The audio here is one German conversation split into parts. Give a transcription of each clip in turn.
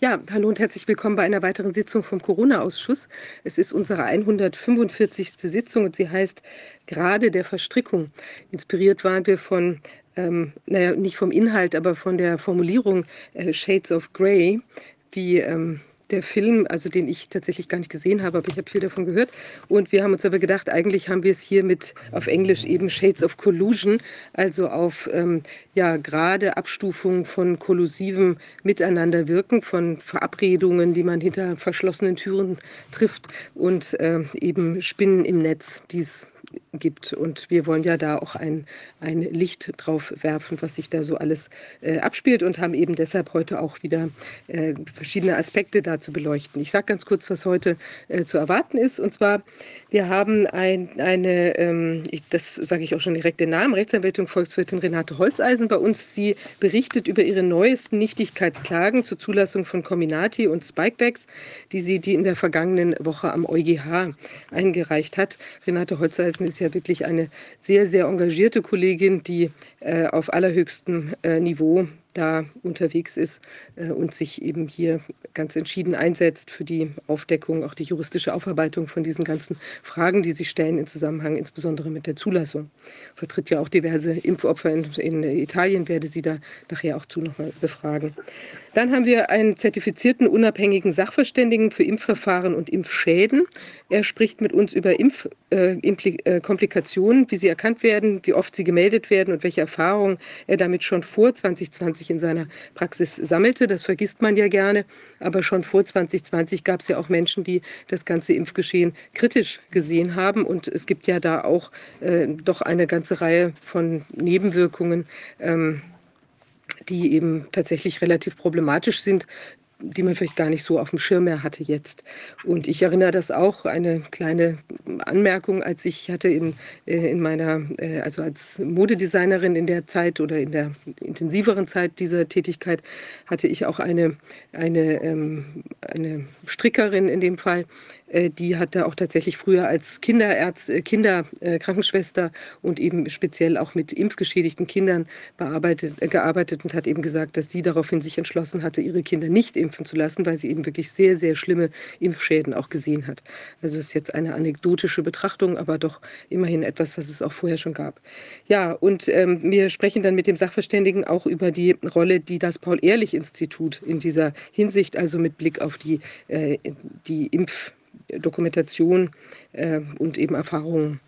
Ja, hallo und herzlich willkommen bei einer weiteren Sitzung vom Corona-Ausschuss. Es ist unsere 145. Sitzung und sie heißt Gerade der Verstrickung. Inspiriert waren wir von, ähm, naja, nicht vom Inhalt, aber von der Formulierung äh, Shades of Grey, wie ähm, Film, also den ich tatsächlich gar nicht gesehen habe, aber ich habe viel davon gehört. Und wir haben uns aber gedacht, eigentlich haben wir es hier mit auf Englisch eben Shades of Collusion, also auf ähm, ja gerade Abstufung von kollusivem Miteinanderwirken, von Verabredungen, die man hinter verschlossenen Türen trifft und äh, eben Spinnen im Netz, die es gibt. Und wir wollen ja da auch ein, ein Licht drauf werfen, was sich da so alles äh, abspielt und haben eben deshalb heute auch wieder äh, verschiedene Aspekte da zu beleuchten. Ich sage ganz kurz, was heute äh, zu erwarten ist. Und zwar, wir haben ein, eine, ähm, ich, das sage ich auch schon direkt den Namen, Rechtsanwältin Volkswirtin Renate Holzeisen bei uns. Sie berichtet über ihre neuesten Nichtigkeitsklagen zur Zulassung von Cominati und Spikebacks, die sie die in der vergangenen Woche am EuGH eingereicht hat. Renate Holzeisen ist ja wirklich eine sehr, sehr engagierte Kollegin, die äh, auf allerhöchstem äh, Niveau da unterwegs ist äh, und sich eben hier ganz entschieden einsetzt für die Aufdeckung, auch die juristische Aufarbeitung von diesen ganzen Fragen, die sich stellen im Zusammenhang insbesondere mit der Zulassung. Vertritt ja auch diverse Impfopfer in, in Italien, werde sie da nachher auch zu nochmal befragen. Dann haben wir einen zertifizierten unabhängigen Sachverständigen für Impfverfahren und Impfschäden. Er spricht mit uns über Impfkomplikationen, äh, äh wie sie erkannt werden, wie oft sie gemeldet werden und welche Erfahrungen er damit schon vor 2020 2020 in seiner Praxis sammelte. Das vergisst man ja gerne. Aber schon vor 2020 gab es ja auch Menschen, die das ganze Impfgeschehen kritisch gesehen haben. Und es gibt ja da auch äh, doch eine ganze Reihe von Nebenwirkungen. Ähm, die eben tatsächlich relativ problematisch sind, die man vielleicht gar nicht so auf dem Schirm mehr hatte jetzt. Und ich erinnere das auch, eine kleine Anmerkung, als ich hatte in, äh, in meiner, äh, also als Modedesignerin in der Zeit oder in der intensiveren Zeit dieser Tätigkeit, hatte ich auch eine, eine, ähm, eine Strickerin in dem Fall, äh, die hatte auch tatsächlich früher als Kinderärztin, Kinderkrankenschwester und eben speziell auch mit impfgeschädigten Kindern bearbeitet, gearbeitet und hat eben gesagt, dass sie daraufhin sich entschlossen hatte, ihre Kinder nicht impfen zu lassen, weil sie eben wirklich sehr, sehr schlimme Impfschäden auch gesehen hat. Also ist jetzt eine anekdotische Betrachtung, aber doch immerhin etwas, was es auch vorher schon gab. Ja, und ähm, wir sprechen dann mit dem Sachverständigen auch über die Rolle, die das Paul-Ehrlich-Institut in dieser Hinsicht, also mit Blick auf die, äh, die Impfdokumentation äh, und eben Erfahrungen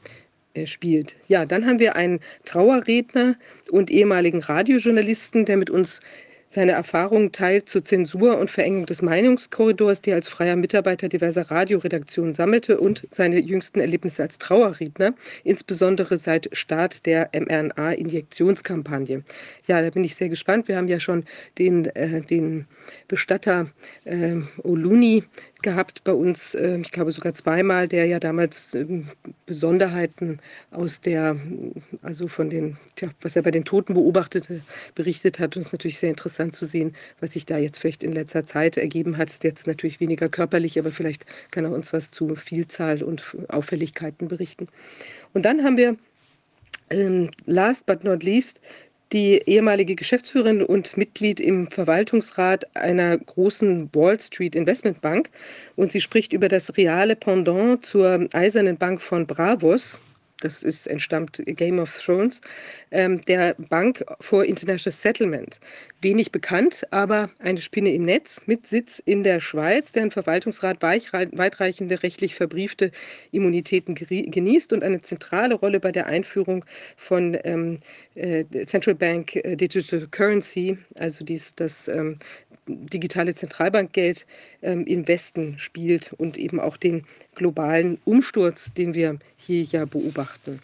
äh, spielt. Ja, dann haben wir einen Trauerredner und ehemaligen Radiojournalisten, der mit uns seine Erfahrungen teilt zur Zensur und Verengung des Meinungskorridors, die er als freier Mitarbeiter diverser Radioredaktionen sammelte und seine jüngsten Erlebnisse als Trauerredner, insbesondere seit Start der mRNA-Injektionskampagne. Ja, da bin ich sehr gespannt. Wir haben ja schon den, äh, den Bestatter äh, Oluni gehabt bei uns, äh, ich glaube sogar zweimal, der ja damals äh, Besonderheiten aus der, also von den, tja, was er bei den Toten beobachtete, berichtet hat. Und es ist natürlich sehr interessant zu sehen, was sich da jetzt vielleicht in letzter Zeit ergeben hat. Ist jetzt natürlich weniger körperlich, aber vielleicht kann er uns was zu Vielzahl und Auffälligkeiten berichten. Und dann haben wir ähm, last but not least die ehemalige Geschäftsführerin und Mitglied im Verwaltungsrat einer großen Wall Street Investmentbank. Und sie spricht über das reale Pendant zur Eisernen Bank von Bravos das ist entstammt Game of Thrones, ähm, der Bank for International Settlement. Wenig bekannt, aber eine Spinne im Netz mit Sitz in der Schweiz, deren Verwaltungsrat weitreichende rechtlich verbriefte Immunitäten genießt und eine zentrale Rolle bei der Einführung von ähm, äh, Central Bank äh, Digital Currency, also dies, das ähm, digitale Zentralbankgeld ähm, im Westen spielt und eben auch den globalen Umsturz, den wir hier ja beobachten.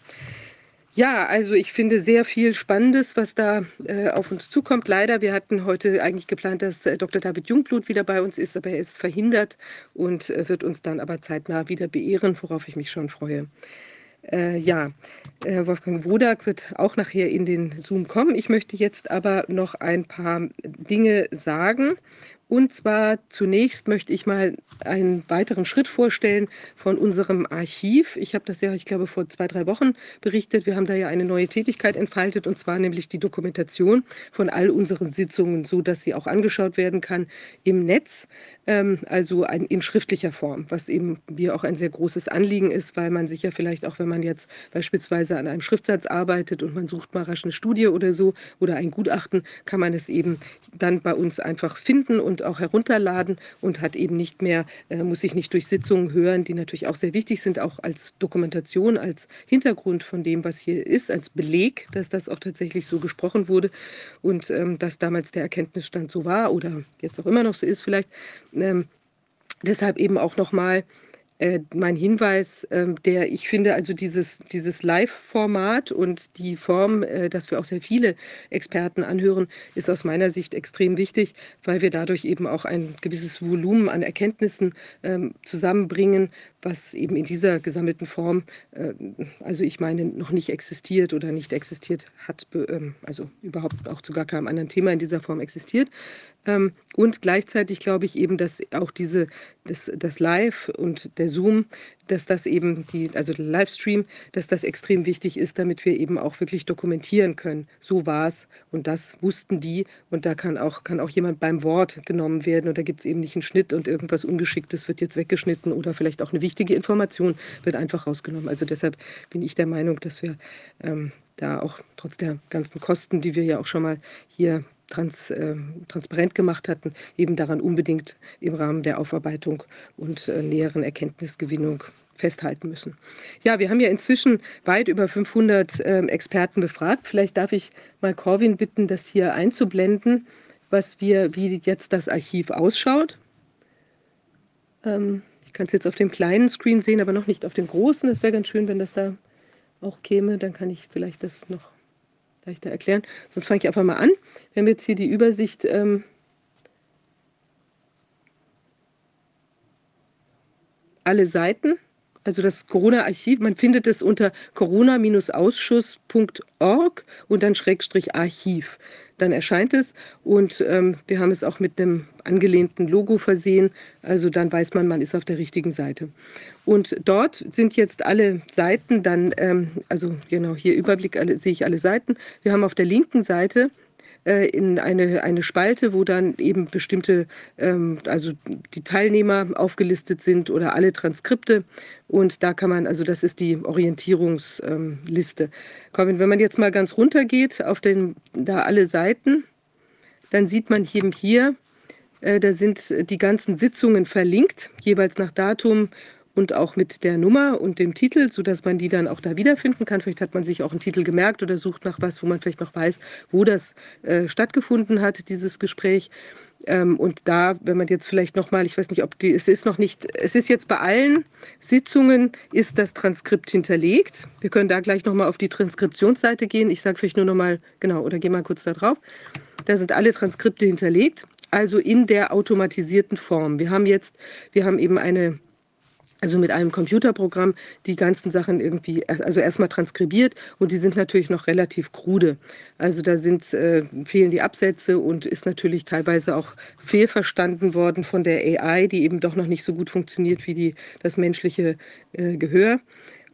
Ja, also ich finde sehr viel Spannendes, was da äh, auf uns zukommt. Leider, wir hatten heute eigentlich geplant, dass äh, Dr. David Jungblut wieder bei uns ist, aber er ist verhindert und äh, wird uns dann aber zeitnah wieder beehren, worauf ich mich schon freue. Äh, ja, äh, Wolfgang Wodak wird auch nachher in den Zoom kommen. Ich möchte jetzt aber noch ein paar Dinge sagen Und zwar zunächst möchte ich mal einen weiteren Schritt vorstellen von unserem Archiv. Ich habe das ja, ich glaube, vor zwei, drei Wochen berichtet. Wir haben da ja eine neue Tätigkeit entfaltet und zwar nämlich die Dokumentation von all unseren Sitzungen, so dass sie auch angeschaut werden kann im Netz, ähm, also in schriftlicher Form, was eben mir auch ein sehr großes Anliegen ist, weil man sich ja vielleicht auch, wenn man jetzt beispielsweise an einem Schriftsatz arbeitet und man sucht mal rasch eine Studie oder so oder ein Gutachten, kann man es eben dann bei uns einfach finden und auch herunterladen und hat eben nicht mehr, äh, muss sich nicht durch Sitzungen hören, die natürlich auch sehr wichtig sind, auch als Dokumentation, als Hintergrund von dem, was hier ist, als Beleg, dass das auch tatsächlich so gesprochen wurde und ähm, dass damals der Erkenntnisstand so war oder jetzt auch immer noch so ist vielleicht. Ähm, deshalb eben auch nochmal äh, mein Hinweis, äh, der ich finde, also dieses, dieses Live-Format und die Form, äh, dass wir auch sehr viele Experten anhören, ist aus meiner Sicht extrem wichtig, weil wir dadurch eben auch ein gewisses Volumen an Erkenntnissen ähm, zusammenbringen, was eben in dieser gesammelten Form, äh, also ich meine, noch nicht existiert oder nicht existiert hat, ähm, also überhaupt auch zu gar keinem anderen Thema in dieser Form existiert. Ähm, und gleichzeitig glaube ich eben, dass auch diese, das, das Live und der Zoom, dass das eben, die, also der Livestream, dass das extrem wichtig ist, damit wir eben auch wirklich dokumentieren können. So war es und das wussten die und da kann auch, kann auch jemand beim Wort genommen werden oder gibt es eben nicht einen Schnitt und irgendwas Ungeschicktes wird jetzt weggeschnitten oder vielleicht auch eine wichtige Information wird einfach rausgenommen. Also deshalb bin ich der Meinung, dass wir ähm, da auch trotz der ganzen Kosten, die wir ja auch schon mal hier trans, äh, transparent gemacht hatten, eben daran unbedingt im Rahmen der Aufarbeitung und äh, näheren Erkenntnisgewinnung festhalten müssen. Ja, wir haben ja inzwischen weit über 500 äh, Experten befragt. Vielleicht darf ich mal Corwin bitten, das hier einzublenden, was wir, wie jetzt das Archiv ausschaut. Ähm, ich kann es jetzt auf dem kleinen Screen sehen, aber noch nicht auf dem großen. Es wäre ganz schön, wenn das da auch käme. Dann kann ich vielleicht das noch leichter erklären. Sonst fange ich einfach mal an. Wir haben jetzt hier die Übersicht. Ähm, alle Seiten, also das Corona-Archiv, man findet es unter corona-ausschuss.org und dann Schrägstrich Archiv dann erscheint es und ähm, wir haben es auch mit einem angelehnten Logo versehen. Also dann weiß man, man ist auf der richtigen Seite. Und dort sind jetzt alle Seiten dann, ähm, also genau hier Überblick, alle, sehe ich alle Seiten. Wir haben auf der linken Seite äh, in eine, eine Spalte, wo dann eben bestimmte, ähm, also die Teilnehmer aufgelistet sind oder alle Transkripte. Und da kann man, also das ist die Orientierungsliste. Ähm, Corvin, wenn man jetzt mal ganz runter geht auf den, da alle Seiten, dann sieht man eben hier, äh, da sind die ganzen Sitzungen verlinkt, jeweils nach Datum und auch mit der Nummer und dem Titel, sodass man die dann auch da wiederfinden kann. Vielleicht hat man sich auch einen Titel gemerkt oder sucht nach was, wo man vielleicht noch weiß, wo das äh, stattgefunden hat, dieses Gespräch. Ähm, und da, wenn man jetzt vielleicht nochmal, ich weiß nicht, ob die, es ist noch nicht, es ist jetzt bei allen Sitzungen, ist das Transkript hinterlegt. Wir können da gleich nochmal auf die Transkriptionsseite gehen. Ich sage vielleicht nur nochmal, genau, oder gehe mal kurz da drauf. Da sind alle Transkripte hinterlegt, also in der automatisierten Form. Wir haben jetzt, wir haben eben eine also mit einem Computerprogramm die ganzen Sachen irgendwie, also erstmal transkribiert und die sind natürlich noch relativ krude. Also da sind, äh, fehlen die Absätze und ist natürlich teilweise auch fehlverstanden worden von der AI, die eben doch noch nicht so gut funktioniert wie die, das menschliche äh, Gehör.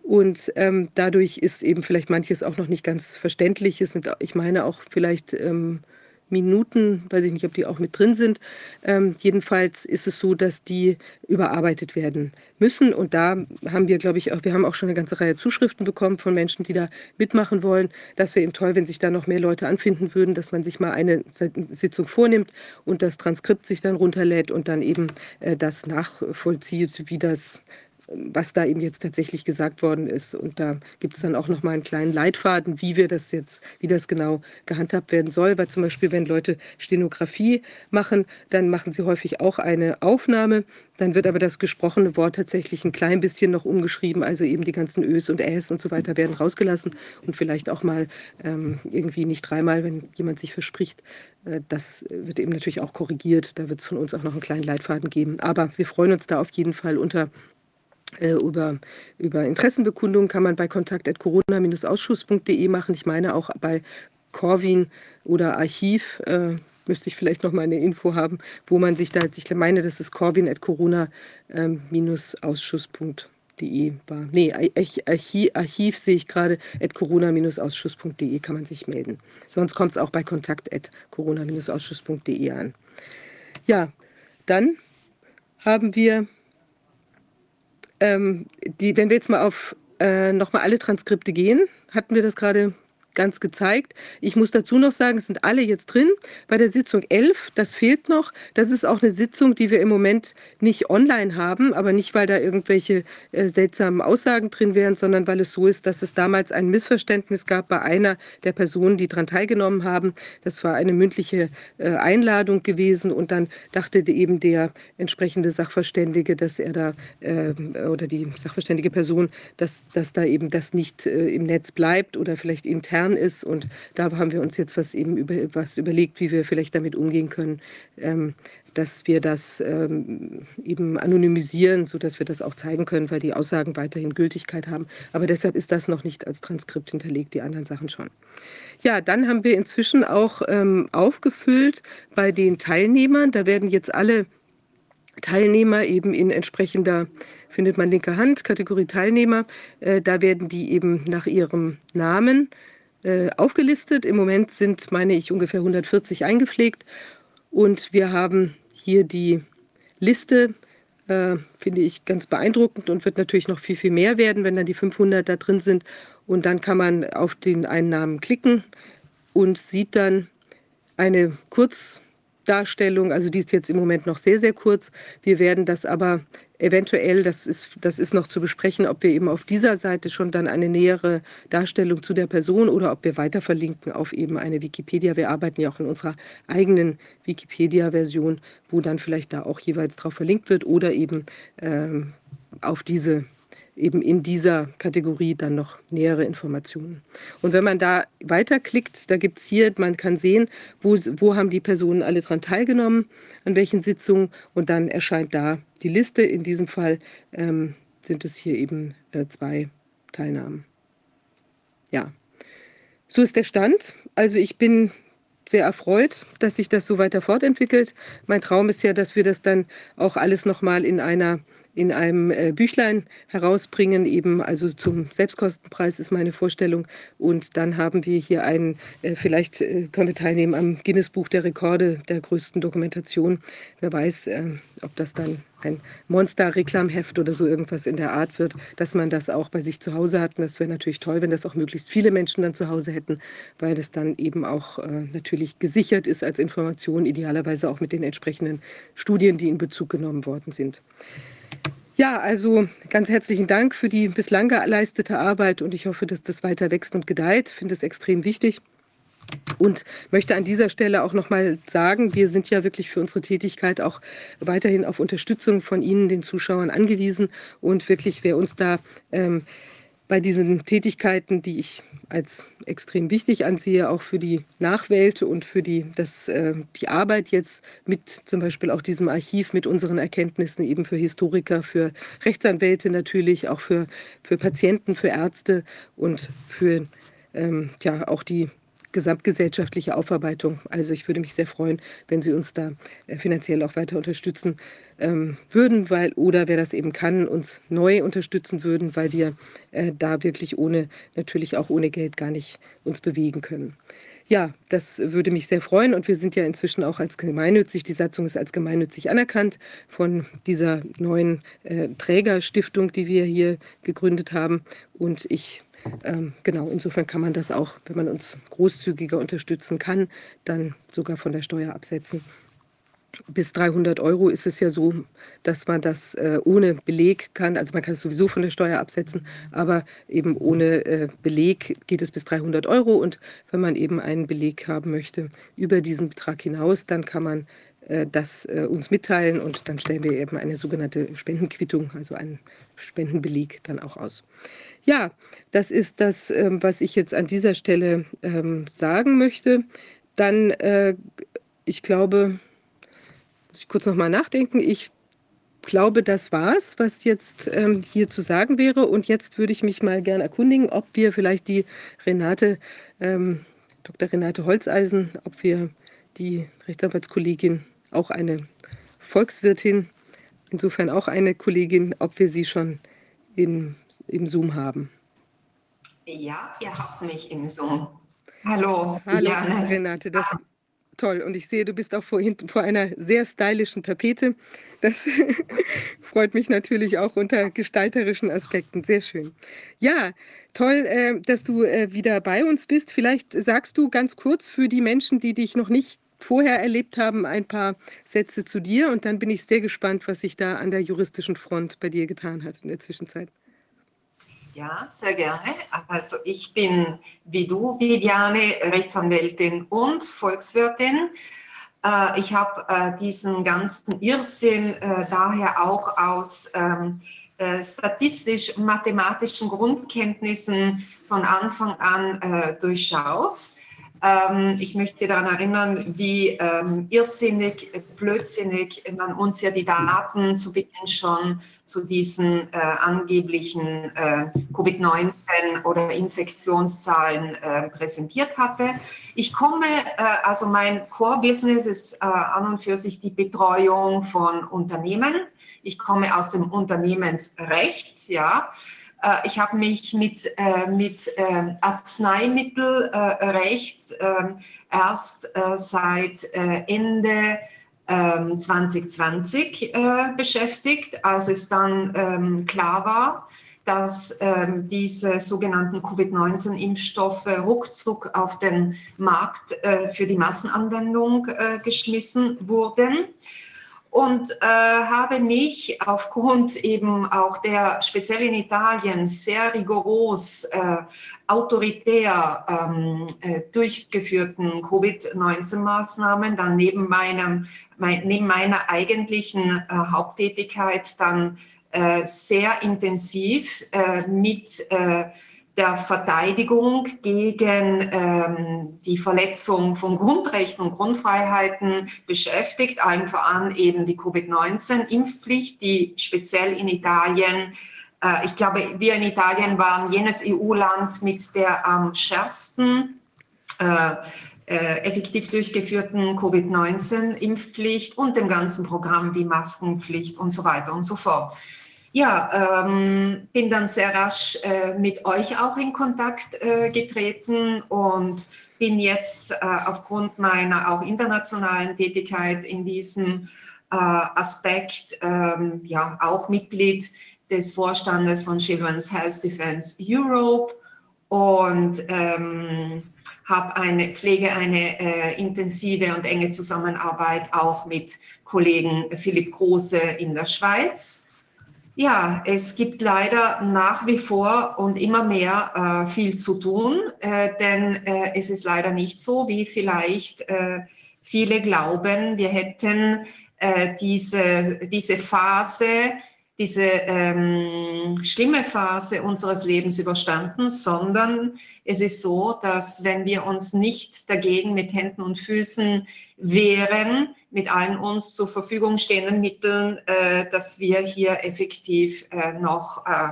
Und ähm, dadurch ist eben vielleicht manches auch noch nicht ganz verständlich. Es sind, ich meine auch vielleicht ähm, Minuten, weiß ich nicht, ob die auch mit drin sind. Ähm, jedenfalls ist es so, dass die überarbeitet werden müssen. Und da haben wir, glaube ich, auch, wir haben auch schon eine ganze Reihe Zuschriften bekommen von Menschen, die da mitmachen wollen. Das wäre eben toll, wenn sich da noch mehr Leute anfinden würden, dass man sich mal eine Sitzung vornimmt und das Transkript sich dann runterlädt und dann eben äh, das nachvollzieht, wie das was da eben jetzt tatsächlich gesagt worden ist. Und da gibt es dann auch noch mal einen kleinen Leitfaden, wie wir das jetzt, wie das genau gehandhabt werden soll. Weil zum Beispiel, wenn Leute Stenografie machen, dann machen sie häufig auch eine Aufnahme. Dann wird aber das gesprochene Wort tatsächlich ein klein bisschen noch umgeschrieben. Also eben die ganzen Ös und Äs und so weiter werden rausgelassen und vielleicht auch mal ähm, irgendwie nicht dreimal, wenn jemand sich verspricht. Äh, das wird eben natürlich auch korrigiert. Da wird es von uns auch noch einen kleinen Leitfaden geben. Aber wir freuen uns da auf jeden Fall unter über, über Interessenbekundungen kann man bei kontakt.corona-ausschuss.de machen. Ich meine auch bei Corwin oder Archiv, äh, müsste ich vielleicht noch mal eine Info haben, wo man sich da, ich meine, das ist corbin.corona-ausschuss.de war. Nee, Archiv, Archiv sehe ich gerade, at corona-ausschuss.de kann man sich melden. Sonst kommt es auch bei kontakt at corona-ausschuss.de an. Ja, dann haben wir, ähm, die, wenn wir jetzt mal auf äh, nochmal alle Transkripte gehen, hatten wir das gerade ganz gezeigt. Ich muss dazu noch sagen, es sind alle jetzt drin. Bei der Sitzung 11, das fehlt noch. Das ist auch eine Sitzung, die wir im Moment nicht online haben, aber nicht, weil da irgendwelche äh, seltsamen Aussagen drin wären, sondern weil es so ist, dass es damals ein Missverständnis gab bei einer der Personen, die daran teilgenommen haben. Das war eine mündliche äh, Einladung gewesen und dann dachte eben der entsprechende Sachverständige, dass er da äh, oder die sachverständige Person, dass, dass da eben das nicht äh, im Netz bleibt oder vielleicht intern Kern ist. Und da haben wir uns jetzt was eben über, was überlegt, wie wir vielleicht damit umgehen können, ähm, dass wir das ähm, eben anonymisieren, sodass wir das auch zeigen können, weil die Aussagen weiterhin Gültigkeit haben. Aber deshalb ist das noch nicht als Transkript hinterlegt, die anderen Sachen schon. Ja, dann haben wir inzwischen auch ähm, aufgefüllt bei den Teilnehmern. Da werden jetzt alle Teilnehmer eben in entsprechender, findet man linke Hand, Kategorie Teilnehmer, äh, da werden die eben nach ihrem Namen äh, aufgelistet. Im Moment sind, meine ich, ungefähr 140 eingepflegt. Und wir haben hier die Liste, äh, finde ich ganz beeindruckend und wird natürlich noch viel, viel mehr werden, wenn dann die 500 da drin sind. Und dann kann man auf den einen Namen klicken und sieht dann eine Kurzdarstellung. Also die ist jetzt im Moment noch sehr, sehr kurz. Wir werden das aber eventuell, das ist, das ist noch zu besprechen, ob wir eben auf dieser Seite schon dann eine nähere Darstellung zu der Person oder ob wir weiter verlinken auf eben eine Wikipedia. Wir arbeiten ja auch in unserer eigenen Wikipedia-Version, wo dann vielleicht da auch jeweils drauf verlinkt wird oder eben ähm, auf diese eben in dieser Kategorie dann noch nähere Informationen. Und wenn man da weiterklickt, da gibt es hier, man kann sehen, wo, wo haben die Personen alle daran teilgenommen, an welchen Sitzungen und dann erscheint da die Liste. In diesem Fall ähm, sind es hier eben äh, zwei Teilnahmen. Ja, so ist der Stand. Also ich bin sehr erfreut, dass sich das so weiter fortentwickelt. Mein Traum ist ja, dass wir das dann auch alles nochmal in einer in einem äh, Büchlein herausbringen, eben also zum Selbstkostenpreis ist meine Vorstellung. Und dann haben wir hier einen, äh, vielleicht äh, können wir teilnehmen am Guinness-Buch der Rekorde der größten Dokumentation. Wer weiß, ob das dann ein Monster-Reklamheft oder so irgendwas in der Art wird, dass man das auch bei sich zu Hause hat. Und das wäre natürlich toll, wenn das auch möglichst viele Menschen dann zu Hause hätten, weil das dann eben auch äh, natürlich gesichert ist als Information, idealerweise auch mit den entsprechenden Studien, die in Bezug genommen worden sind. Ja, also ganz herzlichen Dank für die bislang geleistete Arbeit und ich hoffe, dass das weiter wächst und gedeiht. Ich finde es extrem wichtig. Und möchte an dieser Stelle auch noch mal sagen, wir sind ja wirklich für unsere Tätigkeit auch weiterhin auf Unterstützung von Ihnen, den Zuschauern, angewiesen. Und wirklich, wer uns da ähm, bei diesen Tätigkeiten, die ich als extrem wichtig ansehe, auch für die Nachwelt und für die, das, äh, die Arbeit jetzt mit zum Beispiel auch diesem Archiv, mit unseren Erkenntnissen eben für Historiker, für Rechtsanwälte natürlich, auch für, für Patienten, für Ärzte und für ähm, ja, auch die gesamtgesellschaftliche Aufarbeitung. Also ich würde mich sehr freuen, wenn Sie uns da äh, finanziell auch weiter unterstützen ähm, würden, weil oder wer das eben kann, uns neu unterstützen würden, weil wir äh, da wirklich ohne natürlich auch ohne Geld gar nicht uns bewegen können. Ja, das würde mich sehr freuen und wir sind ja inzwischen auch als gemeinnützig, die Satzung ist als gemeinnützig anerkannt von dieser neuen äh, Trägerstiftung, die wir hier gegründet haben und ich ähm, genau, insofern kann man das auch, wenn man uns großzügiger unterstützen kann, dann sogar von der Steuer absetzen. Bis 300 Euro ist es ja so, dass man das äh, ohne Beleg kann. Also man kann es sowieso von der Steuer absetzen, aber eben ohne äh, Beleg geht es bis 300 Euro. Und wenn man eben einen Beleg haben möchte über diesen Betrag hinaus, dann kann man das äh, uns mitteilen und dann stellen wir eben eine sogenannte Spendenquittung, also einen Spendenbeleg dann auch aus. Ja, das ist das, ähm, was ich jetzt an dieser Stelle ähm, sagen möchte. Dann, äh, ich glaube, muss ich kurz nochmal nachdenken. Ich glaube, das war's, was jetzt ähm, hier zu sagen wäre. Und jetzt würde ich mich mal gerne erkundigen, ob wir vielleicht die Renate, Dr. Renate Holzeisen, ob wir die Rechtsanwaltskollegin, auch eine Volkswirtin, insofern auch eine Kollegin, ob wir sie schon in, im Zoom haben. Ja, ihr habt mich im Zoom. Hallo, Hallo. Renate, das ist toll. Und ich sehe, du bist auch vor, vor einer sehr stylischen Tapete. Das freut mich natürlich auch unter gestalterischen Aspekten. Sehr schön. Ja, toll, äh, dass du äh, wieder bei uns bist. Vielleicht sagst du ganz kurz für die Menschen, die dich noch nicht vorher erlebt haben, ein paar Sätze zu dir. Und dann bin ich sehr gespannt, was sich da an der juristischen Front bei dir getan hat in der Zwischenzeit. Ja, sehr gerne. Also ich bin wie du, Viviane, Rechtsanwältin und Volkswirtin. Äh, ich habe äh, diesen ganzen Irrsinn äh, daher auch aus ähm, statistisch-mathematischen Grundkenntnissen von Anfang an durchschaut. Ähm, ich möchte daran erinnern, wie ähm, irrsinnig, blödsinnig man uns ja die Daten zu Beginn schon zu diesen äh, angeblichen äh, Covid-19 oder Infektionszahlen äh, präsentiert hatte. Ich komme, äh, also mein Core-Business ist äh, an und für sich die Betreuung von Unternehmen. Ich komme aus dem Unternehmensrecht, ja. Äh, ich habe mich mit, äh, mit ähm, Arzneimittelrecht ähm, erst äh, seit Ende 2020 ähm, beschäftigt, als es dann klar war, dass ähm, diese sogenannten Covid-19-Impfstoffe ruckzuck auf den Markt äh, für die Massenanwendung äh, geschmissen wurden und äh, habe mich aufgrund eben auch der speziell in Italien sehr rigoros äh, autoritär ähm, äh, durchgeführten Covid-19-Maßnahmen dann neben meinem mein, neben meiner eigentlichen äh, Haupttätigkeit dann äh, sehr intensiv äh, mit der Verteidigung gegen ähm, die Verletzung von Grundrechten und Grundfreiheiten beschäftigt, allen voran eben die Covid-19-Impfpflicht, die speziell in Italien, äh, ich glaube, wir in Italien waren jenes EU-Land mit der am schärfsten äh, äh, effektiv durchgeführten Covid-19-Impfpflicht und dem ganzen Programm wie Maskenpflicht und so weiter und so fort. Ja, ähm, bin dann sehr rasch äh, mit euch auch in Kontakt äh, getreten und bin jetzt äh, aufgrund meiner auch internationalen Tätigkeit in diesem äh, Aspekt ähm, ja auch Mitglied des Vorstandes von Children's Health Defense Europe und ähm, habe eine pflege eine äh, intensive und enge Zusammenarbeit auch mit Kollegen Philipp Große in der Schweiz ja, es gibt leider nach wie vor und immer mehr äh, viel zu tun, äh, denn äh, es ist leider nicht so, wie vielleicht äh, viele glauben, wir hätten äh, diese, diese Phase diese ähm, schlimme Phase unseres Lebens überstanden, sondern es ist so, dass wenn wir uns nicht dagegen mit Händen und Füßen wehren, mit allen uns zur Verfügung stehenden Mitteln, äh, dass wir hier effektiv äh, noch, äh,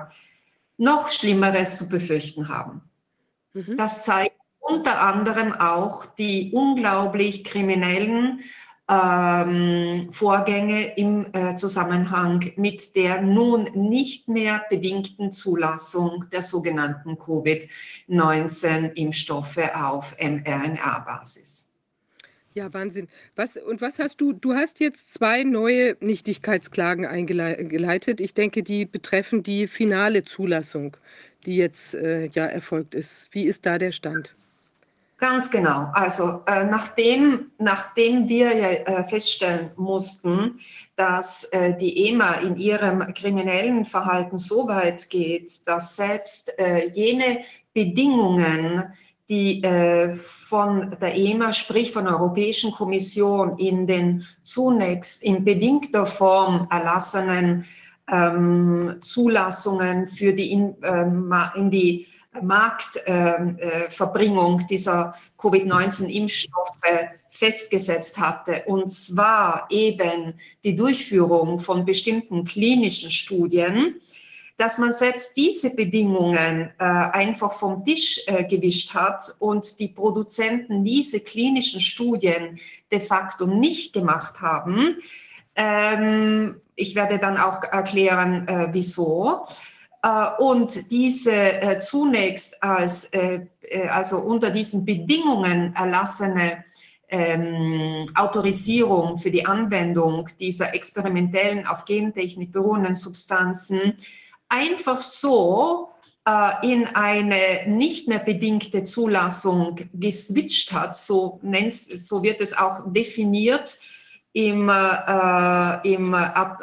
noch Schlimmeres zu befürchten haben. Mhm. Das zeigt unter anderem auch die unglaublich kriminellen ähm, Vorgänge im äh, Zusammenhang mit der nun nicht mehr bedingten Zulassung der sogenannten Covid-19-Impfstoffe auf mRNA-Basis. Ja, Wahnsinn. Was, und was hast du, du hast jetzt zwei neue Nichtigkeitsklagen eingeleitet. Ich denke, die betreffen die finale Zulassung, die jetzt äh, ja erfolgt ist. Wie ist da der Stand? Ganz genau. Also äh, nachdem, nachdem wir äh, feststellen mussten, dass äh, die EMA in ihrem kriminellen Verhalten so weit geht, dass selbst äh, jene Bedingungen, die äh, von der EMA, sprich von der Europäischen Kommission, in den zunächst in bedingter Form erlassenen ähm, Zulassungen für die in, ähm, in die Marktverbringung ähm, äh, dieser Covid-19-Impfstoffe festgesetzt hatte, und zwar eben die Durchführung von bestimmten klinischen Studien, dass man selbst diese Bedingungen äh, einfach vom Tisch äh, gewischt hat und die Produzenten diese klinischen Studien de facto nicht gemacht haben. Ähm, ich werde dann auch erklären, äh, wieso. Äh, und diese äh, zunächst als, äh, also unter diesen Bedingungen erlassene ähm, Autorisierung für die Anwendung dieser experimentellen auf Gentechnik beruhenden Substanzen einfach so äh, in eine nicht mehr bedingte Zulassung geswitcht hat, so, so wird es auch definiert im, äh, im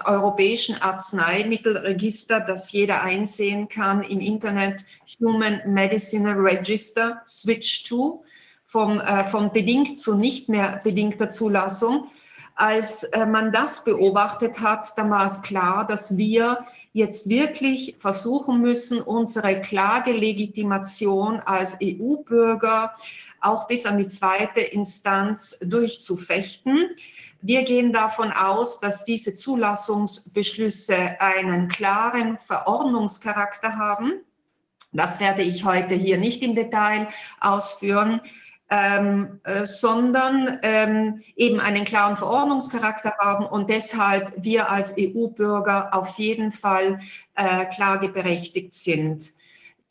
europäischen Arzneimittelregister, das jeder einsehen kann im Internet, Human Medicinal Register, Switch to, vom, äh, von bedingt zu nicht mehr bedingter Zulassung. Als äh, man das beobachtet hat, dann war es klar, dass wir jetzt wirklich versuchen müssen, unsere Klagelegitimation als EU-Bürger auch bis an die zweite Instanz durchzufechten. Wir gehen davon aus, dass diese Zulassungsbeschlüsse einen klaren Verordnungscharakter haben. Das werde ich heute hier nicht im Detail ausführen ähm, äh, sondern ähm, eben einen klaren Verordnungscharakter haben und deshalb wir als EU-Bürger auf jeden Fall äh, klageberechtigt sind.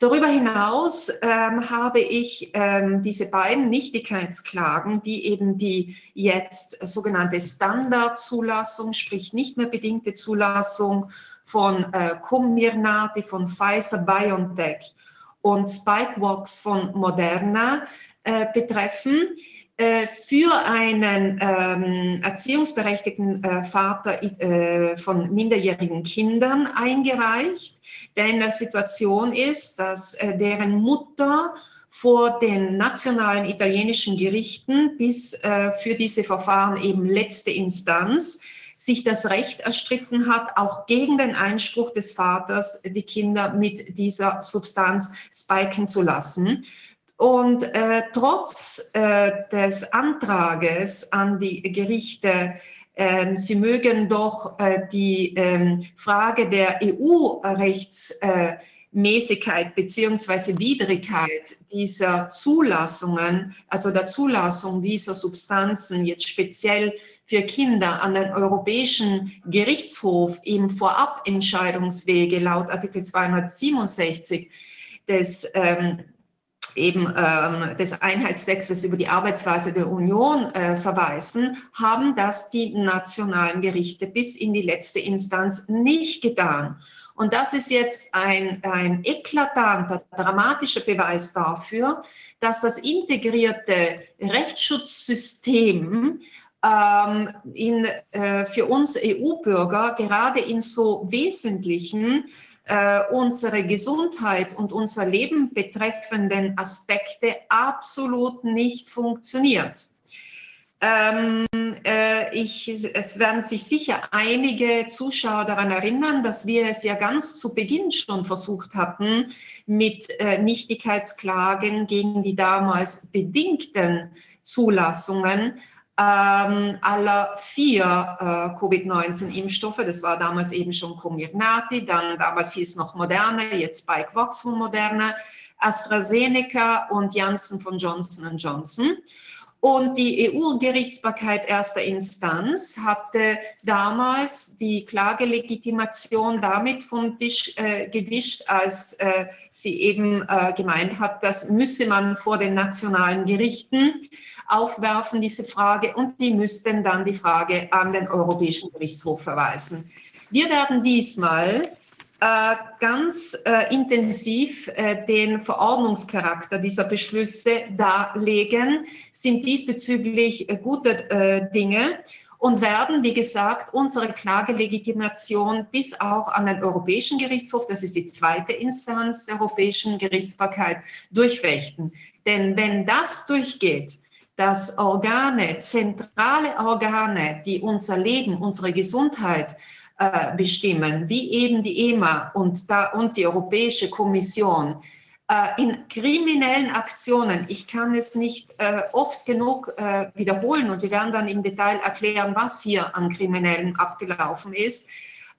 Darüber hinaus ähm, habe ich ähm, diese beiden Nichtigkeitsklagen, die eben die jetzt sogenannte Standardzulassung, sprich nicht mehr bedingte Zulassung von äh, Comirnaty, von Pfizer BioNTech und Spikevox von Moderna äh, betreffen, für einen ähm, erziehungsberechtigten äh, Vater äh, von minderjährigen Kindern eingereicht, der in der Situation ist, dass äh, deren Mutter vor den nationalen italienischen Gerichten bis äh, für diese Verfahren eben letzte Instanz sich das Recht erstritten hat, auch gegen den Einspruch des Vaters die Kinder mit dieser Substanz spiken zu lassen. Und äh, trotz äh, des Antrages an die Gerichte, äh, sie mögen doch äh, die ähm, Frage der EU-Rechtsmäßigkeit beziehungsweise Widrigkeit dieser Zulassungen, also der Zulassung dieser Substanzen jetzt speziell für Kinder an den Europäischen Gerichtshof im Vorabentscheidungswege laut Artikel 267 des ähm, eben ähm, des Einheitstextes über die Arbeitsweise der Union äh, verweisen, haben das die nationalen Gerichte bis in die letzte Instanz nicht getan. Und das ist jetzt ein, ein eklatanter, dramatischer Beweis dafür, dass das integrierte Rechtsschutzsystem ähm, in, äh, für uns EU-Bürger gerade in so wesentlichen äh, unsere Gesundheit und unser Leben betreffenden Aspekte absolut nicht funktioniert. Ähm, äh, ich, es werden sich sicher einige Zuschauer daran erinnern, dass wir es ja ganz zu Beginn schon versucht hatten, mit äh, Nichtigkeitsklagen gegen die damals bedingten Zulassungen ähm, aller vier äh, Covid-19-Impfstoffe. Das war damals eben schon Comirnaty, dann damals hieß noch Moderna, jetzt Spikevox von Moderna, AstraZeneca und Janssen von Johnson Johnson. Und die EU-Gerichtsbarkeit erster Instanz hatte damals die Klagelegitimation damit vom Tisch äh, gewischt, als äh, sie eben äh, gemeint hat, das müsse man vor den nationalen Gerichten aufwerfen, diese Frage, und die müssten dann die Frage an den Europäischen Gerichtshof verweisen. Wir werden diesmal ganz äh, intensiv äh, den Verordnungscharakter dieser Beschlüsse darlegen, sind diesbezüglich gute Dinge und werden, wie gesagt, unsere Klagelegitimation bis auch an den Europäischen Gerichtshof, das ist die zweite Instanz der Europäischen Gerichtsbarkeit, durchfechten. Denn wenn das durchgeht, dass Organe, zentrale Organe, die unser Leben, unsere Gesundheit äh, bestimmen, wie eben die EMA und, da, und die Europäische Kommission, äh, in kriminellen Aktionen, ich kann es nicht äh, oft genug äh, wiederholen und wir werden dann im Detail erklären, was hier an Kriminellen abgelaufen ist,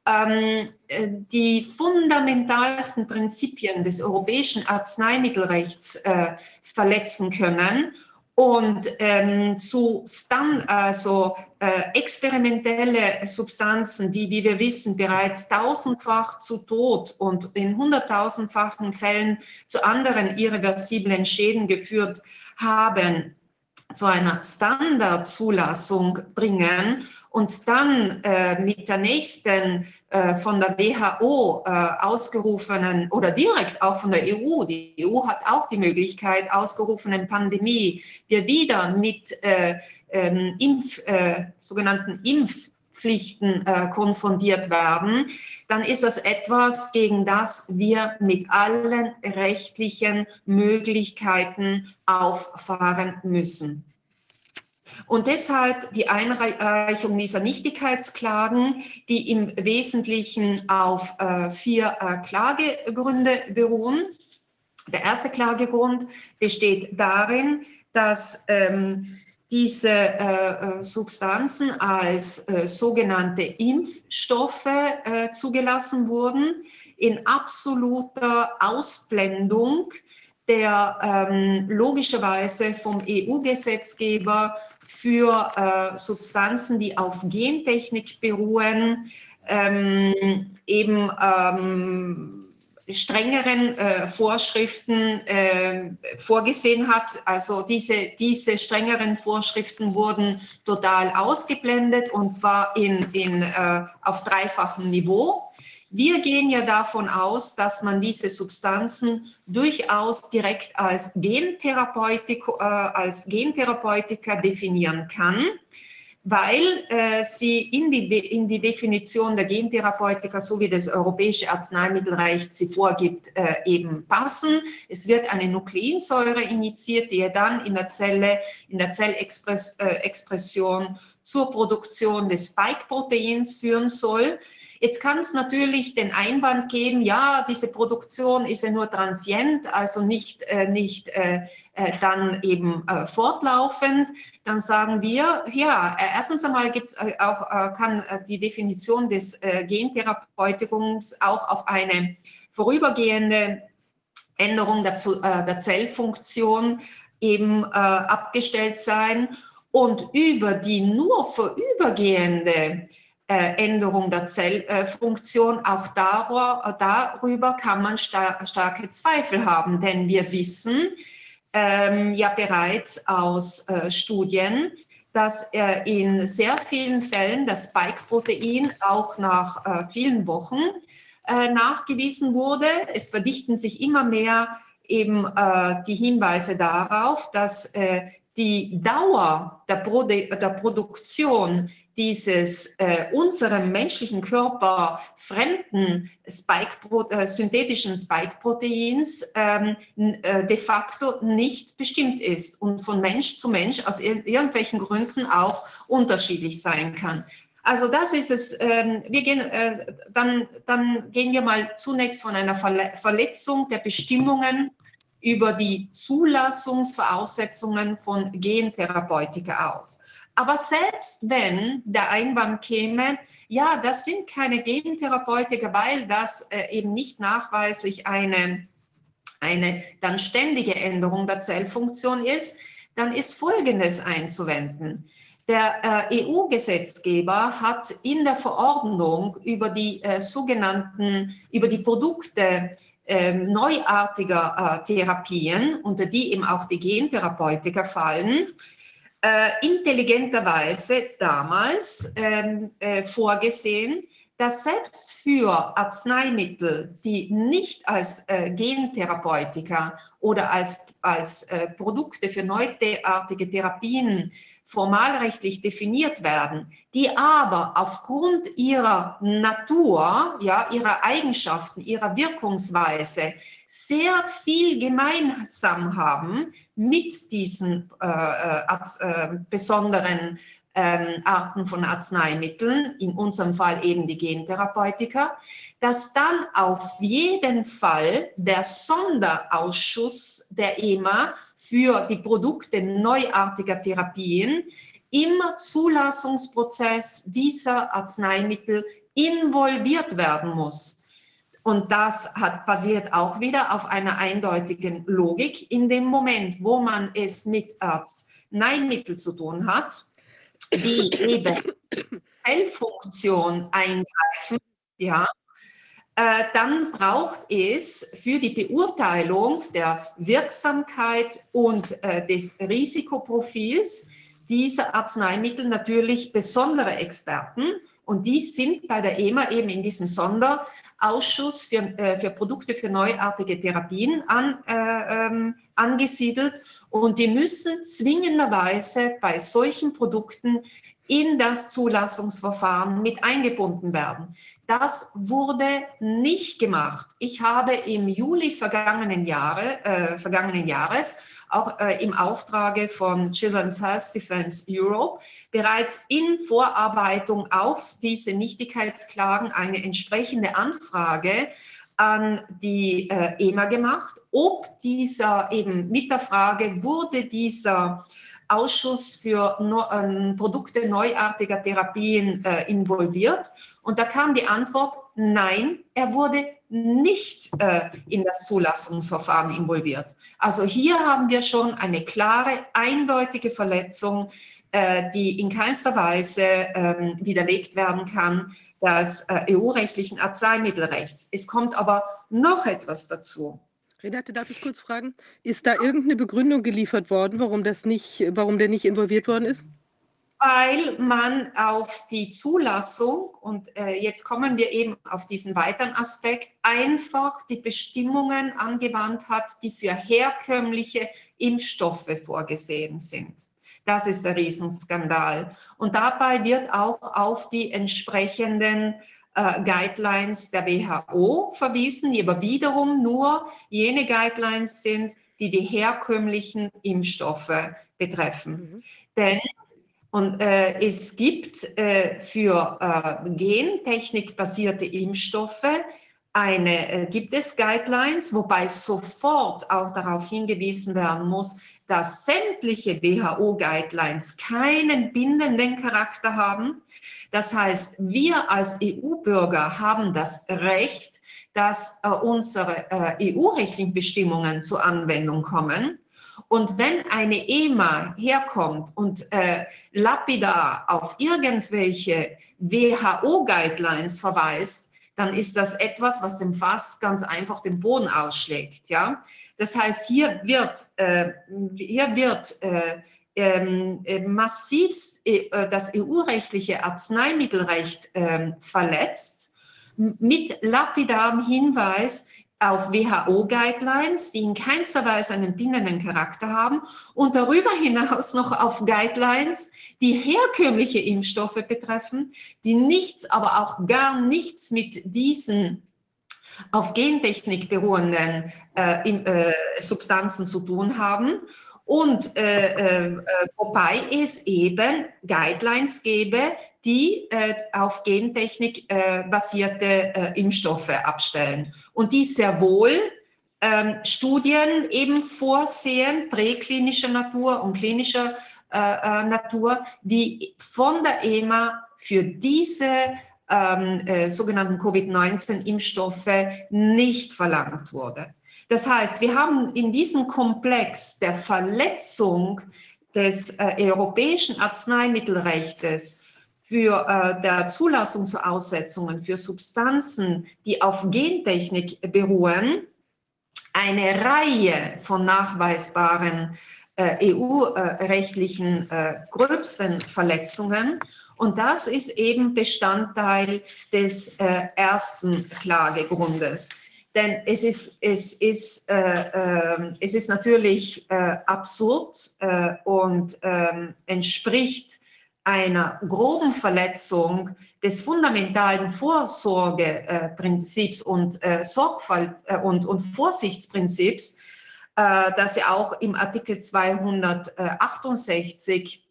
ähm, äh, die fundamentalsten Prinzipien des europäischen Arzneimittelrechts äh, verletzen können und ähm, zu Stand, also äh, experimentelle Substanzen, die, wie wir wissen, bereits tausendfach zu Tod und in hunderttausendfachen Fällen zu anderen irreversiblen Schäden geführt haben, zu einer Standardzulassung bringen und dann äh, mit der nächsten äh, von der WHO äh, ausgerufenen oder direkt auch von der EU, die EU hat auch die Möglichkeit, ausgerufenen Pandemie, wir wieder mit äh, ähm, Impf, äh, sogenannten Impf Pflichten äh, konfrontiert werden, dann ist das etwas, gegen das wir mit allen rechtlichen Möglichkeiten auffahren müssen. Und deshalb die Einreichung dieser Nichtigkeitsklagen, die im Wesentlichen auf äh, vier äh, Klagegründe beruhen. Der erste Klagegrund besteht darin, dass ähm, diese äh, äh Substanzen als äh, sogenannte Impfstoffe äh, zugelassen wurden, in absoluter Ausblendung der ähm, logischerweise vom EU-Gesetzgeber für äh, Substanzen, die auf Gentechnik beruhen, ähm, eben ähm, strengeren äh, Vorschriften äh, vorgesehen hat. Also diese, diese strengeren Vorschriften wurden total ausgeblendet und zwar in, in, äh, auf dreifachem Niveau. Wir gehen ja davon aus, dass man diese Substanzen durchaus direkt als, Gentherapeutik, äh, als Gentherapeutika definieren kann, weil äh, sie in die, in die Definition der Gentherapeutika, so wie das Europäische Arzneimittelrecht sie vorgibt, äh, eben passen. Es wird eine Nukleinsäure initiiert, die ja dann in der Zelle, in der Zellexpression äh, zur Produktion des Spike-Proteins führen soll. Jetzt kann es natürlich den Einwand geben, ja, diese Produktion ist ja nur transient, also nicht, äh, nicht äh, äh, dann eben äh, fortlaufend. Dann sagen wir, ja, äh, erstens einmal gibt's äh, auch, kann die Definition des Gentherapeutikums auch auf eine vorübergehende Änderung der, der Zellfunktion eben abgestellt sein. Und über die nur vorübergehende äh, Änderung der Zellfunktion, auch darüber kann man starke Zweifel haben, denn wir wissen ähm, ja bereits aus äh, Studien, dass äh, in sehr vielen Fällen das Spike-Protein auch nach äh, vielen Wochen äh, nachgewiesen wurde. Es verdichten sich immer mehr eben äh, die Hinweise darauf, dass die Dauer der, Produ der Produktion dieses äh, unserem menschlichen Körper fremden Spike äh, synthetischen Spike-Proteins ähm, äh, de facto nicht bestimmt ist und von Mensch zu Mensch aus ir irgendwelchen Gründen auch unterschiedlich sein kann. Also das ist es. Ähm, wir gehen, äh, dann, dann gehen wir mal zunächst von einer Verle Verletzung der Bestimmungen über die Zulassungsvoraussetzungen von Gentherapeutika aus. Aber selbst wenn der Einwand käme, ja, das sind keine Gentherapeutika, weil das äh, eben nicht nachweislich eine, eine dann ständige Änderung der Zellfunktion ist, dann ist Folgendes einzuwenden. Der äh, EU-Gesetzgeber hat in der Verordnung über die äh, sogenannten, über die Produkte äh, neuartiger Therapien, unter die eben auch die Gentherapeutika fallen, äh, intelligenterweise damals ähm, äh, vorgesehen, dass selbst für Arzneimittel, die nicht als äh, Gentherapeutika oder als, als äh, Produkte für neuartige Therapien formalrechtlich definiert werden, die aber aufgrund ihrer Natur, ja, ihrer Eigenschaften, ihrer Wirkungsweise sehr viel gemeinsam haben mit diesen äh, äh, äh besonderen ähm, Arten von Arzneimitteln, in unserem Fall eben die Gentherapeutika, dass dann auf jeden Fall der Sonderausschuss der EMA für die Produkte neuartiger Therapien im Zulassungsprozess dieser Arzneimittel involviert werden muss. Und das hat, basiert auch wieder auf einer eindeutigen Logik. In dem Moment, wo man es mit Arzneimitteln zu tun hat, die eben Zellfunktion eingreifen, ja, äh, dann braucht es für die Beurteilung der Wirksamkeit und äh, des Risikoprofils dieser Arzneimittel natürlich besondere Experten. Und die sind bei der EMA eben in diesem Sonderausschuss für, äh, für Produkte für neuartige Therapien an, äh, ähm, angesiedelt. Und die müssen zwingenderweise bei solchen Produkten in das Zulassungsverfahren mit eingebunden werden. Das wurde nicht gemacht. Ich habe im Juli vergangenen, Jahre, äh, vergangenen Jahres auch äh, im Auftrage von Children's Health Defense Europe bereits in Vorarbeitung auf diese Nichtigkeitsklagen eine entsprechende Anfrage an die äh, EMA gemacht, ob dieser eben mit der Frage, wurde dieser Ausschuss für no, äh, Produkte neuartiger Therapien äh, involviert? Und da kam die Antwort, nein, er wurde nicht äh, in das Zulassungsverfahren involviert. Also hier haben wir schon eine klare, eindeutige Verletzung, äh, die in keinster Weise ähm, widerlegt werden kann des äh, EU-rechtlichen Arzneimittelrechts. Es kommt aber noch etwas dazu. Renate, darf ich kurz fragen, ist da irgendeine Begründung geliefert worden, warum, das nicht, warum der nicht involviert worden ist? weil man auf die Zulassung, und äh, jetzt kommen wir eben auf diesen weiteren Aspekt, einfach die Bestimmungen angewandt hat, die für herkömmliche Impfstoffe vorgesehen sind. Das ist der Riesenskandal. Und dabei wird auch auf die entsprechenden äh, Guidelines der WHO verwiesen, die aber wiederum nur jene Guidelines sind, die die herkömmlichen Impfstoffe betreffen. Mhm. Denn und äh, es gibt äh, für äh, gentechnikbasierte Impfstoffe eine, äh, gibt es Guidelines, wobei sofort auch darauf hingewiesen werden muss, dass sämtliche WHO-Guidelines keinen bindenden Charakter haben. Das heißt, wir als EU-Bürger haben das Recht, dass äh, unsere äh, EU-rechtlichen Bestimmungen zur Anwendung kommen. Und wenn eine EMA herkommt und äh, lapidar auf irgendwelche WHO-Guidelines verweist, dann ist das etwas, was dem Fass ganz einfach den Boden ausschlägt. Ja? Das heißt, hier wird, äh, hier wird äh, ähm, äh, massivst äh, das EU-rechtliche Arzneimittelrecht äh, verletzt mit lapidarem Hinweis, auf WHO-Guidelines, die in keinster Weise einen bindenden Charakter haben und darüber hinaus noch auf Guidelines, die herkömmliche Impfstoffe betreffen, die nichts, aber auch gar nichts mit diesen auf Gentechnik beruhenden äh, äh, Substanzen zu tun haben und äh, äh, wobei es eben Guidelines gäbe, die äh, auf Gentechnik äh, basierte äh, Impfstoffe abstellen und die sehr wohl ähm, Studien eben vorsehen, präklinischer Natur und klinischer äh, äh, Natur, die von der EMA für diese ähm, äh, sogenannten Covid-19-Impfstoffe nicht verlangt wurde. Das heißt, wir haben in diesem Komplex der Verletzung des äh, europäischen Arzneimittelrechts für äh, der Zulassung zu Aussetzungen für Substanzen, die auf Gentechnik beruhen, eine Reihe von nachweisbaren äh, EU-rechtlichen äh, gröbsten Verletzungen. Und das ist eben Bestandteil des äh, ersten Klagegrundes. Denn es ist, es ist, äh, äh, es ist natürlich äh, absurd äh, und ähm, entspricht einer groben Verletzung des fundamentalen Vorsorgeprinzips und äh, Sorgfalt äh, und, und Vorsichtsprinzips, das ja auch im Artikel 268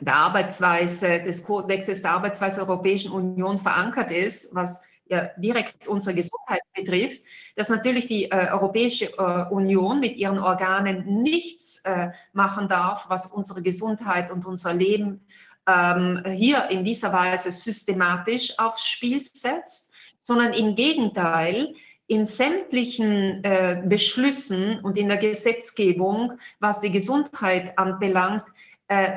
der Arbeitsweise des Kodexes der Arbeitsweise der Europäischen Union verankert ist, was ja direkt unsere Gesundheit betrifft, dass natürlich die äh, Europäische äh, Union mit ihren Organen nichts äh, machen darf, was unsere Gesundheit und unser Leben ähm, hier in dieser Weise systematisch aufs Spiel setzt, sondern im Gegenteil in sämtlichen äh, Beschlüssen und in der Gesetzgebung, was die Gesundheit anbelangt,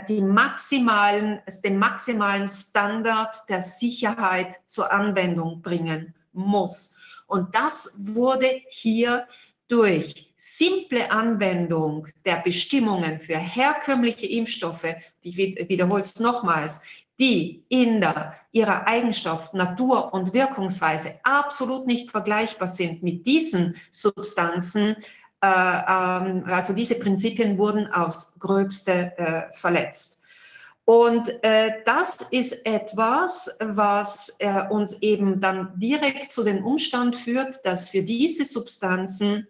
die maximalen, den maximalen Standard der Sicherheit zur Anwendung bringen muss. Und das wurde hier durch simple Anwendung der Bestimmungen für herkömmliche Impfstoffe, ich wiederhole es nochmals, die in der, ihrer Eigenschaft, Natur und Wirkungsweise absolut nicht vergleichbar sind mit diesen Substanzen, äh, also diese Prinzipien wurden aufs gröbste äh, verletzt. Und äh, das ist etwas, was äh, uns eben dann direkt zu dem Umstand führt, dass für diese Substanzen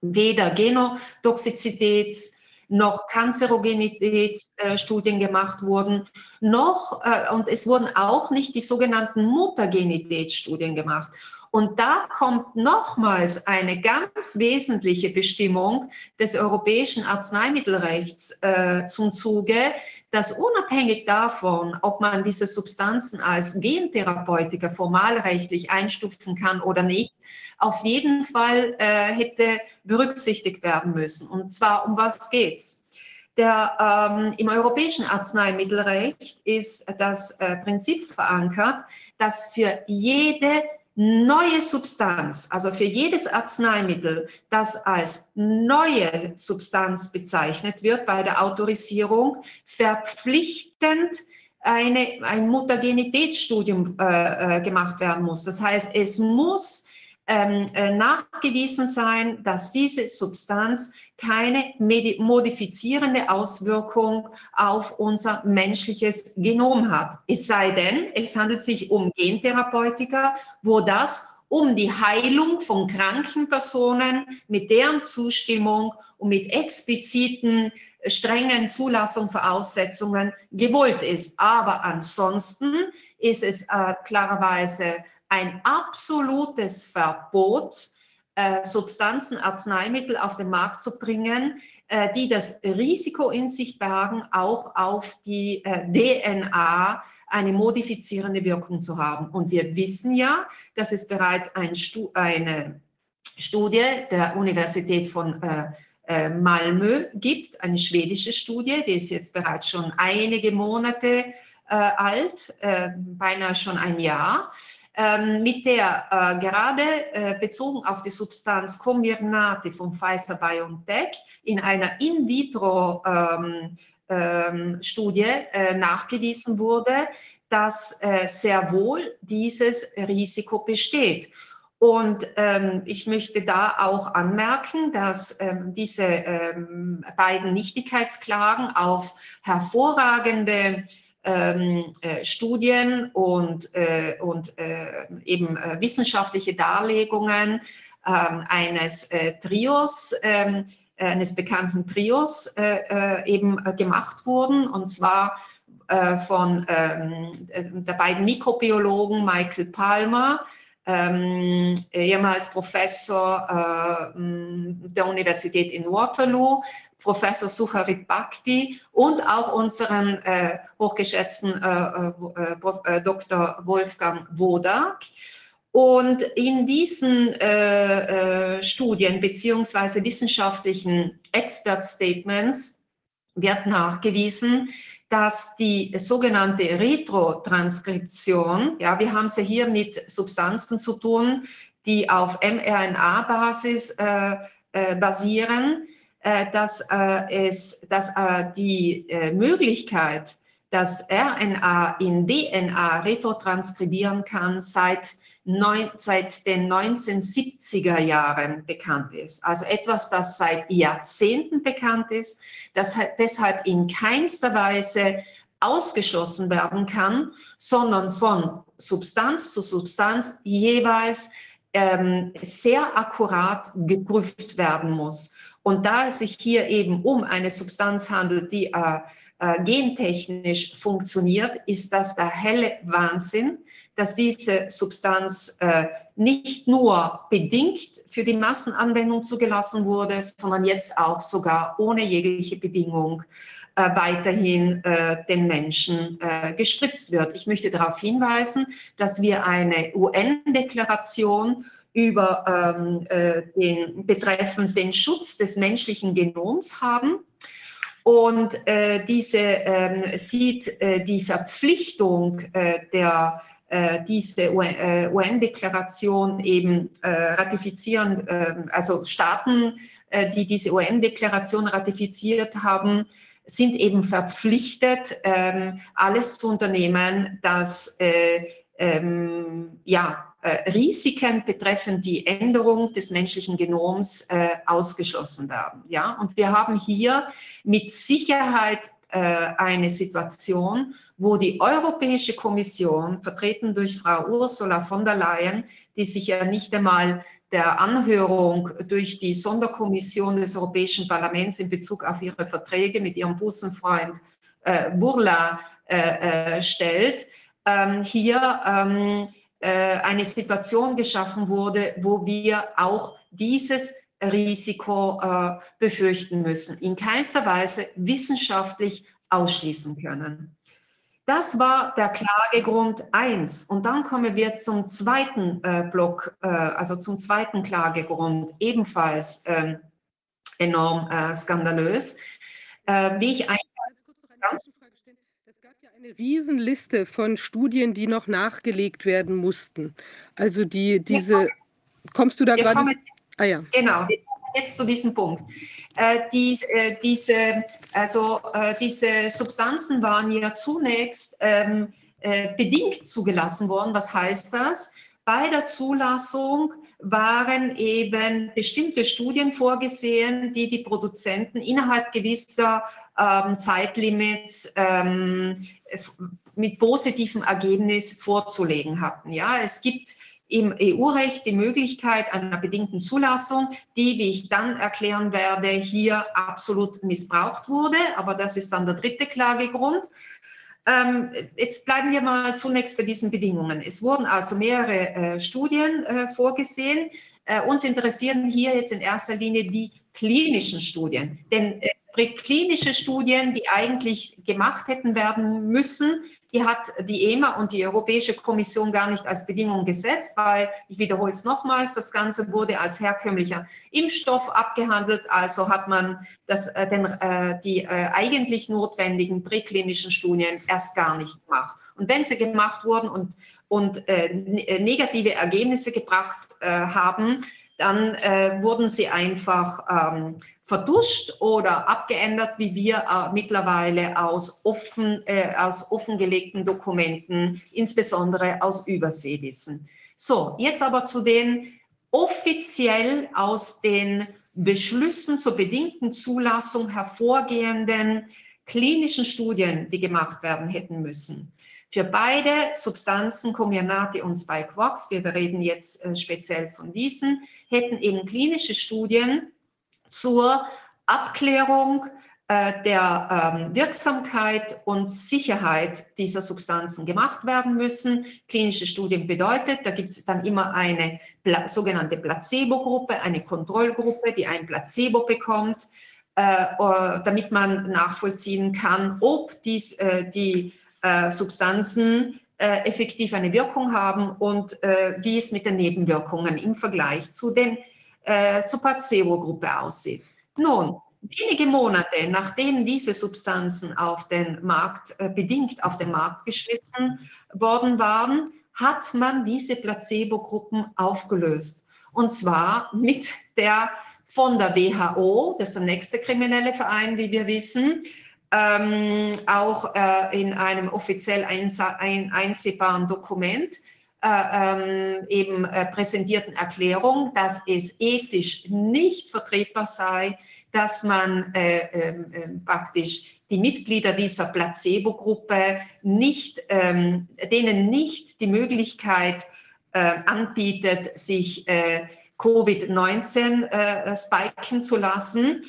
weder Genotoxizitäts- noch Kanzerogenitätsstudien gemacht wurden, noch, äh, und es wurden auch nicht die sogenannten Mutagenitätsstudien gemacht. Und da kommt nochmals eine ganz wesentliche Bestimmung des europäischen Arzneimittelrechts äh, zum Zuge, dass unabhängig davon, ob man diese Substanzen als Gentherapeutika formalrechtlich einstufen kann oder nicht, auf jeden Fall äh, hätte berücksichtigt werden müssen. Und zwar, um was geht's? Der, ähm, Im europäischen Arzneimittelrecht ist das äh, Prinzip verankert, dass für jede neue Substanz, also für jedes Arzneimittel, das als neue Substanz bezeichnet wird bei der Autorisierung, verpflichtend eine, ein Mutagenitätsstudium äh, äh gemacht werden muss. Das heißt, es muss ähm, äh, nachgewiesen sein, dass diese Substanz keine modifizierende Auswirkung auf unser menschliches Genom hat. Es sei denn, es handelt sich um Gentherapeutika, wo das um die Heilung von kranken Personen mit deren Zustimmung und mit expliziten strengen Zulassungsvoraussetzungen gewollt ist. Aber ansonsten ist es äh, klarerweise ein absolutes Verbot, äh, Substanzen, Arzneimittel auf den Markt zu bringen, äh, die das Risiko in sich bergen, auch auf die äh, DNA eine modifizierende Wirkung zu haben. Und wir wissen ja, dass es bereits ein Stu eine Studie der Universität von Malmö gibt, eine schwedische Studie, die ist jetzt bereits schon einige Monate alt, beinahe schon ein Jahr ähm, mit der äh, gerade äh, bezogen auf die Substanz Comirnaty von Pfizer BioNTech in einer In-vitro-Studie ähm, ähm, äh, nachgewiesen wurde, dass äh, sehr wohl dieses Risiko besteht. Und ähm, ich möchte da auch anmerken, dass ähm, diese ähm, beiden Nichtigkeitsklagen auf hervorragende ähm, äh, Studien und, äh, und äh, eben äh, wissenschaftliche Darlegungen ähm, eines äh, Trios, ähm, eines bekannten Trios äh, eben gemacht wurden, und zwar von ähm, der beiden Mikrobiologen Michael Palmer, ähm, ehemals Professor äh, der Universität in Waterloo, Professor Sucharit Bhakti und auch unseren äh, hochgeschätzten äh, äh, äh Dr. Wolfgang Wodak. Und in diesen äh, äh, Studien beziehungsweise wissenschaftlichen Expert Statements wird nachgewiesen, dass die sogenannte Retrotranskription, ja, wir haben sie hier mit Substanzen zu tun, die auf mRNA-Basis äh, äh, basieren, äh, dass, äh, es, dass äh, die Möglichkeit, dass RNA in DNA retrotranskribieren kann, seit, neun, seit den 1970er Jahren bekannt ist. Also etwas, das seit Jahrzehnten bekannt ist, das deshalb in keinster Weise ausgeschlossen werden kann, sondern von Substanz zu Substanz jeweils ähm, sehr akkurat geprüft werden muss. Und da es sich hier eben um eine Substanz handelt, die äh, äh, gentechnisch funktioniert, ist das der helle Wahnsinn, dass diese Substanz äh, nicht nur bedingt für die Massenanwendung zugelassen wurde, sondern jetzt auch sogar ohne jegliche Bedingung äh, weiterhin äh, den Menschen äh, gespritzt wird. Ich möchte darauf hinweisen, dass wir eine UN-Deklaration über ähm, äh, den betreffend den Schutz des menschlichen Genoms haben. Und äh, diese ähm, sieht äh, die Verpflichtung äh, der äh, diese UN-Deklaration äh, eben ratifizieren, ähm, also Staaten, die diese UN-Deklaration ratifiziert haben, sind eben verpflichtet, ähm, alles zu unternehmen, dass ähm, ja, Risiken betreffend die Änderung des menschlichen Genoms ausgeschlossen werden. Ja? Und wir haben hier mit Sicherheit äh, eine Situation, wo die Europäische Kommission, vertreten durch Frau Ursula von der Leyen, die sich ja nicht einmal der Anhörung durch die Sonderkommission des Europäischen Parlaments in Bezug auf ihre Verträge mit ihrem Bussenfreund äh, Burla äh, äh, stellt, ähm, hier ähm, äh, eine Situation geschaffen wurde, wo wir auch dieses Risiko äh, befürchten müssen, in keinster Weise wissenschaftlich ausschließen können. Das war der Klagegrund 1. Und dann kommen wir zum zweiten äh, Block, äh, also zum zweiten Klagegrund, ebenfalls ähm, enorm äh, skandalös. Äh, wie ich ja eine Riesenliste von Studien, die noch nachgelegt werden mussten. Also die, diese, kommst du da gerade? Ah ja. Genau, jetzt zu diesem Punkt. Äh, die, äh, diese, also, äh, diese Substanzen waren ja zunächst ähm, äh, bedingt zugelassen worden. Was heißt das? Bei der Zulassung waren eben bestimmte Studien vorgesehen, die die Produzenten innerhalb gewisser ähm, Zeitlimits ähm, mit positivem Ergebnis vorzulegen hatten. Ja, es gibt im EU-Recht die Möglichkeit einer bedingten Zulassung, die, wie ich dann erklären werde, hier absolut missbraucht wurde. Aber das ist dann der dritte Klagegrund. Ähm, jetzt bleiben wir mal zunächst bei diesen Bedingungen. Es wurden also mehrere äh, Studien äh, vorgesehen. Äh, uns interessieren hier jetzt in erster Linie die klinischen Studien. Denn äh, präklinische Studien, die eigentlich gemacht hätten werden müssen, die hat die EMA und die Europäische Kommission gar nicht als Bedingung gesetzt, weil, ich wiederhole es nochmals, das Ganze wurde als herkömmlicher Impfstoff abgehandelt, also hat man das, äh, den, äh, die äh, eigentlich notwendigen präklinischen Studien erst gar nicht gemacht. Und wenn sie gemacht wurden und, und äh, äh negative Ergebnisse gebracht äh, haben, dann wurden sie einfach ähm, verduscht oder abgeändert, wie wir äh, mittlerweile aus, offen, äh, aus offengelegten Dokumenten, insbesondere aus Übersee wissen. So, jetzt aber zu den offiziell aus den Beschlüssen zur bedingten Zulassung hervorgehenden klinischen Studien, die gemacht werden hätten müssen. Für beide Substanzen, Comirnaty und Spikevox, wir reden jetzt äh, speziell von diesen, hätten eben klinische Studien zur Abklärung äh, der ähm, Wirksamkeit und Sicherheit dieser Substanzen gemacht werden müssen. Klinische Studien bedeutet, da gibt es dann immer eine Pla sogenannte Placebo-Gruppe, eine Kontrollgruppe, die ein Placebo bekommt, äh, damit man nachvollziehen kann, ob dies, äh, die äh, Substanzen äh, effektiv eine Wirkung haben und äh, wie es mit den Nebenwirkungen im Vergleich zu den äh, zur Placebo-Gruppe aussieht. Nun, wenige Monate nachdem diese Substanzen auf den Markt, äh, bedingt auf den Markt geschmissen worden waren, hat man diese Placebo-Gruppen aufgelöst. Und zwar mit der von der WHO, das ist der nächste kriminelle Verein, wie wir wissen, ähm, auch äh, in einem offiziell einsehbaren Dokument äh, ähm, eben äh, präsentierten Erklärung, dass es ethisch nicht vertretbar sei, dass man äh, ähm, ähm, praktisch die Mitglieder dieser Placebo-Gruppe nicht, ähm, denen nicht die Möglichkeit äh, anbietet, sich äh, Covid-19 äh, spiken zu lassen.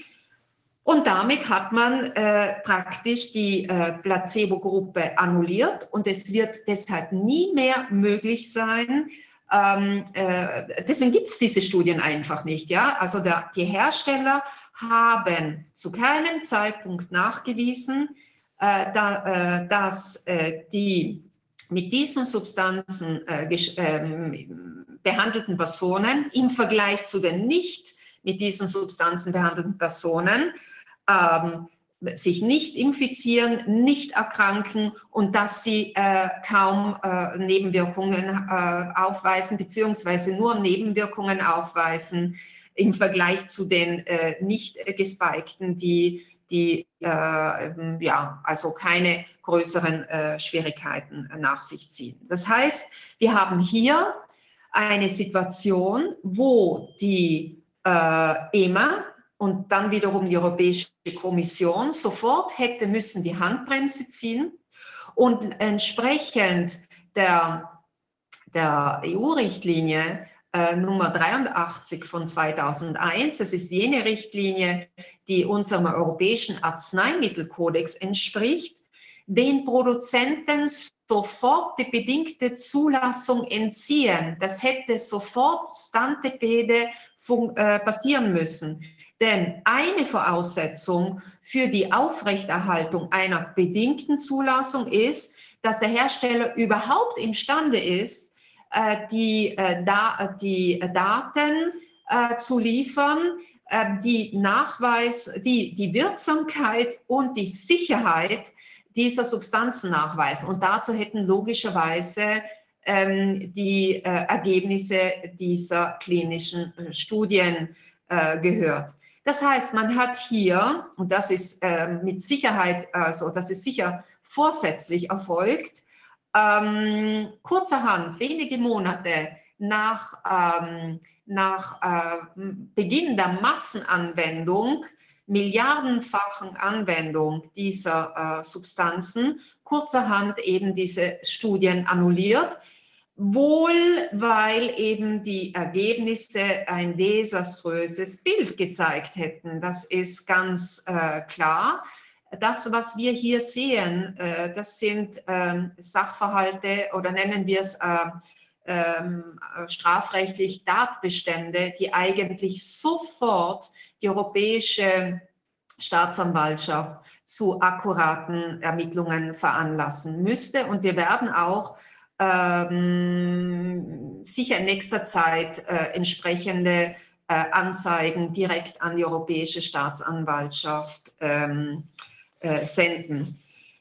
Und damit hat man äh, praktisch die äh, Placebo-Gruppe annulliert und es wird deshalb nie mehr möglich sein, ähm, äh, deswegen gibt es diese Studien einfach nicht. Ja? Also der, die Hersteller haben zu keinem Zeitpunkt nachgewiesen, äh, da, äh, dass äh, die mit diesen Substanzen äh, ähm, behandelten Personen im Vergleich zu den nicht mit diesen Substanzen behandelten Personen ähm, sich nicht infizieren, nicht erkranken und dass sie äh, kaum äh, Nebenwirkungen äh, aufweisen, beziehungsweise nur Nebenwirkungen aufweisen im Vergleich zu den äh, nicht gespikten, die, die äh, ja, also keine größeren äh, Schwierigkeiten nach sich ziehen. Das heißt, wir haben hier eine Situation, wo die EMA, und dann wiederum die Europäische Kommission sofort hätte müssen die Handbremse ziehen und entsprechend der, der EU-Richtlinie äh, Nummer 83 von 2001, das ist jene Richtlinie, die unserem europäischen Arzneimittelkodex entspricht, den Produzenten sofort die bedingte Zulassung entziehen. Das hätte sofort Stantepede äh, passieren müssen. Denn eine Voraussetzung für die Aufrechterhaltung einer bedingten Zulassung ist, dass der Hersteller überhaupt imstande ist, äh, die, äh, die Daten äh, zu liefern, die Nachweis, die, die Wirksamkeit und die Sicherheit dieser Substanzen nachweisen. Und dazu hätten logischerweise ähm, die Ergebnisse dieser klinischen Studien gehört. Das heißt, man hat hier, und das ist äh, mit Sicherheit, also das ist sicher vorsätzlich erfolgt, ähm, kurzerhand, wenige Monate nach, ähm, nach äh, Beginn der Massenanwendung, milliardenfachen Anwendung dieser äh, Substanzen, kurzerhand eben diese Studien annulliert, wohl weil eben die Ergebnisse ein desaströses Bild gezeigt hätten. Das ist ganz äh, klar. Das, was wir hier sehen, äh, das sind äh, Sachverhalte oder nennen wir es äh, ähm, strafrechtlich Tatbestände, die eigentlich sofort die europäische Staatsanwaltschaft zu akkuraten Ermittlungen veranlassen müsste. Und wir werden auch ähm, sicher in nächster Zeit äh, entsprechende äh, Anzeigen direkt an die Europäische Staatsanwaltschaft ähm, äh, senden.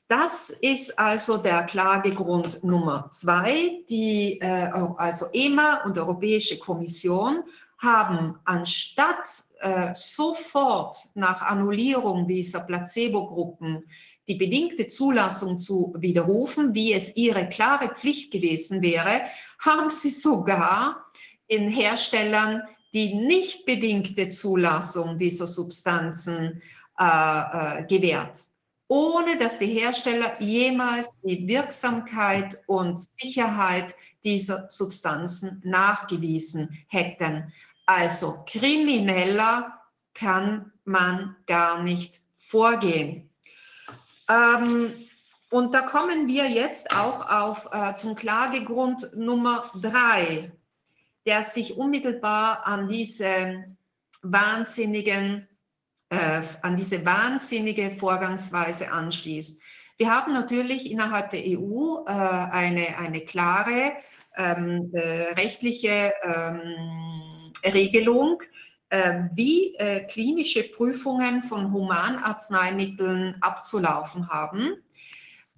Das ist also der Klagegrund Nummer zwei. Die äh, also EMA und Europäische Kommission haben anstatt äh, sofort nach Annullierung dieser Placebo-Gruppen die bedingte Zulassung zu widerrufen, wie es ihre klare Pflicht gewesen wäre, haben sie sogar den Herstellern die nicht bedingte Zulassung dieser Substanzen äh, äh, gewährt, ohne dass die Hersteller jemals die Wirksamkeit und Sicherheit dieser Substanzen nachgewiesen hätten. Also krimineller kann man gar nicht vorgehen. Ähm, und da kommen wir jetzt auch auf, äh, zum Klagegrund Nummer drei, der sich unmittelbar an diese wahnsinnigen, äh, an diese wahnsinnige Vorgangsweise anschließt. Wir haben natürlich innerhalb der EU äh, eine, eine klare ähm, äh, rechtliche ähm, Regelung, wie äh, klinische Prüfungen von Humanarzneimitteln abzulaufen haben.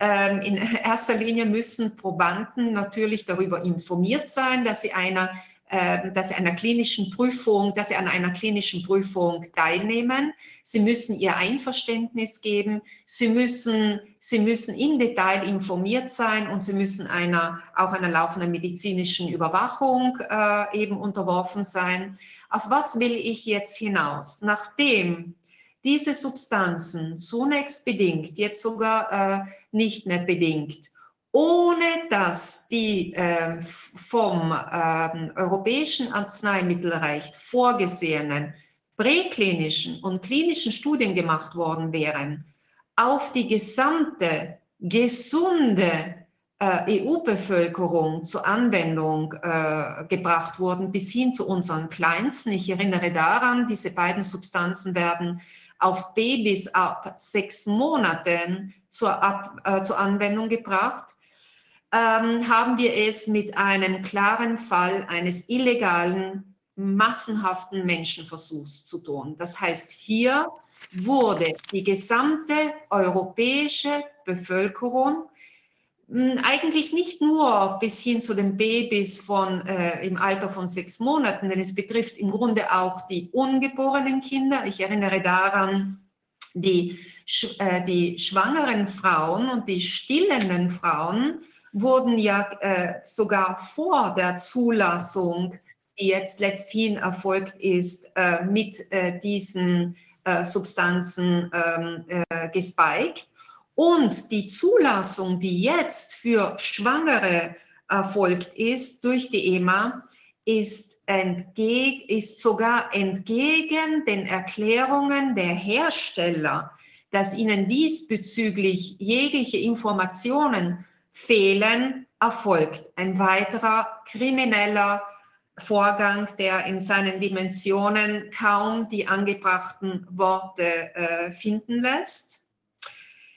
Ähm, in erster Linie müssen Probanden natürlich darüber informiert sein, dass sie einer ähm, dass sie einer klinischen Prüfung, dass sie an einer klinischen Prüfung teilnehmen. Sie müssen ihr Einverständnis geben. Sie müssen, sie müssen im Detail informiert sein und sie müssen einer, auch einer laufenden medizinischen Überwachung äh, eben unterworfen sein. Auf was will ich jetzt hinaus? Nachdem diese Substanzen zunächst bedingt, jetzt sogar äh, nicht mehr bedingt, ohne dass die äh, vom äh, Europäischen Arzneimittelrecht vorgesehenen präklinischen und klinischen Studien gemacht worden wären, auf die gesamte gesunde äh, EU-Bevölkerung zur Anwendung äh, gebracht wurden, bis hin zu unseren Kleinsten. Ich erinnere daran, diese beiden Substanzen werden auf Babys ab sechs Monaten zur, ab, äh, zur Anwendung gebracht, ähm, haben wir es mit einem klaren Fall eines illegalen, massenhaften Menschenversuchs zu tun. Das heißt, hier wurde die gesamte europäische Bevölkerung hm, eigentlich nicht nur bis hin zu den Babys von, äh, im Alter von sechs Monaten, denn es betrifft im Grunde auch die ungeborenen Kinder. Ich erinnere daran, die, äh, die schwangeren Frauen und die stillenden Frauen wurden ja äh, sogar vor der Zulassung, die jetzt letzthin erfolgt ist, äh, mit äh, diesen äh, Substanzen ähm, gespiked. Und die Zulassung, die jetzt für Schwangere erfolgt ist durch die EMA, ist, ist sogar entgegen den Erklärungen der Hersteller, dass ihnen diesbezüglich jegliche Informationen fehlen, erfolgt. Ein weiterer krimineller Vorgang, der in seinen Dimensionen kaum die angebrachten Worte äh, finden lässt.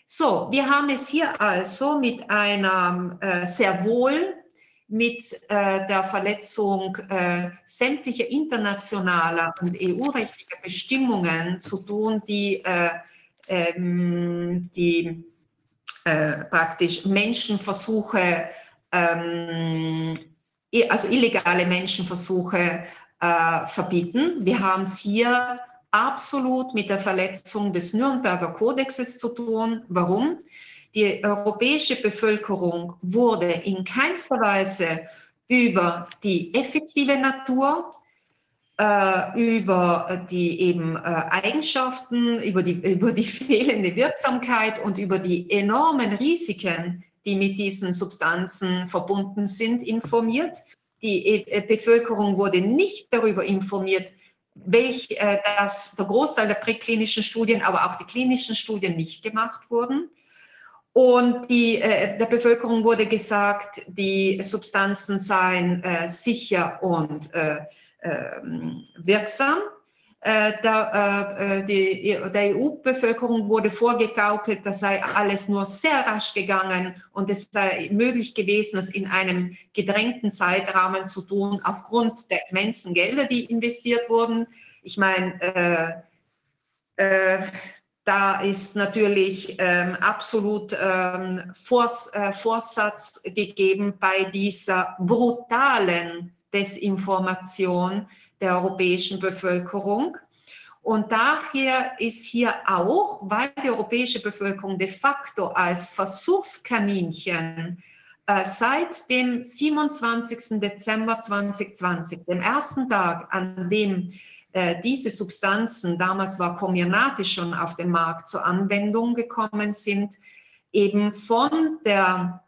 So, wir haben es hier also mit einer äh, sehr wohl mit äh, der Verletzung äh, sämtlicher internationaler und EU-rechtlicher Bestimmungen zu tun, die, äh, ähm, die äh, praktisch Menschenversuche, ähm, also illegale Menschenversuche äh, verbieten. Wir haben es hier absolut mit der Verletzung des Nürnberger Kodexes zu tun. Warum? Die europäische Bevölkerung wurde in keinster Weise über die effektive Natur, über die eben äh, Eigenschaften, über die, über die fehlende Wirksamkeit und über die enormen Risiken, die mit diesen Substanzen verbunden sind, informiert. Die äh, Bevölkerung wurde nicht darüber informiert, welch, äh, dass der Großteil der präklinischen Studien, aber auch die klinischen Studien nicht gemacht wurden. Und die, äh, der Bevölkerung wurde gesagt, die Substanzen seien äh, sicher und äh, wirksam. Äh, der, äh, die, der EU-Bevölkerung wurde vorgegaukelt, das sei alles nur sehr rasch gegangen und es sei möglich gewesen, das in einem gedrängten Zeitrahmen zu tun, aufgrund der immensen Gelder, die investiert wurden. Ich meine, äh, äh, da ist natürlich ähm, absolut ähm, Vors, äh, Vorsatz gegeben bei dieser brutalen Desinformation, der europäischen Bevölkerung. Und daher ist hier auch, weil die europäische Bevölkerung de facto als Versuchskaninchen äh, seit dem 27. Dezember 2020, dem ersten Tag, an dem äh, diese Substanzen, damals war Comirnaty schon auf dem Markt zur Anwendung gekommen sind, eben von der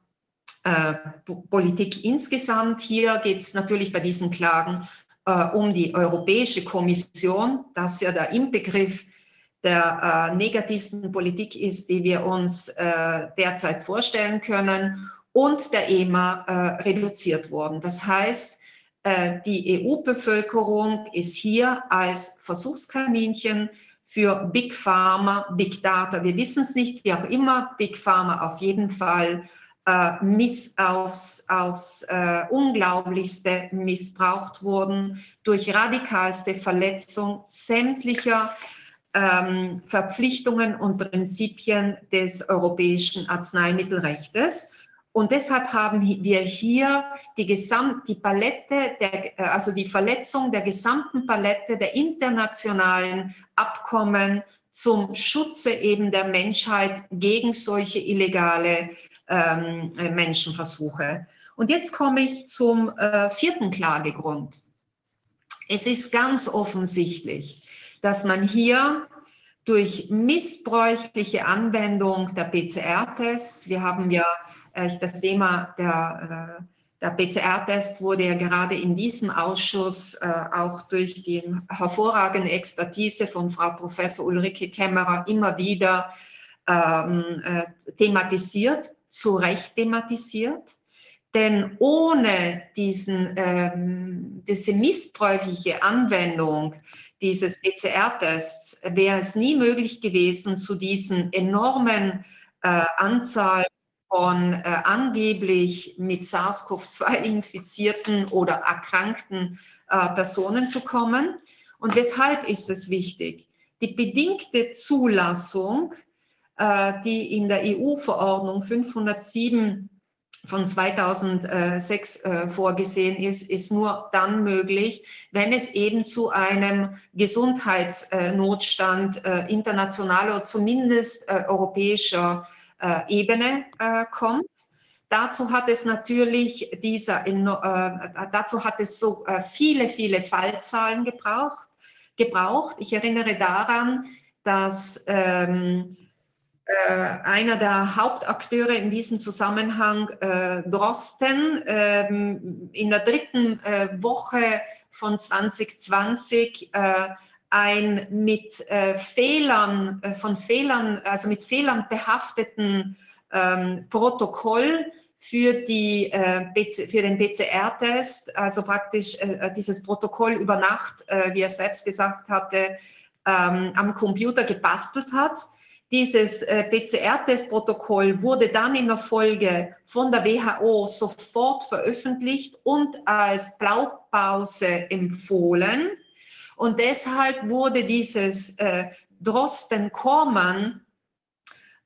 äh, Politik insgesamt. Hier geht es natürlich bei diesen Klagen äh, um die Europäische Kommission, das ja der Inbegriff der äh, negativsten Politik ist, die wir uns äh, derzeit vorstellen können, und der EMA äh, reduziert worden. Das heißt, die EU-Bevölkerung ist hier als Versuchskaninchen für Big Pharma, Big Data. Wir wissen es nicht, wie auch immer, Big Pharma auf jeden Fall äh, miss aufs, aufs äh, Unglaublichste missbraucht wurden durch radikalste Verletzung sämtlicher ähm, Verpflichtungen und Prinzipien des europäischen Arzneimittelrechts. Und deshalb haben wir hier die, Gesamt, die Palette, der, äh, also die Verletzung der gesamten Palette der internationalen Abkommen zum Schutze eben der Menschheit gegen solche illegale ähm, äh, Menschenversuche. Und jetzt komme ich zum äh, vierten Klagegrund. Es ist ganz offensichtlich, dass man hier durch missbräuchliche Anwendung der PCR-Tests, wir haben ja äh, das Thema der der PCR-Test wurde ja gerade in diesem Ausschuss äh, auch durch die hervorragende Expertise von Frau Professor Ulrike Kämmerer immer wieder ähm, äh, thematisiert, zu Recht thematisiert. Denn ohne diesen, ähm, diese missbräuchliche Anwendung dieses PCR-Tests wäre es nie möglich gewesen, zu diesen enormen äh, Anzahl von äh, angeblich mit SARS-CoV-2 infizierten oder erkrankten äh, Personen zu kommen. Und weshalb ist es wichtig? Die bedingte Zulassung, die in der EU-Verordnung 507 von 2006 äh, vorgesehen ist, ist nur dann möglich, wenn es eben zu einem Gesundheitsnotstand äh, internationaler oder zumindest äh, europäischer äh, Ebene äh, kommt. Dazu hat es natürlich dieser, äh, dazu hat es so viele, viele Fallzahlen gebraucht. gebraucht. Ich erinnere daran, dass ähm, äh, einer der Hauptakteure in diesem Zusammenhang, äh, Drosten, ähm, in der dritten äh, Woche von 2020 ein mit äh, Fehlern, äh, von Fehlern, also mit Fehlern behafteten ähm, Protokoll für, die, äh, für den PCR-Test, also praktisch äh, dieses Protokoll über Nacht, äh, wie er selbst gesagt hatte, ähm, am Computer gebastelt hat. Dieses äh, PCR-Test-Protokoll wurde dann in der Folge von der WHO sofort veröffentlicht und als Blaupause empfohlen. Und deshalb wurde dieses äh, Drosten-Kormann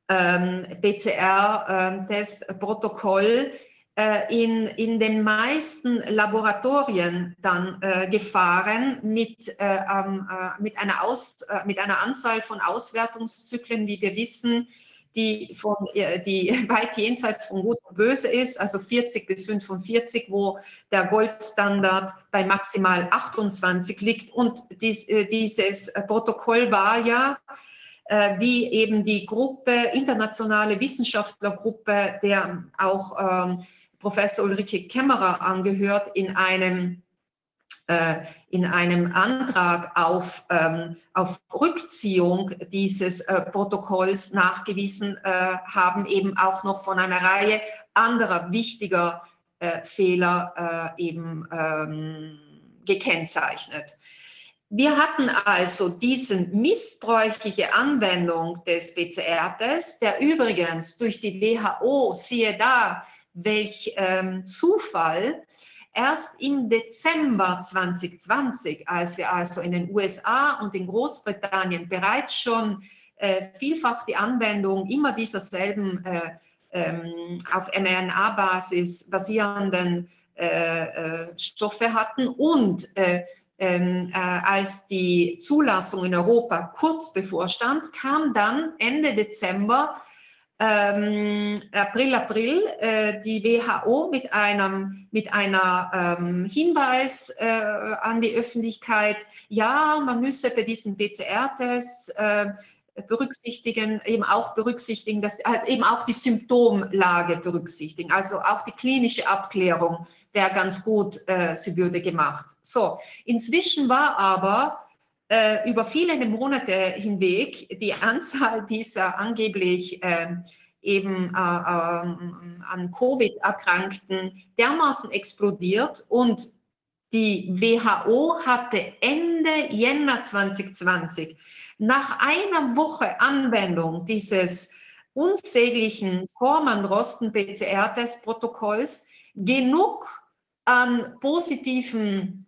ähm, PCR-Testprotokoll äh, in, in den meisten Laboratorien dann äh, gefahren mit, äh, äh mit, einer Aus, äh, mit einer Anzahl von Auswertungszyklen, wie wir wissen, die, von, die weit jenseits von Gut und Böse ist, also 40 bis 45, wo der Goldstandard bei maximal 28 liegt. Und dies, äh, dieses Protokoll war ja, äh, wie eben die Gruppe, internationale Wissenschaftlergruppe, der auch ähm, Professor Ulrike Kämmerer angehört, in einem äh, in einem Antrag auf, ähm, auf Rückziehung dieses äh, Protokolls nachgewiesen äh, haben, eben auch noch von einer Reihe anderer wichtiger Fehler eben ähm, gekennzeichnet. Wir hatten also diese missbräuchliche Anwendung des PCR-Tests, der übrigens durch die WHO, siehe da, welch ähm, Zufall, Erst im Dezember 2020, als wir also in den USA und in Großbritannien bereits schon äh, vielfach die Anwendung immer dieser selben äh, ähm, auf mRNA-Basis basierenden äh, äh Stoffe hatten und äh, ähm, äh, als die Zulassung in Europa kurz bevorstand, kam dann Ende Dezember ähm, April, April äh, die WHO mit einem mit einer ähm, Hinweis äh, an die Öffentlichkeit, ja, man müsse bei diesen PCR-Tests äh, berücksichtigen, eben auch berücksichtigen, dass also eben auch die Symptomlage berücksichtigen, also auch die klinische Abklärung wäre ganz gut, äh, sie würde gemacht. So, inzwischen war aber äh, über viele Monate hinweg die Anzahl dieser angeblich äh, eben äh, äh, an Covid-Erkrankten dermaßen explodiert und die WHO hatte Ende Jänner 2020 nach einer Woche Anwendung dieses unsäglichen Kormann-Rosten-PCR-Testprotokolls genug an positiven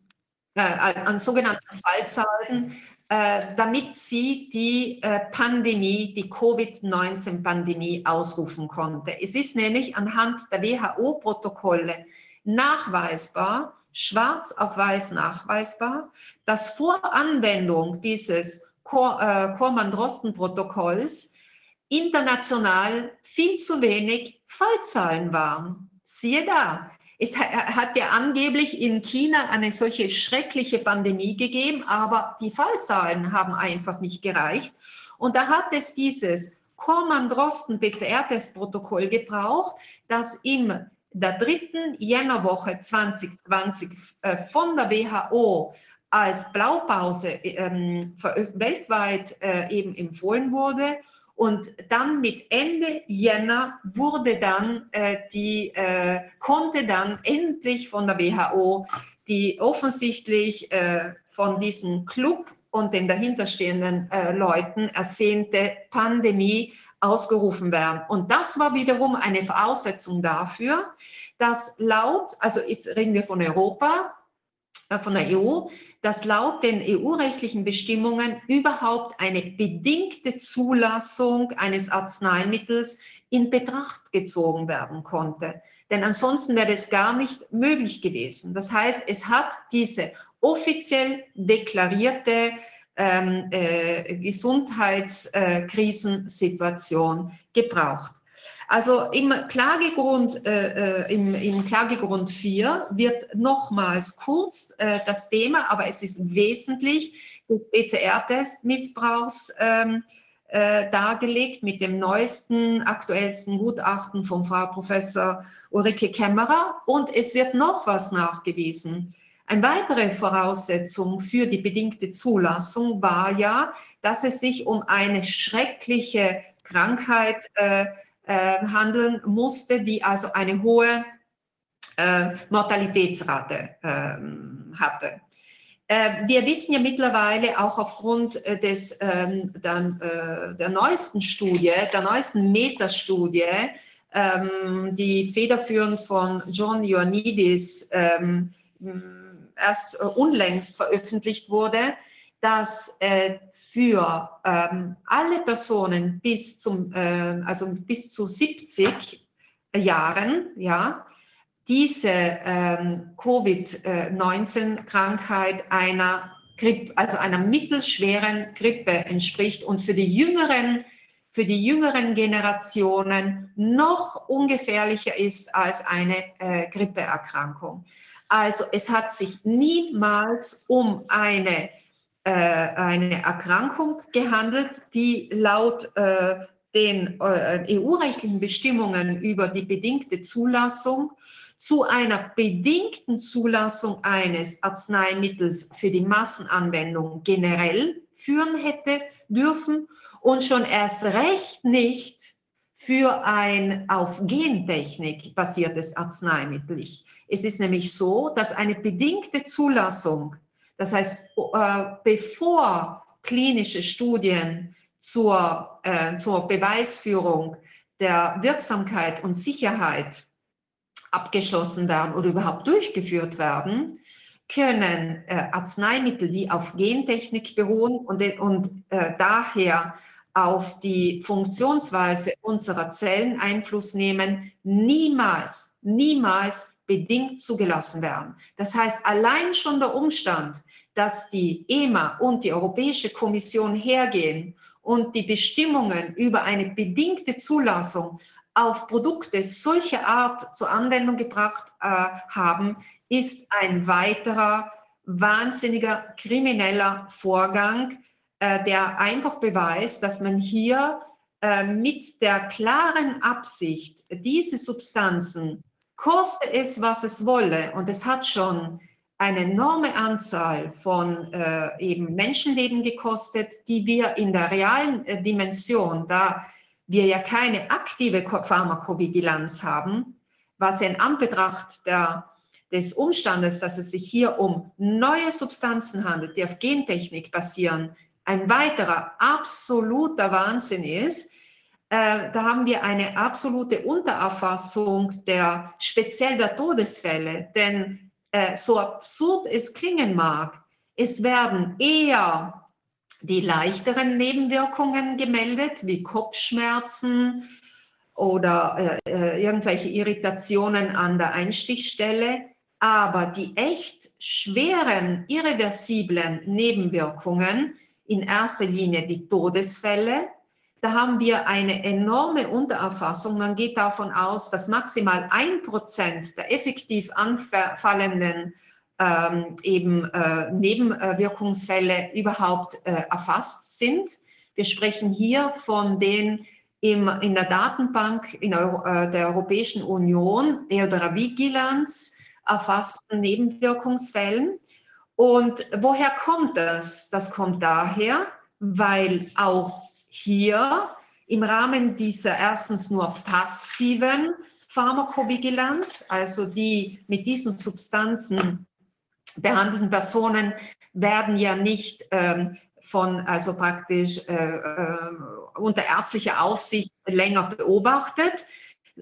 äh, an sogenannten Fallzahlen, äh, damit sie die äh, Pandemie, die Covid-19-Pandemie ausrufen konnte. Es ist nämlich anhand der WHO-Protokolle nachweisbar, schwarz auf weiß nachweisbar, dass vor Anwendung dieses Korman-Drosten-Protokolls international viel zu wenig Fallzahlen waren. Siehe da, es hat ja angeblich in China eine solche schreckliche Pandemie gegeben, aber die Fallzahlen haben einfach nicht gereicht. Und da hat es dieses Korman-Drosten-PCR-Testprotokoll gebraucht, das im der dritten Jännerwoche 2020 äh, von der WHO als Blaupause ähm, weltweit äh, eben empfohlen wurde. Und dann mit Ende Jänner wurde dann äh, die, äh, konnte dann endlich von der WHO die offensichtlich äh, von diesem Club und den dahinterstehenden äh, Leuten ersehnte Pandemie ausgerufen werden. Und das war wiederum eine Voraussetzung dafür, dass laut, also jetzt reden wir von Europa, äh, von der EU, dass laut den EU-rechtlichen Bestimmungen überhaupt eine bedingte Zulassung eines Arzneimittels in Betracht gezogen werden konnte. Denn ansonsten wäre das gar nicht möglich gewesen. Das heißt, es hat diese offiziell deklarierte ähm, äh, Gesundheitskrisensituation gebraucht. Also im Klagegrund, äh, äh im, im, Klagegrund 4 wird nochmals kurz äh, das Thema, aber es ist wesentlich des PCR-Test-Missbrauchs ähm, äh, dargelegt mit dem neuesten, aktuellsten Gutachten von Frau Professor Ulrike Kämmerer. Und es wird noch was nachgewiesen. Eine weitere Voraussetzung für die bedingte Zulassung war ja, dass es sich um eine schreckliche Krankheit äh, äh, handeln musste, die also eine hohe äh, Mortalitätsrate ähm, hatte. Äh, wir wissen ja mittlerweile auch aufgrund äh, des, ähm, der, äh, der neuesten Studie, der neuesten Metastudie, ähm, die federführend von John Ioannidis ähm, erst unlängst veröffentlicht wurde, dass für alle Personen bis, zum, also bis zu 70 Jahren, ja, diese ähm, Covid-19-Krankheit einer Grippe, also einer mittelschweren Grippe entspricht und für die jüngeren, für die jüngeren Generationen noch ungefährlicher ist als eine äh, Grippeerkrankung. Also es hat sich niemals um eine, äh, eine Erkrankung gehandelt, die laut äh, den äh, EU-rechtlichen Bestimmungen über die bedingte Zulassung zu einer bedingten Zulassung eines Arzneimittels für die Massenanwendung generell führen hätte dürfen und schon erst recht nicht für ein auf Gentechnik basiertes Arzneimittel. Es ist nämlich so, dass eine bedingte Zulassung, das heißt, äh, bevor klinische Studien zur, äh, zur Beweisführung der Wirksamkeit und Sicherheit abgeschlossen werden oder überhaupt durchgeführt werden, können äh, Arzneimittel, die auf Gentechnik beruhen und, und äh, daher auf die Funktionsweise unserer Zellen Einfluss nehmen, niemals, niemals bedingt zugelassen werden. Das heißt, allein schon der Umstand, dass die EMA und die Europäische Kommission hergehen und die Bestimmungen über eine bedingte Zulassung auf Produkte solcher Art zur Anwendung gebracht äh, haben, ist ein weiterer wahnsinniger krimineller Vorgang, äh, der einfach beweist, dass man hier äh, mit der klaren Absicht, diese Substanzen, koste es, was es wolle, und es hat schon eine enorme Anzahl von äh, eben Menschenleben gekostet, die wir in der realen äh, Dimension, da wir ja keine aktive Pharmakovigilanz haben, was in Anbetracht der, des Umstandes, dass es sich hier um neue Substanzen handelt, die auf Gentechnik basieren, ein weiterer absoluter Wahnsinn ist, äh, da haben wir eine absolute Untererfassung der speziell der Todesfälle. Denn äh, so absurd es klingen mag, es werden eher die leichteren Nebenwirkungen gemeldet, wie Kopfschmerzen oder äh, äh, irgendwelche Irritationen an der Einstichstelle. Aber die echt schweren, irreversiblen Nebenwirkungen, in erster Linie die Todesfälle, da haben wir eine enorme Untererfassung. Man geht davon aus, dass maximal ein Prozent der effektiv anfallenden ähm, eben äh, Nebenwirkungsfälle überhaupt äh, erfasst sind. Wir sprechen hier von den im, in der Datenbank in Euro, äh, der Europäischen Union, Eudra Vigilance, erfassten Nebenwirkungsfällen. Und woher kommt das? Das kommt daher, weil auch hier im Rahmen dieser erstens nur passiven Pharmakovigilanz, also die mit diesen Substanzen behandelten Personen werden ja nicht ähm, von, also praktisch äh, äh, unter ärztlicher Aufsicht länger beobachtet.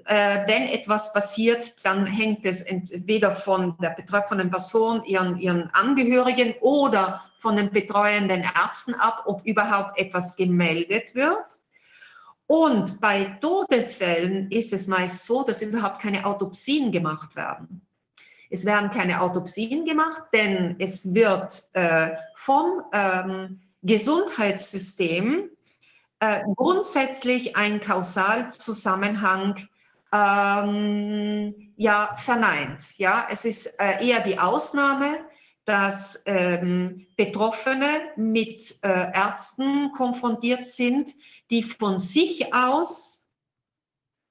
Äh, wenn etwas passiert, dann hängt es entweder von der betroffenen Person, ihren, ihren Angehörigen oder von den betreuenden Ärzten ab, ob überhaupt etwas gemeldet wird. Und bei Todesfällen ist es meist so, dass überhaupt keine Autopsien gemacht werden. Es werden keine Autopsien gemacht, denn es wird äh, vom ähm, Gesundheitssystem äh, grundsätzlich ein Kausalzusammenhang ähm, ja, verneint. Ja, es ist äh, eher die Ausnahme, dass ähm, Betroffene mit äh, Ärzten konfrontiert sind, die von sich aus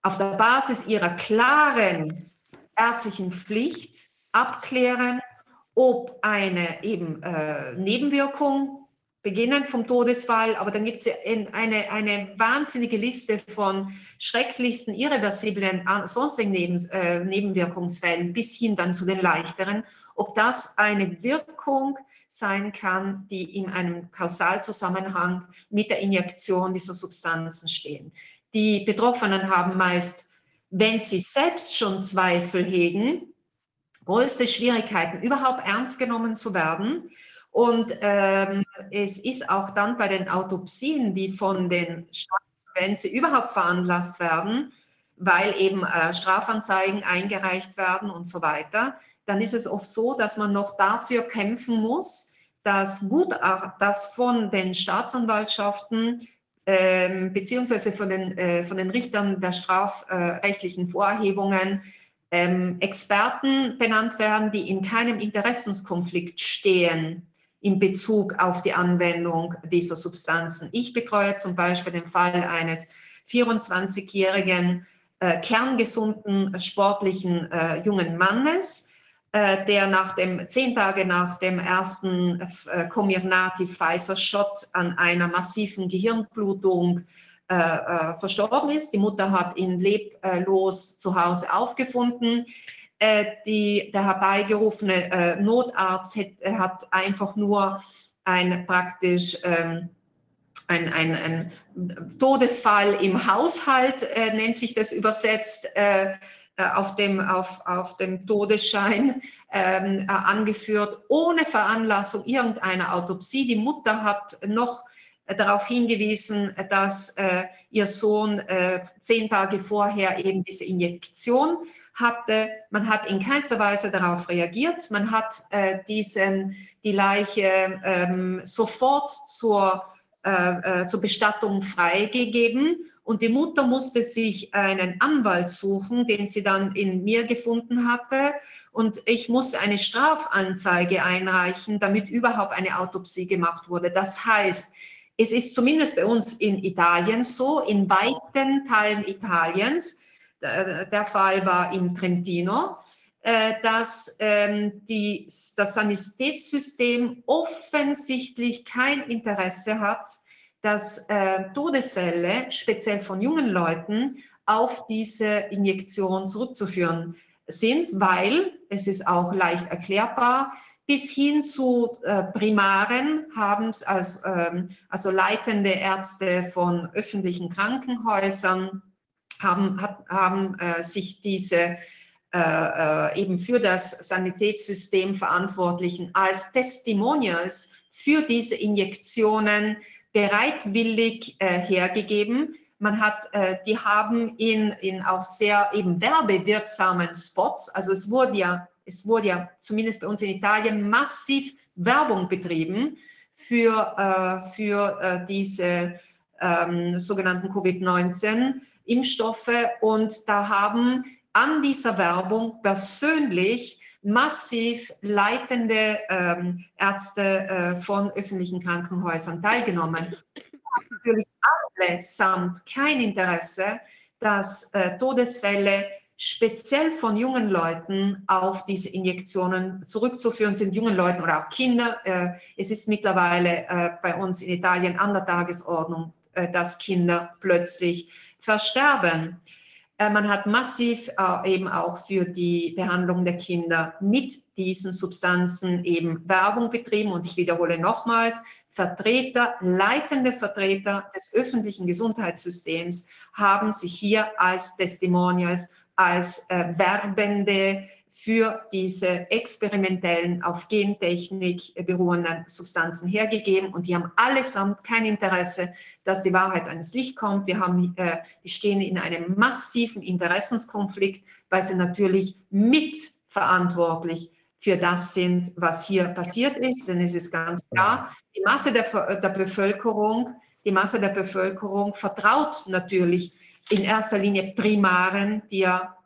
auf der Basis ihrer klaren ärztlichen Pflicht abklären, ob eine eben äh, Nebenwirkung beginnend vom Todesfall, aber dann gibt es eine, eine wahnsinnige Liste von schrecklichsten, irreversiblen, sonstigen Neben, äh, Nebenwirkungsfällen bis hin dann zu den leichteren, ob das eine Wirkung sein kann, die in einem Kausalzusammenhang mit der Injektion dieser Substanzen stehen. Die Betroffenen haben meist, wenn sie selbst schon Zweifel hegen, größte Schwierigkeiten, überhaupt ernst genommen zu werden und ähm, es ist auch dann bei den Autopsien, die von den wenn überhaupt veranlasst werden, weil eben äh, Strafanzeigen eingereicht werden und so weiter, dann ist es oft so, dass man noch dafür kämpfen muss, dass gut, dass von den Staatsanwaltschaften ähm, beziehungsweise von den, äh, von den Richtern der strafrechtlichen Vorerhebungen ähm, Experten benannt werden, die in keinem Interessenskonflikt stehen in Bezug auf die Anwendung dieser Substanzen. Ich betreue zum Beispiel den Fall eines 24-jährigen, äh, kerngesunden, sportlichen äh, jungen Mannes, äh, der nach dem, zehn Tage nach dem ersten äh, Comirnaty Pfizer-Shot an einer massiven Gehirnblutung äh, äh, verstorben ist. Die Mutter hat ihn leblos zu Hause aufgefunden. Äh, die, der herbeigerufene äh, Notarzt hat, hat, einfach nur ein praktisch ähm, ein, ein, ein, Todesfall im Haushalt, äh, nennt sich das übersetzt, äh, äh auf, dem, auf, auf dem Todesschein äh, angeführt, ohne Veranlassung irgendeiner Autopsie. Die Mutter hat noch darauf hingewiesen, dass ihr Sohn zehn Tage vorher eben diese Injektion hatte. Man hat in keinster Weise darauf reagiert. Man hat äh, diesen, die Leiche ähm, sofort zur, äh, äh, zur Bestattung freigegeben. Und die Mutter musste sich einen Anwalt suchen, den sie dann in mir gefunden hatte. Und ich musste eine Strafanzeige einreichen, damit überhaupt eine Autopsie gemacht wurde. Das heißt, es ist zumindest bei uns in Italien so, in weiten Teilen Italiens, der Fall war im Trentino, äh, dass ähm, die, das Sanitätssystem offensichtlich kein Interesse hat, dass äh, Todesfälle, speziell von jungen Leuten, auf diese Injektion zurückzuführen sind, weil, es ist auch leicht erklärbar, bis hin zu äh, Primaren haben es als, ähm, also leitende Ärzte von öffentlichen Krankenhäusern, haben, hat, haben äh, sich diese äh, äh, eben für das Sanitätssystem Verantwortlichen als Testimonials für diese Injektionen bereitwillig äh, hergegeben. Man hat, äh, die haben in, in auch sehr eben werbewirksamen Spots, also es wurde ja, es wurde ja zumindest bei uns in Italien massiv Werbung betrieben für, äh, für diese ähm, sogenannten Covid-19 Impfstoffe und da haben an dieser Werbung persönlich massiv leitende ähm, Ärzte äh, von öffentlichen Krankenhäusern teilgenommen. Natürlich allesamt kein Interesse, dass äh, Todesfälle speziell von jungen Leuten auf diese Injektionen zurückzuführen sind, jungen Leuten oder auch Kinder. Äh, es ist mittlerweile äh, bei uns in Italien an der Tagesordnung, äh, dass Kinder plötzlich versterben. Äh, man hat massiv äh, eben auch für die Behandlung der Kinder mit diesen Substanzen eben Werbung betrieben. Und ich wiederhole nochmals, Vertreter, leitende Vertreter des öffentlichen Gesundheitssystems haben sich hier als Testimonials, als äh, Werbende für diese experimentellen, auf Gentechnik beruhenden Substanzen hergegeben. Und die haben allesamt kein Interesse, dass die Wahrheit ans Licht kommt. Wir haben, äh, die stehen in einem massiven Interessenskonflikt, weil sie natürlich mitverantwortlich für das sind, was hier passiert ist. Denn es ist ganz klar, die Masse der, der Bevölkerung, die Masse der Bevölkerung vertraut natürlich in erster Linie Primaren, die ja,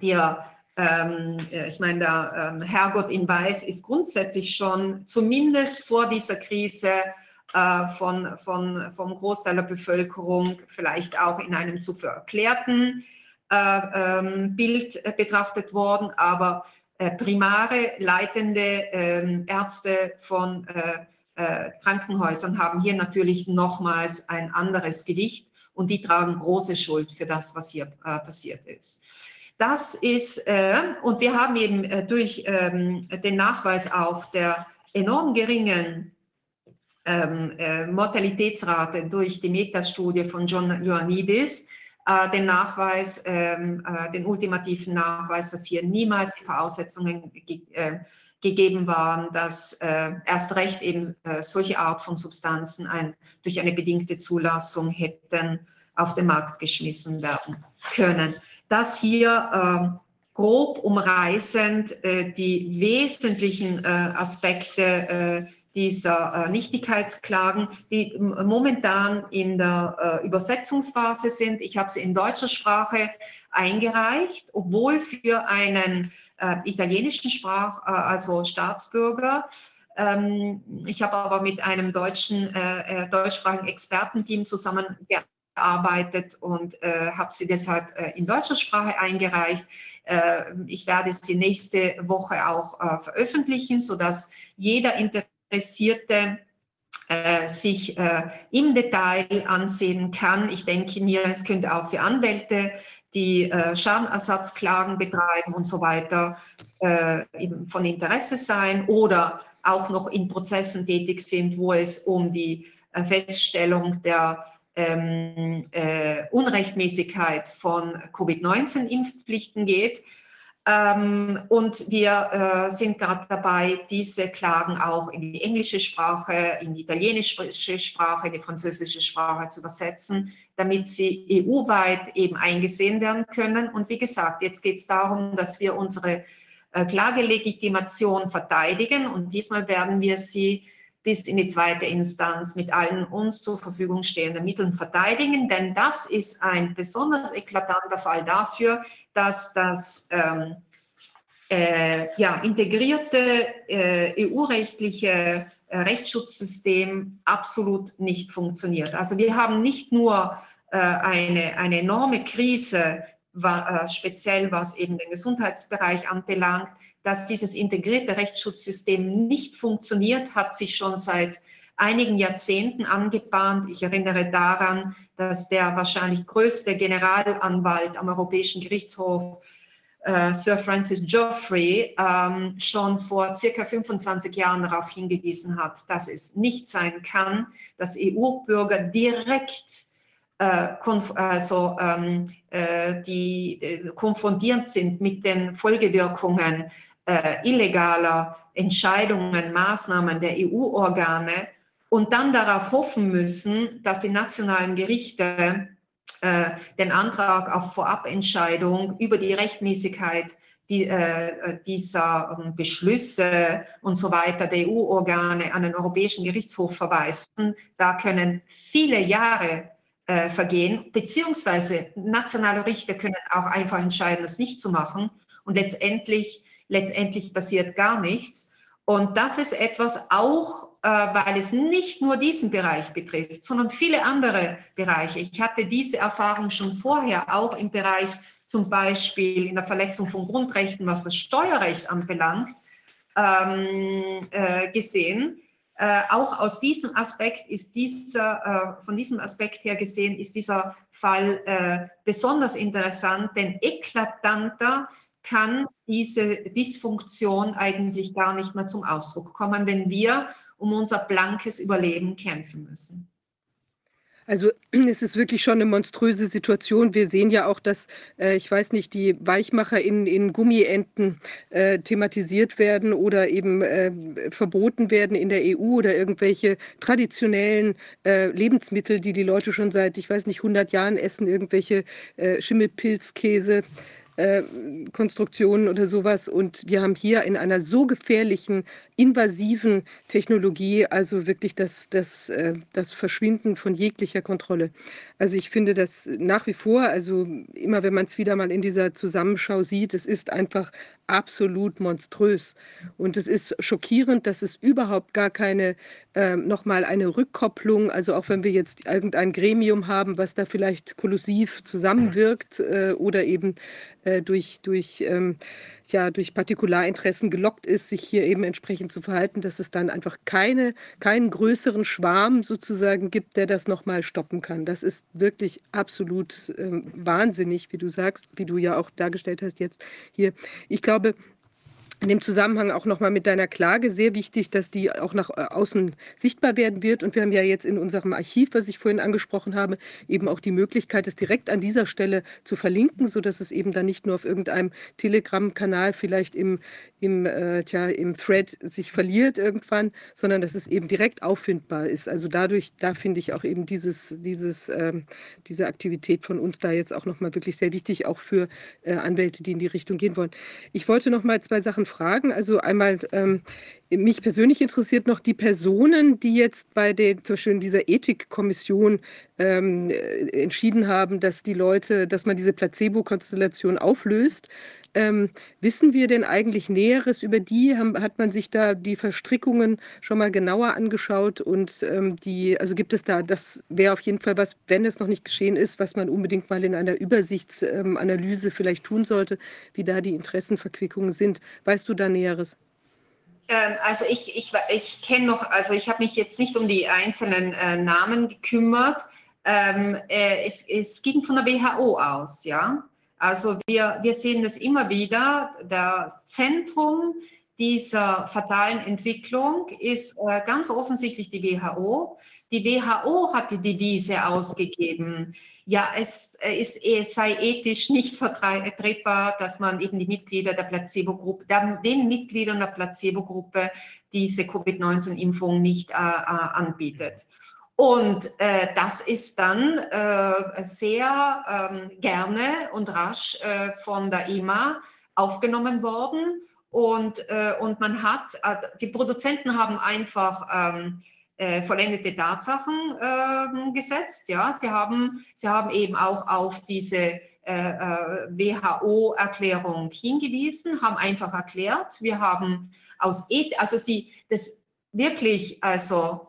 die ja ähm, äh, ich meine, der ähm, Herrgott in Weiß ist grundsätzlich schon zumindest vor dieser Krise äh, von, von, vom Großteil der Bevölkerung vielleicht auch in einem zu verklärten äh, ähm, Bild äh, betrachtet worden, aber äh, primare leitende ähm, Ärzte von äh, Krankenhäusern haben hier natürlich nochmals ein anderes Gewicht und die tragen große Schuld für das, was hier passiert ist. Das ist, äh, und wir haben eben äh, durch ähm, den Nachweis auch der enorm geringen ähm, äh, Mortalitätsrate durch die Metastudie von John Ioannidis, äh, den Nachweis, ähm, äh, den ultimativen Nachweis, dass hier niemals die Voraussetzungen ge äh, gegeben waren, dass erst recht eben solche Art von Substanzen ein, durch eine bedingte Zulassung hätten auf den Markt geschmissen werden können das hier äh, grob umreißend äh, die wesentlichen äh, Aspekte äh, dieser äh, Nichtigkeitsklagen, die momentan in der äh, Übersetzungsphase sind. Ich habe sie in deutscher Sprache eingereicht, obwohl für einen italienischen Sprach, also Staatsbürger, ähm, ich habe aber mit einem deutschen, deutschsprachigen Expertenteam zusammengearbeitet gearbeitet und äh, habe sie deshalb äh, in deutscher Sprache eingereicht. Äh, ich werde sie nächste Woche auch äh, veröffentlichen, sodass jeder Interessierte äh, sich äh, im Detail ansehen kann. Ich denke mir, es könnte auch für Anwälte, die Schadenersatzklagen betreiben und so weiter, von Interesse sein oder auch noch in Prozessen tätig sind, wo es um die Feststellung der ähm, äh, Unrechtmäßigkeit von Covid-19-Impfpflichten geht. Ähm, und wir äh, sind gerade dabei, diese Klagen auch in die englische Sprache, in die italienische Sprache, in die französische Sprache zu übersetzen, damit sie EU-weit eben eingesehen werden können. Und wie gesagt, jetzt geht es darum, dass wir unsere äh, Klagelegitimation verteidigen und diesmal werden wir sie bis in die zweite Instanz mit allen uns zur Verfügung stehenden Mitteln verteidigen. Denn das ist ein besonders eklatanter Fall dafür, dass das ähm, äh, ja, integrierte äh, EU-rechtliche äh, Rechtsschutzsystem absolut nicht funktioniert. Also wir haben nicht nur äh, eine, eine enorme Krise, war, äh, speziell was eben den Gesundheitsbereich anbelangt, dass dieses integrierte Rechtsschutzsystem nicht funktioniert, hat sich schon seit einigen Jahrzehnten angebahnt. Ich erinnere daran, dass der wahrscheinlich größte Generalanwalt am Europäischen Gerichtshof, äh, Sir Francis Geoffrey, ähm, schon vor circa 25 Jahren darauf hingewiesen hat, dass es nicht sein kann, dass EU-Bürger direkt äh, also, ähm, äh, die konfrontierend sind mit den Folgewirkungen äh, illegaler Entscheidungen, Maßnahmen der EU-Organe und dann darauf hoffen müssen, dass die nationalen Gerichte äh, den Antrag auf Vorabentscheidung über die Rechtmäßigkeit die, äh, dieser ähm, Beschlüsse und so weiter der EU-Organe an den Europäischen Gerichtshof verweisen. Da können viele Jahre äh, vergehen, beziehungsweise nationale Richter können auch einfach entscheiden, das nicht zu machen. Und letztendlich letztendlich passiert gar nichts. Und das ist etwas auch, äh, weil es nicht nur diesen Bereich betrifft, sondern viele andere Bereiche. Ich hatte diese Erfahrung schon vorher auch im Bereich zum Beispiel in der Verletzung von Grundrechten, was das Steuerrecht anbelangt, ähm, äh, gesehen. Äh, auch aus diesem Aspekt ist dieser, äh, von diesem Aspekt her gesehen, ist dieser Fall äh, besonders interessant, denn eklatanter kann diese Dysfunktion eigentlich gar nicht mehr zum Ausdruck kommen, wenn wir um unser blankes Überleben kämpfen müssen. Also es ist wirklich schon eine monströse Situation. Wir sehen ja auch, dass, äh, ich weiß nicht, die Weichmacher in, in Gummienten äh, thematisiert werden oder eben äh, verboten werden in der EU oder irgendwelche traditionellen äh, Lebensmittel, die die Leute schon seit, ich weiß nicht, 100 Jahren essen, irgendwelche äh, Schimmelpilzkäse. Konstruktionen oder sowas. Und wir haben hier in einer so gefährlichen, invasiven Technologie also wirklich das, das, äh, das Verschwinden von jeglicher Kontrolle. Also ich finde das nach wie vor, also immer wenn man es wieder mal in dieser Zusammenschau sieht, es ist einfach absolut monströs. Und es ist schockierend, dass es überhaupt gar keine, äh, nochmal eine Rückkopplung, also auch wenn wir jetzt irgendein Gremium haben, was da vielleicht kollusiv zusammenwirkt äh, oder eben äh, durch, durch, ähm, ja, durch Partikularinteressen gelockt ist, sich hier eben entsprechend zu verhalten, dass es dann einfach keine, keinen größeren Schwarm sozusagen gibt, der das nochmal stoppen kann. Das ist wirklich absolut ähm, wahnsinnig, wie du sagst, wie du ja auch dargestellt hast jetzt hier. Ich glaube, glaube, in dem Zusammenhang auch nochmal mit deiner Klage sehr wichtig, dass die auch nach äh, außen sichtbar werden wird. Und wir haben ja jetzt in unserem Archiv, was ich vorhin angesprochen habe, eben auch die Möglichkeit, es direkt an dieser Stelle zu verlinken, sodass es eben dann nicht nur auf irgendeinem Telegram-Kanal vielleicht im, im, äh, tja, im Thread sich verliert irgendwann, sondern dass es eben direkt auffindbar ist. Also dadurch, da finde ich auch eben dieses, dieses, ähm, diese Aktivität von uns da jetzt auch nochmal wirklich sehr wichtig, auch für äh, Anwälte, die in die Richtung gehen wollen. Ich wollte noch mal zwei Sachen Fragen. Also einmal, ähm, mich persönlich interessiert noch die Personen, die jetzt bei den, zum Beispiel in dieser Ethikkommission ähm, äh, entschieden haben, dass die Leute, dass man diese Placebo-Konstellation auflöst. Ähm, wissen wir denn eigentlich Näheres über die? Haben, hat man sich da die Verstrickungen schon mal genauer angeschaut? Und ähm, die, also gibt es da, das wäre auf jeden Fall was, wenn es noch nicht geschehen ist, was man unbedingt mal in einer Übersichtsanalyse ähm, vielleicht tun sollte, wie da die Interessenverquickungen sind. Weißt du da Näheres? Ähm, also ich, ich, ich kenne noch, also ich habe mich jetzt nicht um die einzelnen äh, Namen gekümmert. Ähm, äh, es, es ging von der WHO aus, ja. Also wir, wir sehen das immer wieder. Das Zentrum dieser fatalen Entwicklung ist äh, ganz offensichtlich die WHO. Die WHO hat die Devise ausgegeben, ja, es, äh, ist, es sei ethisch nicht vertretbar, dass man eben die Mitglieder der Placebo-Gruppe, den Mitgliedern der Placebo-Gruppe diese Covid-19-Impfung nicht äh, äh, anbietet. Und äh, das ist dann äh, sehr ähm, gerne und rasch äh, von der EMA aufgenommen worden. Und, äh, und man hat, äh, die Produzenten haben einfach ähm, äh, vollendete Tatsachen ähm, gesetzt. Ja? Sie, haben, sie haben eben auch auf diese WHO-Erklärung hingewiesen, haben einfach erklärt, wir haben aus, Eth also sie, das wirklich, also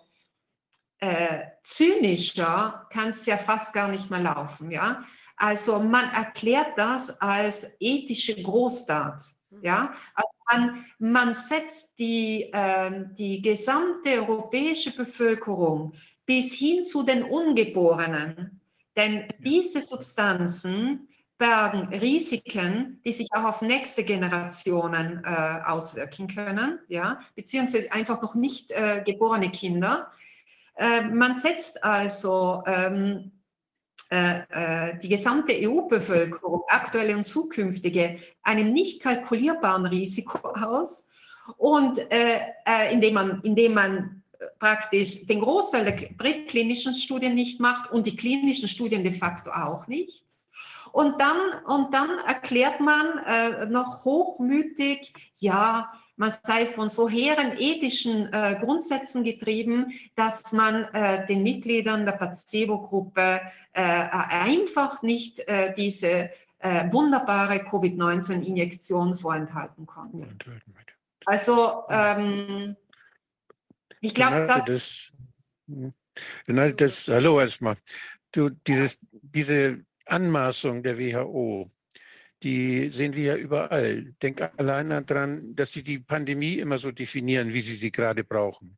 äh, zynischer kann es ja fast gar nicht mehr laufen. Ja? Also man erklärt das als ethische Großtat. Ja? Also man, man setzt die, äh, die gesamte europäische Bevölkerung bis hin zu den Ungeborenen. Denn diese Substanzen bergen Risiken, die sich auch auf nächste Generationen äh, auswirken können, ja, beziehungsweise einfach noch nicht äh, geborene Kinder. Äh, man setzt also ähm, äh, äh, die gesamte EU-Bevölkerung, aktuelle und zukünftige, einem nicht kalkulierbaren Risiko aus und äh, indem man, indem man praktisch den Großteil der präklinischen Studien nicht macht und die klinischen Studien de facto auch nicht. Und dann, und dann erklärt man äh, noch hochmütig, ja, man sei von so hehren ethischen äh, Grundsätzen getrieben, dass man äh, den Mitgliedern der Placebo-Gruppe äh, einfach nicht äh, diese äh, wunderbare Covid-19-Injektion vorenthalten konnte. Also ähm, ich glaube, dass... Das, hm. das, hallo erstmal. Du, dieses, diese Anmaßung der WHO, die sehen wir ja überall. Denk allein daran, dass sie die Pandemie immer so definieren, wie sie sie gerade brauchen.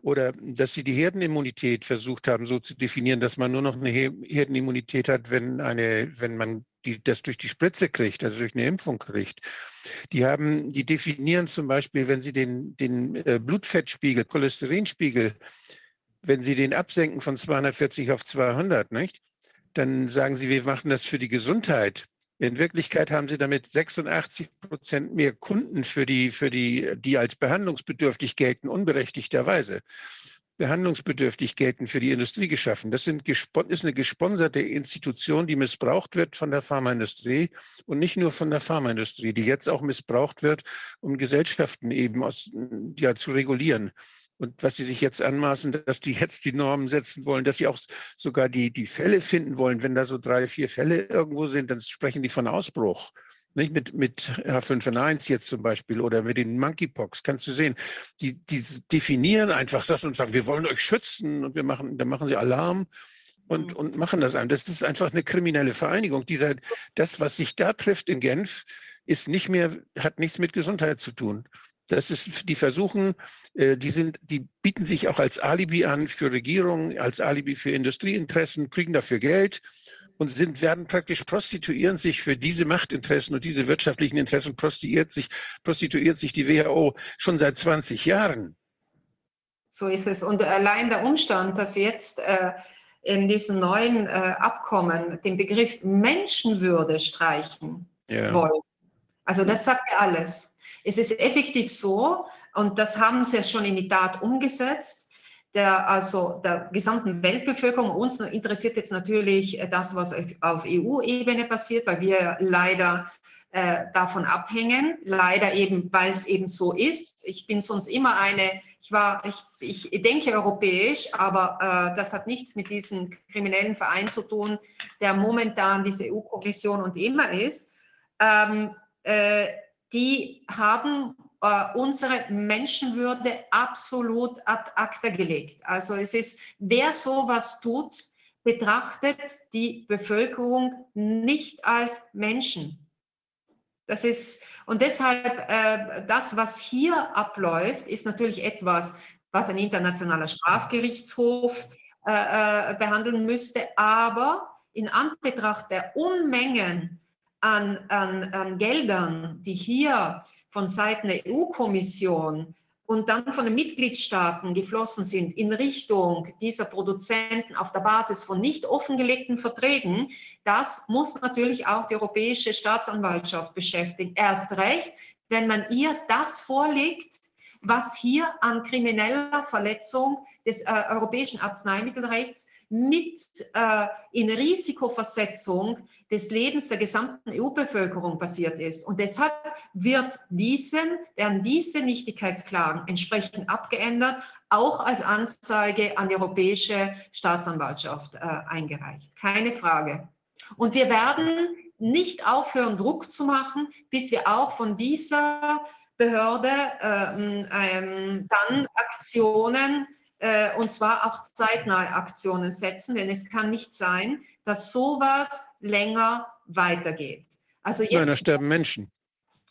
Oder dass sie die Herdenimmunität versucht haben, so zu definieren, dass man nur noch eine Herdenimmunität hat, wenn, eine, wenn man die, das durch die Spritze kriegt, also durch eine Impfung kriegt. Die haben, die definieren zum Beispiel, wenn sie den, den äh, Blutfettspiegel, Cholesterinspiegel, wenn sie den absenken von 240 auf 200, nicht? Dann sagen sie, wir machen das für die Gesundheit. In Wirklichkeit haben sie damit 86 Prozent mehr Kunden für die, für die, die als behandlungsbedürftig gelten, unberechtigterweise. Behandlungsbedürftig gelten für die Industrie geschaffen. Das sind, ist eine gesponserte Institution, die missbraucht wird von der Pharmaindustrie und nicht nur von der Pharmaindustrie, die jetzt auch missbraucht wird, um Gesellschaften eben aus, ja, zu regulieren und was sie sich jetzt anmaßen, dass die jetzt die Normen setzen wollen, dass sie auch sogar die, die Fälle finden wollen. Wenn da so drei, vier Fälle irgendwo sind, dann sprechen die von Ausbruch. Nicht mit, mit H5N1 jetzt zum Beispiel oder mit den Monkeypox, kannst du sehen, die, die definieren einfach das und sagen, wir wollen euch schützen und wir machen, dann machen sie Alarm und, mhm. und machen das an. Das ist einfach eine kriminelle Vereinigung. Dieser, das, was sich da trifft in Genf, ist nicht mehr, hat nichts mit Gesundheit zu tun. Das ist, die versuchen, äh, die sind, die bieten sich auch als Alibi an für Regierungen, als Alibi für Industrieinteressen, kriegen dafür Geld und sind, werden praktisch prostituieren sich für diese Machtinteressen und diese wirtschaftlichen Interessen prostituiert sich, prostituiert sich die WHO schon seit 20 Jahren. So ist es. Und allein der Umstand, dass jetzt äh, in diesem neuen äh, Abkommen den Begriff Menschenwürde streichen ja. wollen, also das sagt ja alles. Es ist effektiv so, und das haben sie schon in die Tat umgesetzt, der, also der gesamten Weltbevölkerung. Uns interessiert jetzt natürlich das, was auf EU-Ebene passiert, weil wir leider äh, davon abhängen. Leider eben, weil es eben so ist. Ich bin sonst immer eine, ich war, ich, ich denke europäisch, aber äh, das hat nichts mit diesem kriminellen Verein zu tun, der momentan diese EU-Kommission und immer ist. Ähm, äh, die haben äh, unsere Menschenwürde absolut ad acta gelegt. Also es ist, wer sowas tut, betrachtet die Bevölkerung nicht als Menschen. Das ist, und deshalb, äh, das, was hier abläuft, ist natürlich etwas, was ein internationaler Strafgerichtshof äh, äh behandeln müsste, aber in Anbetracht der Unmengen an, an, an Geldern, die hier von Seiten der EU-Kommission und dann von den Mitgliedstaaten geflossen sind in Richtung dieser Produzenten auf der Basis von nicht offengelegten Verträgen, das muss natürlich auch die Europäische Staatsanwaltschaft beschäftigen. Erst recht, wenn man ihr das vorlegt, was hier an krimineller Verletzung des äh, europäischen Arzneimittelrechts mit äh, in Risikoversetzung des Lebens der gesamten EU-Bevölkerung passiert ist. Und deshalb wird diesen, werden diese Nichtigkeitsklagen entsprechend abgeändert, auch als Anzeige an die Europäische Staatsanwaltschaft äh, eingereicht. Keine Frage. Und wir werden nicht aufhören, Druck zu machen, bis wir auch von dieser Behörde äh, ähm, dann Aktionen äh, und zwar auch zeitnahe Aktionen setzen, denn es kann nicht sein, dass sowas länger weitergeht. Also jetzt, Nein, da sterben Menschen.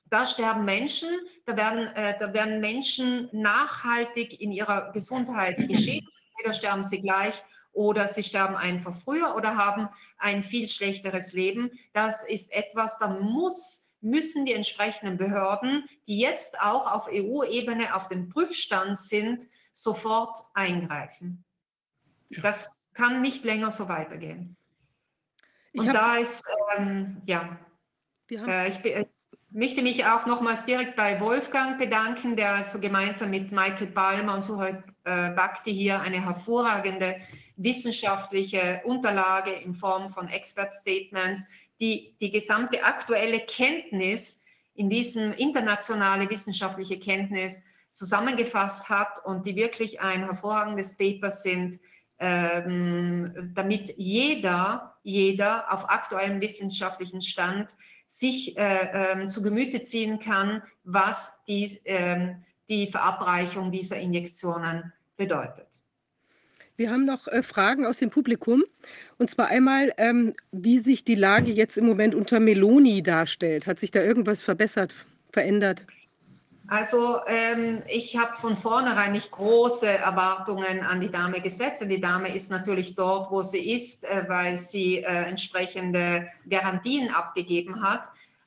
Da sterben Menschen, da werden, äh, da werden Menschen nachhaltig in ihrer Gesundheit geschädigt. Entweder sterben sie gleich oder sie sterben einfach früher oder haben ein viel schlechteres Leben. Das ist etwas, da muss, müssen die entsprechenden Behörden, die jetzt auch auf EU-Ebene auf dem Prüfstand sind, sofort eingreifen. Ja. Das kann nicht länger so weitergehen. Und da ist, ähm, ja, äh, ich, ich, möchte mich auch nochmals direkt bei Wolfgang bedanken, der also gemeinsam mit Michael Palmer und Suhal äh, Bhakti hier eine hervorragende wissenschaftliche Unterlage in Form von Expert Statements, die die gesamte aktuelle Kenntnis in diesem internationale wissenschaftliche Kenntnis zusammengefasst hat und die wirklich ein hervorragendes Paper sind, ähm, damit jeder, jeder auf aktuellem wissenschaftlichen Stand sich äh, ähm, zu Gemüte ziehen kann, was dies, ähm, die Verabreichung dieser Injektionen bedeutet. Wir haben noch äh, Fragen aus dem Publikum. Und zwar einmal, ähm, wie sich die Lage jetzt im Moment unter Meloni darstellt. Hat sich da irgendwas verbessert, verändert? Also ähm, ich habe von vornherein nicht große Erwartungen an die Dame gesetzt. Die Dame ist natürlich dort, wo sie ist, äh, weil sie äh, entsprechende Garantien abgegeben hat.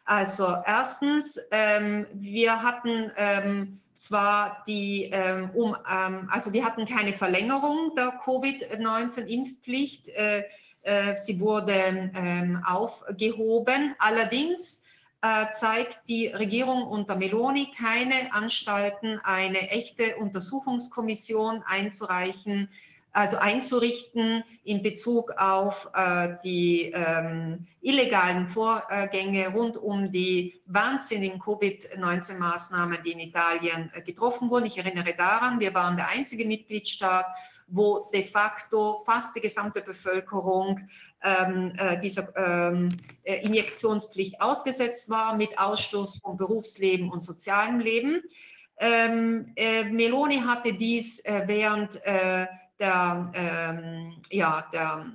Also erstens, ähm, wir hatten ähm, zwar die, ähm, um, ähm, also wir hatten keine Verlängerung der Covid-19-Impfpflicht. Äh, äh, sie wurde ähm, aufgehoben. Allerdings äh, zeigt die Regierung unter Meloni keine Anstalten, eine echte Untersuchungskommission einzureichen, also einzurichten in Bezug auf äh, die ähm, illegalen Vorgänge rund um die wahnsinnigen Covid-19-Maßnahmen, die in Italien äh, getroffen wurden. Ich erinnere daran, wir waren der einzige Mitgliedstaat, wo de facto fast die gesamte Bevölkerung ähm, äh, dieser ähm, äh, Injektionspflicht ausgesetzt war, mit Ausschluss von Berufsleben und sozialem Leben. Ähm, äh, Meloni hatte dies äh, während äh, der, ähm, ja, der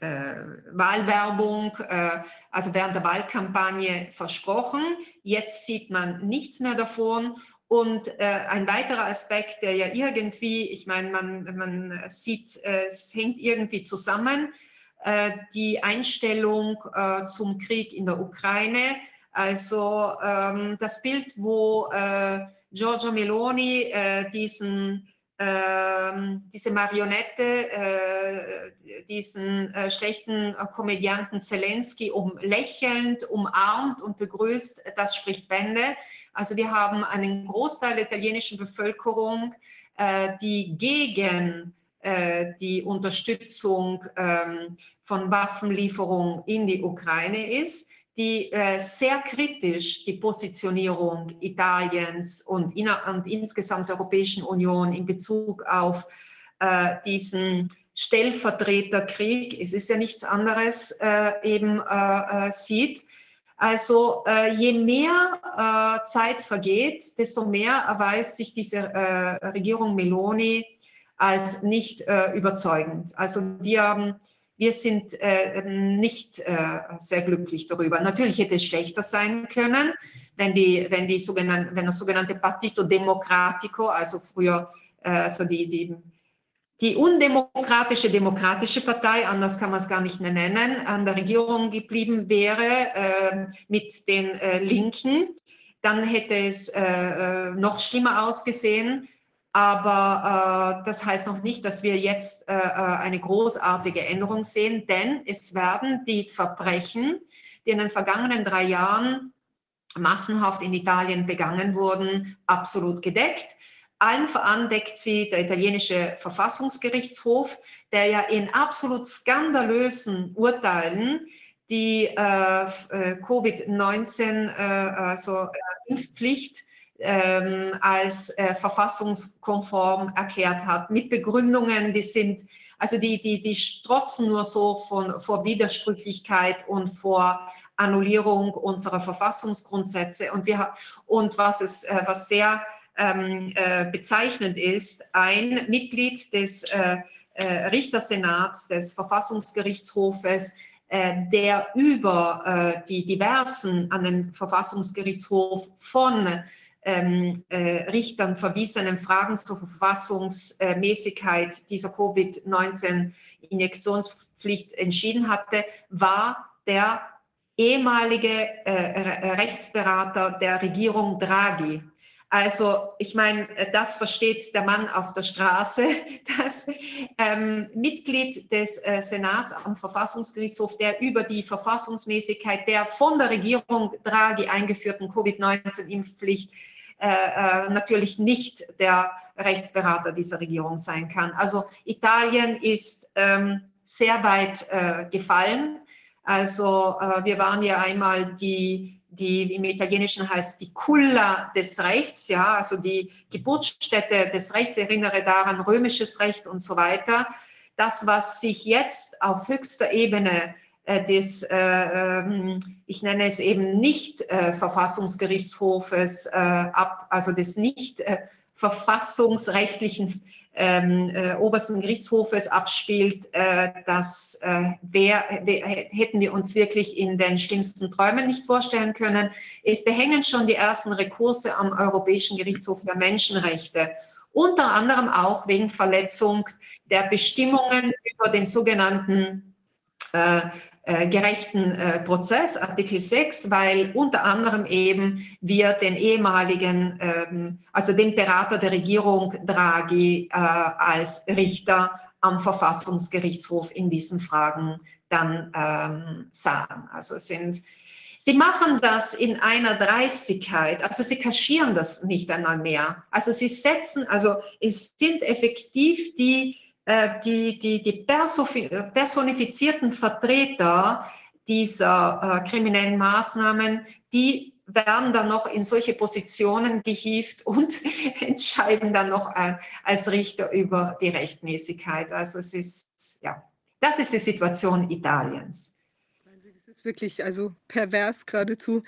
äh, Wahlwerbung, also während der Wahlkampagne versprochen. Jetzt sieht man nichts mehr davon. Und äh, ein weiterer Aspekt, der ja irgendwie, ich meine, man, man sieht, äh, es hängt irgendwie zusammen, äh, die Einstellung äh, zum Krieg in der Ukraine. Also ähm, das Bild, wo Giorgia Meloni diesen ähm, diese Marionette, äh, diesen äh, schlechten äh, Komödianten Zelensky um, lächelnd umarmt und begrüßt, das spricht Bände. Also wir haben einen Großteil der italienischen Bevölkerung, äh, die gegen äh, die Unterstützung ähm, von Waffenlieferungen in die Ukraine ist die äh, sehr kritisch die Positionierung Italiens und, und insgesamt der Europäischen Union in Bezug auf äh, diesen Stellvertreterkrieg, es ist ja nichts anderes, äh, eben äh, äh, sieht. Also äh, je mehr Zeit vergeht, desto mehr erweist sich diese Regierung Meloni als nicht überzeugend. Also wir haben wir sind äh, nicht äh, sehr glücklich darüber. Natürlich hätte es schlechter sein können, wenn, die, wenn, die sogenannte, wenn das sogenannte Partito Democratico, also früher äh, also die, die, die undemokratische demokratische Partei, anders kann man es gar nicht mehr nennen, an der Regierung geblieben wäre äh, mit den äh, Linken, dann hätte es äh, noch schlimmer ausgesehen. Aber äh, das heißt noch nicht, dass wir jetzt äh, äh, eine großartige Änderung sehen, denn es werden die Verbrechen, die in den vergangenen drei Jahren massenhaft in Italien begangen wurden, absolut gedeckt. Allen voran deckt sie der italienische Verfassungsgerichtshof, der ja in absolut skandalösen Urteilen die äh, äh Covid-19, äh, also Impfpflicht, ähm, als äh, verfassungskonform erklärt hat, mit Begründungen, die sind, also die, die, die strotzen nur so von, vor Widersprüchlichkeit und vor Annullierung unserer Verfassungsgrundsätze. Und, wir, und was, es, äh, was sehr ähm, äh, bezeichnend ist, ein Mitglied des äh, äh Richtersenats des Verfassungsgerichtshofes, äh, der über äh, die diversen an den Verfassungsgerichtshof von ähm, äh, Richtern verwiesenen Fragen zur Verfassungsmäßigkeit dieser Covid-19-Injektionspflicht entschieden hatte, war der ehemalige äh, Rechtsberater der Regierung Draghi. Also ich meine, das versteht der Mann auf der Straße, das ähm, Mitglied des äh, Senats am Verfassungsgerichtshof, der über die Verfassungsmäßigkeit der von der Regierung Draghi eingeführten Covid-19-Impfpflicht äh, äh, natürlich nicht der Rechtsberater dieser Regierung sein kann. Also Italien ist ähm, sehr weit äh, gefallen. Also äh, wir waren ja einmal die, die im Italienischen heißt die Culla des Rechts, ja, also die Geburtsstätte des Rechts, erinnere daran, römisches Recht und so weiter. Das, was sich jetzt auf höchster Ebene äh, des, äh, ähm, ich nenne es eben nicht äh, Verfassungsgerichtshofes ab, also des nicht verfassungsrechtlichen ähm, äh, obersten Gerichtshofes abspielt, äh, das äh, wär, wär, hätten wir uns wirklich in den schlimmsten Träumen nicht vorstellen können. Es behängen schon die ersten Rekurse am Europäischen Gerichtshof für Menschenrechte, unter anderem auch wegen Verletzung der Bestimmungen über den sogenannten äh, gerechten äh, Prozess, Artikel 6, weil unter anderem eben wir den ehemaligen, ähm, also den Berater der Regierung Draghi äh, als Richter am Verfassungsgerichtshof in diesen Fragen dann ähm, sahen. Also sind Sie machen das in einer Dreistigkeit, also sie kaschieren das nicht einmal mehr. Also sie setzen, also es sind effektiv die die, die, die personifizierten Vertreter dieser äh, kriminellen Maßnahmen, die werden dann noch in solche Positionen gehievt und entscheiden dann noch äh, als Richter über die Rechtmäßigkeit. Also es ist, ja, das ist die Situation Italiens. Das ist wirklich also pervers geradezu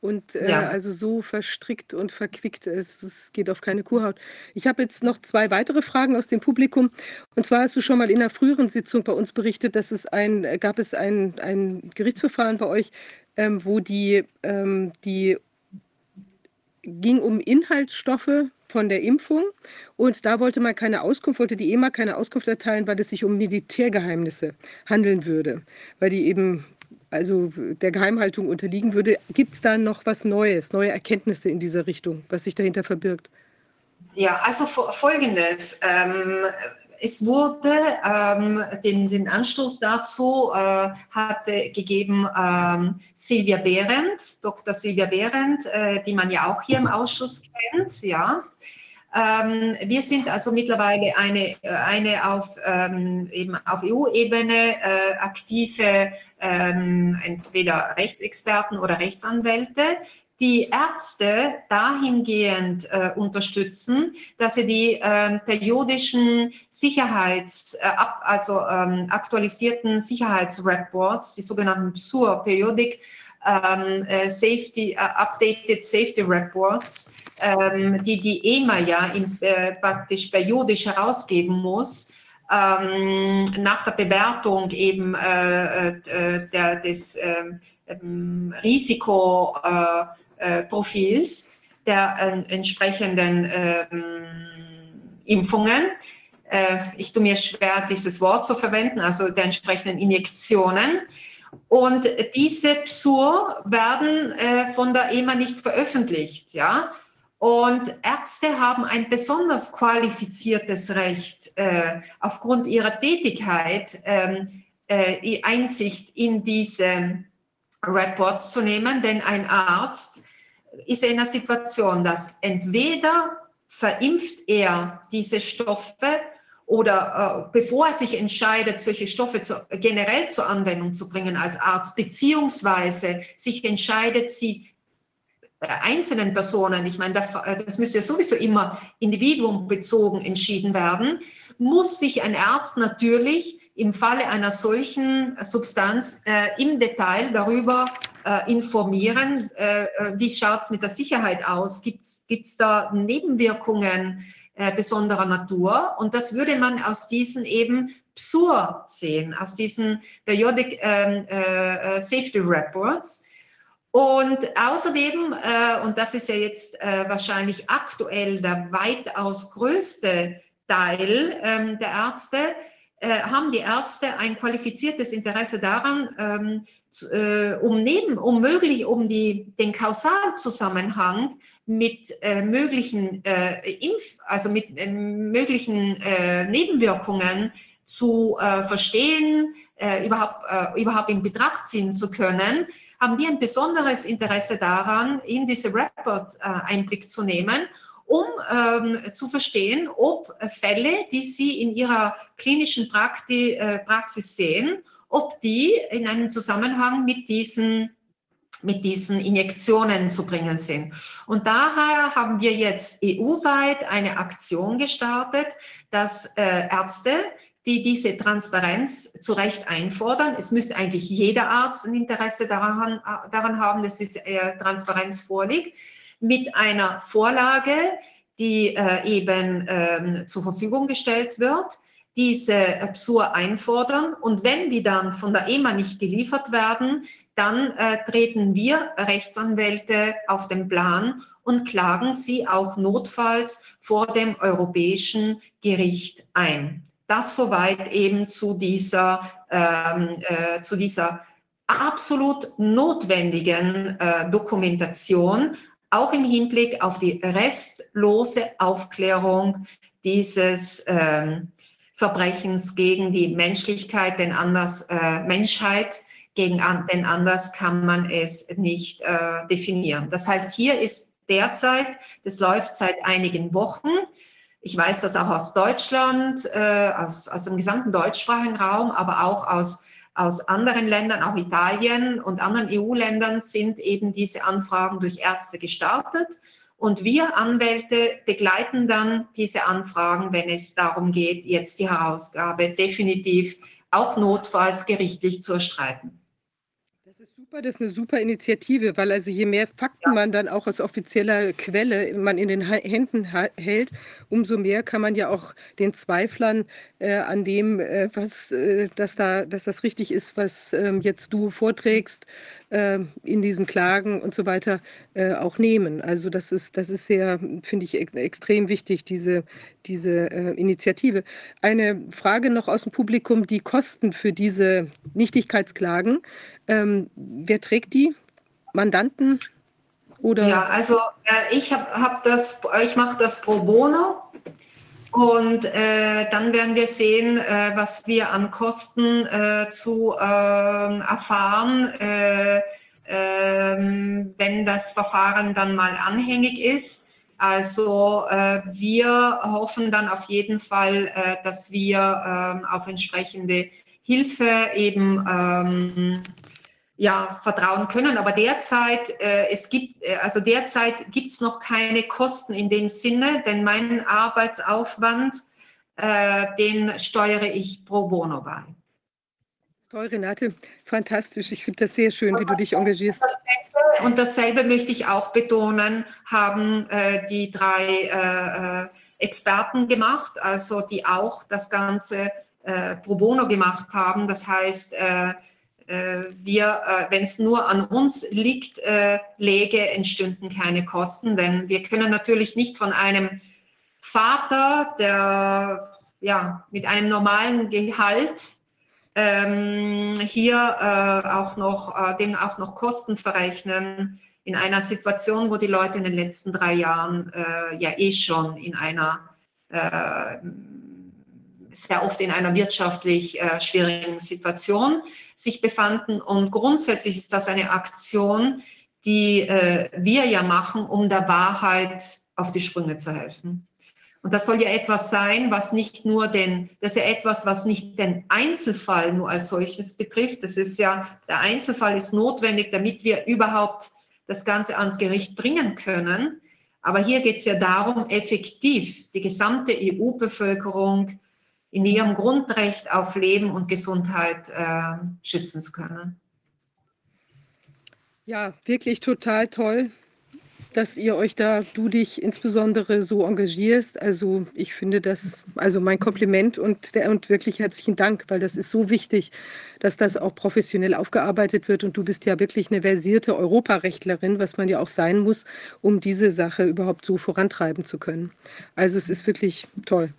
und äh, ja. also so verstrickt und verquickt ist. Es geht auf keine Kuhhaut. Ich habe jetzt noch zwei weitere Fragen aus dem Publikum. Und zwar hast du schon mal in einer früheren Sitzung bei uns berichtet, dass es ein, gab es ein, ein Gerichtsverfahren bei euch, ähm, wo die, ähm, die ging um Inhaltsstoffe von der Impfung und da wollte man keine Auskunft, wollte die EMA keine Auskunft erteilen, weil es sich um Militärgeheimnisse handeln würde, weil die eben also der Geheimhaltung unterliegen würde. Gibt es da noch was Neues, neue Erkenntnisse in dieser Richtung, was sich dahinter verbirgt? Ja, also folgendes. Ähm, es wurde ähm, den, den Anstoß dazu äh, hatte gegeben ähm, Silvia Behrendt, Dr. Silvia Behrendt, äh, die man ja auch hier im Ausschuss kennt, ja. Ähm, wir sind also mittlerweile eine, äh, eine auf, ähm, auf EU-Ebene äh, aktive ähm, entweder Rechtsexperten oder Rechtsanwälte, die Ärzte dahingehend äh, unterstützen, dass sie die ähm, periodischen Sicherheits, äh, ab, also ähm, aktualisierten Sicherheitsreports, die sogenannten PSUR, Periodic ähm, äh, Safety, uh, Updated Safety Reports, ähm, die die EMA ja in, äh, praktisch periodisch herausgeben muss, ähm, nach der Bewertung eben äh, äh, der, des ähm, ähm, Risikoprofils der entsprechenden Impfungen. ich tue mir schwer, dieses Wort zu verwenden, also der entsprechenden Injektionen. Und diese PSUR werden äh, von der EMA nicht veröffentlicht, ja. Und Ärzte haben ein besonders qualifiziertes Recht, äh, aufgrund ihrer Tätigkeit ähm, äh, Einsicht in diese Reports zu nehmen, denn ein Arzt ist in einer Situation, dass entweder verimpft er diese Stoffe oder äh, bevor er sich entscheidet, solche Stoffe zu, generell zur Anwendung zu bringen als Arzt, beziehungsweise sich entscheidet, sie äh, einzelnen Personen, ich meine, äh, das müsste ja sowieso immer individuumbezogen entschieden werden, muss sich ein Arzt natürlich im Falle einer solchen Substanz äh, im Detail darüber äh, informieren, äh, äh wie schaut es mit der Sicherheit aus, gibt es da Nebenwirkungen, äh, besonderer Natur. Und das würde man aus diesen eben PSUR sehen, aus diesen Periodic ähm, äh, äh, Safety Reports. Und außerdem, äh, und das ist ja jetzt äh, wahrscheinlich aktuell der weitaus größte Teil ähm, der Ärzte, haben die Ärzte ein qualifiziertes Interesse daran, ähm, äh, um neben, um möglich, um die, den Kausalzusammenhang mit äh, möglichen äh, Impf, also mit äh, möglichen äh, Nebenwirkungen zu äh, verstehen, überhaupt, überhaupt in Betracht ziehen zu können, haben die ein besonderes Interesse daran, in diese Reports Einblick zu nehmen um ähm, zu verstehen, ob Fälle, die Sie in Ihrer klinischen Prakti Praxis sehen, ob die in einem Zusammenhang mit diesen mit diesen Injektionen zu bringen sind. Und daher haben wir jetzt EU-weit eine Aktion gestartet, dass äh, Ärzte, die diese Transparenz zu Recht einfordern. Es müsste eigentlich jeder Arzt ein Interesse daran, daran haben, dass diese äh, Transparenz vorliegt, mit einer Vorlage, die äh, eben ähm, zur Verfügung gestellt wird, diese PSUR einfordern. Und wenn die dann von der EMA nicht geliefert werden, dann äh, treten wir Rechtsanwälte auf den Plan und klagen sie auch notfalls vor dem Europäischen Gericht ein. Das soweit eben zu dieser, ähm, äh, zu dieser absolut notwendigen äh, Dokumentation, auch im Hinblick auf die restlose Aufklärung dieses ähm, Verbrechens gegen die Menschlichkeit, denn anders äh, Menschheit, gegen an, denn anders kann man es nicht äh, definieren. Das heißt, hier ist derzeit, das läuft seit einigen Wochen. Ich weiß das auch aus Deutschland, äh, aus, aus dem gesamten deutschsprachigen Raum, aber auch aus, aus anderen Ländern, auch Italien und anderen EU-Ländern sind eben diese Anfragen durch Ärzte gestartet. Und wir Anwälte begleiten dann diese Anfragen, wenn es darum geht, jetzt die Herausgabe definitiv auch notfalls gerichtlich zu erstreiten super, das ist eine super Initiative, weil also je mehr Fakten ja. man dann auch aus offizieller Quelle man in den Händen hält, umso mehr kann man ja auch den Zweiflern äh, an dem, äh, was, äh, dass, da, dass das richtig ist, was ähm, jetzt du vorträgst, in diesen Klagen und so weiter äh, auch nehmen. Also das ist, das ist sehr, finde ich, extrem wichtig, diese, diese äh, Initiative. Eine Frage noch aus dem Publikum, die Kosten für diese Nichtigkeitsklagen. Ähm, wer trägt die? Mandanten? Oder? Ja, also äh, ich habe hab ich mache das pro bono und äh, dann werden wir sehen, äh, was wir an Kosten äh, zu ähm, erfahren, äh, ähm, wenn das Verfahren dann mal anhängig ist. Also äh, wir hoffen dann auf jeden Fall, dass wir ähm, auf entsprechende Hilfe eben ja, vertrauen können. Aber derzeit, äh, es gibt, äh, also derzeit gibt es noch keine Kosten in dem Sinne, denn meinen Arbeitsaufwand, äh, den steuere ich pro bono bei. Toll, Renate, fantastisch. Ich finde das sehr schön, wie du dich engagierst. Dasselbe, und dasselbe möchte ich auch betonen, haben äh, die drei äh, Experten gemacht, also die auch das Ganze pro bono gemacht haben. Das heißt, wir, äh, wenn es nur an uns liegt, äh, läge, entstünden keine Kosten, denn wir können natürlich nicht von einem Vater, der ja mit einem normalen Gehalt ähm, hier äh, auch noch äh, dem auch noch Kosten verrechnen in einer Situation, wo die Leute in den letzten drei Jahren äh, ja eh schon in einer sehr oft in einer wirtschaftlich äh, schwierigen Situation sich befanden. Und grundsätzlich ist das eine Aktion, die äh, wir ja machen, um der Wahrheit auf die Sprünge zu helfen. Und das soll ja etwas sein, was nicht nur den, das ist ja etwas, was nicht den Einzelfall nur als solches betrifft. Das ist ja, der Einzelfall ist notwendig, damit wir überhaupt das Ganze ans Gericht bringen können. Aber hier geht es ja darum, effektiv die gesamte EU-Bevölkerung in ihrem Grundrecht auf Leben und Gesundheit äh, schützen zu können. Ja, wirklich total toll, dass ihr euch da, du dich insbesondere so engagierst. Also ich finde das, also mein Kompliment und, und wirklich herzlichen Dank, weil das ist so wichtig, dass das auch professionell aufgearbeitet wird. Und du bist ja wirklich eine versierte Europarechtlerin, was man ja auch sein muss, um diese Sache überhaupt so vorantreiben zu können. Also es ist wirklich toll.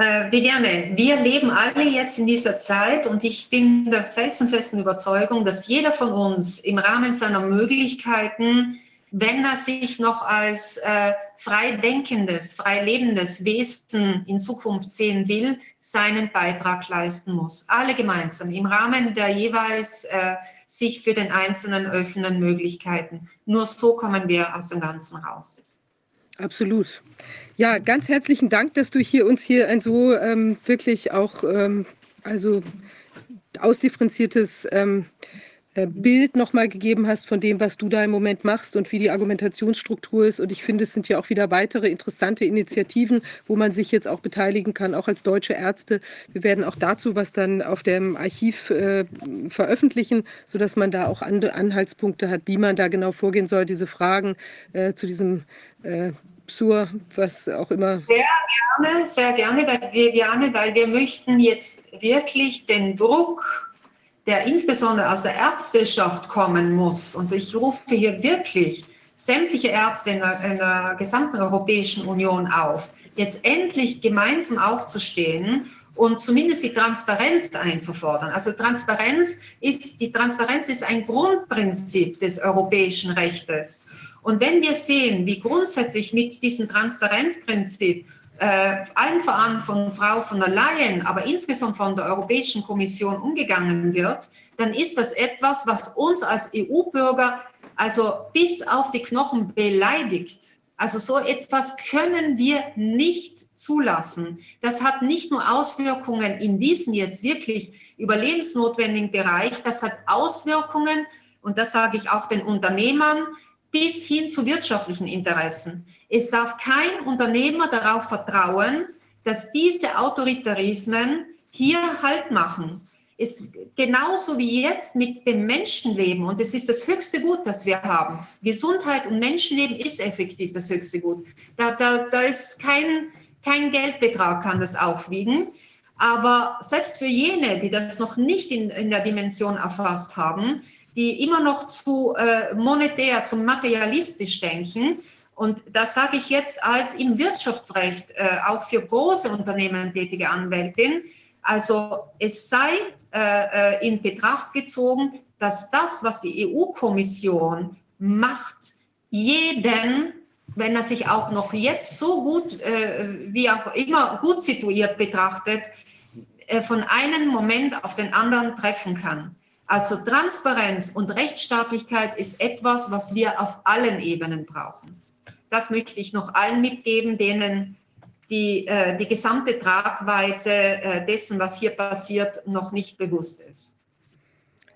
Äh, Viviane, wir leben alle jetzt in dieser Zeit und ich bin der felsenfesten Überzeugung, dass jeder von uns im Rahmen seiner Möglichkeiten, wenn er sich noch als äh, frei denkendes, frei lebendes Wesen in Zukunft sehen will, seinen Beitrag leisten muss. Alle gemeinsam im Rahmen der jeweils äh, sich für den Einzelnen öffnenden Möglichkeiten. Nur so kommen wir aus dem Ganzen raus. Absolut. Ja, ganz herzlichen Dank, dass du hier uns hier ein so ähm, wirklich auch ähm, also ausdifferenziertes ähm, äh, Bild nochmal gegeben hast von dem, was du da im Moment machst und wie die Argumentationsstruktur ist. Und ich finde, es sind ja auch wieder weitere interessante Initiativen, wo man sich jetzt auch beteiligen kann, auch als deutsche Ärzte. Wir werden auch dazu was dann auf dem Archiv äh, veröffentlichen, sodass man da auch Anhaltspunkte hat, wie man da genau vorgehen soll, diese Fragen äh, zu diesem äh, Psur, was auch immer. Sehr gerne, sehr gerne, weil wir, gerne, weil wir möchten jetzt wirklich den Druck, der insbesondere aus der Ärzteschaft kommen muss, und ich rufe hier wirklich sämtliche Ärzte in der, in der gesamten Europäischen Union auf, jetzt endlich gemeinsam aufzustehen und zumindest die Transparenz einzufordern. Also Transparenz ist, die Transparenz ist ein Grundprinzip des europäischen Rechtes. Und wenn wir sehen, wie grundsätzlich mit diesem Transparenzprinzip äh, allen voran von Frau von der Leyen, aber insgesamt von der Europäischen Kommission umgegangen wird, dann ist das etwas, was uns als EU-Bürger also bis auf die Knochen beleidigt. Also so etwas können wir nicht zulassen. Das hat nicht nur Auswirkungen in diesem jetzt wirklich überlebensnotwendigen Bereich, das hat Auswirkungen, und das sage ich auch den Unternehmern, bis hin zu wirtschaftlichen Interessen. Es darf kein Unternehmer darauf vertrauen, dass diese Autoritarismen hier Halt machen ist genauso wie jetzt mit dem Menschenleben und es ist das höchste Gut, das wir haben. Gesundheit und Menschenleben ist effektiv das höchste Gut. Da, da, da ist kein, kein Geldbetrag kann das aufwiegen. Aber selbst für jene, die das noch nicht in, in der Dimension erfasst haben, die immer noch zu äh, monetär, zu materialistisch denken, und das sage ich jetzt als im Wirtschaftsrecht äh, auch für große Unternehmen tätige Anwältin. Also es sei äh, äh, in Betracht gezogen, dass das, was die EU-Kommission macht, jeden, wenn er sich auch noch jetzt so gut, äh, wie auch immer, gut situiert betrachtet, äh, von einem Moment auf den anderen treffen kann. Also Transparenz und Rechtsstaatlichkeit ist etwas, was wir auf allen Ebenen brauchen. Das möchte ich noch allen mitgeben, denen die, äh, die gesamte Tragweite äh, dessen, was hier passiert, noch nicht bewusst ist.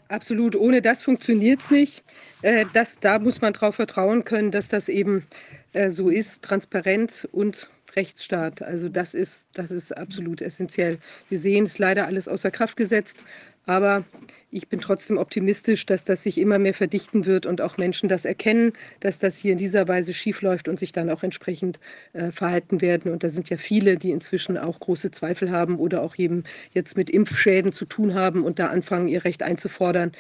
Absolut, ohne das funktioniert es nicht. Äh, das, da muss man darauf vertrauen können, dass das eben äh, so ist, transparent und Rechtsstaat. Also das ist, das ist absolut essentiell. Wir sehen es leider alles außer Kraft gesetzt, aber ich bin trotzdem optimistisch, dass das sich immer mehr verdichten wird und auch Menschen das erkennen, dass das hier in dieser Weise schiefläuft und sich dann auch entsprechend äh, verhalten werden. Und da sind ja viele, die inzwischen auch große Zweifel haben oder auch eben jetzt mit Impfschäden zu tun haben und da anfangen, ihr Recht einzufordern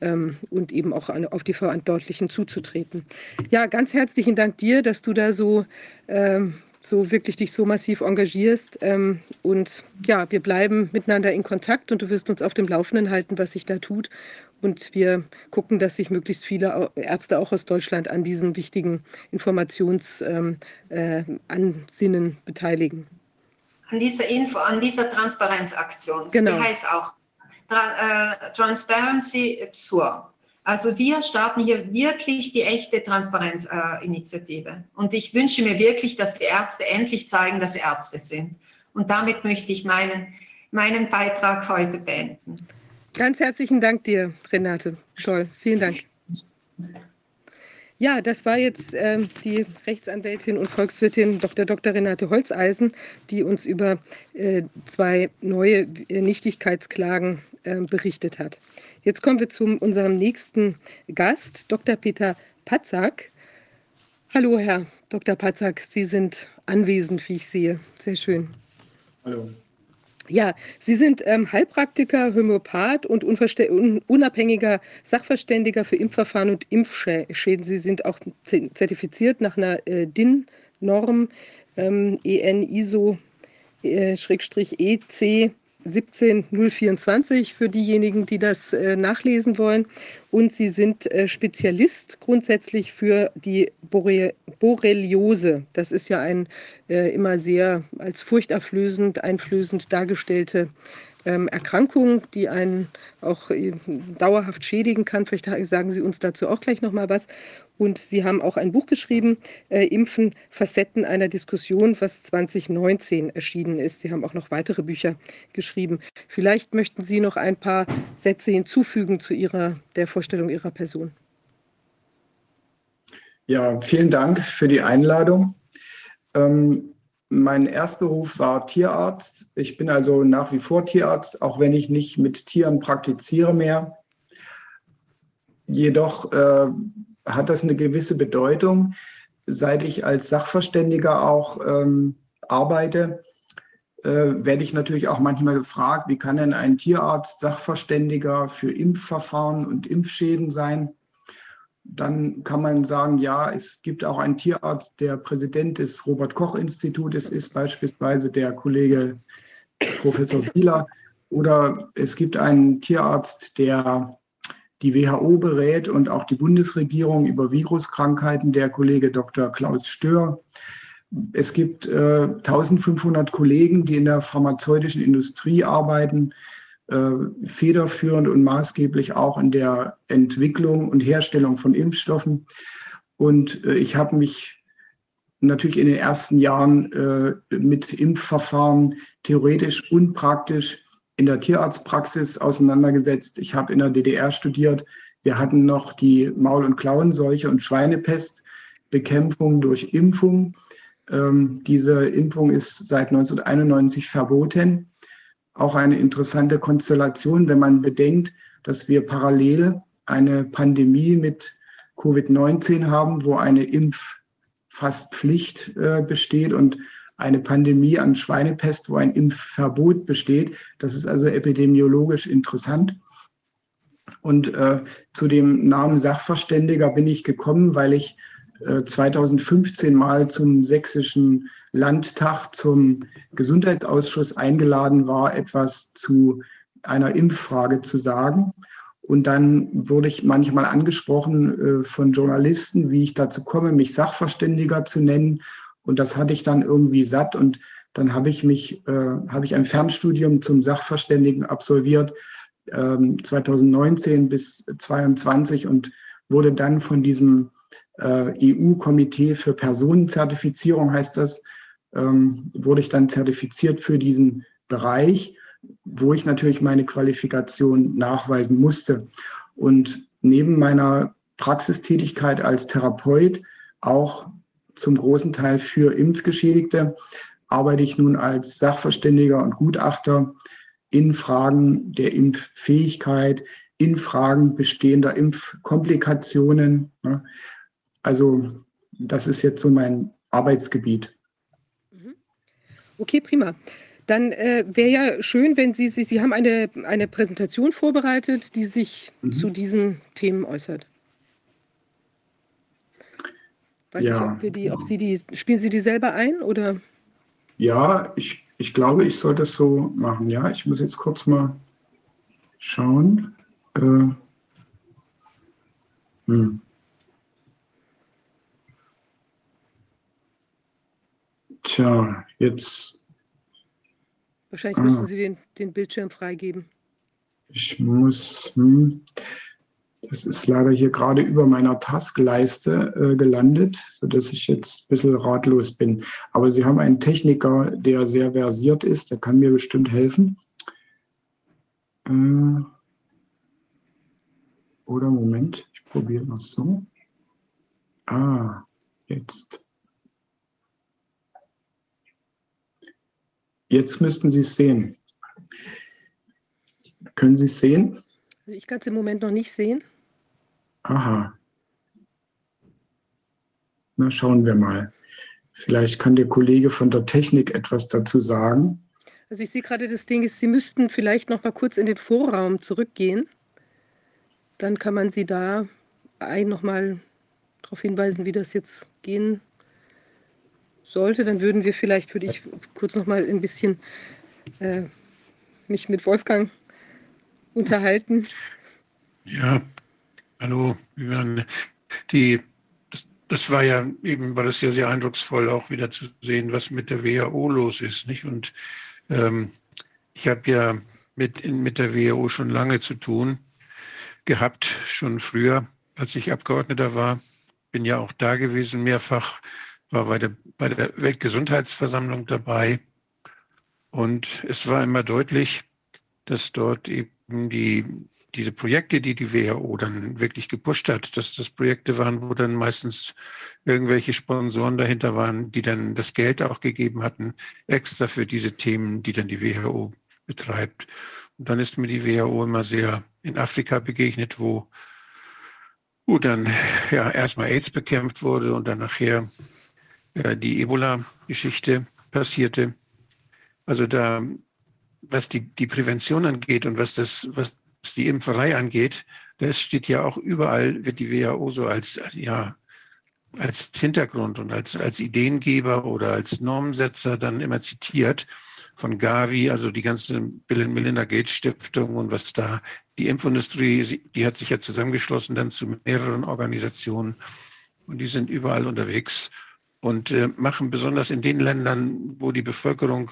ähm, und eben auch an, auf die Verantwortlichen zuzutreten. Ja, ganz herzlichen Dank dir, dass du da so ähm, so wirklich dich so massiv engagierst. Ähm, und ja, wir bleiben miteinander in Kontakt und du wirst uns auf dem Laufenden halten, was sich da tut. Und wir gucken, dass sich möglichst viele Ärzte auch aus Deutschland an diesen wichtigen Informationsansinnen ähm, äh, beteiligen. An dieser Info, an dieser Transparenzaktion. Genau. Die heißt auch Tra äh, Transparency Psur. Also wir starten hier wirklich die echte Transparenzinitiative. Äh, und ich wünsche mir wirklich, dass die Ärzte endlich zeigen, dass sie Ärzte sind. Und damit möchte ich meinen, meinen Beitrag heute beenden. Ganz herzlichen Dank dir, Renate. Toll, vielen Dank. Ja, das war jetzt äh, die Rechtsanwältin und Volkswirtin Dr. Dr. Renate Holzeisen, die uns über äh, zwei neue äh, Nichtigkeitsklagen äh, berichtet hat. Jetzt kommen wir zu unserem nächsten Gast, Dr. Peter Patzak. Hallo, Herr Dr. Patzak, Sie sind anwesend, wie ich sehe. Sehr schön. Hallo. Ja, Sie sind ähm, Heilpraktiker, Homöopath und unabhängiger Sachverständiger für Impfverfahren und Impfschäden. Sie sind auch zertifiziert nach einer äh, DIN-Norm ähm, EN ISO äh, EC 17024 für diejenigen, die das äh, nachlesen wollen. Und Sie sind äh, Spezialist grundsätzlich für die Borreliose. Das ist ja ein äh, immer sehr als furchterflößend, einflößend dargestellte ähm, Erkrankung, die einen auch dauerhaft schädigen kann. Vielleicht sagen Sie uns dazu auch gleich noch mal was. Und Sie haben auch ein Buch geschrieben, äh, Impfen, Facetten einer Diskussion, was 2019 erschienen ist. Sie haben auch noch weitere Bücher geschrieben. Vielleicht möchten Sie noch ein paar Sätze hinzufügen zu Ihrer, der Vorstellung Ihrer Person. Ja, vielen Dank für die Einladung. Ähm, mein Erstberuf war Tierarzt. Ich bin also nach wie vor Tierarzt, auch wenn ich nicht mit Tieren praktiziere mehr. Jedoch äh, hat das eine gewisse Bedeutung, seit ich als Sachverständiger auch ähm, arbeite. Äh, werde ich natürlich auch manchmal gefragt, wie kann denn ein Tierarzt Sachverständiger für Impfverfahren und Impfschäden sein? Dann kann man sagen, ja, es gibt auch einen Tierarzt, der Präsident des Robert Koch Institutes ist, beispielsweise der Kollege Professor Wieler. Oder es gibt einen Tierarzt, der die WHO berät und auch die Bundesregierung über Viruskrankheiten, der Kollege Dr. Klaus Stör. Es gibt äh, 1500 Kollegen, die in der pharmazeutischen Industrie arbeiten, äh, federführend und maßgeblich auch in der Entwicklung und Herstellung von Impfstoffen. Und äh, ich habe mich natürlich in den ersten Jahren äh, mit Impfverfahren theoretisch und praktisch in der Tierarztpraxis auseinandergesetzt. Ich habe in der DDR studiert. Wir hatten noch die Maul- und Klauenseuche und Schweinepestbekämpfung durch Impfung. Ähm, diese Impfung ist seit 1991 verboten. Auch eine interessante Konstellation, wenn man bedenkt, dass wir parallel eine Pandemie mit Covid-19 haben, wo eine Impfpflicht äh, besteht und eine Pandemie an Schweinepest, wo ein Impfverbot besteht. Das ist also epidemiologisch interessant. Und äh, zu dem Namen Sachverständiger bin ich gekommen, weil ich äh, 2015 mal zum sächsischen Landtag, zum Gesundheitsausschuss eingeladen war, etwas zu einer Impffrage zu sagen. Und dann wurde ich manchmal angesprochen äh, von Journalisten, wie ich dazu komme, mich Sachverständiger zu nennen. Und das hatte ich dann irgendwie satt und dann habe ich mich, äh, habe ich ein Fernstudium zum Sachverständigen absolviert, ähm, 2019 bis 2022 und wurde dann von diesem äh, EU-Komitee für Personenzertifizierung, heißt das, ähm, wurde ich dann zertifiziert für diesen Bereich, wo ich natürlich meine Qualifikation nachweisen musste. Und neben meiner Praxistätigkeit als Therapeut auch zum großen Teil für Impfgeschädigte, arbeite ich nun als Sachverständiger und Gutachter in Fragen der Impffähigkeit, in Fragen bestehender Impfkomplikationen. Ne? Also das ist jetzt so mein Arbeitsgebiet. Mhm. Okay, prima. Dann äh, wäre ja schön, wenn Sie, Sie, Sie haben eine, eine Präsentation vorbereitet, die sich mhm. zu diesen Themen äußert. Weiß ja. nicht, ob, die, ob Sie die, spielen Sie die selber ein oder? Ja, ich, ich glaube, ich sollte es so machen. Ja, ich muss jetzt kurz mal schauen. Äh, hm. Tja, jetzt. Wahrscheinlich müssen ah, Sie den, den Bildschirm freigeben. Ich muss. Hm, das ist leider hier gerade über meiner Taskleiste äh, gelandet, sodass ich jetzt ein bisschen ratlos bin. Aber Sie haben einen Techniker, der sehr versiert ist, der kann mir bestimmt helfen. Äh, oder Moment, ich probiere mal so. Ah, jetzt. Jetzt müssten Sie es sehen. Können Sie es sehen? Also ich kann es im Moment noch nicht sehen. Aha. Na, schauen wir mal. Vielleicht kann der Kollege von der Technik etwas dazu sagen. Also ich sehe gerade, das Ding ist, Sie müssten vielleicht noch mal kurz in den Vorraum zurückgehen. Dann kann man Sie da ein noch mal darauf hinweisen, wie das jetzt gehen sollte. Dann würden wir vielleicht, würde ich kurz noch mal ein bisschen äh, mich mit Wolfgang unterhalten. Ja, hallo. Die, das, das, war ja eben, war das ja sehr eindrucksvoll, auch wieder zu sehen, was mit der WHO los ist. Nicht? Und ähm, ich habe ja mit, mit der WHO schon lange zu tun gehabt, schon früher, als ich Abgeordneter war. bin ja auch da gewesen mehrfach, war bei der, bei der Weltgesundheitsversammlung dabei. Und es war immer deutlich, dass dort eben die, diese Projekte, die die WHO dann wirklich gepusht hat, dass das Projekte waren, wo dann meistens irgendwelche Sponsoren dahinter waren, die dann das Geld auch gegeben hatten, extra für diese Themen, die dann die WHO betreibt. Und dann ist mir die WHO immer sehr in Afrika begegnet, wo, wo dann ja erstmal AIDS bekämpft wurde und dann nachher äh, die Ebola-Geschichte passierte. Also da, was die, die Prävention angeht und was das, was die Impferei angeht, das steht ja auch überall, wird die WHO so als, ja, als Hintergrund und als, als Ideengeber oder als Normsetzer dann immer zitiert von Gavi, also die ganze Bill and Melinda Gates Stiftung und was da die Impfindustrie, die hat sich ja zusammengeschlossen dann zu mehreren Organisationen und die sind überall unterwegs und äh, machen besonders in den Ländern, wo die Bevölkerung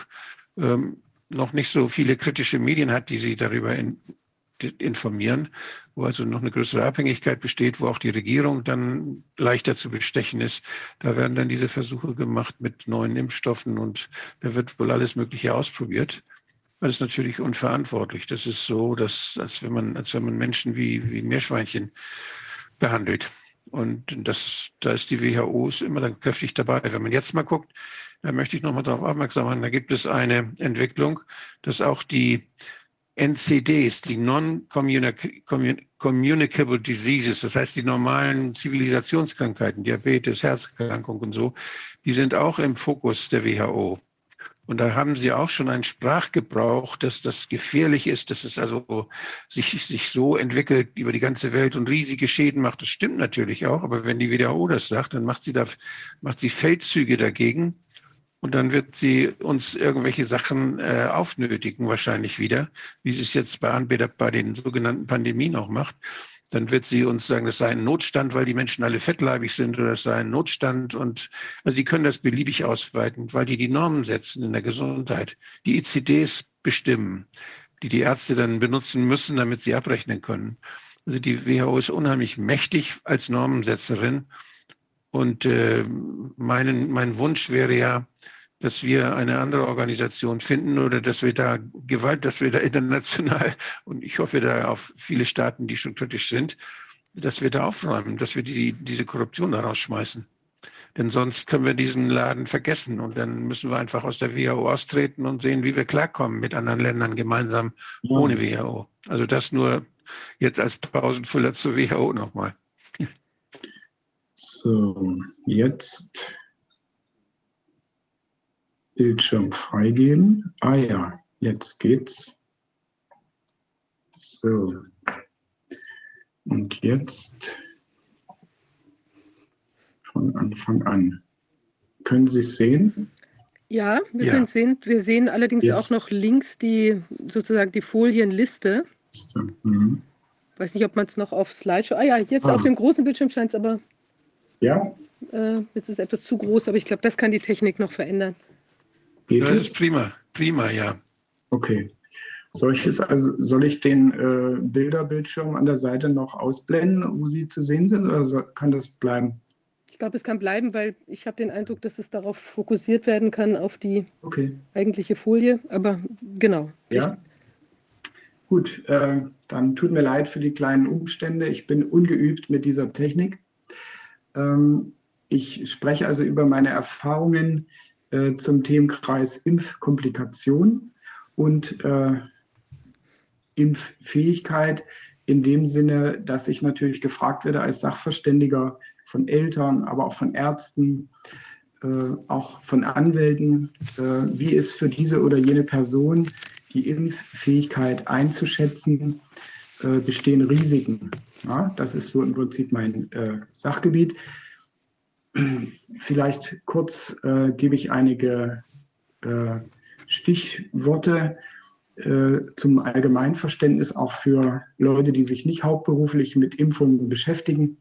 ähm, noch nicht so viele kritische Medien hat, die sie darüber in, informieren, wo also noch eine größere Abhängigkeit besteht, wo auch die Regierung dann leichter zu bestechen ist. Da werden dann diese Versuche gemacht mit neuen Impfstoffen und da wird wohl alles Mögliche ausprobiert. Das ist natürlich unverantwortlich. Das ist so, dass, als wenn man, als wenn man Menschen wie, wie Meerschweinchen behandelt. Und das, da ist die WHO immer dann kräftig dabei. Wenn man jetzt mal guckt, da möchte ich nochmal darauf aufmerksam machen, da gibt es eine Entwicklung, dass auch die NCDs, die Non-Communicable Diseases, das heißt die normalen Zivilisationskrankheiten, Diabetes, Herzerkrankung und so, die sind auch im Fokus der WHO. Und da haben sie auch schon einen Sprachgebrauch, dass das gefährlich ist, dass es also sich, sich so entwickelt über die ganze Welt und riesige Schäden macht. Das stimmt natürlich auch, aber wenn die WHO das sagt, dann macht sie da, macht sie Feldzüge dagegen und dann wird sie uns irgendwelche Sachen äh, aufnötigen, wahrscheinlich wieder, wie sie es jetzt bei, bei den sogenannten Pandemien auch macht. Dann wird sie uns sagen, das sei ein Notstand, weil die Menschen alle fettleibig sind oder das sei ein Notstand. Und also die können das beliebig ausweiten, weil die die Normen setzen in der Gesundheit, die ICDs bestimmen, die die Ärzte dann benutzen müssen, damit sie abrechnen können. Also die WHO ist unheimlich mächtig als Normensetzerin. Und äh, mein, mein Wunsch wäre ja, dass wir eine andere Organisation finden oder dass wir da Gewalt, dass wir da international und ich hoffe da auf viele Staaten, die schon kritisch sind, dass wir da aufräumen, dass wir die, diese Korruption da rausschmeißen. Denn sonst können wir diesen Laden vergessen und dann müssen wir einfach aus der WHO austreten und sehen, wie wir klarkommen mit anderen Ländern gemeinsam ohne WHO. Also das nur jetzt als Pausenfüller zur WHO nochmal. So, jetzt Bildschirm freigeben. Ah ja, jetzt geht's. So. Und jetzt von Anfang an. Können Sie es sehen? Ja, wir ja. können es sehen. Wir sehen allerdings jetzt. auch noch links die sozusagen die Folienliste. Mhm. Weiß nicht, ob man es noch auf Slideshow. Ah ja, jetzt ah. auf dem großen Bildschirm scheint es aber. Ja. Äh, jetzt ist es etwas zu groß, aber ich glaube, das kann die Technik noch verändern. Geht das ist prima, prima, ja. Okay. Soll ich, es also, soll ich den äh, Bilderbildschirm an der Seite noch ausblenden, wo Sie zu sehen sind, oder soll, kann das bleiben? Ich glaube, es kann bleiben, weil ich habe den Eindruck, dass es darauf fokussiert werden kann, auf die okay. eigentliche Folie. Aber genau. Ja. Gut, äh, dann tut mir leid für die kleinen Umstände. Ich bin ungeübt mit dieser Technik. Ähm, ich spreche also über meine Erfahrungen äh, zum Themenkreis Impfkomplikation und äh, Impffähigkeit in dem Sinne, dass ich natürlich gefragt werde als Sachverständiger von Eltern, aber auch von Ärzten, äh, auch von Anwälten, äh, wie ist für diese oder jene Person die Impffähigkeit einzuschätzen, äh, bestehen Risiken. Ja, das ist so im Prinzip mein Sachgebiet. Vielleicht kurz äh, gebe ich einige äh, Stichworte äh, zum Allgemeinverständnis, auch für Leute, die sich nicht hauptberuflich mit Impfungen beschäftigen.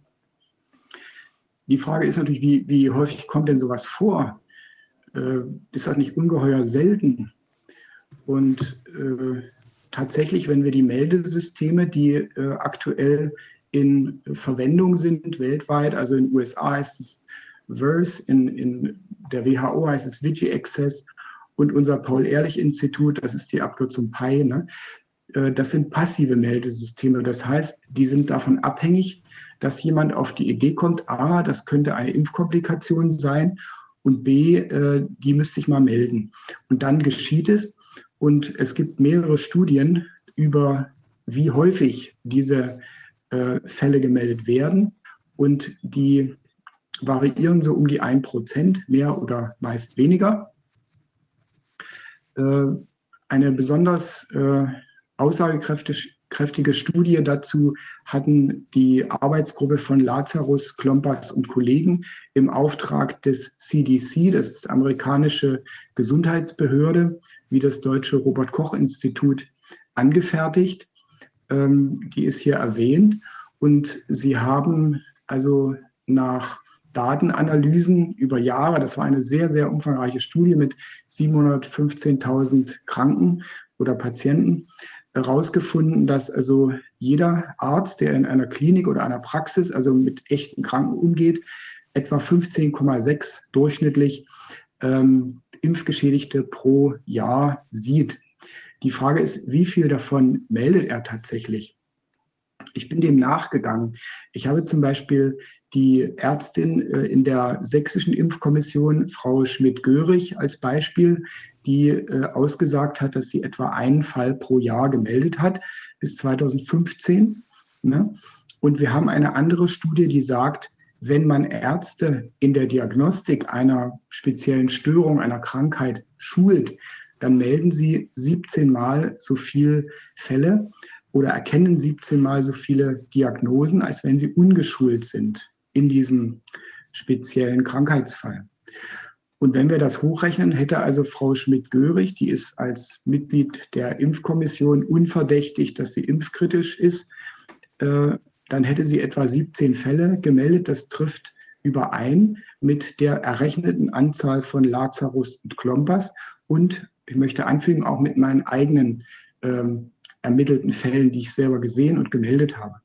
Die Frage ist natürlich, wie, wie häufig kommt denn sowas vor? Äh, ist das nicht ungeheuer selten? Und äh, tatsächlich, wenn wir die Meldesysteme, die äh, aktuell in Verwendung sind weltweit. Also in den USA heißt es VERSE, in, in der WHO heißt es Vigi Access und unser Paul-Ehrlich-Institut, das ist die Abkürzung PI, ne? Äh, das sind passive Meldesysteme. Das heißt, die sind davon abhängig, dass jemand auf die Idee kommt, A, das könnte eine Impfkomplikation sein und B, äh, die müsste ich mal melden. Und dann geschieht es und es gibt mehrere Studien über, wie häufig diese äh, Fälle gemeldet werden und die variieren so um die 1%, mehr oder meist weniger. Eine besonders aussagekräftige Studie dazu hatten die Arbeitsgruppe von Lazarus, Klompas und Kollegen im Auftrag des CDC, das ist amerikanische Gesundheitsbehörde, wie das deutsche Robert Koch Institut, angefertigt. Ähm, die ist hier erwähnt. Und sie haben also nach Datenanalysen über Jahre, das war eine sehr, sehr umfangreiche Studie mit 715.000 Kranken oder Patienten, herausgefunden, dass also jeder Arzt, der in einer Klinik oder einer Praxis, also mit echten Kranken umgeht, etwa 15,6 durchschnittlich ähm, Impfgeschädigte pro Jahr sieht. Die Frage ist, wie viel davon meldet er tatsächlich? Ich bin dem nachgegangen. Ich habe zum Beispiel die Ärztin äh, in der sächsischen Impfkommission, Frau Schmidt-Görig, als Beispiel, die äh, ausgesagt hat, dass sie etwa einen Fall pro Jahr gemeldet hat bis 2015. Ne? Und wir haben eine andere Studie, die sagt, wenn man Ärzte in der Diagnostik einer speziellen Störung, einer Krankheit schult, dann melden sie 17 Mal so viele Fälle oder erkennen 17 Mal so viele Diagnosen, als wenn sie ungeschult sind in diesem speziellen Krankheitsfall. Und wenn wir das hochrechnen, hätte also Frau Schmidt-Görig, die ist als Mitglied der Impfkommission unverdächtig, dass sie impfkritisch ist, äh, dann hätte sie etwa 17 Fälle gemeldet. Das trifft überein mit der errechneten Anzahl von Lazarus und Klompas und ich möchte anfügen, auch mit meinen eigenen ähm, ermittelten Fällen, die ich selber gesehen und gemeldet habe.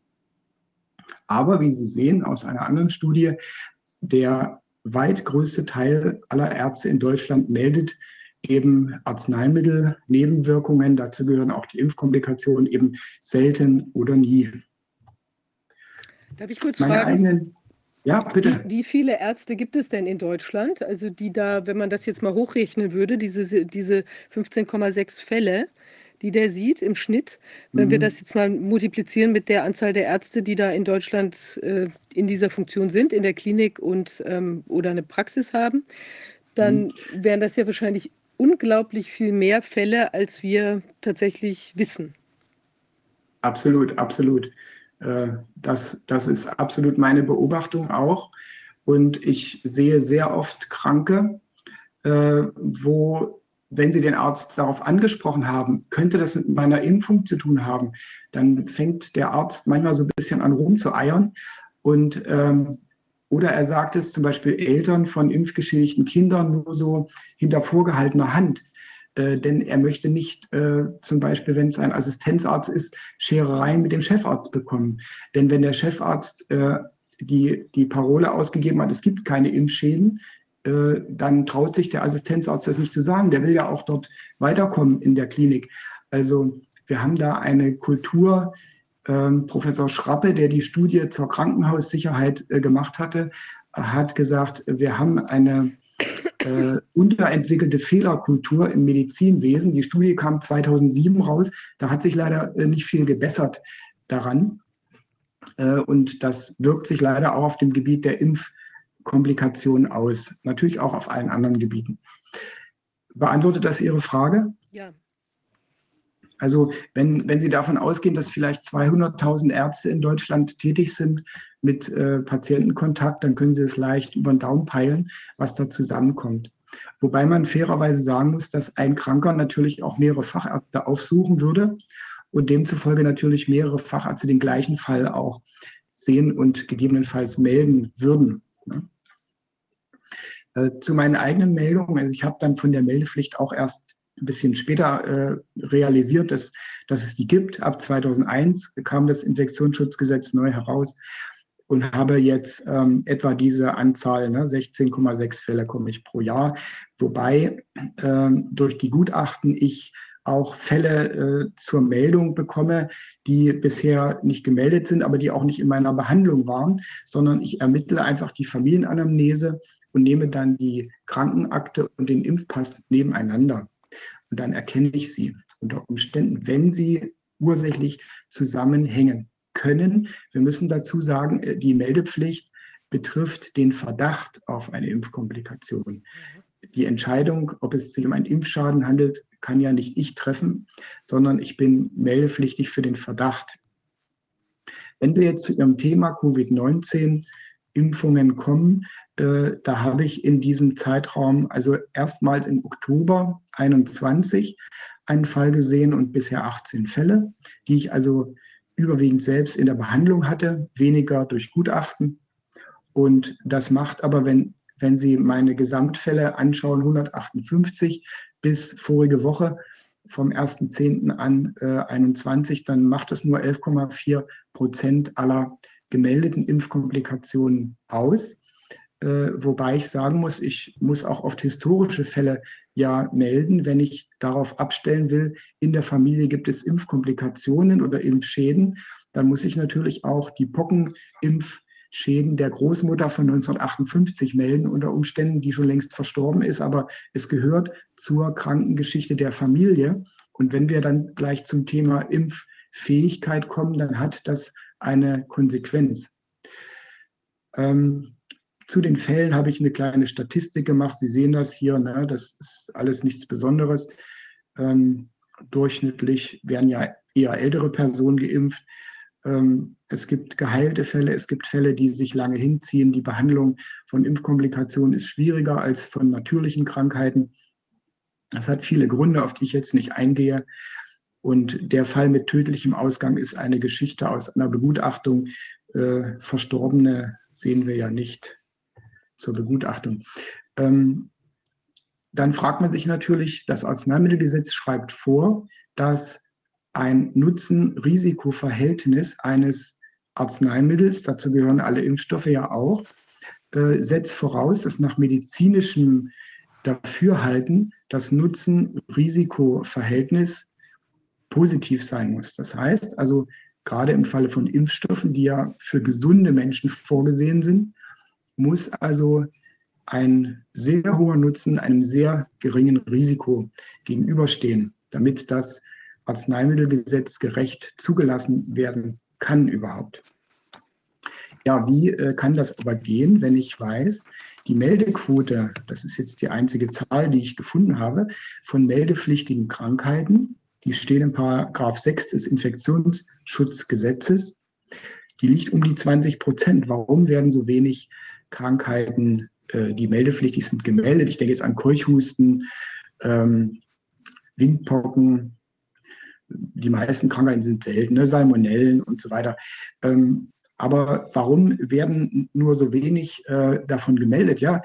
Aber wie Sie sehen aus einer anderen Studie, der weit größte Teil aller Ärzte in Deutschland meldet eben Arzneimittel, Nebenwirkungen, dazu gehören auch die Impfkomplikationen, eben selten oder nie. Darf ich kurz Meine fragen? Eigenen, ja, bitte. Wie, wie, viele Ärzte gibt es denn in Deutschland? Also die da, wenn man das jetzt mal hochrechnen würde, diese, diese 15,6 Fälle, die der sieht im Schnitt, wenn mhm. wir das jetzt mal multiplizieren mit der Anzahl der Ärzte, die da in Deutschland äh, in dieser Funktion sind, in der Klinik und ähm, oder eine Praxis haben, dann mhm. wären das ja wahrscheinlich unglaublich viel mehr Fälle, als wir tatsächlich wissen. Absolut, absolut. Äh, das, das ist absolut meine Beobachtung auch. Und ich sehe sehr oft Kranke, äh, wo wenn Sie den Arzt darauf angesprochen haben, könnte das mit meiner Impfung zu tun haben, dann fängt der Arzt manchmal so ein bisschen an rumzueiern. Und ähm, oder er sagt es zum Beispiel Eltern von impfgeschädigten Kindern nur so hinter vorgehaltener Hand. Äh, denn er möchte nicht äh, zum Beispiel, wenn es ein Assistenzarzt ist, Scherereien mit dem Chefarzt bekommen. Denn wenn der Chefarzt äh, die, die Parole ausgegeben hat, es gibt keine Impfschäden, äh, dann traut sich der Assistenzarzt das nicht zu sagen. Der will ja auch dort weiterkommen in der Klinik. Also wir haben da eine Kultur. Ähm, Professor Schrappe, der die Studie zur Krankenhaussicherheit äh, gemacht hatte, hat gesagt, wir haben eine äh, unterentwickelte Fehlerkultur im Medizinwesen. Die Studie kam 2007 raus. Da hat sich leider äh, nicht viel gebessert daran. Äh, und das wirkt sich leider auch auf dem Gebiet der Impf- Komplikationen aus. Natürlich auch auf allen anderen Gebieten. Beantwortet das Ihre Frage? Ja. Also wenn, wenn Sie davon ausgehen, dass vielleicht 200.000 Ärzte in Deutschland tätig sind mit äh, Patientenkontakt, dann können Sie es leicht über den Daumen peilen, was da zusammenkommt. Wobei man fairerweise sagen muss, dass ein Kranker natürlich auch mehrere Fachärzte aufsuchen würde und demzufolge natürlich mehrere Fachärzte den gleichen Fall auch sehen und gegebenenfalls melden würden. Ne? Äh, zu meinen eigenen Meldungen, also ich habe dann von der Meldepflicht auch erst ein bisschen später äh, realisiert, dass, dass es die gibt. Ab 2001 kam das Infektionsschutzgesetz neu heraus und habe jetzt ähm, etwa diese Anzahl, ne, 16,6 Fälle komme ich pro Jahr, wobei ähm, durch die Gutachten ich auch Fälle äh, zur Meldung bekomme, die bisher nicht gemeldet sind, aber die auch nicht in meiner Behandlung waren, sondern ich ermittle einfach die Familienanamnese und nehme dann die Krankenakte und den Impfpass nebeneinander. Und dann erkenne ich sie unter Umständen, wenn sie ursächlich zusammenhängen können. Wir müssen dazu sagen, äh, die Meldepflicht betrifft den Verdacht auf eine Impfkomplikation. Die Entscheidung, ob es sich um einen Impfschaden handelt, kann ja nicht ich treffen, sondern ich bin meldepflichtig für den Verdacht. Wenn wir jetzt zu Ihrem Thema Covid-19 Impfungen kommen, äh, da habe ich in diesem Zeitraum, also erstmals im Oktober 21, einen Fall gesehen und bisher 18 Fälle, die ich also überwiegend selbst in der Behandlung hatte, weniger durch Gutachten. Und das macht aber, wenn, wenn Sie meine Gesamtfälle anschauen, 158 bis vorige Woche vom 1.10. an äh, 21, dann macht es nur 11,4 Prozent aller gemeldeten Impfkomplikationen aus. Äh, wobei ich sagen muss, ich muss auch oft historische Fälle ja melden, wenn ich darauf abstellen will, in der Familie gibt es Impfkomplikationen oder Impfschäden, dann muss ich natürlich auch die Pockenimpfschäden der Großmutter von 1958 melden, unter Umständen, die schon längst verstorben ist, aber es gehört zur Krankengeschichte der Familie. Und wenn wir dann gleich zum Thema Impffähigkeit kommen, dann hat das eine Konsequenz. Ähm, zu den Fällen habe ich eine kleine Statistik gemacht. Sie sehen das hier, ne? das ist alles nichts Besonderes. Ähm, durchschnittlich werden ja eher ältere Personen geimpft. Ähm, es gibt geheilte Fälle, es gibt Fälle, die sich lange hinziehen. Die Behandlung von Impfkomplikationen ist schwieriger als von natürlichen Krankheiten. Das hat viele Gründe, auf die ich jetzt nicht eingehe. Und der Fall mit tödlichem Ausgang ist eine Geschichte aus einer Begutachtung. Äh, Verstorbene sehen wir ja nicht zur Begutachtung. Ähm, dann fragt man sich natürlich, das Arzneimittelgesetz schreibt vor, dass ein Nutzen-Risiko-Verhältnis eines Arzneimittels, dazu gehören alle Impfstoffe ja auch, äh, setzt voraus, dass nach medizinischem Dafürhalten das Nutzen-Risiko-Verhältnis positiv sein muss. Das heißt also, gerade im Falle von Impfstoffen, die ja für gesunde Menschen vorgesehen sind, muss also ein sehr hoher Nutzen einem sehr geringen Risiko gegenüberstehen, damit das Arzneimittelgesetz gerecht zugelassen werden kann überhaupt. Ja, wie äh, kann das aber gehen, wenn ich weiß, die Meldequote, das ist jetzt die einzige Zahl, die ich gefunden habe, von meldepflichtigen Krankheiten, die stehen in Paragraph 6 des Infektionsschutzgesetzes, die liegt um die 20 Prozent. Warum werden so wenig Krankheiten, äh, die meldepflichtig sind, gemeldet. Ich denke jetzt an Keuchhusten, ähm, Windpocken. Die meisten Krankheiten sind selten, ne? Salmonellen und so weiter. Ähm, aber warum werden nur so wenig äh, davon gemeldet? Ja,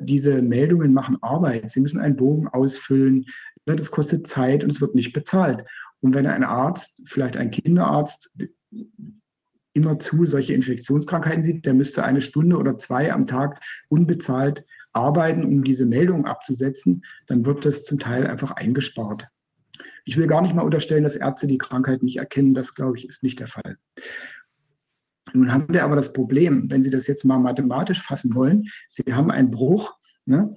diese Meldungen machen Arbeit. Sie müssen einen Bogen ausfüllen. Ne? Das kostet Zeit und es wird nicht bezahlt. Und wenn ein Arzt, vielleicht ein Kinderarzt, immerzu solche Infektionskrankheiten sieht, der müsste eine Stunde oder zwei am Tag unbezahlt arbeiten, um diese Meldung abzusetzen, dann wird das zum Teil einfach eingespart. Ich will gar nicht mal unterstellen, dass Ärzte die Krankheit nicht erkennen. Das, glaube ich, ist nicht der Fall. Nun haben wir aber das Problem, wenn Sie das jetzt mal mathematisch fassen wollen, Sie haben einen Bruch ne,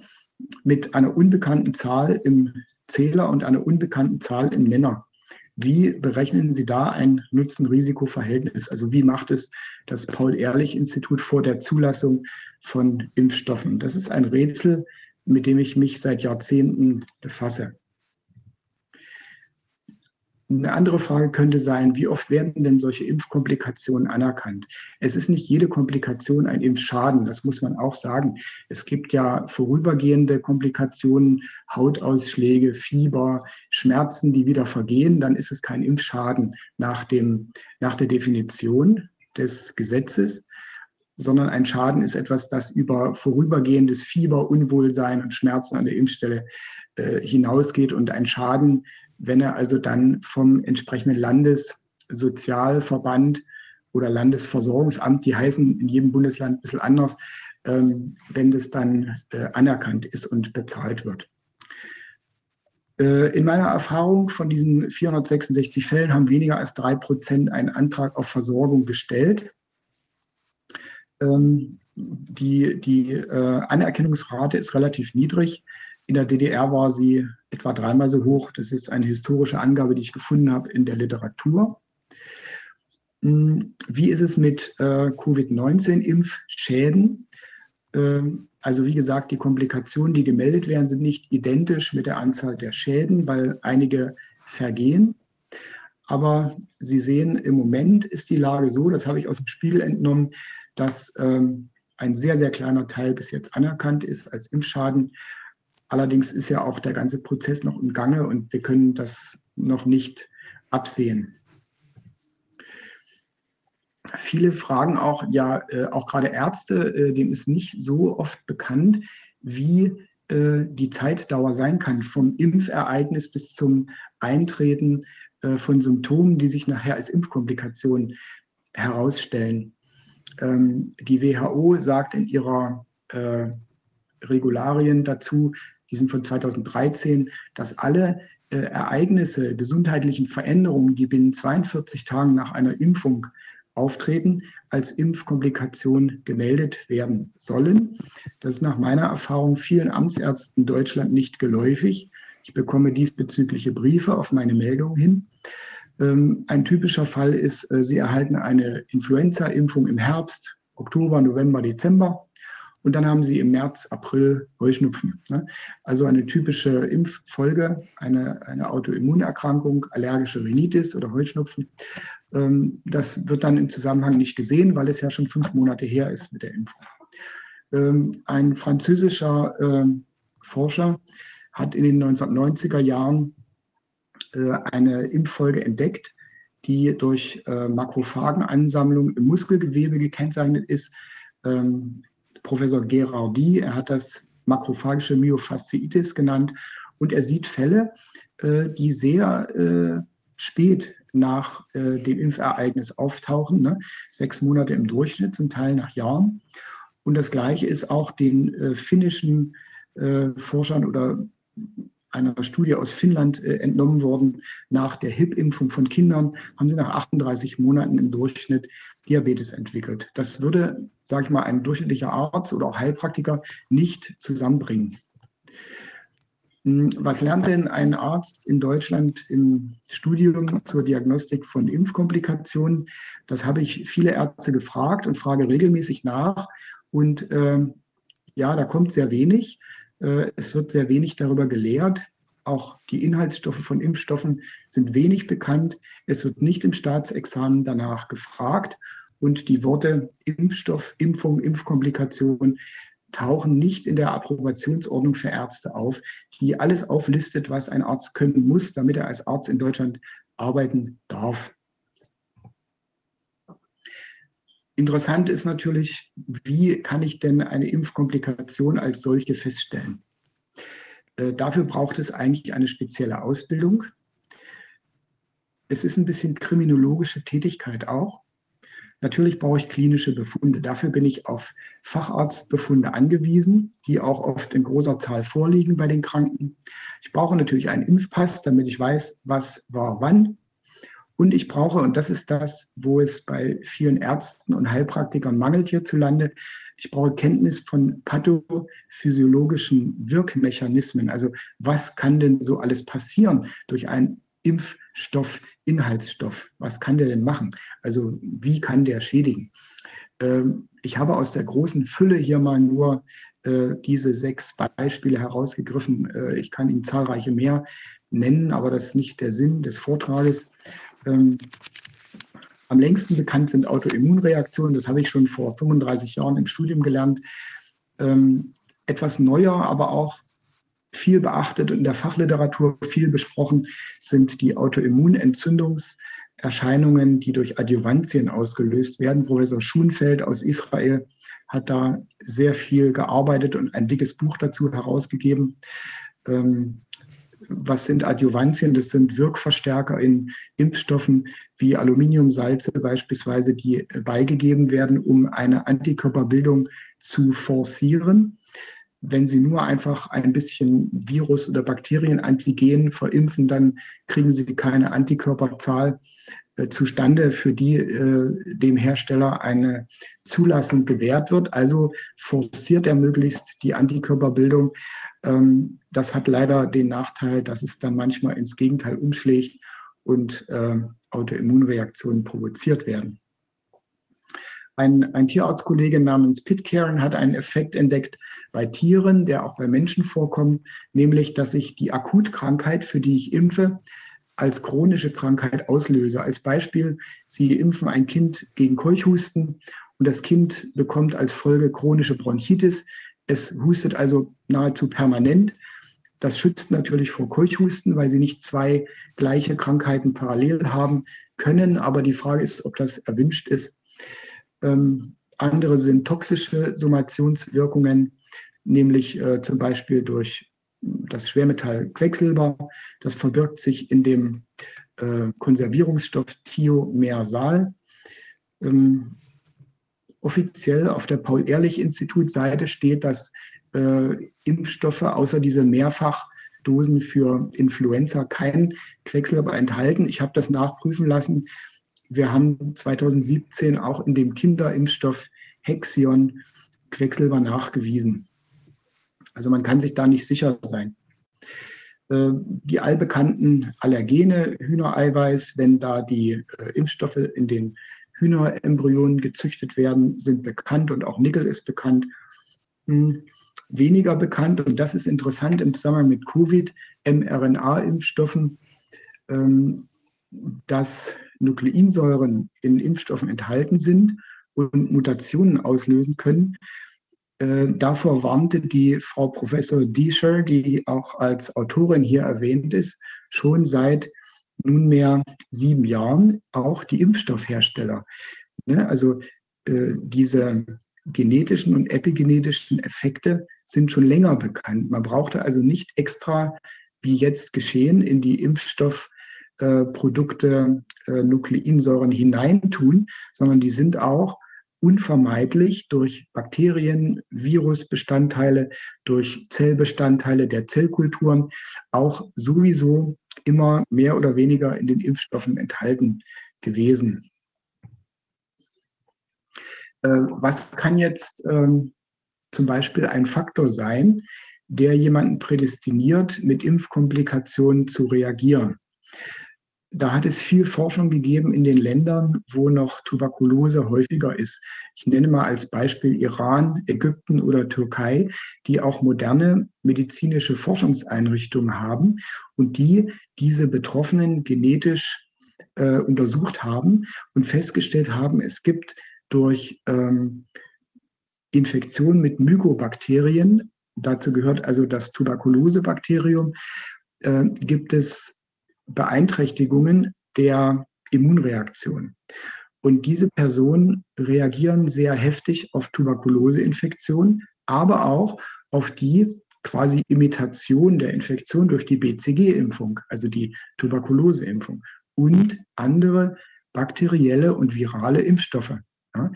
mit einer unbekannten Zahl im Zähler und einer unbekannten Zahl im Nenner. Wie berechnen Sie da ein Nutzen-Risiko-Verhältnis? Also wie macht es das Paul-Ehrlich-Institut vor der Zulassung von Impfstoffen? Das ist ein Rätsel, mit dem ich mich seit Jahrzehnten befasse. Eine andere Frage könnte sein, wie oft werden denn solche Impfkomplikationen anerkannt? Es ist nicht jede Komplikation ein Impfschaden, das muss man auch sagen. Es gibt ja vorübergehende Komplikationen, Hautausschläge, Fieber, Schmerzen, die wieder vergehen, dann ist es kein Impfschaden nach, dem, nach der Definition des Gesetzes sondern ein Schaden ist etwas, das über vorübergehendes Fieber, Unwohlsein und Schmerzen an der Impfstelle äh, hinausgeht und ein Schaden, wenn er also dann vom entsprechenden Landessozialverband oder Landesversorgungsamt, die heißen in jedem Bundesland ein bisschen anders, ähm, wenn das dann äh, anerkannt ist und bezahlt wird. Äh, in meiner Erfahrung von diesen 466 Fällen haben weniger als drei Prozent einen Antrag auf Versorgung gestellt. Ähm, die die äh, Anerkennungsrate ist relativ niedrig. In der DDR war sie etwa dreimal so hoch. Das ist eine historische Angabe, die ich gefunden habe in der Literatur. Hm, wie ist es mit äh, Covid-19-Impfschäden? Ähm, also wie gesagt, die Komplikationen, die gemeldet werden, sind nicht identisch mit der Anzahl der Schäden, weil einige vergehen. Aber Sie sehen, im Moment ist die Lage so, das habe ich aus dem Spiegel entnommen, dass ähm, ein sehr, sehr kleiner Teil bis jetzt anerkannt ist als Impfschaden. Allerdings ist ja auch der ganze Prozess noch im Gange und wir können das noch nicht absehen. Viele fragen auch, ja, äh, auch gerade Ärzte, äh, denen ist nicht so oft bekannt, wie äh, die Zeitdauer sein kann vom Impfereignis bis zum Eintreten äh, von Symptomen, die sich nachher als Impfkomplikation herausstellen. Ähm, die WHO sagt in ihrer äh, Regularien dazu, die sind von 2013, dass alle äh, Ereignisse, gesundheitlichen Veränderungen, die binnen 42 Tagen nach einer Impfung auftreten, als Impfkomplikation gemeldet werden sollen. Das ist nach meiner Erfahrung vielen Amtsärzten in Deutschland nicht geläufig. Ich bekomme diesbezügliche Briefe auf meine Meldung hin. Ähm, ein typischer Fall ist, äh, Sie erhalten eine Influenza-Impfung im Herbst, Oktober, November, Dezember. Und dann haben Sie im März, April Heuschnupfen. Ne? Also eine typische Impffolge, eine, eine Autoimmunerkrankung, allergische Rhinitis oder Heuschnupfen. Ähm, das wird dann im Zusammenhang nicht gesehen, weil es ja schon fünf Monate her ist mit der Impfung. Ähm, ein französischer Forscher hat in den 1990er Jahren äh, eine Impffolge entdeckt, die durch äh, Makrophagenansammlung im Muskelgewebe gekennzeichnet ist. Ähm, Professor Gerardi, er hat das makrophagische Myofasziitis genannt und er sieht Fälle, äh, die sehr spät nach dem Impfereignis auftauchen, ne? sechs Monate im Durchschnitt, zum Teil nach Jahren. Und das Gleiche ist auch den finnischen Forschern oder einer Studie aus Finnland äh, entnommen worden. Nach der HIP-Impfung von Kindern haben sie nach 38 Monaten im Durchschnitt Diabetes entwickelt. Das würde, sage ich mal, ein durchschnittlicher Arzt oder auch Heilpraktiker nicht zusammenbringen. Hm, was lernt denn ein Arzt in Deutschland im Studium zur Diagnostik von Impfkomplikationen? Das habe ich viele Ärzte gefragt und frage regelmäßig nach. Und äh, ja, da kommt sehr wenig. Äh, es wird sehr wenig darüber gelehrt. Auch die Inhaltsstoffe von Impfstoffen sind wenig bekannt. Es wird nicht im Staatsexamen danach gefragt. Und die Worte Impfstoff, Impfung, Impfkomplikation tauchen nicht in der Approbationsordnung für Ärzte auf, die alles auflistet, was ein Arzt können muss, damit er als Arzt in Deutschland arbeiten darf. Interessant ist natürlich, wie kann ich denn eine Impfkomplikation als solche feststellen? Äh, dafür braucht es eigentlich eine spezielle Ausbildung. Es ist ein bisschen kriminologische Tätigkeit auch. Natürlich brauche ich klinische Befunde. Dafür bin ich auf Facharztbefunde angewiesen, die auch oft in großer Zahl vorliegen bei den Kranken. Ich brauche natürlich einen Impfpass, damit ich weiß, was war wann und ich brauche, und das ist das, wo es bei vielen Ärzten und Heilpraktikern mangelt hierzulande, ich brauche Kenntnis von pathophysiologischen Wirkmechanismen. Also was kann denn so alles passieren durch einen Impfstoff, Inhaltsstoff? Was kann der denn machen? Also wie kann der schädigen? Ähm, ich habe aus der großen Fülle hier mal nur äh, diese sechs Beispiele herausgegriffen. Äh, ich kann Ihnen zahlreiche mehr nennen, aber das ist nicht der Sinn des Vortrages. Ähm, am längsten bekannt sind Autoimmunreaktionen. Das habe ich schon vor 35 Jahren im Studium gelernt. Ähm, etwas neuer, aber auch viel beachtet und in der Fachliteratur viel besprochen sind die Autoimmunentzündungserscheinungen, die durch Adjuvantien ausgelöst werden. Professor Schunfeld aus Israel hat da sehr viel gearbeitet und ein dickes Buch dazu herausgegeben. ähm, was sind Adjuvantien? Das sind Wirkverstärker in Impfstoffen wie Aluminiumsalze beispielsweise, die beigegeben werden, um eine Antikörperbildung zu forcieren. Wenn Sie nur einfach ein bisschen Virus- oder Bakterienantigen verimpfen, dann kriegen Sie keine Antikörperzahl äh, zustande, für die äh, dem Hersteller eine Zulassung gewährt wird. Also forciert er möglichst die Antikörperbildung. Ähm, das hat leider den Nachteil, dass es dann manchmal ins Gegenteil umschlägt und äh, Autoimmunreaktionen provoziert werden. Ein, ein Tierarztkollege namens Pitcairn hat einen Effekt entdeckt bei Tieren, der auch bei Menschen vorkommt, nämlich, dass ich die Akutkrankheit, für die ich impfe, als chronische Krankheit auslöse. Als Beispiel, Sie impfen ein Kind gegen Keuchhusten und das Kind bekommt als Folge chronische Bronchitis. Es hustet also nahezu permanent. Das schützt natürlich vor Keuchhusten, weil Sie nicht zwei gleiche Krankheiten parallel haben können. Aber die Frage ist, ob das erwünscht ist. Ähm, andere sind toxische Summationswirkungen, nämlich äh, zum Beispiel durch das Schwermetall Quecksilber. Das verbirgt sich in dem äh, Konservierungsstoff Thiomersal. Ähm, offiziell auf der Paul-Ehrlich-Institut-Seite steht, dass äh, Impfstoffe außer diese Mehrfachdosen für Influenza kein Quecksilber enthalten. Ich habe das nachprüfen lassen. Wir haben 2017 auch in dem Kinderimpfstoff Hexion Quecksilber nachgewiesen. Also man kann sich da nicht sicher sein. Äh, die allbekannten Allergene, Hühnereiweiß, wenn da die äh, Impfstoffe in den Hühnerembryonen gezüchtet werden, sind bekannt und auch Nickel ist bekannt. Hm, weniger bekannt, und das ist interessant im Zusammenhang mit Covid, mRNA-Impfstoffen, ähm, dass Nukleinsäuren in Impfstoffen enthalten sind und Mutationen auslösen können. Äh, davor warnte die Frau Professor Diescher, die auch als Autorin hier erwähnt ist, schon seit nunmehr sieben Jahren auch die Impfstoffhersteller. Ne? Also äh, diese genetischen und epigenetischen Effekte sind schon länger bekannt. Man brauchte also nicht extra, wie jetzt geschehen, in die Impfstoffprodukte äh, Nukleinsäuren hineintun, sondern die sind auch unvermeidlich durch Bakterien, Virusbestandteile, durch Zellbestandteile der Zellkulturen auch sowieso immer mehr oder weniger in den Impfstoffen enthalten gewesen. Äh, was kann jetzt ähm, zum Beispiel ein Faktor sein, der jemanden prädestiniert, mit Impfkomplikationen zu reagieren? Da hat es viel Forschung gegeben in den Ländern, wo noch Tuberkulose häufiger ist. Ich nenne mal als Beispiel Iran, Ägypten oder Türkei, die auch moderne medizinische Forschungseinrichtungen haben und die diese Betroffenen genetisch äh, untersucht haben und festgestellt haben, es gibt durch ähm, Infektionen mit Mykobakterien, dazu gehört also das Tuberkulosebakterium, äh, gibt es Beeinträchtigungen der Immunreaktion. Und diese Personen reagieren sehr heftig auf Tuberkuloseinfektionen, aber auch auf die quasi Imitation der Infektion durch die BCG-Impfung, also die Tuberkuloseimpfung und andere bakterielle und virale Impfstoffe. Ja?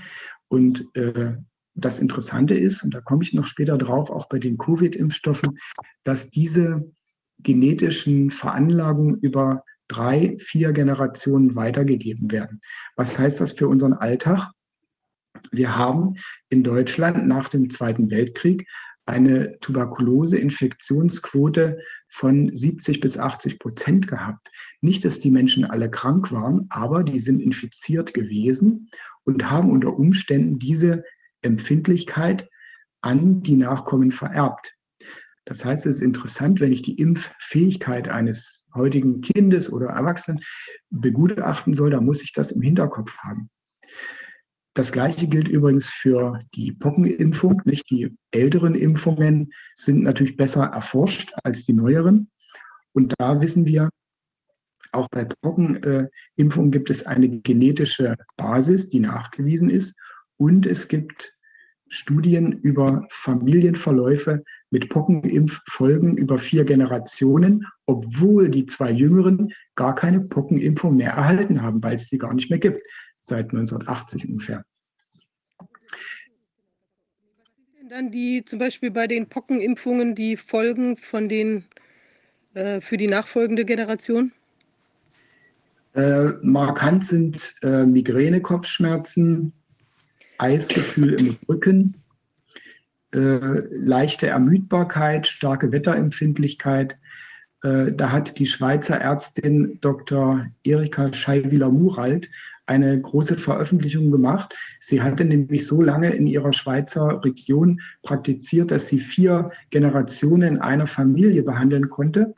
Und äh, das Interessante ist, und da komme ich noch später drauf, auch bei den Covid-Impfstoffen, dass diese genetischen Veranlagungen über drei, vier Generationen weitergegeben werden. Was heißt das für unseren Alltag? Wir haben in Deutschland nach dem Zweiten Weltkrieg eine Tuberkulose-Infektionsquote von 70 bis 80 Prozent gehabt. Nicht, dass die Menschen alle krank waren, aber die sind infiziert gewesen und haben unter Umständen diese Empfindlichkeit an die Nachkommen vererbt. Das heißt, es ist interessant, wenn ich die Impffähigkeit eines heutigen Kindes oder Erwachsenen begutachten soll, dann muss ich das im Hinterkopf haben. Das Gleiche gilt übrigens für die Pockenimpfung. Nicht? Die älteren Impfungen sind natürlich besser erforscht als die neueren. Und da wissen wir, auch bei Pockenimpfungen gibt es eine genetische Basis, die nachgewiesen ist. Und es gibt Studien über Familienverläufe mit Pockenimpffolgen über vier Generationen, obwohl die zwei Jüngeren gar keine Pockenimpfung mehr erhalten haben, weil es sie gar nicht mehr gibt, seit 1980 ungefähr. Dann die zum Beispiel bei den Pockenimpfungen die Folgen von den äh, für die nachfolgende Generation? Äh, markant sind äh, Migräne, Kopfschmerzen, Eisgefühl im Rücken, äh, leichte Ermüdbarkeit, starke Wetterempfindlichkeit. Äh, da hat die Schweizer Ärztin Dr. Erika Scheiwiler-Muralt eine große Veröffentlichung gemacht. Sie hatte nämlich so lange in ihrer Schweizer Region praktiziert, dass sie vier Generationen einer Familie behandeln konnte.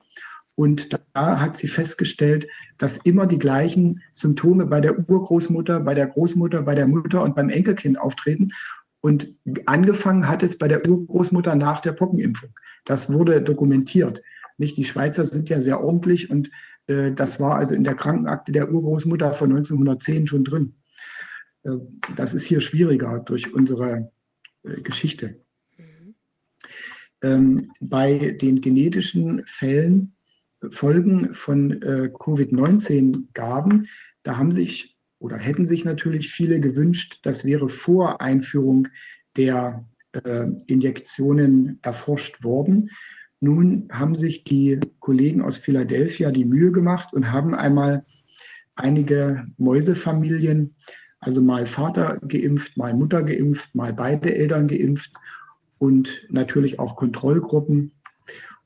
Und da hat sie festgestellt, dass immer die gleichen Symptome bei der Urgroßmutter, bei der Großmutter, bei der Mutter und beim Enkelkind auftreten. Und angefangen hat es bei der Urgroßmutter nach der Pockenimpfung. Das wurde dokumentiert. Nicht? Die Schweizer sind ja sehr ordentlich und äh, das war also in der Krankenakte der Urgroßmutter von 1910 schon drin. Äh, das ist hier schwieriger durch unsere äh, Geschichte. Ähm, bei den genetischen Fällen Folgen von äh, Covid-19-Gaben, da haben sich oder hätten sich natürlich viele gewünscht, das wäre vor Einführung der äh, Injektionen erforscht worden. Nun haben sich die Kollegen aus Philadelphia die Mühe gemacht und haben einmal einige Mäusefamilien, also mal Vater geimpft, mal Mutter geimpft, mal beide Eltern geimpft und natürlich auch Kontrollgruppen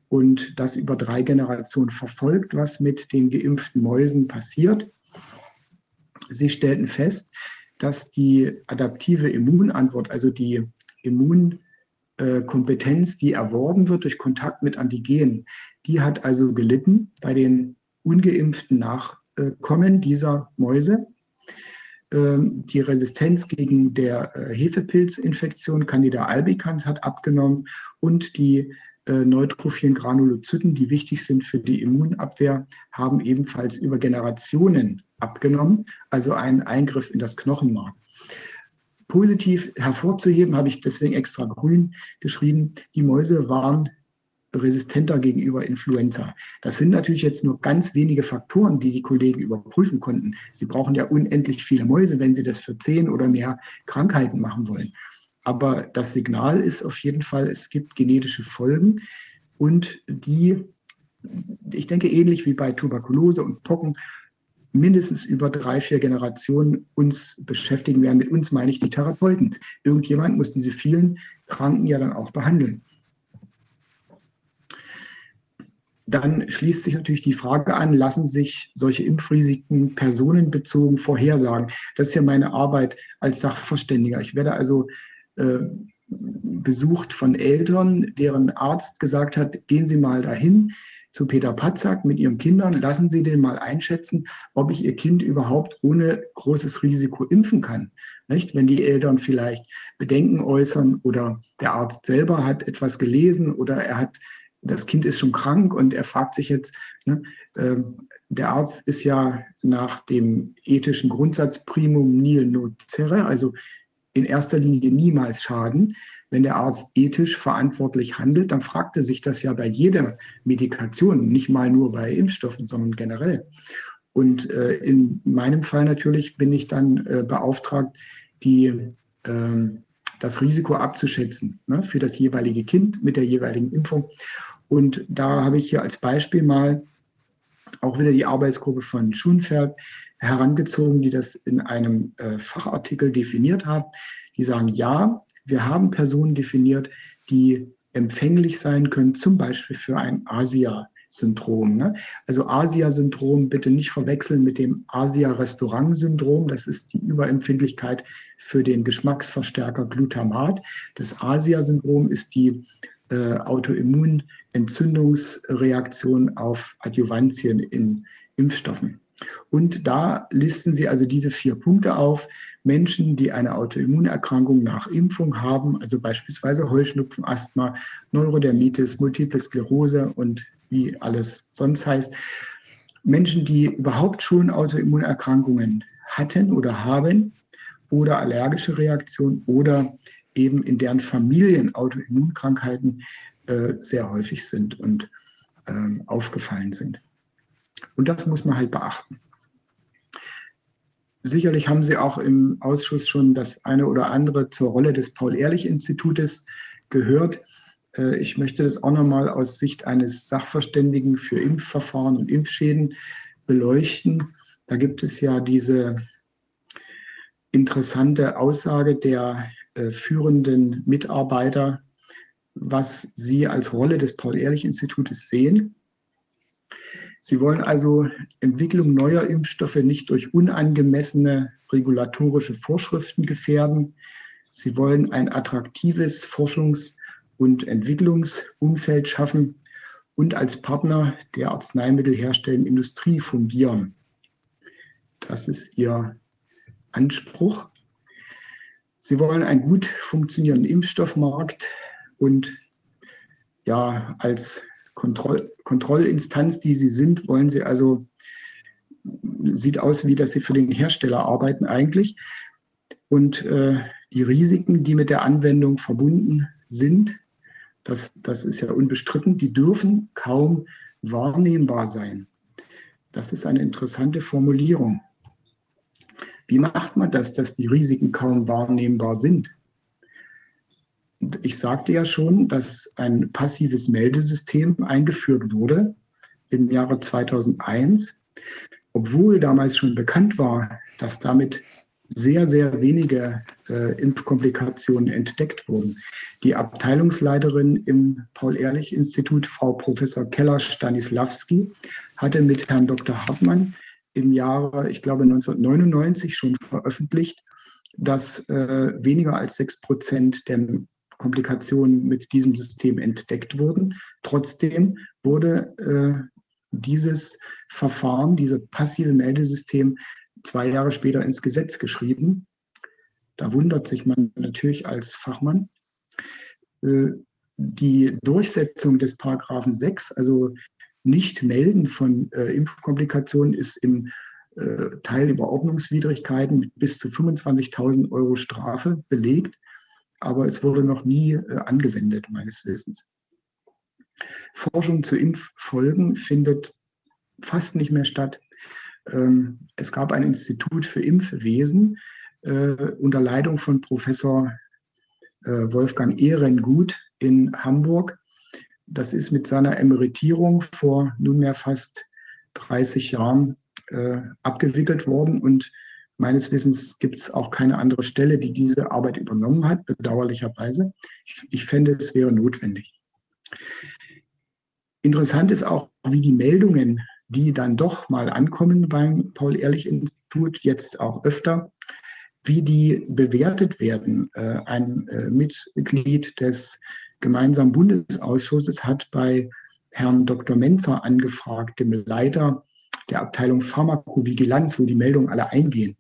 und das über drei Generationen verfolgt, was mit den geimpften Mäusen passiert. Sie stellten fest, dass die adaptive Immunantwort, also die Immunkompetenz, die erworben wird durch Kontakt mit Antigenen, die hat also gelitten bei den ungeimpften Nachkommen dieser Mäuse. Ähm, die Resistenz gegen der äh, Hefepilzinfektion Candida albicans hat abgenommen und die äh, neutrophilen Granulozyten, die wichtig sind für die Immunabwehr, haben ebenfalls über Generationen abgenommen, also einen Eingriff in das Knochenmark. Positiv hervorzuheben habe ich deswegen extra grün geschrieben, die Mäuse waren resistenter gegenüber Influenza. Das sind natürlich jetzt nur ganz wenige Faktoren, die die Kollegen überprüfen konnten. Sie brauchen ja unendlich viele Mäuse, wenn sie das für zehn oder mehr Krankheiten machen wollen. Aber das Signal ist auf jeden Fall, es gibt genetische Folgen und die, ich denke, ähnlich wie bei Tuberkulose und Pocken, mindestens über drei, vier Generationen uns beschäftigen werden. Mit uns meine ich die Therapeuten. Irgendjemand muss diese vielen Kranken ja dann auch behandeln. Dann schließt sich natürlich die Frage an, lassen sich solche Impfrisiken personenbezogen vorhersagen? Das ist ja meine Arbeit als Sachverständiger. Ich werde also äh, besucht von Eltern, deren Arzt gesagt hat, gehen Sie mal dahin zu Peter Patzak mit Ihren Kindern, lassen Sie den mal einschätzen, ob ich Ihr Kind überhaupt ohne großes Risiko impfen kann. Nicht? Wenn die Eltern vielleicht Bedenken äußern oder der Arzt selber hat etwas gelesen oder er hat, das Kind ist schon krank und er fragt sich jetzt, ne, äh, der Arzt ist ja nach dem ethischen Grundsatz primum nil nocere, also in erster Linie niemals schaden. Wenn der Arzt ethisch verantwortlich handelt, dann fragt er sich das ja bei jeder Medikation, nicht mal nur bei Impfstoffen, sondern generell. Und äh, in meinem Fall natürlich bin ich dann äh, beauftragt, die, äh, das Risiko abzuschätzen ne, für das jeweilige Kind mit der jeweiligen Impfung. Und da habe ich hier als Beispiel mal auch wieder die Arbeitsgruppe von Schunfeld herangezogen, die das in einem äh, Fachartikel definiert haben. Die sagen, ja, wir haben Personen definiert, die empfänglich sein können, zum Beispiel für ein Asia-Syndrom. Ne? Also Asia-Syndrom bitte nicht verwechseln mit dem Asia-Restaurant-Syndrom. Das ist die Überempfindlichkeit für den Geschmacksverstärker Glutamat. Das Asia-Syndrom ist die äh, Autoimmunentzündungsreaktion auf Adjuvantien in Impfstoffen. Und da listen Sie also diese vier Punkte auf. Menschen, die eine Autoimmunerkrankung nach Impfung haben, also beispielsweise Heuschnupfen, Asthma, Neurodermitis, Multiple Sklerose und wie alles sonst heißt. Menschen, die überhaupt schon Autoimmunerkrankungen hatten oder haben oder allergische Reaktionen oder eben in deren Familien Autoimmunkrankheiten äh, sehr häufig sind und ähm, aufgefallen sind. Und das muss man halt beachten. Sicherlich haben Sie auch im Ausschuss schon das eine oder andere zur Rolle des Paul-Ehrlich-Institutes gehört. Äh, ich möchte das auch nochmal aus Sicht eines Sachverständigen für Impfverfahren und Impfschäden beleuchten. Da gibt es ja diese interessante Aussage der äh, führenden Mitarbeiter, was sie als Rolle des Paul-Ehrlich-Institutes sehen. Sie wollen also Entwicklung neuer Impfstoffe nicht durch unangemessene regulatorische Vorschriften gefährden. Sie wollen ein attraktives Forschungs- und Entwicklungsumfeld schaffen und als Partner der arzneimittelherstellenden Industrie fungieren. Das ist ihr Anspruch. Sie wollen einen gut funktionierenden Impfstoffmarkt und ja, als Kontroll Kontrollinstanz, die sie sind, wollen sie also, sieht aus, wie dass sie für den Hersteller arbeiten eigentlich. Und äh, die Risiken, die mit der Anwendung verbunden sind, das, das ist ja unbestritten, die dürfen kaum wahrnehmbar sein. Das ist eine interessante Formulierung. Wie macht man das, dass die Risiken kaum wahrnehmbar sind? Ich sagte ja schon, dass ein passives Meldesystem eingeführt wurde im Jahre 2001, obwohl damals schon bekannt war, dass damit sehr, sehr wenige äh, Impfkomplikationen entdeckt wurden. Die Abteilungsleiterin im Paul-Ehrlich-Institut, Frau Professor Keller-Stanislawski, hatte mit Herrn Dr. Hartmann im Jahre, ich glaube 1999 schon veröffentlicht, dass äh, weniger als sechs Prozent der Komplikationen mit diesem System entdeckt wurden. Trotzdem wurde äh, dieses Verfahren, dieses passive Meldesystem zwei Jahre später ins Gesetz geschrieben. Da wundert sich man natürlich als Fachmann. Äh, die Durchsetzung des Paragraphen 6, also nicht melden von äh, Impfkomplikationen, ist im äh, Teil über Ordnungswidrigkeiten bis zu 25.000 Euro Strafe belegt, aber es wurde noch nie angewendet, meines Wissens. Forschung zu Impffolgen findet fast nicht mehr statt. Ähm, es gab ein Institut für Impfwesen äh, unter Leitung von Professor äh, Wolfgang Ehrengut in Hamburg. Das ist mit seiner Emeritierung vor nunmehr fast 30 Jahren äh, abgewickelt worden und meines Wissens gibt es auch keine andere Stelle, die diese Arbeit übernommen hat, bedauerlicherweise. Ich, ich fände, es wäre notwendig. Interessant ist auch, wie die Meldungen die dann doch mal ankommen beim Paul-Ehrlich-Institut, jetzt auch öfter, wie die bewertet werden. Äh, ein äh, Mitglied des gemeinsamen Bundesausschusses hat bei Herrn Dr. Menzer angefragt, dem Leiter der Abteilung Pharmakovigilanz, wo die Meldungen alle eingehen.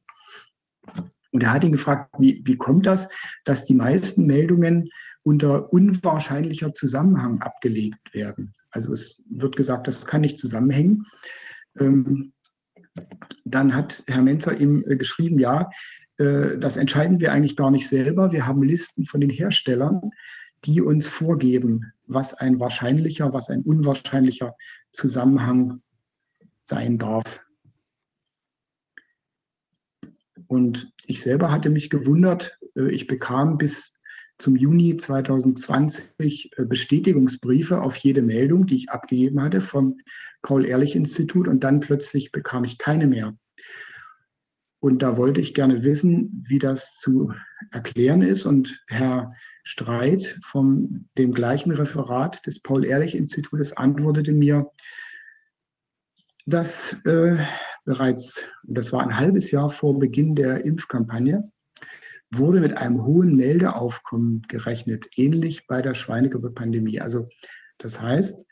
Und er hat ihn gefragt, wie, wie kommt das, dass die meisten Meldungen unter unwahrscheinlicher Zusammenhang abgelegt werden? Also es wird gesagt, das kann nicht zusammenhängen. Ähm, dann hat Herr Menzer ihm äh, geschrieben, ja, äh, das entscheiden wir eigentlich gar nicht selber. Wir haben Listen von den Herstellern, die uns vorgeben, was ein wahrscheinlicher, was ein unwahrscheinlicher Zusammenhang sein darf. Und ich selber hatte mich gewundert, äh, ich bekam bis zum Juni 2020 äh, Bestätigungsbriefe auf jede Meldung, die ich abgegeben hatte vom Paul-Ehrlich-Institut und dann plötzlich bekam ich keine mehr. Und da wollte ich gerne wissen, wie das zu erklären ist. Und Herr Streit vom dem gleichen Referat des Paul-Ehrlich-Institutes antwortete mir, dass äh, bereits, das war ein halbes Jahr vor Beginn der Impfkampagne, wurde mit einem hohen Meldeaufkommen gerechnet, ähnlich bei der Schweinegrippe-Pandemie. Also das heißt,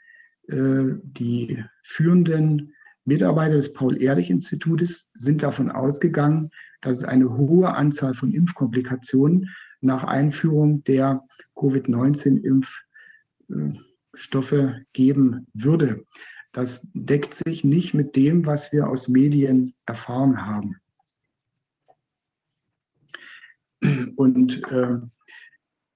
äh, die führenden Mitarbeiter des Paul-Ehrlich-Institutes sind davon ausgegangen, dass es eine hohe Anzahl von Impfkomplikationen nach Einführung der Covid-19-Impfstoffe geben würde. Das deckt sich nicht mit dem, was wir aus Medien erfahren haben. Und äh,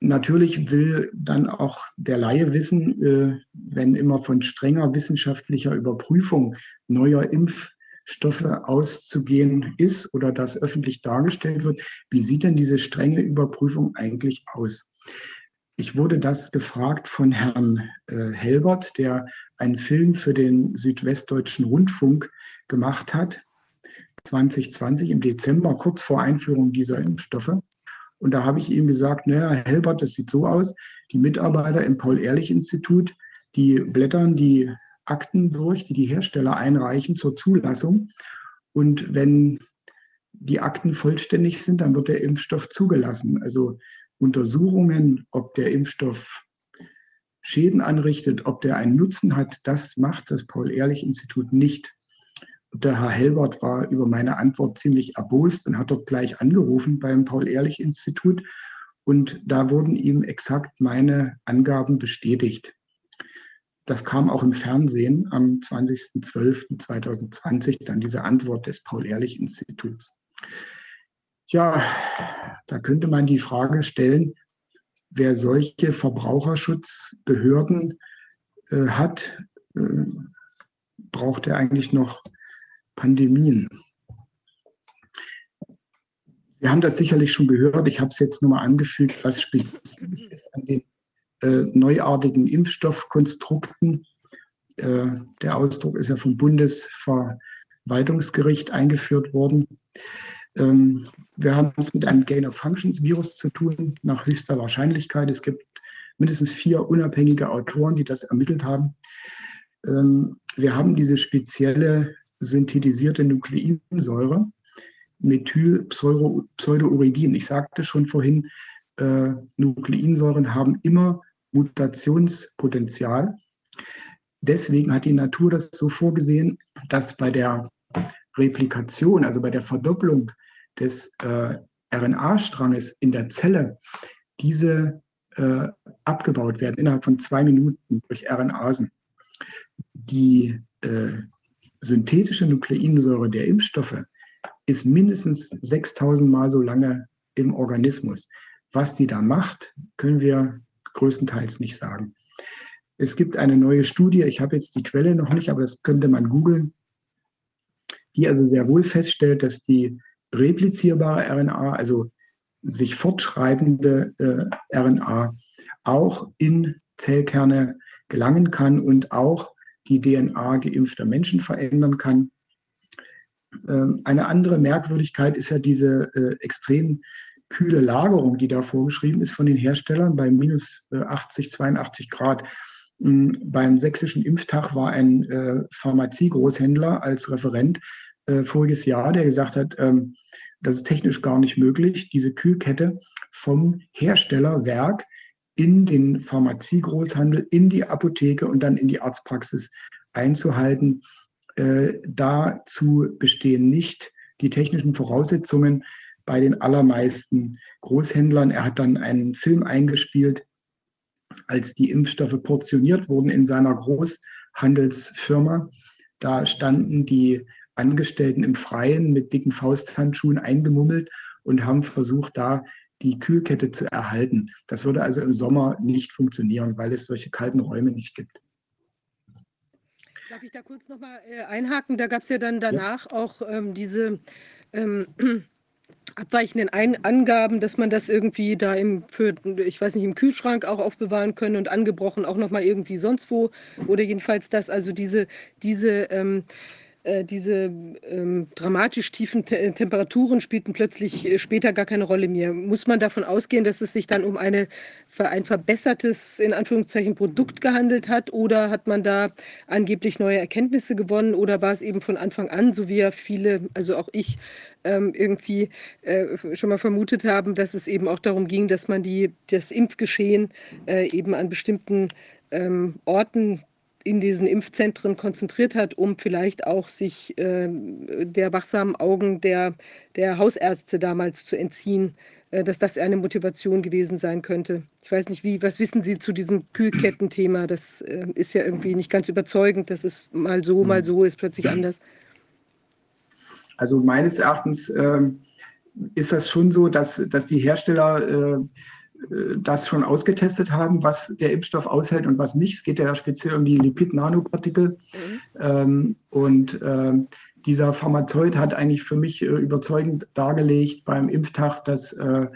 Natürlich will dann auch der Laie wissen, äh, wenn immer von strenger wissenschaftlicher Überprüfung neuer Impfstoffe auszugehen ist oder das öffentlich dargestellt wird, wie sieht denn diese strenge Überprüfung eigentlich aus? Ich wurde das gefragt von Herrn äh, Helbert, der einen Film für den Südwestdeutschen Rundfunk gemacht hat, 2020 im Dezember, kurz vor Einführung dieser Impfstoffe. Und da habe ich ihm gesagt, naja, Helbert, das sieht so aus, die Mitarbeiter im Paul-Ehrlich-Institut, die blättern die Akten durch, die die Hersteller einreichen zur Zulassung. Und wenn die Akten vollständig sind, dann wird der Impfstoff zugelassen. Also Untersuchungen, ob der Impfstoff Schäden anrichtet, ob der einen Nutzen hat, das macht das Paul-Ehrlich-Institut nicht. Der Herr Helbert war über meine Antwort ziemlich erbost und hat dort gleich angerufen beim Paul-Ehrlich-Institut. Und da wurden ihm exakt meine Angaben bestätigt. Das kam auch im Fernsehen am 20.12.2020, dann diese Antwort des Paul-Ehrlich-Instituts. Ja, da könnte man die Frage stellen, wer solche Verbraucherschutzbehörden äh, hat, äh, braucht er eigentlich noch Pandemien. Sie haben das sicherlich schon gehört. Ich habe es jetzt nur mal angefügt, was spezifisch ist an den äh, neuartigen Impfstoffkonstrukten. Äh, der Ausdruck ist ja vom Bundesverwaltungsgericht eingeführt worden. Ähm, wir haben es mit einem Gain-of-Functions-Virus zu tun, nach höchster Wahrscheinlichkeit. Es gibt mindestens vier unabhängige Autoren, die das ermittelt haben. Ähm, wir haben diese spezielle synthetisierte Nukleinsäure, Methylpseudouridin. Ich sagte schon vorhin, äh, Nukleinsäuren haben immer Mutationspotenzial. Deswegen hat die Natur das so vorgesehen, dass bei der Replikation, also bei der Verdopplung des äh, RNA-Stranges in der Zelle diese äh, abgebaut werden innerhalb von zwei Minuten durch RNAsen. Die äh, synthetische Nukleinsäure der Impfstoffe ist mindestens 6000 Mal so lange im Organismus. Was die da macht, können wir größtenteils nicht sagen. Es gibt eine neue Studie, ich habe jetzt die Quelle noch nicht, aber das könnte man googeln, die also sehr wohl feststellt, dass die replizierbare RNA, also sich fortschreibende äh, RNA, auch in Zellkerne gelangen kann und auch die DNA geimpfter Menschen verändern kann. Ähm, eine andere Merkwürdigkeit ist ja diese äh, extrem kühle Lagerung, die da vorgeschrieben ist von den Herstellern bei minus 80, äh, 82 Grad. Ähm, beim sächsischen Impftag war ein äh, Pharmaziegroßhändler als Referent äh, voriges Jahr, der gesagt hat, ähm, das ist technisch gar nicht möglich, diese Kühlkette vom Herstellerwerk in den Pharmaziegroßhandel, in die Apotheke und dann in die Arztpraxis einzuhalten. Äh, dazu bestehen nicht die technischen Voraussetzungen bei den allermeisten Großhändlern. Er hat dann einen Film eingespielt, als die Impfstoffe portioniert wurden in seiner Großhandelsfirma. Da standen die Angestellten im Freien mit dicken Fausthandschuhen eingemummelt und haben versucht, da die Kühlkette zu erhalten. Das würde also im Sommer nicht funktionieren, weil es solche kalten Räume nicht gibt. Darf ich da kurz nochmal äh, einhaken? Da gab es ja dann danach ja. auch ähm, diese ähm, abweichenden Ein Angaben, dass man das irgendwie da im, für, ich weiß nicht, im Kühlschrank auch aufbewahren können und angebrochen auch nochmal irgendwie sonst wo. Oder jedenfalls das, also diese, diese ähm, äh, diese ähm, dramatisch tiefen Te Temperaturen spielten plötzlich äh, später gar keine Rolle mehr. Muss man davon ausgehen, dass es sich dann um eine, ein verbessertes, in Anführungszeichen, Produkt gehandelt hat? Oder hat man da angeblich neue Erkenntnisse gewonnen? Oder war es eben von Anfang an, so wie ja viele, also auch ich, ähm, irgendwie äh, schon mal vermutet haben, dass es eben auch darum ging, dass man die, das Impfgeschehen äh, eben an bestimmten ähm, Orten in diesen Impfzentren konzentriert hat, um vielleicht auch sich äh, der wachsamen Augen der, der Hausärzte damals zu entziehen, äh, dass das eine Motivation gewesen sein könnte. Ich weiß nicht, wie, was wissen Sie zu diesem Kühlkettenthema? Das äh, ist ja irgendwie nicht ganz überzeugend, dass es mal so, mal so ist, plötzlich anders. Also meines Erachtens ähm, ist das schon so, dass, dass die Hersteller äh, das schon ausgetestet haben, was der Impfstoff aushält und was nicht. Es geht ja speziell um die Lipid-Nanopartikel. Mhm. Ähm, und äh, dieser Pharmazeut hat eigentlich für mich äh, überzeugend dargelegt beim Impftag, dass, äh,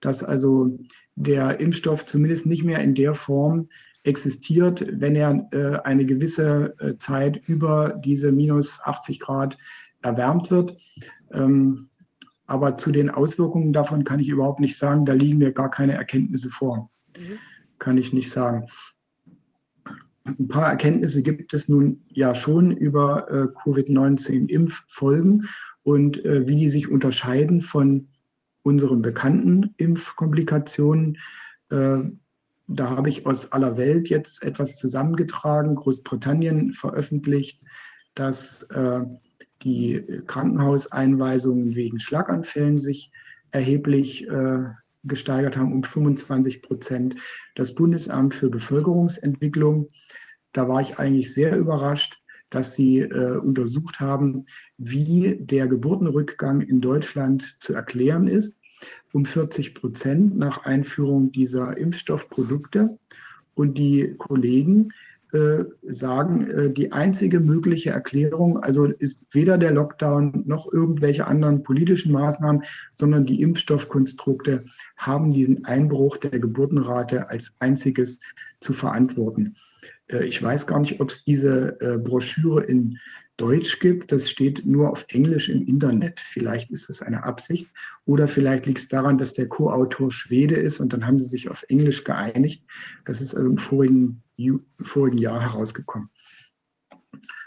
dass also der Impfstoff zumindest nicht mehr in der Form existiert, wenn er äh, eine gewisse äh, Zeit über diese minus 80 Grad erwärmt wird. Ähm, aber zu den Auswirkungen davon kann ich überhaupt nicht sagen. Da liegen mir gar keine Erkenntnisse vor. Mhm. Kann ich nicht sagen. Ein paar Erkenntnisse gibt es nun ja schon über äh, Covid-19-Impffolgen und äh, wie die sich unterscheiden von unseren bekannten Impfkomplikationen. Äh, da habe ich aus aller Welt jetzt etwas zusammengetragen. Großbritannien veröffentlicht, dass äh, die Krankenhauseinweisungen wegen Schlaganfällen sich erheblich äh, gesteigert haben um 25 Prozent. Das Bundesamt für Bevölkerungsentwicklung, da war ich eigentlich sehr überrascht, dass sie äh, untersucht haben, wie der Geburtenrückgang in Deutschland zu erklären ist, um 40 Prozent nach Einführung dieser Impfstoffprodukte. Und die Kollegen äh, sagen, äh, die einzige mögliche Erklärung, also ist weder der Lockdown noch irgendwelche anderen politischen Maßnahmen, sondern die Impfstoffkonstrukte haben diesen Einbruch der Geburtenrate als einziges zu verantworten. Äh, ich weiß gar nicht, ob es diese Broschüre in Deutsch gibt. Das steht nur auf Englisch im Internet. Vielleicht ist das eine Absicht. Oder vielleicht liegt es daran, dass der Co-Autor Schwede ist und dann haben sie sich auf Englisch geeinigt. Das ist also im vorigen, vorigen Jahr herausgekommen.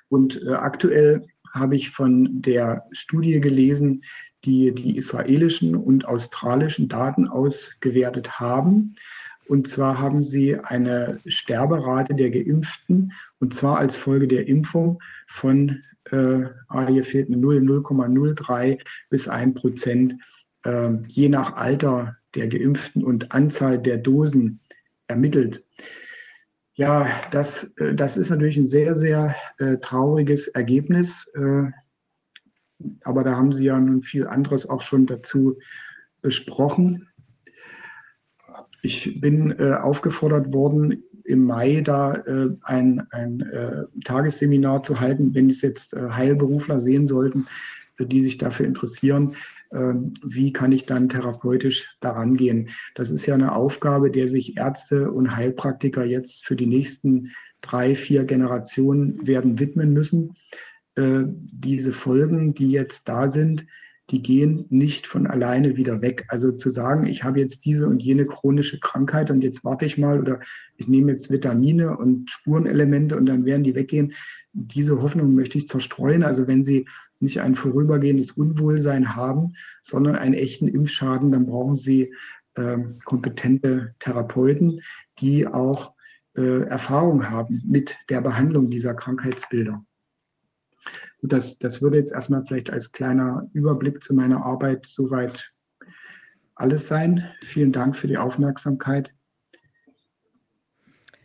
Und äh, aktuell habe ich von der Studie gelesen, die die israelischen und australischen Daten ausgewertet haben. Und zwar haben sie eine Sterberate der Geimpften, und zwar als Folge der Impfung von, äh, ah, hier fehlt eine 0, 0,03 bis 1 Prozent, äh, je nach Alter der Geimpften und Anzahl der Dosen ermittelt. Ja, das, äh, das ist natürlich ein sehr, sehr äh, trauriges Ergebnis. Äh, aber da haben Sie ja nun viel anderes auch schon dazu besprochen. Ich bin äh, aufgefordert worden, im Mai da äh, ein, ein äh, Tagesseminar zu halten, wenn es jetzt Heilberufler sehen sollten, die sich dafür interessieren, wie kann ich dann therapeutisch daran gehen. Das ist ja eine Aufgabe, der sich Ärzte und Heilpraktiker jetzt für die nächsten drei, vier Generationen werden widmen müssen. Äh, diese Folgen, die jetzt da sind, die gehen nicht von alleine wieder weg. Also zu sagen, ich habe jetzt diese und jene chronische Krankheit und jetzt warte ich mal oder ich nehme jetzt Vitamine und Spurenelemente und dann werden die weggehen, diese Hoffnung möchte ich zerstreuen. Also wenn Sie nicht ein vorübergehendes Unwohlsein haben, sondern einen echten Impfschaden, dann brauchen Sie äh, kompetente Therapeuten, die auch äh, Erfahrung haben mit der Behandlung dieser Krankheitsbilder. Das, das würde jetzt erstmal vielleicht als kleiner Überblick zu meiner Arbeit soweit alles sein. Vielen Dank für die Aufmerksamkeit.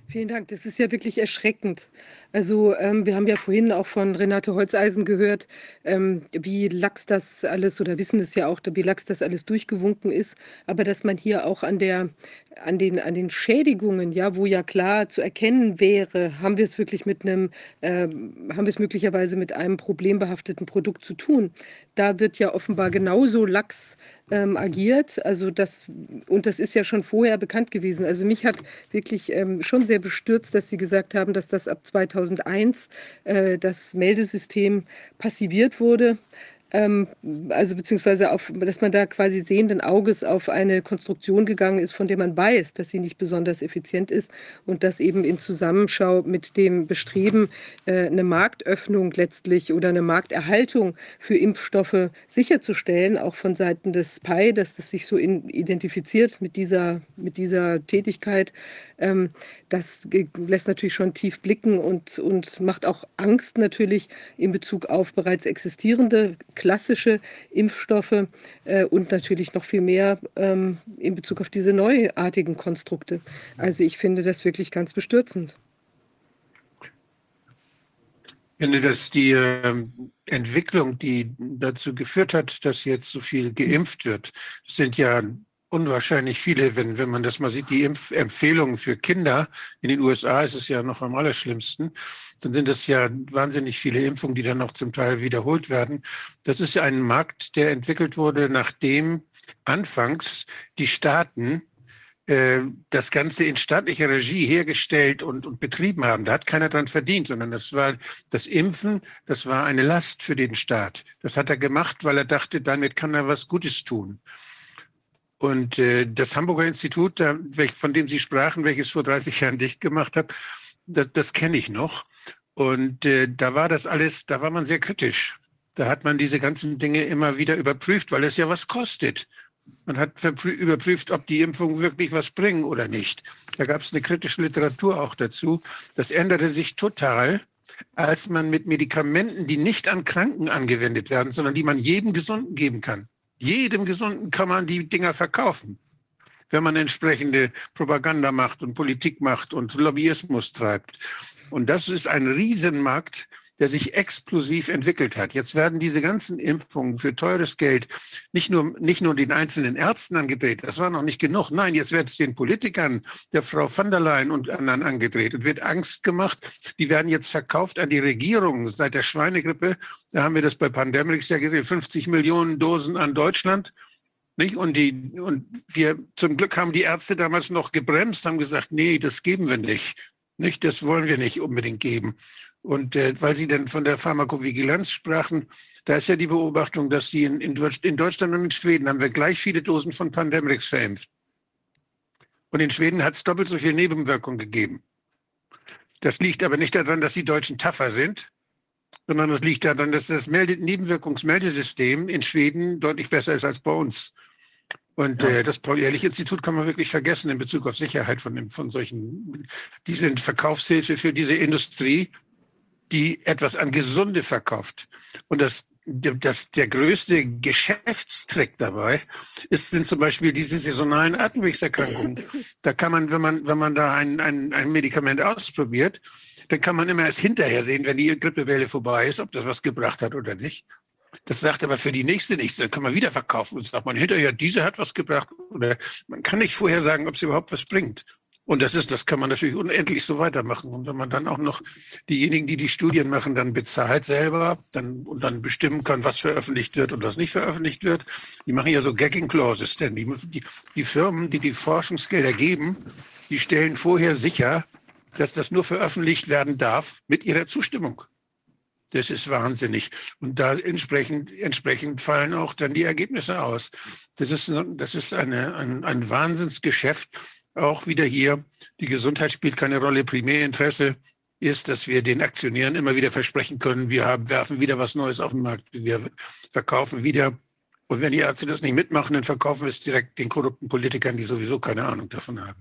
Vielen Dank. Das ist ja wirklich erschreckend. Also ähm, wir haben ja vorhin auch von Renate Holzeisen gehört, ähm, wie lax das alles oder wissen es ja auch, wie lax das alles durchgewunken ist. Aber dass man hier auch an der, an den, an den Schädigungen, ja, wo ja klar zu erkennen wäre, haben wir es wirklich mit einem, äh, haben wir es möglicherweise mit einem problembehafteten Produkt zu tun. Da wird ja offenbar genauso lax ähm, agiert. Also das, und das ist ja schon vorher bekannt gewesen. Also mich hat wirklich ähm, schon sehr bestürzt, dass Sie gesagt haben, dass das ab 2001 äh, das Meldesystem passiviert wurde ähm, also beziehungsweise auf, dass man da quasi sehenden Auges auf eine Konstruktion gegangen ist, von der man weiß, dass sie nicht besonders effizient ist und das eben in Zusammenschau mit dem Bestreben, äh, eine Marktöffnung letztlich oder eine Markterhaltung für Impfstoffe sicherzustellen, auch von Seiten des PI, dass das sich so in, identifiziert mit dieser, mit dieser Tätigkeit, ähm, das lässt natürlich schon tief blicken und, und macht auch Angst natürlich in Bezug auf bereits existierende klassische Impfstoffe äh, und natürlich noch viel mehr ähm, in Bezug auf diese neuartigen Konstrukte. Also ich finde das wirklich ganz bestürzend. Ich finde, dass die äh, Entwicklung, die dazu geführt hat, dass jetzt so viel geimpft wird, sind ja unwahrscheinlich viele, wenn, wenn man das mal sieht, die Impfempfehlungen für Kinder. In den USA ist es ja noch am allerschlimmsten. Dann sind es ja wahnsinnig viele Impfungen, die dann auch zum Teil wiederholt werden. Das ist ja ein Markt, der entwickelt wurde, nachdem anfangs die Staaten äh, das Ganze in staatlicher Regie hergestellt und, und betrieben haben. Da hat keiner dran verdient, sondern das war das Impfen, das war eine Last für den Staat. Das hat er gemacht, weil er dachte, damit kann er was Gutes tun. Und äh, das Hamburger Institut, von dem Sie sprachen, welches vor 30 Jahren dicht gemacht hat, das, das kenne ich noch. Und äh, da war das alles, da war man sehr kritisch. Da hat man diese ganzen Dinge immer wieder überprüft, weil es ja was kostet. Man hat überprüft, ob die Impfungen wirklich was bringen oder nicht. Da gab es eine kritische Literatur auch dazu. Das änderte sich total, als man mit Medikamenten, die nicht an Kranken angewendet werden, sondern die man jedem Gesunden geben kann. Jedem Gesunden kann man die Dinger verkaufen, wenn man entsprechende Propaganda macht und Politik macht und Lobbyismus treibt. Und das ist ein Riesenmarkt, der sich explosiv entwickelt hat. Jetzt werden diese ganzen Impfungen für teures Geld nicht nur, nicht nur den einzelnen Ärzten angedreht, das war noch nicht genug. Nein, jetzt wird es den Politikern, der Frau van der Leyen und anderen angedreht und wird Angst gemacht. Die werden jetzt verkauft an die Regierung. Seit der Schweinegrippe, da haben wir das bei Pandemrix ja gesehen, 50 Millionen Dosen an Deutschland. Nicht? Und, die, und wir zum Glück haben die Ärzte damals noch gebremst, haben gesagt, nee, das geben wir nicht. Nicht, das wollen wir nicht unbedingt geben. Und äh, weil Sie dann von der Pharmakovigilanz sprachen, da ist ja die Beobachtung, dass die in, in, in Deutschland und in Schweden haben wir gleich viele Dosen von Pandemrix verimpft. Und in Schweden hat es doppelt so viele Nebenwirkungen gegeben. Das liegt aber nicht daran, dass die Deutschen tougher sind, sondern es liegt daran, dass das Nebenwirkungsmeldesystem in Schweden deutlich besser ist als bei uns. Und ja. äh, das Paul-Ehrlich-Institut kann man wirklich vergessen in Bezug auf Sicherheit von, von solchen. Die sind Verkaufshilfe für diese Industrie, die etwas an Gesunde verkauft. Und das, das, der größte Geschäftstrick dabei ist, sind zum Beispiel diese saisonalen Atemwegserkrankungen. Da kann man, wenn man, wenn man da ein, ein, ein Medikament ausprobiert, dann kann man immer erst hinterher sehen, wenn die Grippewelle vorbei ist, ob das was gebracht hat oder nicht. Das sagt aber für die nächste nichts. Dann kann man wieder verkaufen und sagt man hinterher, diese hat was gebracht. Oder man kann nicht vorher sagen, ob sie überhaupt was bringt. Und das ist, das kann man natürlich unendlich so weitermachen. Und wenn man dann auch noch diejenigen, die die Studien machen, dann bezahlt selber dann, und dann bestimmen kann, was veröffentlicht wird und was nicht veröffentlicht wird. Die machen ja so Gagging Clauses, denn die, die, die Firmen, die die Forschungsgelder geben, die stellen vorher sicher, dass das nur veröffentlicht werden darf mit ihrer Zustimmung. Das ist wahnsinnig. Und da entsprechend, entsprechend fallen auch dann die Ergebnisse aus. Das ist, das ist eine, ein, ein Wahnsinnsgeschäft. Auch wieder hier, die Gesundheit spielt keine Rolle. Primärinteresse ist, dass wir den Aktionären immer wieder versprechen können, wir haben, werfen wieder was Neues auf den Markt, wir verkaufen wieder. Und wenn die Ärzte das nicht mitmachen, dann verkaufen wir es direkt den korrupten Politikern, die sowieso keine Ahnung davon haben.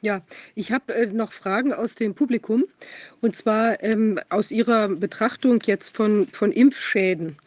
Ja, ich habe äh, noch Fragen aus dem Publikum und zwar ähm, aus Ihrer Betrachtung jetzt von, von Impfschäden.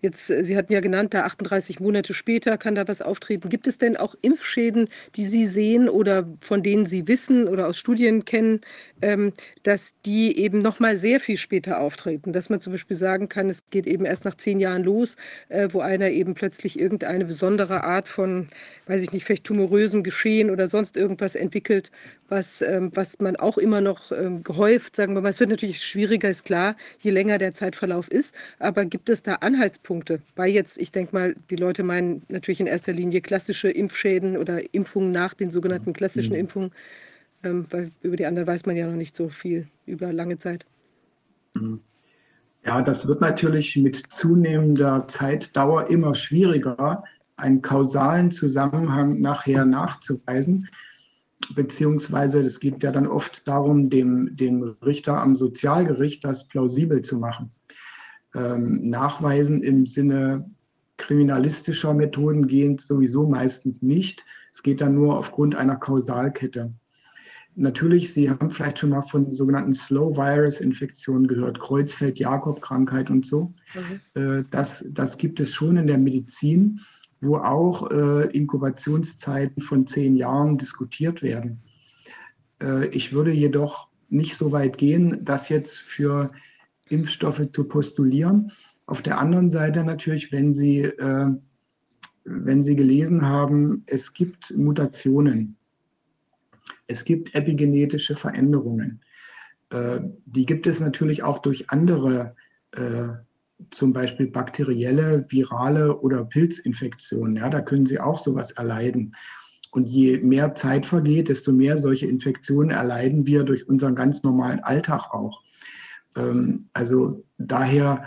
Jetzt, äh, Sie hatten ja genannt, da 38 Monate später kann da was auftreten. Gibt es denn auch Impfschäden, die Sie sehen oder von denen Sie wissen oder aus Studien kennen, ähm, dass die eben noch mal sehr viel später auftreten? Dass man zum Beispiel sagen kann, es geht eben erst nach zehn Jahren los, äh, wo einer eben plötzlich irgendeine besondere Art von, weiß ich nicht, vielleicht tumorösem Geschehen oder sonst irgendwas entwickelt, was, ähm, was man auch immer noch ähm, gehäuft, sagen wir mal, es wird natürlich schwieriger, ist klar, je länger der Zeitverlauf ist, aber gibt es da Anhaltspunkte? Weil jetzt, ich denke mal, die Leute meinen natürlich in erster Linie klassische Impfschäden oder Impfungen nach den sogenannten klassischen mhm. Impfungen, ähm, weil über die anderen weiß man ja noch nicht so viel über lange Zeit. Mhm. Ja, das wird natürlich mit zunehmender Zeitdauer immer schwieriger, einen kausalen Zusammenhang nachher nachzuweisen beziehungsweise es geht ja dann oft darum, dem, dem Richter am Sozialgericht das plausibel zu machen. Ähm, nachweisen im Sinne kriminalistischer Methoden gehend sowieso meistens nicht. Es geht dann nur aufgrund einer Kausalkette. Natürlich, Sie haben vielleicht schon mal von sogenannten Slow-Virus-Infektionen gehört, Kreuzfeld-Jakob-Krankheit und so. Mhm. Äh, das, das gibt es schon in der Medizin wo auch äh, Inkubationszeiten von zehn Jahren diskutiert werden. Äh, ich würde jedoch nicht so weit gehen, das jetzt für Impfstoffe zu postulieren. Auf der anderen Seite natürlich, wenn Sie, äh, wenn Sie gelesen haben, es gibt Mutationen, es gibt epigenetische Veränderungen. Äh, die gibt es natürlich auch durch andere, äh, zum Beispiel bakterielle, virale oder Pilzinfektionen. Ja, da können Sie auch sowas erleiden. Und je mehr Zeit vergeht, desto mehr solche Infektionen erleiden wir durch unseren ganz normalen Alltag auch. Ähm, also daher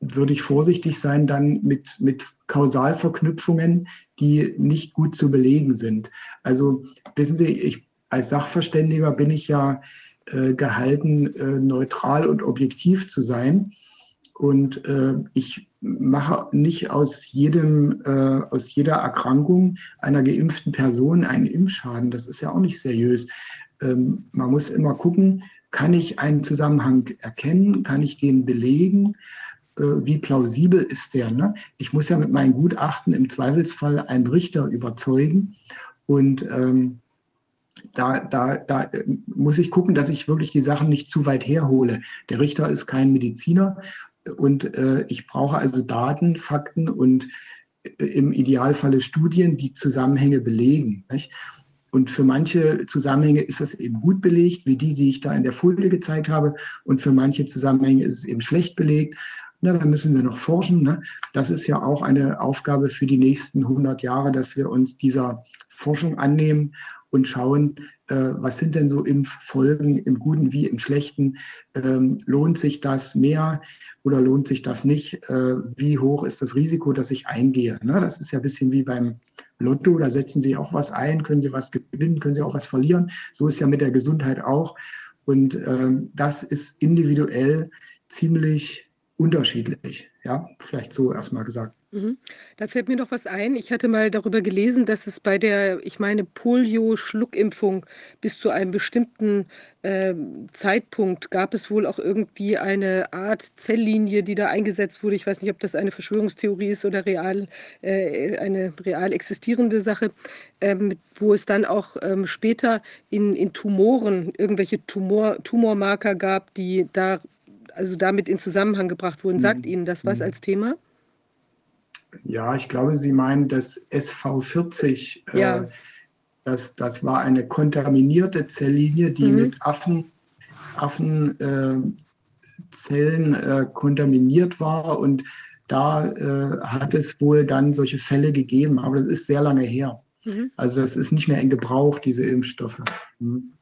würde ich vorsichtig sein dann mit, mit Kausalverknüpfungen, die nicht gut zu belegen sind. Also wissen Sie, ich als Sachverständiger bin ich ja äh, gehalten, äh, neutral und objektiv zu sein. Und äh, ich mache nicht aus jedem, äh, aus jeder Erkrankung einer geimpften Person einen Impfschaden. Das ist ja auch nicht seriös. Ähm, man muss immer gucken, kann ich einen Zusammenhang erkennen? Kann ich den belegen? Äh, wie plausibel ist der? Ne? Ich muss ja mit meinen Gutachten im Zweifelsfall einen Richter überzeugen. Und ähm, da, da, da äh, muss ich gucken, dass ich wirklich die Sachen nicht zu weit herhole. Der Richter ist kein Mediziner und äh, ich brauche also Daten, Fakten und äh, im Idealfalle Studien, die Zusammenhänge belegen. Nicht? Und für manche Zusammenhänge ist das eben gut belegt, wie die, die ich da in der Folie gezeigt habe. Und für manche Zusammenhänge ist es eben schlecht belegt. Na, da müssen wir noch forschen. Ne? Das ist ja auch eine Aufgabe für die nächsten 100 Jahre, dass wir uns dieser Forschung annehmen und schauen, äh, was sind denn so Impffolgen im Guten wie im Schlechten? Ähm, lohnt sich das mehr oder lohnt sich das nicht? Äh, wie hoch ist das Risiko, dass ich eingehe? Ne? Das ist ja ein bisschen wie beim Lotto, da setzen Sie auch was ein, können Sie was gewinnen, können Sie auch was verlieren. So ist ja mit der Gesundheit auch. Und ähm, das ist individuell ziemlich unterschiedlich. Ja, vielleicht so erstmal gesagt. Mhm. Da fällt mir noch was ein. Ich hatte mal darüber gelesen, dass es bei der, ich meine, Polio-Schluckimpfung bis zu einem bestimmten äh, Zeitpunkt gab es wohl auch irgendwie eine Art Zelllinie, die da eingesetzt wurde. Ich weiß nicht, ob das eine Verschwörungstheorie ist oder real, äh, eine real existierende Sache, ähm, wo es dann auch ähm, später in, in Tumoren irgendwelche Tumor, Tumormarker gab, die da also damit in Zusammenhang gebracht wurden. Sagt mhm. Ihnen das was mhm. als Thema? Ja, ich glaube, Sie meinen das SV40. Äh, ja. Äh, das, das war eine kontaminierte Zelllinie, die mhm. mit Affen, Affenzellen äh, äh, kontaminiert war. Und da äh, hat es wohl dann solche Fälle gegeben. Aber das ist sehr lange her. Mhm. Also das ist nicht mehr in Gebrauch, diese Impfstoffe. Mhm.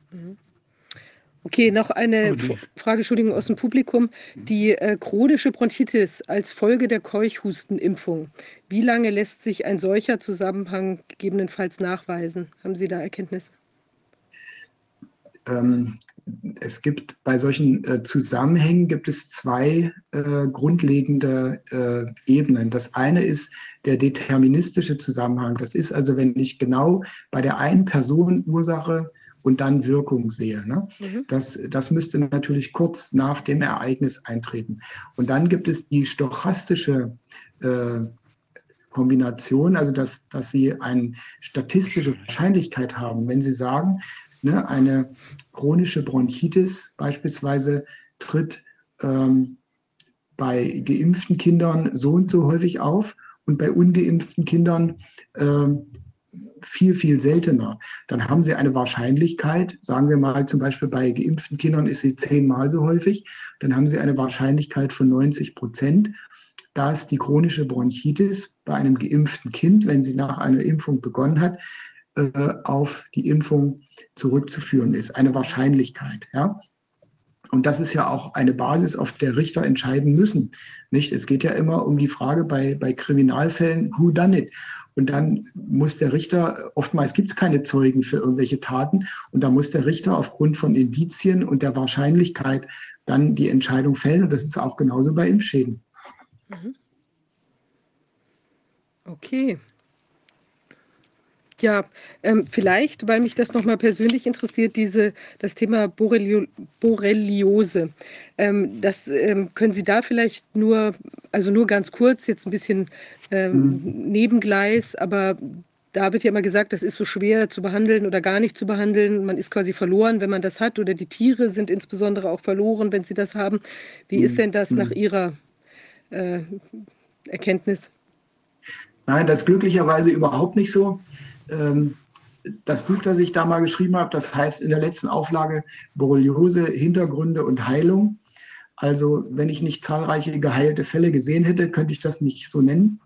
Okay, noch eine oh, Frage, Entschuldigung, aus dem Publikum. Die äh, chronische Bronchitis als Folge der Keuchhustenimpfung. Wie lange lässt sich ein solcher Zusammenhang gegebenenfalls nachweisen? Haben Sie da Erkenntnisse? Ähm, es gibt bei solchen äh, Zusammenhängen gibt es zwei äh, grundlegende äh, Ebenen. Das eine ist der deterministische Zusammenhang. Das ist also, wenn ich genau bei der einen Person Ursache und dann Wirkung sehe. Ne? Mhm. Das, das müsste natürlich kurz nach dem Ereignis eintreten. Und dann gibt es die stochastische äh, Kombination, also dass, dass Sie eine statistische Wahrscheinlichkeit haben, wenn Sie sagen, ne, eine chronische Bronchitis beispielsweise tritt ähm, bei geimpften Kindern so und so häufig auf und bei ungeimpften Kindern äh, viel, viel seltener. Dann haben sie eine Wahrscheinlichkeit, sagen wir mal zum Beispiel bei geimpften Kindern ist sie zehnmal so häufig, dann haben sie eine Wahrscheinlichkeit von 90 Prozent, dass die chronische Bronchitis bei einem geimpften Kind, wenn sie nach einer Impfung begonnen hat, äh, auf die Impfung zurückzuführen ist. Eine Wahrscheinlichkeit. Ja? Und das ist ja auch eine Basis, auf der Richter entscheiden müssen. Nicht? Es geht ja immer um die Frage bei, bei Kriminalfällen, who done it? Und dann muss der Richter, oftmals gibt es keine Zeugen für irgendwelche Taten, und da muss der Richter aufgrund von Indizien und der Wahrscheinlichkeit dann die Entscheidung fällen. Und das ist auch genauso bei Impfschäden. Mhm. Okay. Ja, ähm, vielleicht, weil mich das nochmal persönlich interessiert, diese, das Thema Borrelio Borreliose. Ähm, das ähm, können Sie da vielleicht nur, also nur ganz kurz, jetzt ein bisschen ähm, mhm. Nebengleis, aber da wird ja immer gesagt, das ist so schwer zu behandeln oder gar nicht zu behandeln. Man ist quasi verloren, wenn man das hat, oder die Tiere sind insbesondere auch verloren, wenn sie das haben. Wie mhm. ist denn das nach mhm. Ihrer äh, Erkenntnis? Nein, das ist glücklicherweise überhaupt nicht so. Ähm, das Buch, das ich da mal geschrieben habe, das heißt in der letzten Auflage Borreliose, Hintergründe und Heilung. Also wenn ich nicht zahlreiche geheilte Fälle gesehen hätte, könnte ich das nicht so nennen.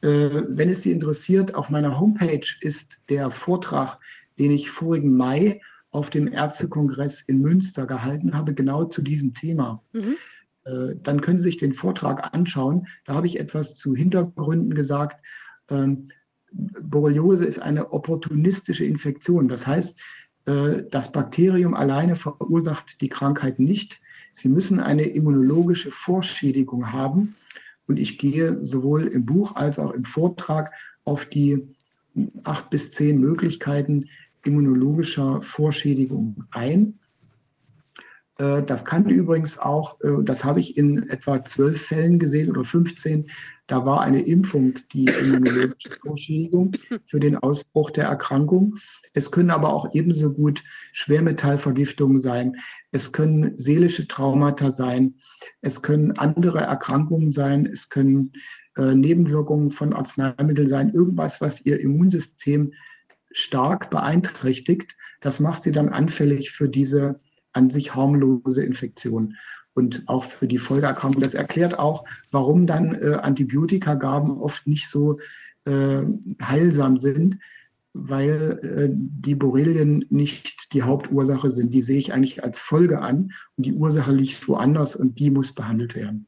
Äh, wenn es Sie interessiert, auf meiner Homepage ist der Vortrag, den ich vorigen Mai auf dem Ärztekongress in Münster gehalten habe, genau zu diesem Thema. Mhm. Äh, dann können Sie sich den Vortrag anschauen. Da habe ich etwas zu Hintergründen gesagt. Ähm, Borreliose ist eine opportunistische Infektion. Das heißt, äh, das Bakterium alleine verursacht die Krankheit nicht. Sie müssen eine immunologische Vorschädigung haben. Und ich gehe sowohl im Buch als auch im Vortrag auf die acht bis zehn Möglichkeiten immunologischer Vorschädigung ein. Äh, das kann übrigens auch, äh, das habe ich in etwa zwölf Fällen gesehen oder 15, da war eine Impfung die immunologische Vorschädigung für den Ausbruch der Erkrankung. Es können aber auch ebenso gut Schwermetallvergiftungen sein. Es können seelische Traumata sein. Es können andere Erkrankungen sein. Es können äh, Nebenwirkungen von Arzneimitteln sein. Irgendwas, was Ihr Immunsystem stark beeinträchtigt. Das macht Sie dann anfällig für diese an sich harmlose Infektion und auch für die Folgeerkrankung. Das erklärt auch, warum dann äh, Antibiotikagaben oft nicht so äh, heilsam sind, weil äh, die Borrelien nicht die Hauptursache sind. Die sehe ich eigentlich als Folge an und die Ursache liegt woanders und die muss behandelt werden.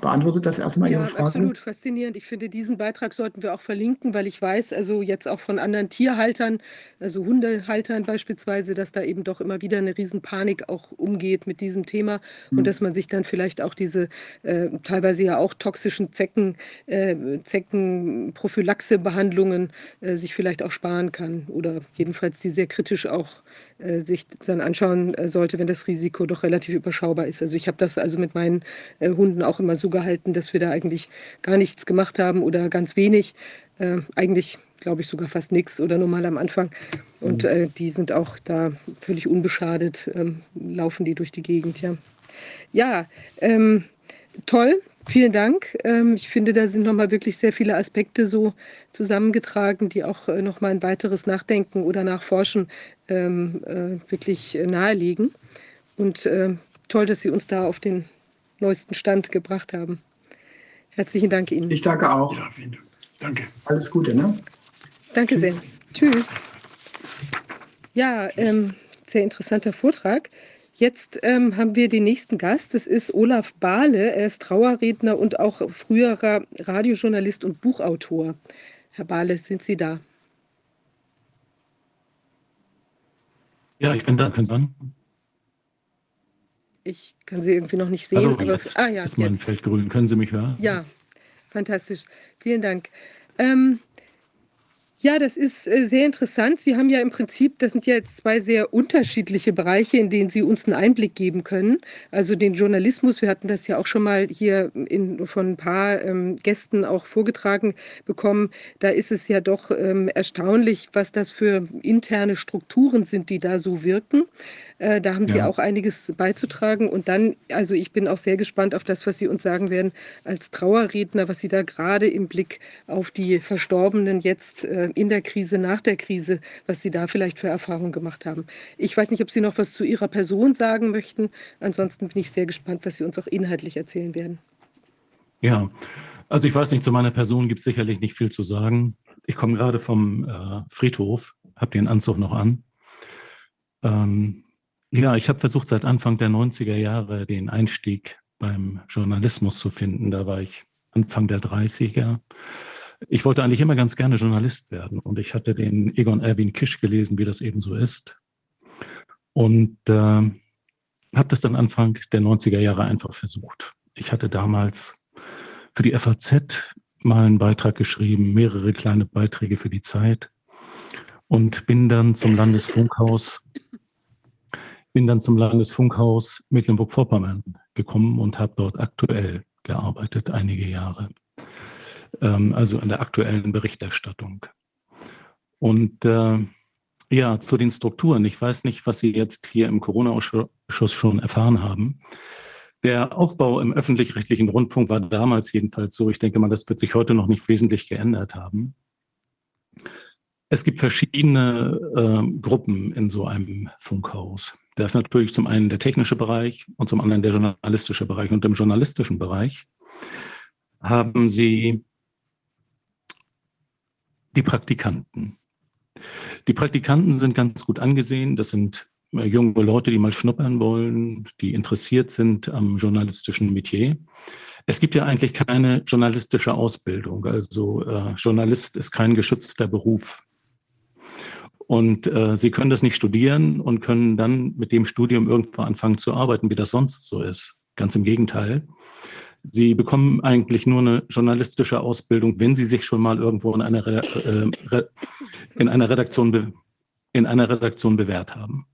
Beantwortet das erstmal ja, Ihre Frage? absolut faszinierend. Ich finde, diesen Beitrag sollten wir auch verlinken, weil ich weiß, also jetzt auch von anderen Tierhaltern, also Hundehaltern beispielsweise, dass da eben doch immer wieder eine Riesenpanik auch umgeht mit diesem Thema mhm. und dass man sich dann vielleicht auch diese äh, teilweise ja auch toxischen Zecken, äh, Zeckenprophylaxe-Behandlungen äh, sich vielleicht auch sparen kann oder jedenfalls die sehr kritisch auch äh, sich dann anschauen äh, sollte, wenn das Risiko doch relativ überschaubar ist. Also ich habe das also mit meinen äh, Hunden auch immer so gehalten, dass wir da eigentlich gar nichts gemacht haben oder ganz wenig. Äh, eigentlich glaube ich sogar fast nichts oder nur mal am Anfang. Und mhm. äh, die sind auch da völlig unbeschadet, ähm, laufen die durch die Gegend, ja. Ja, ähm, toll. Vielen Dank. Ähm, ich finde, da sind nochmal wirklich sehr viele Aspekte so zusammengetragen, die auch äh, nochmal ein weiteres Nachdenken oder Nachforschen ähm, äh, wirklich nahelegen. Und äh, toll, dass Sie uns da auf den neuesten Stand gebracht haben. Herzlichen Dank Ihnen. Ich danke auch. Ja, vielen Dank. Danke. Alles Gute, ne? Danke Tschüss. sehr. Tschüss. Ja, ähm, sehr interessanter Vortrag. Jetzt ähm, haben wir den nächsten Gast. Das ist Olaf Bahle. Er ist Trauerredner und auch früherer Radiojournalist und Buchautor. Herr Bahle, sind Sie da? Ja, ich bin da. Können Sie an? Ich kann Sie irgendwie noch nicht sehen. Hallo, aber, jetzt ah, ja, ist mein jetzt. Feld grün. Können Sie mich hören? Ja, fantastisch. Vielen Dank. Ähm, ja, das ist äh, sehr interessant. Sie haben ja im Prinzip, das sind ja jetzt zwei sehr unterschiedliche Bereiche, in denen Sie uns einen Einblick geben können. Also den Journalismus, wir hatten das ja auch schon mal hier in, von ein paar ähm, Gästen auch vorgetragen bekommen. Da ist es ja doch ähm, erstaunlich, was das für interne Strukturen sind, die da so wirken. Äh, da haben Sie auch einiges beizutragen. Und dann, also ich bin auch sehr gespannt auf das, was Sie uns sagen werden als Trauerredner, was Sie da gerade im Blick auf die Verstorbenen jetzt äh, in der Krise, nach der Krise, was Sie da vielleicht für Erfahrungen gemacht haben. Ich weiß nicht, ob Sie noch was zu Ihrer Person sagen möchten. Ansonsten bin ich sehr gespannt, was Sie uns auch inhaltlich erzählen werden. Ja, also ich weiß nicht, zu meiner Person gibt es sicherlich nicht viel zu sagen. Ich komme gerade vom äh, Friedhof, habe den Anzug noch an. Ähm, ja, ich habe versucht, seit Anfang der 90er Jahre den Einstieg beim Journalismus zu finden. Da war ich Anfang der 30er. Ich wollte eigentlich immer ganz gerne Journalist werden und ich hatte den Egon Erwin Kisch gelesen, wie das eben so ist. Und äh, habe das dann Anfang der 90er Jahre einfach versucht. Ich hatte damals für die FAZ mal einen Beitrag geschrieben, mehrere kleine Beiträge für die Zeit und bin dann zum Landesfunkhaus bin dann zum Landesfunkhaus Mecklenburg-Vorpommern gekommen und habe dort aktuell gearbeitet, einige Jahre. Ähm, also in der aktuellen Berichterstattung. Und äh, ja, zu den Strukturen. Ich weiß nicht, was Sie jetzt hier im Corona-Ausschuss schon erfahren haben. Der Aufbau im öffentlich-rechtlichen Rundfunk war damals jedenfalls so. Ich denke mal, das wird sich heute noch nicht wesentlich geändert haben. Es gibt verschiedene äh, Gruppen in so einem Funkhaus. Da ist natürlich zum einen der technische Bereich und zum anderen der journalistische Bereich. Und im journalistischen Bereich haben Sie die Praktikanten. Die Praktikanten sind ganz gut angesehen. Das sind äh, junge Leute, die mal schnuppern wollen, die interessiert sind am journalistischen Metier. Es gibt ja eigentlich keine journalistische Ausbildung. Also äh, Journalist ist kein geschützter Beruf. Und äh, sie können das nicht studieren und können dann mit dem Studium irgendwo anfangen zu arbeiten, wie das sonst so ist. Ganz im Gegenteil. Sie bekommen eigentlich nur eine journalistische Ausbildung, wenn Sie sich schon mal irgendwo in einer, äh, in einer, Redaktion, in einer Redaktion bewährt haben.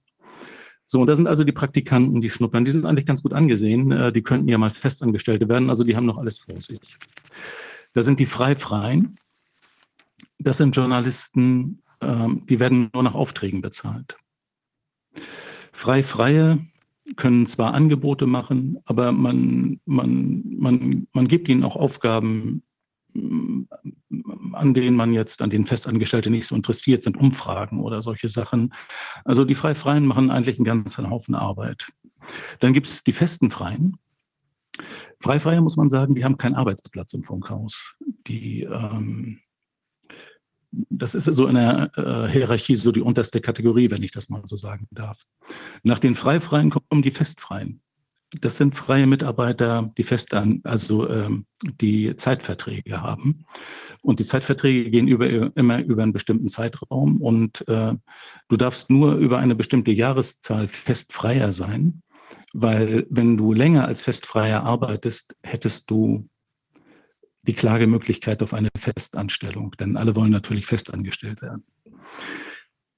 So, und da sind also die Praktikanten, die schnuppern, die sind eigentlich ganz gut angesehen. Äh, die könnten ja mal Festangestellte werden, also die haben noch alles vor sich. Da sind die Frei-Freien. Das sind Journalisten, die werden nur nach Aufträgen bezahlt. Frei-Freie können zwar Angebote machen, aber man, man, man, man gibt ihnen auch Aufgaben, an denen man jetzt, an denen Festangestellte nicht so interessiert sind, Umfragen oder solche Sachen. Also die Freifreien machen eigentlich einen ganzen Haufen Arbeit. Dann gibt es die festen Freien. Freifreie muss man sagen, die haben keinen Arbeitsplatz im Funkhaus. Die, ähm, das ist so in der äh, Hierarchie so die unterste Kategorie, wenn ich das mal so sagen darf. Nach den Freifreien kommen die Festfreien. Das sind freie Mitarbeiter, die fest an, also ähm, die Zeitverträge haben. Und die Zeitverträge gehen über, immer über einen bestimmten Zeitraum. Und äh, du darfst nur über eine bestimmte Jahreszahl festfreier sein, weil wenn du länger als festfreier arbeitest, hättest du die Klagemöglichkeit auf eine Festanstellung, denn alle wollen natürlich festangestellt werden.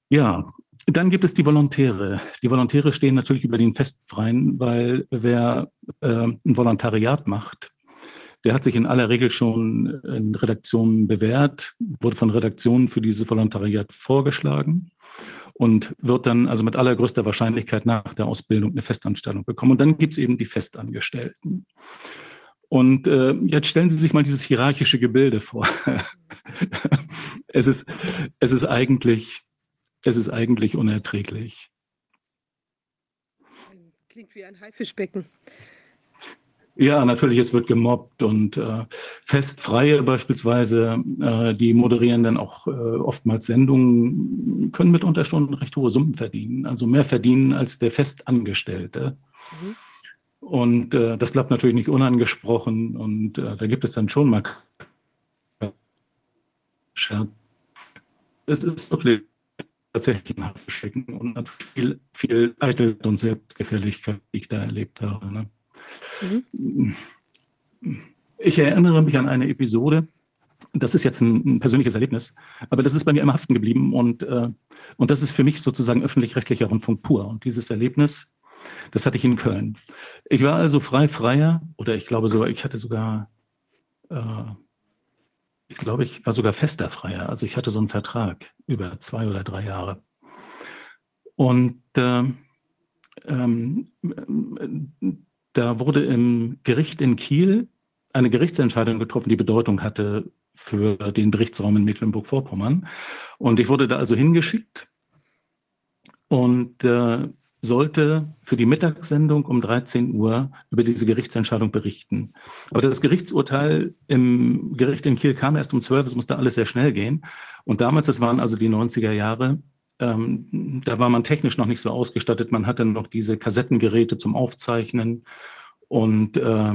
Ja, dann gibt es die Volontäre. Die Volontäre stehen natürlich über den Festfreien, weil wer äh, ein Volontariat macht, der hat sich in aller Regel schon in Redaktionen bewährt, wurde von Redaktionen für dieses Volontariat vorgeschlagen und wird dann also mit allergrößter Wahrscheinlichkeit nach der Ausbildung eine Festanstellung bekommen. Und dann gibt es eben die Festangestellten. Und äh, jetzt stellen Sie sich mal dieses hierarchische Gebilde vor. es, ist, es, ist eigentlich, es ist eigentlich unerträglich. Klingt wie ein Haifischbecken. Ja, natürlich, es wird gemobbt und äh, Festfreie beispielsweise, äh, die moderieren dann auch äh, oftmals Sendungen, können mit Unterstunden recht hohe Summen verdienen, also mehr verdienen als der Festangestellte. Mhm. Und äh, das bleibt natürlich nicht unangesprochen und äh, da gibt es dann schon mal. Es ist wirklich tatsächlich ein Haftverstecken und viel, viel Eitel und Selbstgefälligkeit, die ich da erlebt habe. Ne? Mhm. Ich erinnere mich an eine Episode, das ist jetzt ein, ein, persönliches Erlebnis, aber das ist bei mir immer haften geblieben und, äh, und das ist für mich sozusagen öffentlich-rechtlicher Rundfunk pur. Und dieses Erlebnis das hatte ich in Köln. Ich war also frei freier oder ich glaube sogar, ich hatte sogar, äh, ich glaube, ich war sogar fester Freier. Also ich hatte so einen Vertrag über zwei oder drei Jahre. Und äh, ähm, da wurde im Gericht in Kiel eine Gerichtsentscheidung getroffen, die Bedeutung hatte für den Berichtsraum in Mecklenburg-Vorpommern. Und ich wurde da also hingeschickt. Und äh, sollte für die Mittagssendung um 13 Uhr über diese Gerichtsentscheidung berichten. Aber das Gerichtsurteil im Gericht in Kiel kam erst um 12, es musste alles sehr schnell gehen. Und damals, das waren also die 90er Jahre, ähm, da war man technisch noch nicht so ausgestattet. Man hatte noch diese Kassettengeräte zum Aufzeichnen und äh,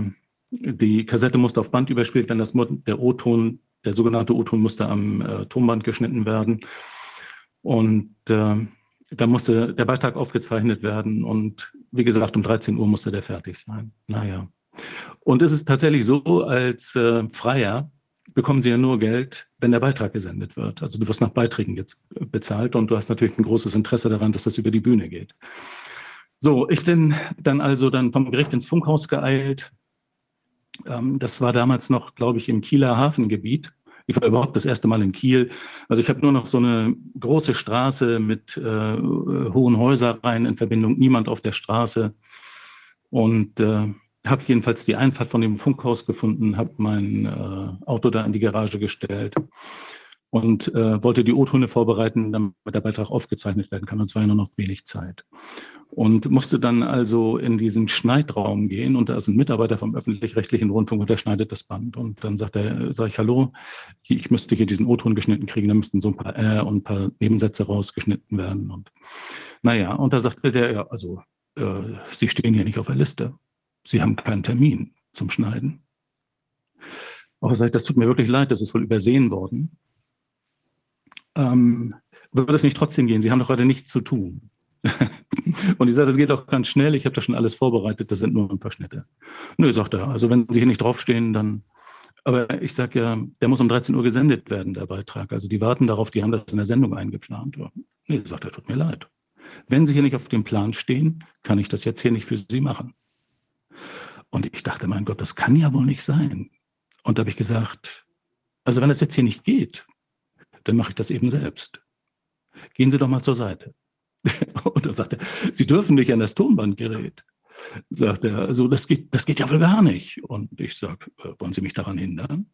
die Kassette musste auf Band überspielt werden. Das, der O-Ton, der sogenannte O-Ton musste am äh, Tonband geschnitten werden. Und äh, da musste der Beitrag aufgezeichnet werden und wie gesagt, um 13 Uhr musste der fertig sein. Naja. Und es ist tatsächlich so, als äh, Freier bekommen Sie ja nur Geld, wenn der Beitrag gesendet wird. Also du wirst nach Beiträgen jetzt bezahlt und du hast natürlich ein großes Interesse daran, dass das über die Bühne geht. So, ich bin dann also dann vom Gericht ins Funkhaus geeilt. Ähm, das war damals noch, glaube ich, im Kieler Hafengebiet. Ich war überhaupt das erste Mal in Kiel. Also ich habe nur noch so eine große Straße mit äh, hohen Häuserreihen in Verbindung, niemand auf der Straße. Und äh, habe jedenfalls die Einfahrt von dem Funkhaus gefunden, habe mein äh, Auto da in die Garage gestellt und äh, wollte die O-Töne vorbereiten, damit der Beitrag aufgezeichnet werden kann. Und es war ja nur noch wenig Zeit. Und musste dann also in diesen Schneidraum gehen und da ist ein Mitarbeiter vom öffentlich-rechtlichen Rundfunk und der schneidet das Band. Und dann sagt er, sage ich, hallo, ich müsste hier diesen O-Ton geschnitten kriegen, da müssten so ein paar äh und ein paar Nebensätze rausgeschnitten werden. Und naja, und da sagte der, ja, also äh, Sie stehen hier nicht auf der Liste. Sie haben keinen Termin zum Schneiden. Aber sage das tut mir wirklich leid, das ist wohl übersehen worden ähm, würde es nicht trotzdem gehen? Sie haben doch heute nichts zu tun. und ich sage, das geht auch ganz schnell, ich habe das schon alles vorbereitet, das sind nur ein paar Schnitte. Nö, sagt er, also wenn Sie hier nicht draufstehen, dann. Aber ich sage ja, der muss um 13 Uhr gesendet werden, der Beitrag. Also die warten darauf, die haben das in der Sendung eingeplant. Nee, sagt er, tut mir leid. Wenn Sie hier nicht auf dem Plan stehen, kann ich das jetzt hier nicht für Sie machen. Und ich dachte, mein Gott, das kann ja wohl nicht sein. Und da habe ich gesagt, also wenn das jetzt hier nicht geht, dann mache ich das eben selbst. Gehen Sie doch mal zur Seite. Und dann sagt er, Sie dürfen nicht an das Tonbandgerät. Sagt er, also das geht, das geht ja wohl gar nicht. Und ich sage, äh, wollen Sie mich daran hindern?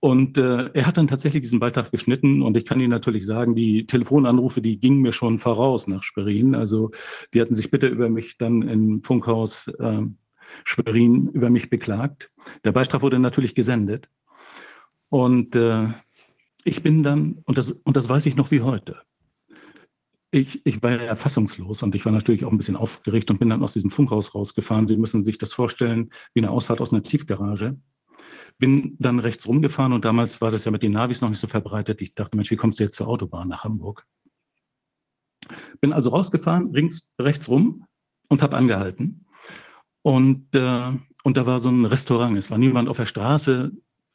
Und äh, er hat dann tatsächlich diesen Beitrag geschnitten und ich kann Ihnen natürlich sagen, die Telefonanrufe, die gingen mir schon voraus nach Schwerin. Also die hatten sich bitte über mich dann im Funkhaus äh, Schwerin über mich beklagt. Der Beitrag wurde natürlich gesendet. Und äh, ich bin dann, und das, und das weiß ich noch wie heute, ich, ich war ja fassungslos und ich war natürlich auch ein bisschen aufgeregt und bin dann aus diesem Funkhaus rausgefahren. Sie müssen sich das vorstellen wie eine Ausfahrt aus einer Tiefgarage. Bin dann rechts rumgefahren und damals war das ja mit den Navis noch nicht so verbreitet. Ich dachte, Mensch, wie kommst du jetzt zur Autobahn nach Hamburg? Bin also rausgefahren, rings, rechts rum und habe angehalten. Und, äh, und da war so ein Restaurant. Es war niemand auf der Straße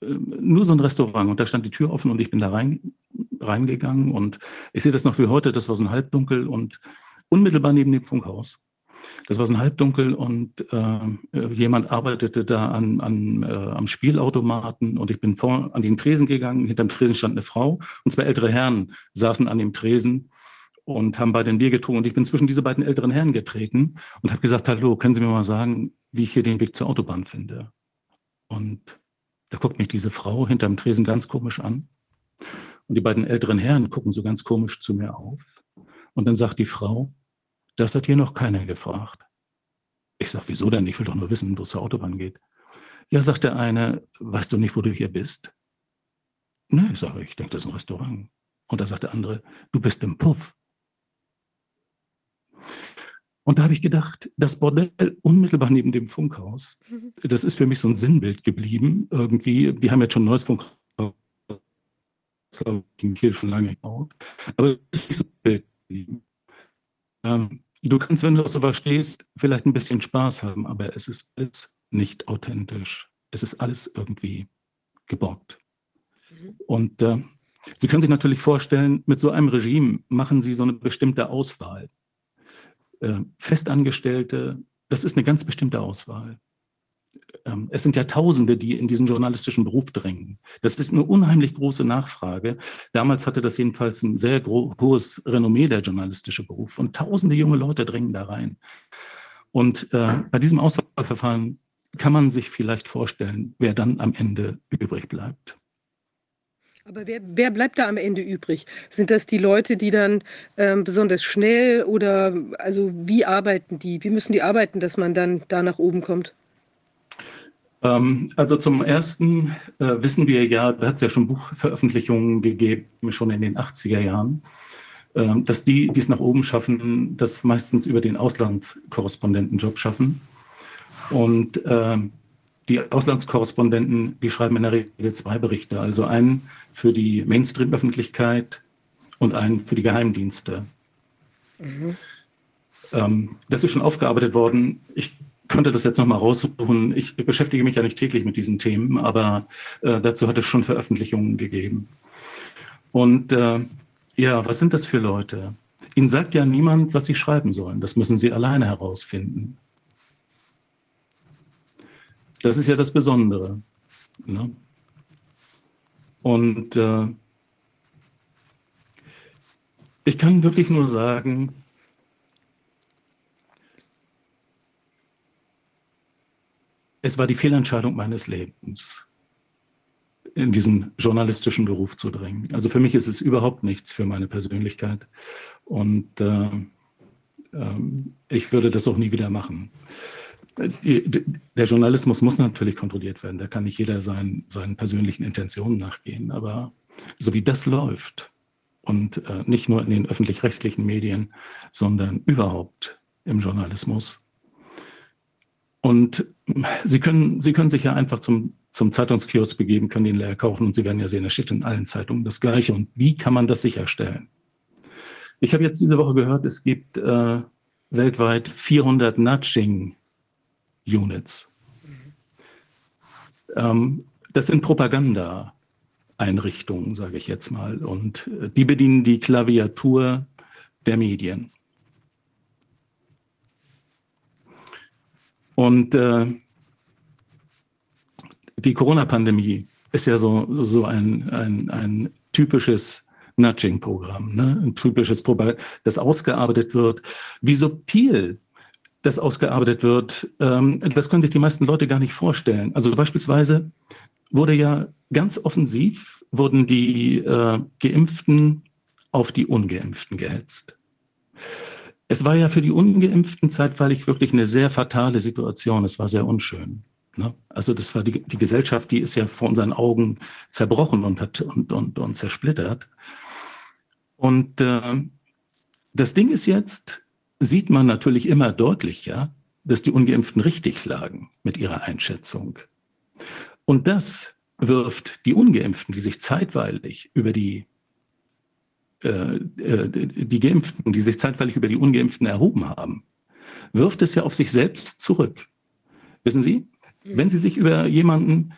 nur so ein Restaurant und da stand die Tür offen und ich bin da rein, reingegangen und ich sehe das noch wie heute, das war so ein Halbdunkel und unmittelbar neben dem Funkhaus. Das war so ein Halbdunkel und äh, jemand arbeitete da an, an, äh, am Spielautomaten und ich bin vor an den Tresen gegangen. Hinterm Tresen stand eine Frau und zwei ältere Herren saßen an dem Tresen und haben beide ein Bier getrunken. Und ich bin zwischen diese beiden älteren Herren getreten und habe gesagt, hallo, können Sie mir mal sagen, wie ich hier den Weg zur Autobahn finde? Und da guckt mich diese Frau hinterm Tresen ganz komisch an. Und die beiden älteren Herren gucken so ganz komisch zu mir auf. Und dann sagt die Frau, das hat hier noch keiner gefragt. Ich sage, wieso denn? Ich will doch nur wissen, wo es zur Autobahn geht. Ja, sagt der eine, weißt du nicht, wo du hier bist? Ne, sage ich, ich denke, das ist ein Restaurant. Und da sagt der andere, du bist im Puff. Und da habe ich gedacht, das Bordell unmittelbar neben dem Funkhaus, mhm. das ist für mich so ein Sinnbild geblieben. Irgendwie, wir haben jetzt schon ein neues Funkhaus, das hier schon lange gebaut, aber es ist ein Bild geblieben. Ähm, du kannst, wenn du auf sowas stehst, vielleicht ein bisschen Spaß haben, aber es ist alles nicht authentisch. Es ist alles irgendwie geborgt. Mhm. Und äh, Sie können sich natürlich vorstellen, mit so einem Regime machen Sie so eine bestimmte Auswahl. Äh, Festangestellte, das ist eine ganz bestimmte Auswahl. Ähm, es sind ja Tausende, die in diesen journalistischen Beruf drängen. Das ist eine unheimlich große Nachfrage. Damals hatte das jedenfalls ein sehr hohes Renommee, der journalistische Beruf. Und tausende junge Leute drängen da rein. Und äh, bei diesem Auswahlverfahren kann man sich vielleicht vorstellen, wer dann am Ende übrig bleibt. Aber wer, wer bleibt da am Ende übrig? Sind das die Leute, die dann ähm, besonders schnell oder also wie arbeiten die? Wie müssen die arbeiten, dass man dann da nach oben kommt? Ähm, also zum ersten äh, wissen wir ja, da hat es ja schon Buchveröffentlichungen gegeben, schon in den 80er Jahren, äh, dass die, die es nach oben schaffen, das meistens über den Auslandskorrespondentenjob schaffen. Und äh, die Auslandskorrespondenten, die schreiben in der Regel zwei Berichte, also einen für die Mainstream-Öffentlichkeit und einen für die Geheimdienste. Mhm. Ähm, das ist schon aufgearbeitet worden. Ich könnte das jetzt nochmal raussuchen. Ich beschäftige mich ja nicht täglich mit diesen Themen, aber äh, dazu hat es schon Veröffentlichungen gegeben. Und äh, ja, was sind das für Leute? Ihnen sagt ja niemand, was sie schreiben sollen. Das müssen sie alleine herausfinden. Das ist ja das Besondere. Ne? Und äh, ich kann wirklich nur sagen, es war die Fehlentscheidung meines Lebens, in diesen journalistischen Beruf zu drängen. Also für mich ist es überhaupt nichts für meine Persönlichkeit. Und äh, äh, ich würde das auch nie wieder machen. Der Journalismus muss natürlich kontrolliert werden. Da kann nicht jeder seinen, seinen persönlichen Intentionen nachgehen. Aber so wie das läuft, und äh, nicht nur in den öffentlich-rechtlichen Medien, sondern überhaupt im Journalismus. Und Sie können, Sie können sich ja einfach zum, zum Zeitungskiosk begeben, können den leer kaufen und Sie werden ja sehen, es steht in allen Zeitungen das Gleiche. Und wie kann man das sicherstellen? Ich habe jetzt diese Woche gehört, es gibt äh, weltweit 400 Nudging-Units. Ähm, das sind Propaganda. Einrichtungen, sage ich jetzt mal. Und äh, die bedienen die Klaviatur der Medien. Und äh, die Corona-Pandemie ist ja so, so ein, ein, ein typisches Nudging-Programm, ne? ein typisches Programm, das ausgearbeitet wird. Wie subtil das ausgearbeitet wird, ähm, das können sich die meisten Leute gar nicht vorstellen. Also beispielsweise wurde ja ganz offensiv, wurden die äh, Geimpften auf die Ungeimpften gehetzt. Es war ja für die Ungeimpften zeitweilig wirklich eine sehr fatale Situation. Es war sehr unschön. Ne? Also das war die, die Gesellschaft, die ist ja vor unseren Augen zerbrochen und hat und, und, und zersplittert. Und äh, das Ding ist jetzt, sieht man natürlich immer deutlicher, dass die Ungeimpften richtig lagen mit ihrer Einschätzung. Und das wirft die Ungeimpften, die sich zeitweilig über die äh, äh, die Geimpften, die sich zeitweilig über die Ungeimpften erhoben haben, wirft es ja auf sich selbst zurück. Wissen Sie, mhm. wenn Sie sich über jemanden,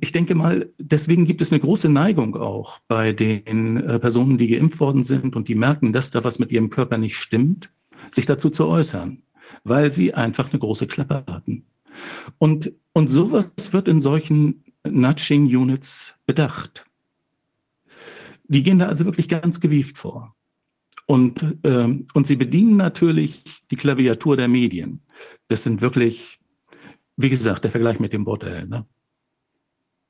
ich denke mal, deswegen gibt es eine große Neigung auch bei den äh, Personen, die geimpft worden sind und die merken, dass da was mit ihrem Körper nicht stimmt, sich dazu zu äußern, weil sie einfach eine große Klappe hatten. Und, und sowas wird in solchen Nudging-Units bedacht. Die gehen da also wirklich ganz gewieft vor. Und, ähm, und sie bedienen natürlich die Klaviatur der Medien. Das sind wirklich, wie gesagt, der Vergleich mit dem Bordell. Ne?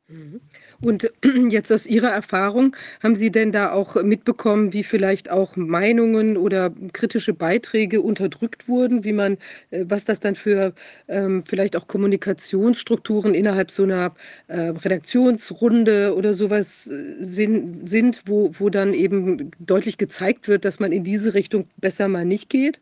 Mhm. Und jetzt aus Ihrer Erfahrung, haben Sie denn da auch mitbekommen, wie vielleicht auch Meinungen oder kritische Beiträge unterdrückt wurden, wie man, äh, was das dann für ähm, vielleicht auch Kommunikationsstrukturen innerhalb so einer äh, Redaktionsrunde oder sowas äh, sind, sind wo, wo dann eben deutlich gezeigt wird, dass man in diese Richtung besser mal nicht geht?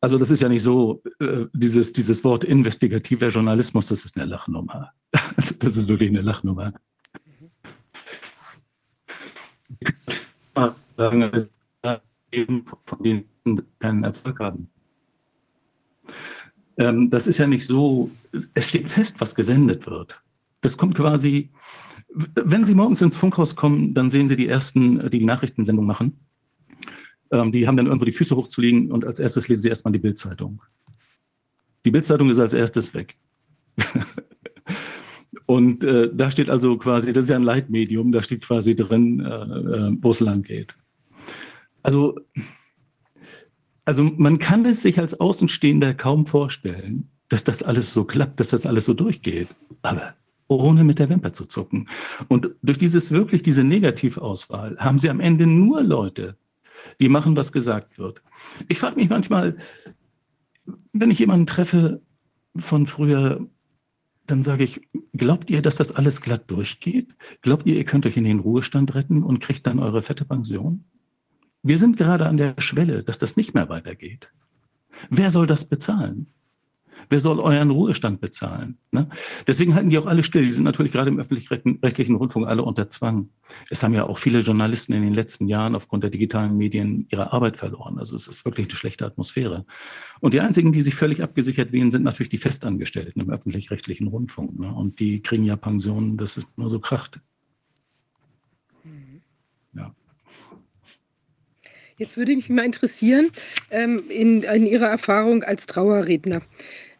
Also das ist ja nicht so, äh, dieses, dieses Wort investigativer Journalismus, das ist eine Lachnummer. Also das ist wirklich eine Lachnummer. Von denen keinen Erfolg haben. Das ist ja nicht so, es steht fest, was gesendet wird. Das kommt quasi, wenn Sie morgens ins Funkhaus kommen, dann sehen Sie die ersten, die die Nachrichtensendung machen. Ähm, die haben dann irgendwo die Füße hochzulegen und als erstes lesen sie erstmal die Bildzeitung. Die Bildzeitung ist als erstes weg. und äh, da steht also quasi, das ist ja ein Leitmedium, da steht quasi drin, äh, äh, wo es lang geht. Also, also man kann es sich als Außenstehender kaum vorstellen, dass das alles so klappt, dass das alles so durchgeht. Aber ohne mit der Wimper zu zucken. Und durch dieses wirklich, diese Negativauswahl haben sie am Ende nur Leute, die machen, was gesagt wird. Ich frage mich manchmal, wenn ich jemanden treffe von früher, dann sage ich, glaubt ihr, dass das alles glatt durchgeht? Glaubt ihr, ihr könnt euch in den Ruhestand retten und kriegt dann eure fette Pension? Wir sind gerade an der Schwelle, dass das nicht mehr weitergeht. Wer soll das bezahlen? Wer soll euren Ruhestand bezahlen? Ne? Deswegen halten die auch alle still. Die sind natürlich gerade im öffentlich-rechtlichen Rundfunk alle unter Zwang. Es haben ja auch viele Journalisten in den letzten Jahren aufgrund der digitalen Medien ihre Arbeit verloren. Also es ist wirklich eine schlechte Atmosphäre. Und die einzigen, die sich völlig abgesichert wählen, sind natürlich die Festangestellten im öffentlich-rechtlichen Rundfunk. Ne? Und die kriegen ja Pensionen, das ist nur so kracht. Ja. Jetzt würde mich mal interessieren, ähm, in, in Ihrer Erfahrung als Trauerredner.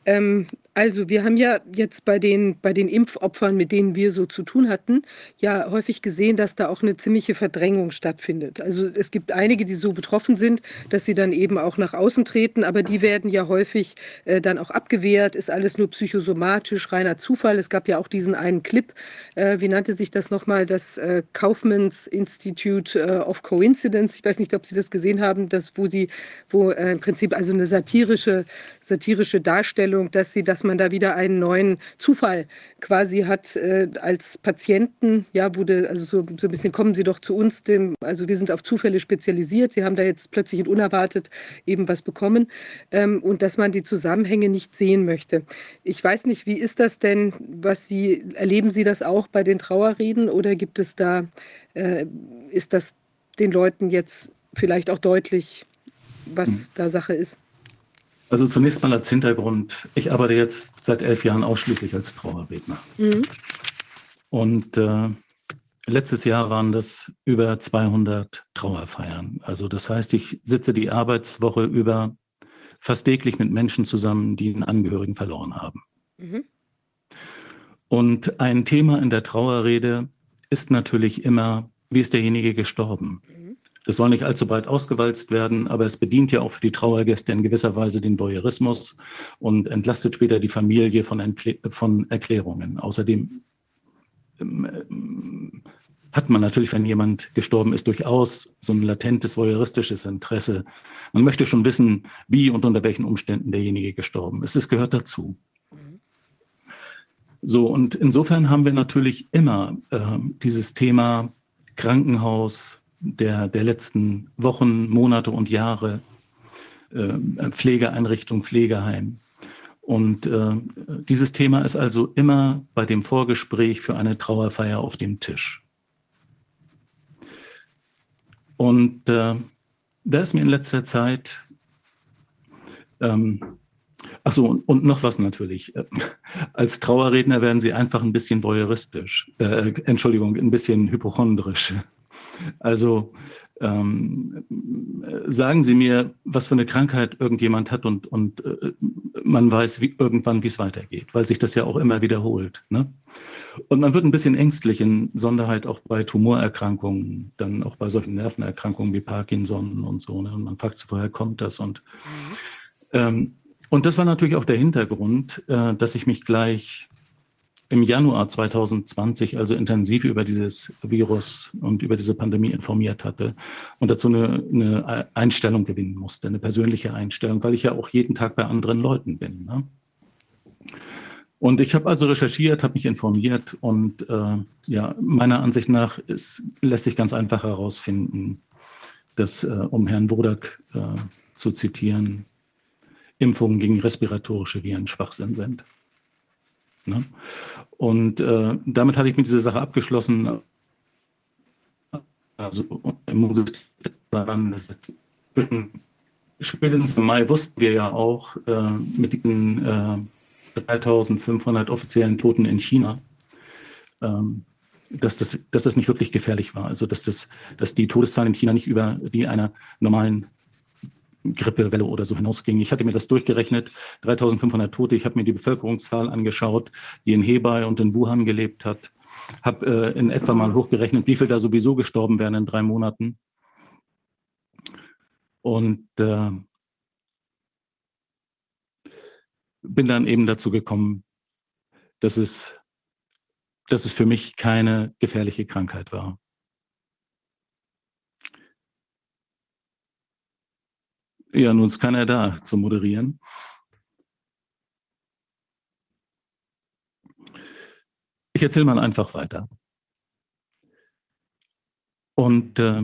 Ähm, Also, wir haben ja jetzt bei den bei den Impfopfern, mit denen wir so zu tun hatten, ja häufig gesehen, dass da auch eine ziemliche Verdrängung stattfindet. Also, es gibt einige, die so betroffen sind, dass sie dann eben auch nach außen treten, aber die werden ja häufig, äh, dann auch abgewehrt, ist alles nur psychosomatisch, reiner Zufall. Es gab ja auch diesen einen Clip, äh, wie nannte sich das noch mal, das, äh, Kaufmanns Institute äh, of Coincidence. Ich weiß nicht, ob Sie das gesehen haben, das wo sie wo, äh, im Prinzip also eine satirische satirische Darstellung, dass sie dass man da wieder einen neuen Zufall quasi hat äh, als Patienten. Ja, wurde also so, so ein bisschen kommen Sie doch zu uns, dem, also wir sind auf Zufälle spezialisiert. Sie haben da jetzt plötzlich und unerwartet eben was bekommen ähm, und dass man die Zusammenhänge nicht sehen möchte. Ich weiß nicht, wie ist das denn, was Sie erleben Sie das auch bei den Trauerreden oder gibt es da äh, ist das den Leuten jetzt vielleicht auch deutlich, was hm. da Sache ist? Also zunächst mal als Hintergrund, ich arbeite jetzt seit elf Jahren ausschließlich als Trauerredner. Mhm. Und äh, letztes Jahr waren das über 200 Trauerfeiern. Also das heißt, ich sitze die Arbeitswoche über fast täglich mit Menschen zusammen, die einen Angehörigen verloren haben. Mhm. Und ein Thema in der Trauerrede ist natürlich immer, wie ist derjenige gestorben? Mhm. Das soll nicht allzu breit ausgewalzt werden, aber es bedient ja auch für die Trauergäste in gewisser Weise den Voyeurismus und entlastet später die Familie von, Entkl von Erklärungen. Außerdem ähm, hat man natürlich, wenn jemand gestorben ist, durchaus so ein latentes voyeuristisches Interesse. Man möchte schon wissen, wie und unter welchen Umständen derjenige gestorben ist. Es gehört dazu. So, und insofern haben wir natürlich immer äh, dieses Thema Krankenhaus, der, der letzten Wochen, Monate und Jahre, äh, Pflegeeinrichtung, Pflegeheim. Und äh, dieses Thema ist also immer bei dem Vorgespräch für eine Trauerfeier auf dem Tisch. Und äh, da ist mir in letzter Zeit, ähm, ach so, und, und, noch was natürlich. Als Trauerredner werden Sie einfach ein bisschen voyeuristisch, äh, Entschuldigung, ein bisschen hypochondrisch. Also ähm, sagen Sie mir, was für eine Krankheit irgendjemand hat und, und äh, man weiß wie, irgendwann, wie es weitergeht, weil sich das ja auch immer wiederholt. Ne? Und man wird ein bisschen ängstlich, in Sonderheit auch bei Tumorerkrankungen, dann auch bei solchen Nervenerkrankungen wie Parkinson und so. Ne? Und man fragt sich, woher kommt das? Und, mhm. ähm, und das war natürlich auch der Hintergrund, äh, dass ich mich gleich im Januar 2020 also intensiv über dieses Virus und über diese Pandemie informiert hatte und dazu eine, eine Einstellung gewinnen musste, eine persönliche Einstellung, weil ich ja auch jeden Tag bei anderen Leuten bin. Ne? Und ich habe also recherchiert, habe mich informiert und äh, ja, meiner Ansicht nach ist, lässt sich ganz einfach herausfinden, dass, äh, um Herrn Wodak äh, zu zitieren, Impfungen gegen respiratorische Viren Schwachsinn sind. Ne? Und äh, damit hatte ich mit dieser Sache abgeschlossen. Also daran, spätestens im Mai wussten wir ja auch äh, mit diesen äh, 3500 offiziellen Toten in China, ähm, dass, das, dass das nicht wirklich gefährlich war. Also dass, das, dass die Todeszahlen in China nicht über die einer normalen Grippewelle oder so hinausging. Ich hatte mir das durchgerechnet, 3500 Tote. Ich habe mir die Bevölkerungszahl angeschaut, die in Hebei und in Wuhan gelebt hat. Habe äh, in etwa mal hochgerechnet, wie viel da sowieso gestorben wären in drei Monaten. Und äh, bin dann eben dazu gekommen, dass es, dass es für mich keine gefährliche Krankheit war. Ja, nun ist keiner da zu moderieren. Ich erzähle mal einfach weiter. Und äh,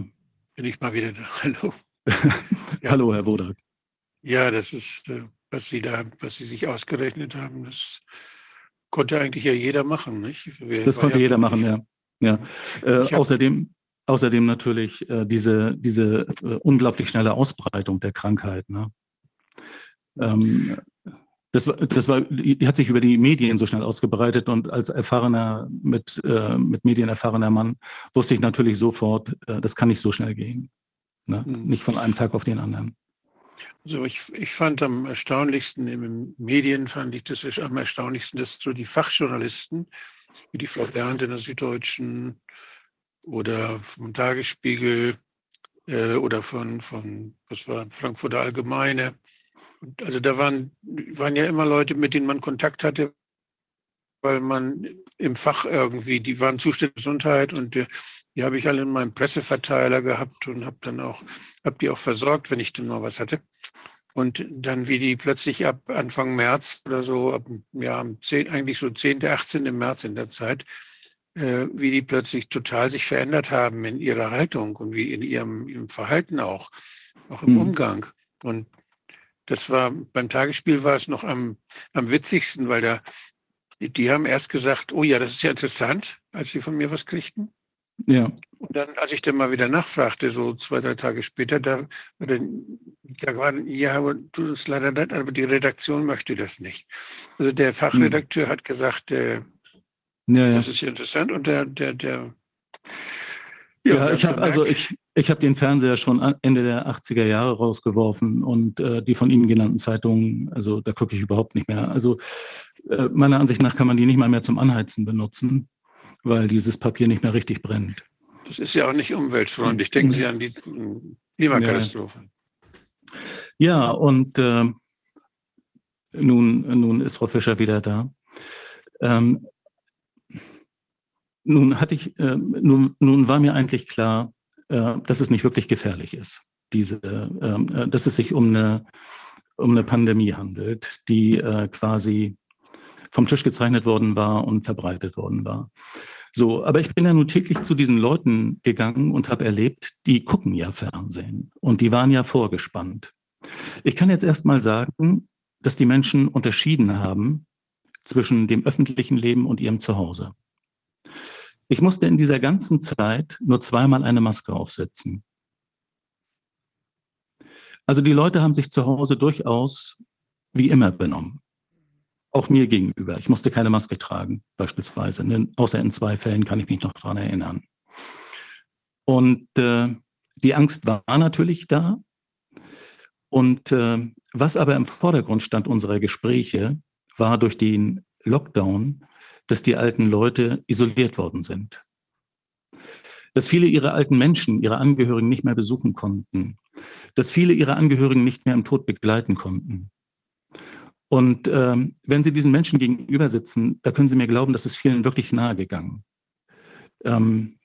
bin ich mal wieder da. Hallo. ja. Hallo, Herr Wodak. Ja, das ist, äh, was Sie da, was Sie sich ausgerechnet haben, das konnte eigentlich ja jeder machen, nicht? Wer, das konnte ja jeder machen, ja. ja. Äh, außerdem, Außerdem natürlich äh, diese, diese äh, unglaublich schnelle Ausbreitung der Krankheit. Ne? Ähm, das, das war, die hat sich über die Medien so schnell ausgebreitet und als erfahrener, mit, äh, mit Medien erfahrener Mann wusste ich natürlich sofort, äh, das kann nicht so schnell gehen. Ne? Mhm. Nicht von einem Tag auf den anderen. Also ich, ich fand am erstaunlichsten, in den Medien fand ich das am erstaunlichsten, dass so die Fachjournalisten, wie die Frau Bernd in der Süddeutschen oder vom Tagesspiegel äh, oder von, von, was war, Frankfurter Allgemeine, also da waren, waren ja immer Leute, mit denen man Kontakt hatte, weil man im Fach irgendwie, die waren zuständig Gesundheit und die, die habe ich alle in meinem Presseverteiler gehabt und habe dann auch, habe die auch versorgt, wenn ich dann mal was hatte. Und dann, wie die plötzlich ab Anfang März oder so, ab, ja, am 10, eigentlich so 10., 18. März in der Zeit, äh, wie die plötzlich total sich verändert haben in ihrer Haltung und wie in ihrem, ihrem Verhalten auch, auch im Hm. Umgang. Und das war beim Tagesspiel war es noch am, am witzigsten, weil da die, haben erst gesagt, oh ja, das ist ja interessant, als sie von mir was kriegten. Ja, Und dann, als ich dann mal wieder nachfragte, so zwei, drei Tage später, da, da war, ja, aber tut uns leider leid, aber die Redaktion möchte das nicht. Also der Fachredakteur hat gesagt, äh, ja, ja. das ist ja interessant und der, der, der Ja, der ich habe also ich, ich habe den Fernseher schon Ende der 80er Jahre rausgeworfen und äh, die von Ihnen genannten Zeitungen, also da gucke ich überhaupt nicht mehr. Also äh, meiner Ansicht nach kann man die nicht mal mehr zum Anheizen benutzen, weil dieses Papier nicht mehr richtig brennt. Das ist ja auch nicht umweltfreundlich. Denken Sie an die äh, Klimakatastrophe. Ja, und äh, nun, nun ist Frau Fischer wieder da. Ähm, nun hatte ich, äh, nun, nun war mir eigentlich klar, äh, dass es nicht wirklich gefährlich ist, diese, ähm, äh, dass es sich um eine, um eine Pandemie handelt, die äh, quasi vom Tisch gezeichnet worden war und verbreitet worden war. So, aber ich bin ja nun täglich zu diesen Leuten gegangen und habe erlebt, die gucken ja Fernsehen und die waren ja vorgespannt. Ich kann jetzt erst mal sagen, dass die Menschen unterschieden haben zwischen dem öffentlichen Leben und ihrem Zuhause. Ich musste in dieser ganzen Zeit nur zweimal eine Maske aufsetzen. Also die Leute haben sich zu Hause durchaus wie immer benommen. Auch mir gegenüber. Ich musste keine Maske tragen, beispielsweise. Ne? Außer in zwei Fällen kann ich mich noch daran erinnern. Und äh, die Angst war natürlich da. Und äh, was aber im Vordergrund stand unserer Gespräche, war durch den Lockdown, dass die alten Leute isoliert worden sind. Dass viele ihrer alten Menschen, ihre Angehörigen nicht mehr besuchen konnten. Dass viele ihre Angehörigen nicht mehr im Tod begleiten konnten. Und ähm, wenn Sie diesen Menschen gegenüber sitzen, da können Sie mir glauben, das ist vielen wirklich nahe gegangen. Ähm,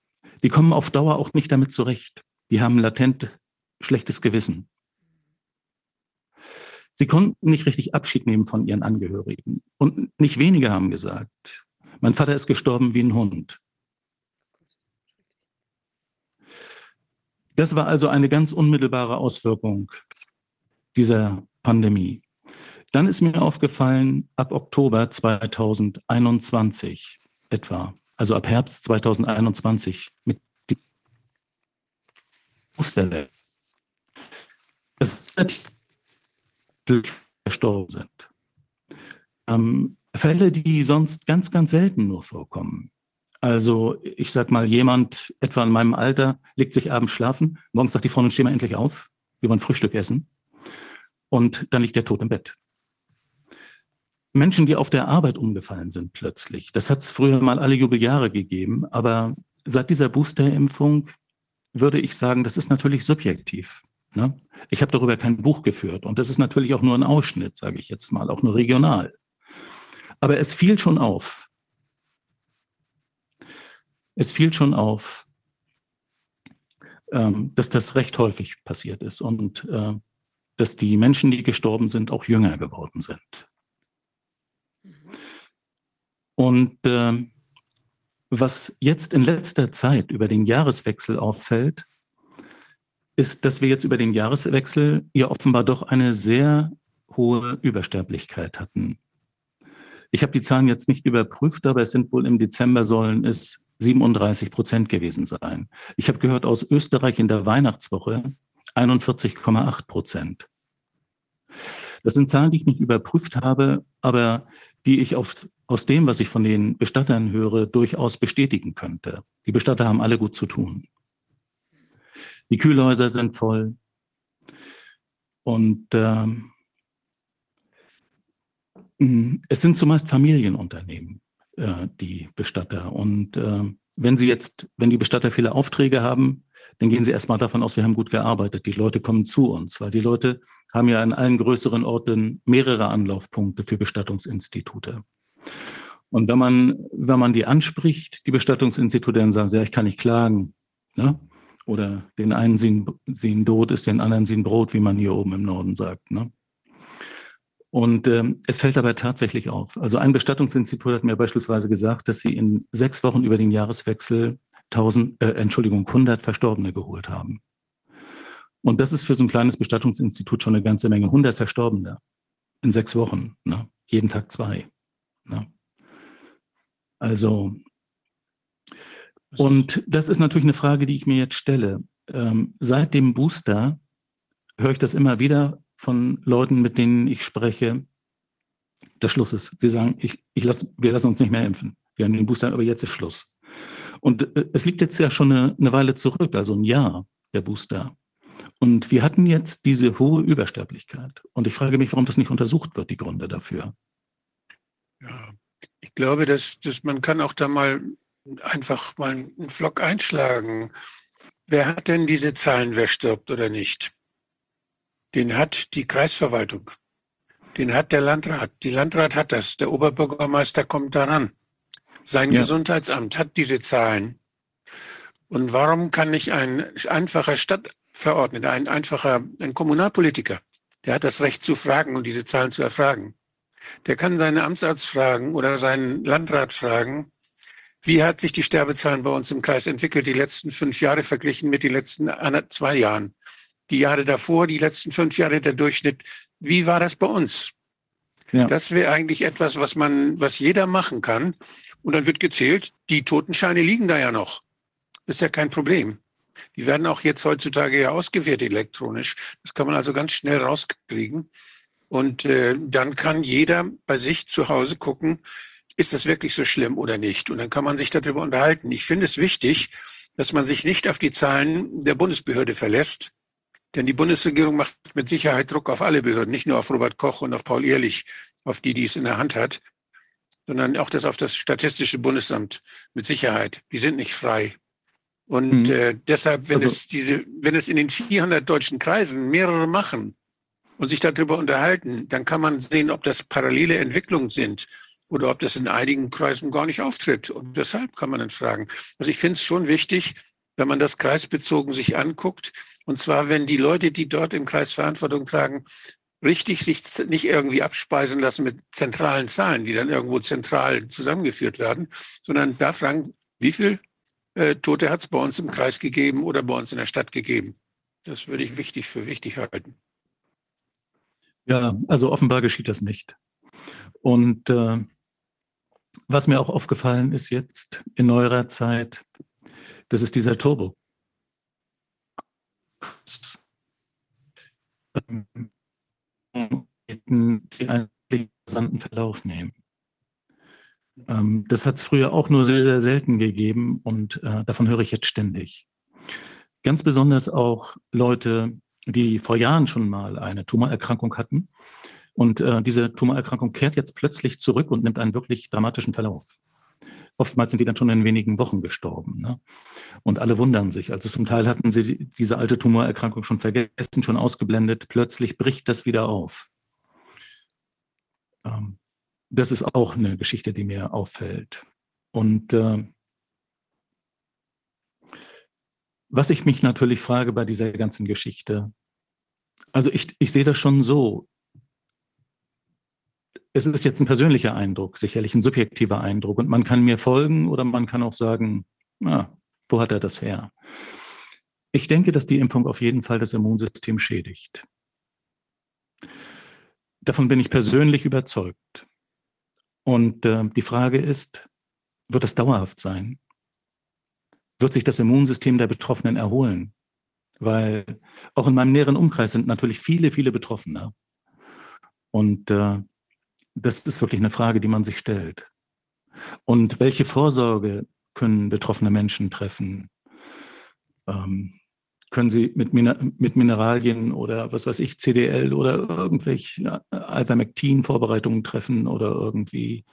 die kommen auf Dauer auch nicht damit zurecht. Die haben latent schlechtes Gewissen. Sie konnten nicht richtig Abschied nehmen von ihren Angehörigen. Und nicht wenige haben gesagt, mein Vater ist gestorben wie ein Hund. Das war also eine ganz unmittelbare Auswirkung dieser Pandemie. Dann ist mir aufgefallen, ab Oktober 2021 etwa, also ab Herbst 2021 mit Musterwelle, dass natürlich verstorben sind. Ähm, Fälle, die sonst ganz, ganz selten nur vorkommen. Also ich sag mal, jemand etwa in meinem Alter legt sich abends schlafen, morgens sagt die Frau, nun steh mal endlich auf, wir wollen Frühstück essen und dann liegt der tot im Bett. Menschen, die auf der Arbeit umgefallen sind plötzlich, das hat es früher mal alle Jubeljahre gegeben, aber seit dieser Boosterimpfung würde ich sagen, das ist natürlich subjektiv. Ne? Ich habe darüber kein Buch geführt und das ist natürlich auch nur ein Ausschnitt, sage ich jetzt mal, auch nur regional. Aber es fiel schon auf. Es fiel schon auf, ähm, dass das recht häufig passiert ist und äh, dass die Menschen, die gestorben sind, auch jünger geworden sind. Und äh, was jetzt in letzter Zeit über den Jahreswechsel auffällt, ist, dass wir jetzt über den Jahreswechsel ja offenbar doch eine sehr hohe Übersterblichkeit hatten. Ich habe die Zahlen jetzt nicht überprüft, aber es sind wohl im Dezember sollen es 37 Prozent gewesen sein. Ich habe gehört aus Österreich in der Weihnachtswoche 41,8 Prozent. Das sind Zahlen, die ich nicht überprüft habe, aber die ich auf, aus dem, was ich von den Bestattern höre, durchaus bestätigen könnte. Die Bestatter haben alle gut zu tun. Die Kühlhäuser sind voll. Und ähm, es sind zumeist Familienunternehmen, äh, die Bestatter. Und äh, wenn Sie jetzt, wenn die Bestatter viele Aufträge haben, dann gehen Sie erstmal davon aus, wir haben gut gearbeitet. Die Leute kommen zu uns, weil die Leute haben ja in allen größeren Orten mehrere Anlaufpunkte für Bestattungsinstitute. Und wenn man, wenn man die anspricht, die Bestattungsinstitute, dann sagen sie, ja, ich kann nicht klagen. Ne? Oder den einen sehen, sehen Tod ist den anderen sehen Brot, wie man hier oben im Norden sagt. Ne? Und ähm, es fällt aber tatsächlich auf. Also ein Bestattungsinstitut hat mir beispielsweise gesagt, dass sie in sechs Wochen über den Jahreswechsel 1000, äh, Entschuldigung, 100 Verstorbene geholt haben. Und das ist für so ein kleines Bestattungsinstitut schon eine ganze Menge. 100 Verstorbene in sechs Wochen, ne? jeden Tag zwei. Ne? Also, und das ist natürlich eine Frage, die ich mir jetzt stelle. Ähm, seit dem Booster höre ich das immer wieder von Leuten, mit denen ich spreche. Der Schluss ist. Sie sagen, ich, ich lass, wir lassen uns nicht mehr impfen. Wir haben den Booster, aber jetzt ist Schluss. Und äh, es liegt jetzt ja schon eine, eine Weile zurück, also ein Jahr, der Booster. Und wir hatten jetzt diese hohe Übersterblichkeit. Und ich frage mich, warum das nicht untersucht wird, die Gründe dafür. Ja, ich glaube, dass, dass man kann auch da mal einfach mal einen Flock einschlagen. Wer hat denn diese Zahlen, wer stirbt oder nicht? Den hat die Kreisverwaltung. Den hat der Landrat. Die Landrat hat das. Der Oberbürgermeister kommt daran. Sein ja. Gesundheitsamt hat diese Zahlen. Und warum kann nicht ein einfacher Stadtverordneter, ein einfacher ein Kommunalpolitiker, der hat das Recht zu fragen und diese Zahlen zu erfragen. Der kann seinen Amtsarzt fragen oder seinen Landrat fragen, wie hat sich die Sterbezahlen bei uns im Kreis entwickelt, die letzten fünf Jahre verglichen mit den letzten zwei Jahren? Die Jahre davor, die letzten fünf Jahre der Durchschnitt. Wie war das bei uns? Ja. Das wäre eigentlich etwas, was man, was jeder machen kann. Und dann wird gezählt, die Totenscheine liegen da ja noch. Das ist ja kein Problem. Die werden auch jetzt heutzutage ja ausgewertet elektronisch. Das kann man also ganz schnell rauskriegen. Und äh, dann kann jeder bei sich zu Hause gucken, ist das wirklich so schlimm oder nicht? Und dann kann man sich darüber unterhalten. Ich finde es wichtig, dass man sich nicht auf die Zahlen der Bundesbehörde verlässt. Denn die Bundesregierung macht mit Sicherheit Druck auf alle Behörden, nicht nur auf Robert Koch und auf Paul Ehrlich, auf die, die es in der Hand hat, sondern auch das auf das Statistische Bundesamt mit Sicherheit. Die sind nicht frei. Und mhm. äh, deshalb, wenn also, es diese, wenn es in den 400 deutschen Kreisen mehrere machen, und sich darüber unterhalten, dann kann man sehen, ob das parallele Entwicklungen sind oder ob das in einigen Kreisen gar nicht auftritt. Und deshalb kann man dann fragen. Also ich finde es schon wichtig, wenn man das kreisbezogen sich anguckt. Und zwar, wenn die Leute, die dort im Kreis Verantwortung tragen, richtig sich nicht irgendwie abspeisen lassen mit zentralen Zahlen, die dann irgendwo zentral zusammengeführt werden, sondern da fragen, wie viel äh, Tote hat es bei uns im Kreis gegeben oder bei uns in der Stadt gegeben. Das würde ich wichtig für wichtig halten. Ja, also offenbar geschieht das nicht. Und äh, was mir auch aufgefallen ist jetzt in neuerer Zeit, das ist dieser Turbo. Die einen interessanten Verlauf nehmen. Ähm, das hat es früher auch nur sehr, sehr selten gegeben und äh, davon höre ich jetzt ständig. Ganz besonders auch Leute, die vor Jahren schon mal eine Tumorerkrankung hatten. Und äh, diese Tumorerkrankung kehrt jetzt plötzlich zurück und nimmt einen wirklich dramatischen Verlauf. Oftmals sind die dann schon in wenigen Wochen gestorben. Ne? Und alle wundern sich. Also zum Teil hatten sie diese alte Tumorerkrankung schon vergessen, schon ausgeblendet. Plötzlich bricht das wieder auf. Ähm, das ist auch eine Geschichte, die mir auffällt. Und äh, was ich mich natürlich frage bei dieser ganzen Geschichte, also ich, ich sehe das schon so. Es ist jetzt ein persönlicher Eindruck, sicherlich ein subjektiver Eindruck. Und man kann mir folgen oder man kann auch sagen, na, wo hat er das her? Ich denke, dass die Impfung auf jeden Fall das Immunsystem schädigt. Davon bin ich persönlich überzeugt. Und äh, die Frage ist, wird das dauerhaft sein? Wird sich das Immunsystem der Betroffenen erholen? weil auch in meinem näheren Umkreis sind natürlich viele, viele Betroffene. Und äh, das ist wirklich eine Frage, die man sich stellt. Und welche Vorsorge können betroffene Menschen treffen? Ähm, können Sie mit, mit Mineralien oder was weiß ich, CDL oder irgendwelche Ivermectin-Vorbereitungen treffen oder irgendwie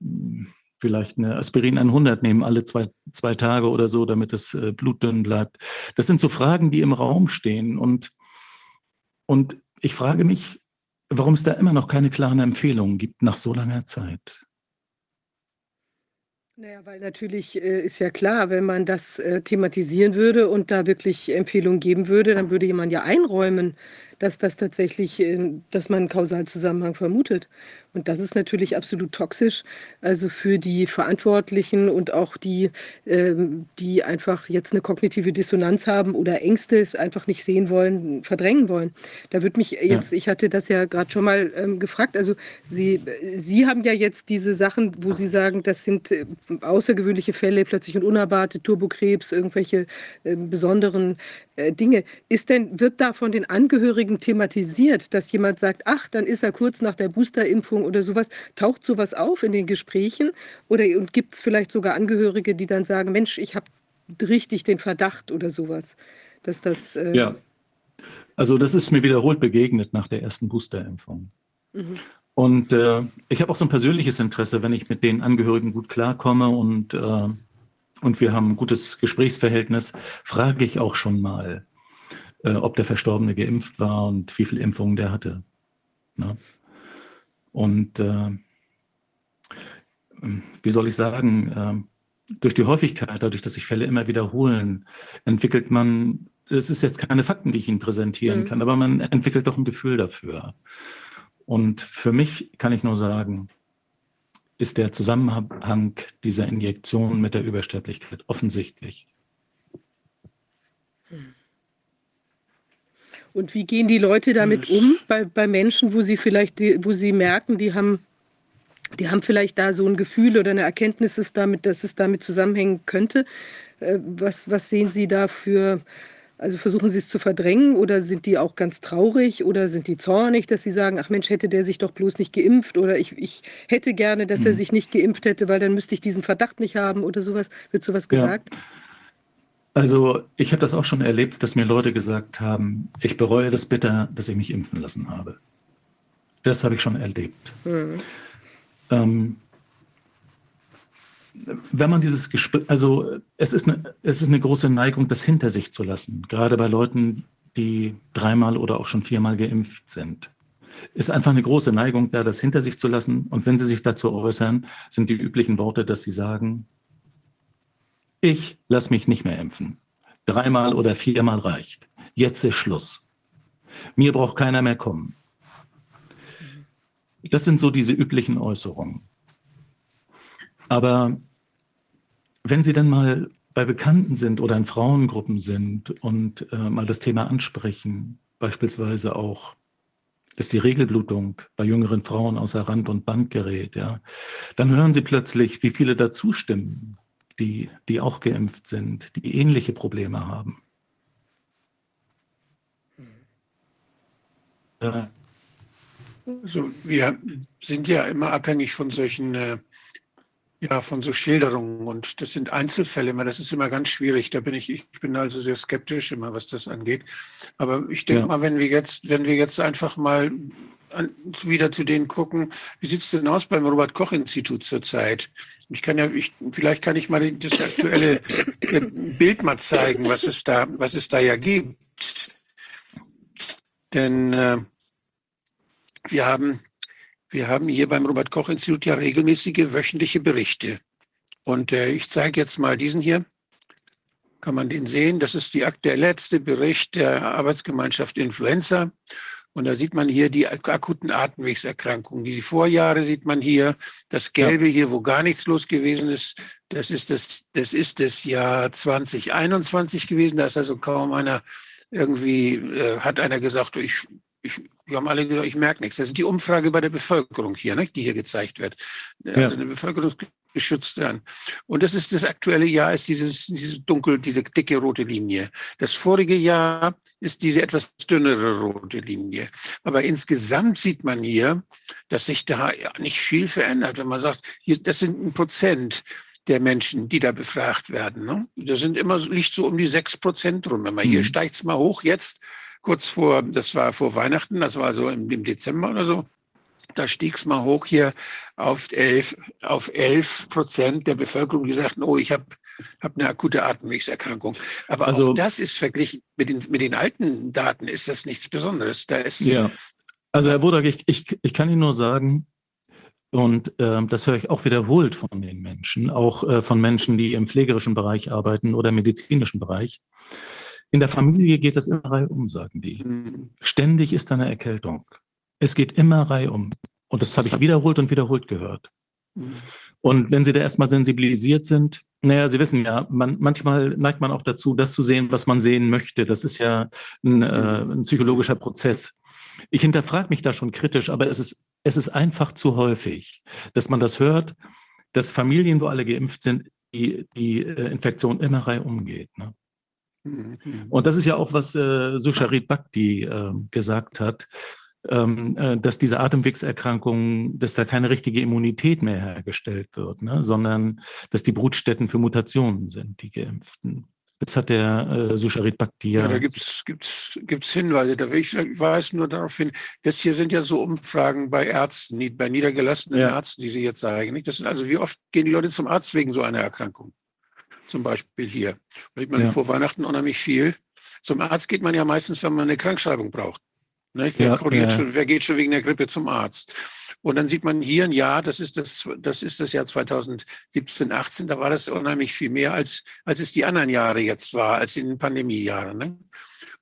hm, vielleicht eine Aspirin 100 nehmen, alle zwei, zwei Tage oder so, damit das äh, Blut dünn bleibt. Das sind so Fragen, die im Raum stehen. Und, und ich frage mich, warum es da immer noch keine klaren Empfehlungen gibt nach so langer Zeit. Naja, weil natürlich äh, ist ja klar, wenn man das äh, thematisieren würde und da wirklich Empfehlungen geben würde, dann würde jemand ja einräumen, dass das tatsächlich, dass man einen Kausalzusammenhang vermutet. Und das ist natürlich absolut toxisch, also für die Verantwortlichen und auch die, ähm, die einfach jetzt eine kognitive Dissonanz haben oder Ängste es einfach nicht sehen wollen, verdrängen wollen. Da würde mich jetzt, ja. ich hatte das ja gerade schon mal ähm, gefragt, also Sie, Sie haben ja jetzt diese Sachen, wo Sie sagen, das sind äh, außergewöhnliche Fälle, plötzlich und unerwartet, Turbokrebs, irgendwelche äh, besonderen äh, Dinge. Ist denn, wird da von den Angehörigen thematisiert, dass jemand sagt, ach, dann ist er kurz nach der Boosterimpfung oder sowas. Taucht sowas auf in den Gesprächen? Oder gibt es vielleicht sogar Angehörige, die dann sagen, Mensch, ich habe richtig den Verdacht oder sowas, dass das... Äh ja, also das ist mir wiederholt begegnet nach der ersten Boosterimpfung. Mhm. Und äh, ich habe auch so ein persönliches Interesse, wenn ich mit den Angehörigen gut klarkomme und, äh, und wir haben ein gutes Gesprächsverhältnis, frage ich auch schon mal, äh, ob der Verstorbene geimpft war und wie viele Impfungen der hatte. Ne? Und äh, wie soll ich sagen, äh, durch die Häufigkeit, dadurch, dass sich Fälle immer wiederholen, entwickelt man, es ist jetzt keine Fakten, die ich Ihnen präsentieren mhm. kann, aber man entwickelt doch ein Gefühl dafür. Und für mich kann ich nur sagen, ist der Zusammenhang dieser Injektion mit der Übersterblichkeit offensichtlich. Und wie gehen die Leute damit um bei, bei Menschen, wo sie vielleicht, wo sie merken, die haben, die haben vielleicht da so ein Gefühl oder eine Erkenntnis, dass, damit, dass es damit zusammenhängen könnte? Äh, was, was sehen Sie da für, also versuchen Sie es zu verdrängen oder sind die auch ganz traurig oder sind die zornig, dass sie sagen, ach Mensch, hätte der sich doch bloß nicht geimpft oder ich, ich hätte gerne, dass mhm. er sich nicht geimpft hätte, weil dann müsste ich diesen Verdacht nicht haben oder sowas? Wird sowas gesagt? Ja. Also ich habe das auch schon erlebt, dass mir Leute gesagt haben, ich bereue das bitter, dass ich mich impfen lassen habe. Das habe ich schon erlebt. Mhm. Ähm, wenn man dieses Gespräch, also es ist, eine, es ist eine große Neigung, das hinter sich zu lassen, gerade bei Leuten, die dreimal oder auch schon viermal geimpft sind. Ist einfach eine große Neigung, da das hinter sich zu lassen. Und wenn sie sich dazu äußern, sind die üblichen Worte, dass sie sagen, ich lasse mich nicht mehr impfen. Dreimal oder viermal reicht. Jetzt ist Schluss. Mir braucht keiner mehr kommen. Das sind so diese üblichen Äußerungen. Aber wenn Sie dann mal bei Bekannten sind oder in Frauengruppen sind und äh, mal das Thema ansprechen, beispielsweise auch, dass die Regelblutung bei jüngeren Frauen außer Rand und Band gerät, ja, dann hören Sie plötzlich, wie viele dazu stimmen, die, die auch geimpft sind, die ähnliche Probleme haben. Also wir sind ja immer abhängig von solchen, äh, ja, von so Schilderungen und das sind Einzelfälle immer, das ist immer ganz schwierig. Da bin ich, ich bin also sehr skeptisch immer, was das angeht. Aber ich denke ja. mal, wenn wir jetzt, wenn wir jetzt einfach mal wieder zu denen gucken, wie sieht es denn aus beim Robert-Koch-Institut zurzeit? Ich kann ja, ich, vielleicht kann ich mal das aktuelle äh, Bild mal zeigen, was es da, was es da ja gibt. Denn äh, wir haben, wir haben hier beim Robert-Koch-Institut ja regelmäßige wöchentliche Berichte. Und äh, ich zeige jetzt mal diesen hier. Kann man den sehen? Das ist die, der letzte Bericht der Arbeitsgemeinschaft Influenza. Und da sieht man hier die akuten Atemwegserkrankungen. Die Vorjahre sieht man hier, das Gelbe ja. hier, wo gar nichts los gewesen ist, das ist das, das ist das Jahr 2021 gewesen. Da ist also kaum einer irgendwie, äh, hat einer gesagt, ich, ich, wir haben alle gesagt, ich merke nichts. Das ist die Umfrage bei der Bevölkerung hier, ne, die hier gezeigt wird. Also ja. eine Bevölkerung geschützt werden. Und das ist das aktuelle Jahr, ist dieses, dieses dunkel, diese dicke rote Linie. Das vorige Jahr ist diese etwas dünnere rote Linie. Aber insgesamt sieht man hier, dass sich da nicht viel verändert. Wenn man sagt, hier, das sind ein Prozent der Menschen, die da befragt werden. Ne? Das sind immer, liegt so um die sechs Prozent rum. Immer hier Mhm. steigt es mal hoch. Jetzt, kurz vor, das war vor Weihnachten, das war so im, im Dezember oder so, da stieg es mal hoch hier auf 11, auf 11 Prozent der Bevölkerung, die sagten, oh, ich habe hab eine akute Atemwegserkrankung. Aber Also- auch das ist verglichen mit den, mit den alten Daten, ist das nichts Besonderes. Da ist, Ja, also Herr Wodak, ich, ich, ich kann Ihnen nur sagen, und ähm, das höre ich auch wiederholt von den Menschen, auch äh, von Menschen, die im pflegerischen Bereich arbeiten oder im medizinischen Bereich. In der Familie geht das immer reihum, sagen die. Hm, Ständig ist eine Erkältung. Es geht immer reihum. Und das habe ich wiederholt und wiederholt gehört. Und wenn Sie da erstmal sensibilisiert sind, naja, Sie wissen ja, man, manchmal neigt man auch dazu, das zu sehen, was man sehen möchte. Das ist ja ein, äh, ein psychologischer Prozess. Ich hinterfrage mich da schon kritisch, aber es ist, es ist einfach zu häufig, dass man das hört, dass Familien, wo alle geimpft sind, die, die äh, Infektion immer reihum geht. Ne? hm, hm. Und das ist ja auch, was äh, Susharit Bhakti äh, gesagt hat, dass diese Atemwegserkrankungen, dass da keine richtige Immunität mehr hergestellt wird, ne? sondern dass die Brutstätten für Mutationen sind, die Geimpften. Das hat der äh, Susharit Bhakti Ja, da gibt's gibt's, gibt's Hinweise. Da ich weise nur darauf hin, das hier sind ja so Umfragen bei Ärzten, bei niedergelassenen Ja. Ärzten, die Sie jetzt zeigen. Nicht? Das sind also, wie oft gehen die Leute zum Arzt wegen so einer Erkrankung? Zum Beispiel hier. Sieht man Ja. vor Weihnachten unheimlich viel. Zum Arzt geht man ja meistens, wenn man eine Krankschreibung braucht. Nicht? Wer, Ja, ja. Schon, wer geht schon wegen der Grippe zum Arzt? Und dann sieht man hier ein Jahr, das ist das, das ist das Jahr 2017, 18, da war das unheimlich viel mehr, als, als es die anderen Jahre jetzt war, als in den Pandemiejahren. Ne?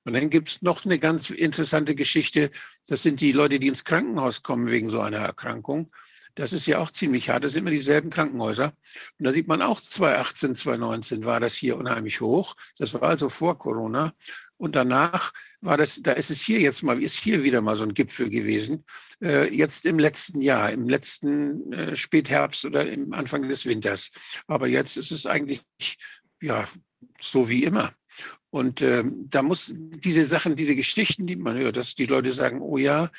Und dann gibt's noch eine ganz interessante Geschichte. Das sind die Leute, die ins Krankenhaus kommen wegen so einer Erkrankung. Das ist ja auch ziemlich hart. Das sind immer dieselben Krankenhäuser. Und da sieht man auch 2018, 2019 war das hier unheimlich hoch. Das war also vor Corona. Und danach war das, da ist es hier jetzt mal, ist hier wieder mal so ein Gipfel gewesen. Äh, jetzt im letzten Jahr, im letzten äh, Spätherbst oder im Anfang des Winters. Aber jetzt ist es eigentlich, ja, so wie immer. Und ähm, da muss diese Sachen, diese Geschichten, die man hört, dass die Leute sagen, oh ja,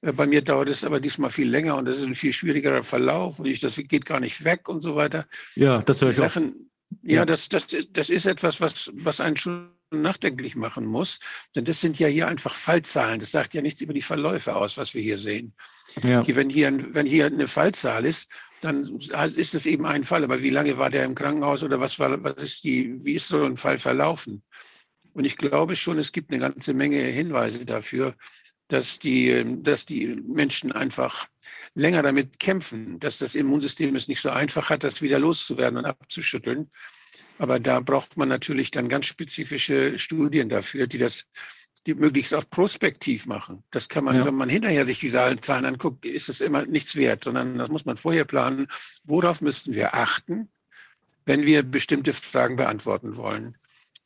äh, bei mir dauert es aber diesmal viel länger und das ist ein viel schwierigerer Verlauf und ich, das geht gar nicht weg und so weiter. ja, das höre ich auch. Sachen, ja, Ja. das, das, ist- das ist etwas, was, was einen schon nachdenklich machen muss. Denn das sind ja hier einfach Fallzahlen. Das sagt ja nichts über die Verläufe aus, was wir hier sehen. Ja. Hier, wenn, hier, wenn hier eine Fallzahl ist, dann ist es eben ein Fall. Aber wie lange war der im Krankenhaus oder was war, was ist die, wie ist so ein Fall verlaufen? Und ich glaube schon, es gibt eine ganze Menge Hinweise dafür, dass die, dass die Menschen einfach länger damit kämpfen, dass das Immunsystem es nicht so einfach hat, das wieder loszuwerden und abzuschütteln. Aber da braucht man natürlich dann ganz spezifische Studien dafür, die das die möglichst auch prospektiv machen. Das kann man, Ja. wenn man hinterher sich die Zahlen anguckt, ist es immer nichts wert, sondern das muss man vorher planen. Worauf müssten wir achten, wenn wir bestimmte Fragen beantworten wollen?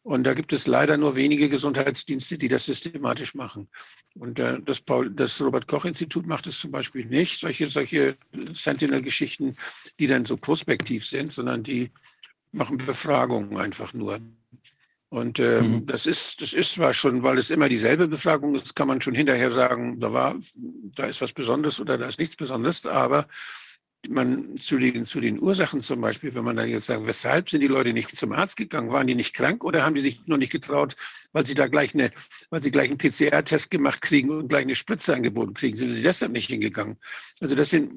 Und da gibt es leider nur wenige Gesundheitsdienste, die das systematisch machen. Und äh, das, Paul, das Robert-Koch-Institut macht es zum Beispiel nicht, solche, solche Sentinel-Geschichten, die dann so prospektiv sind, sondern die machen Befragungen einfach nur. Und ähm, Mhm. das ist, das ist zwar schon, weil es immer dieselbe Befragung ist, kann man schon hinterher sagen, da war, da ist was Besonderes oder da ist nichts Besonderes, aber man zu den, zu den Ursachen zum Beispiel, wenn man dann jetzt sagt, weshalb sind die Leute nicht zum Arzt gegangen? Waren die nicht krank oder haben die sich noch nicht getraut, weil sie da gleich eine, weil sie gleich einen PCR-Test gemacht kriegen und gleich eine Spritze angeboten kriegen? Sind sie deshalb nicht hingegangen? Also das sind,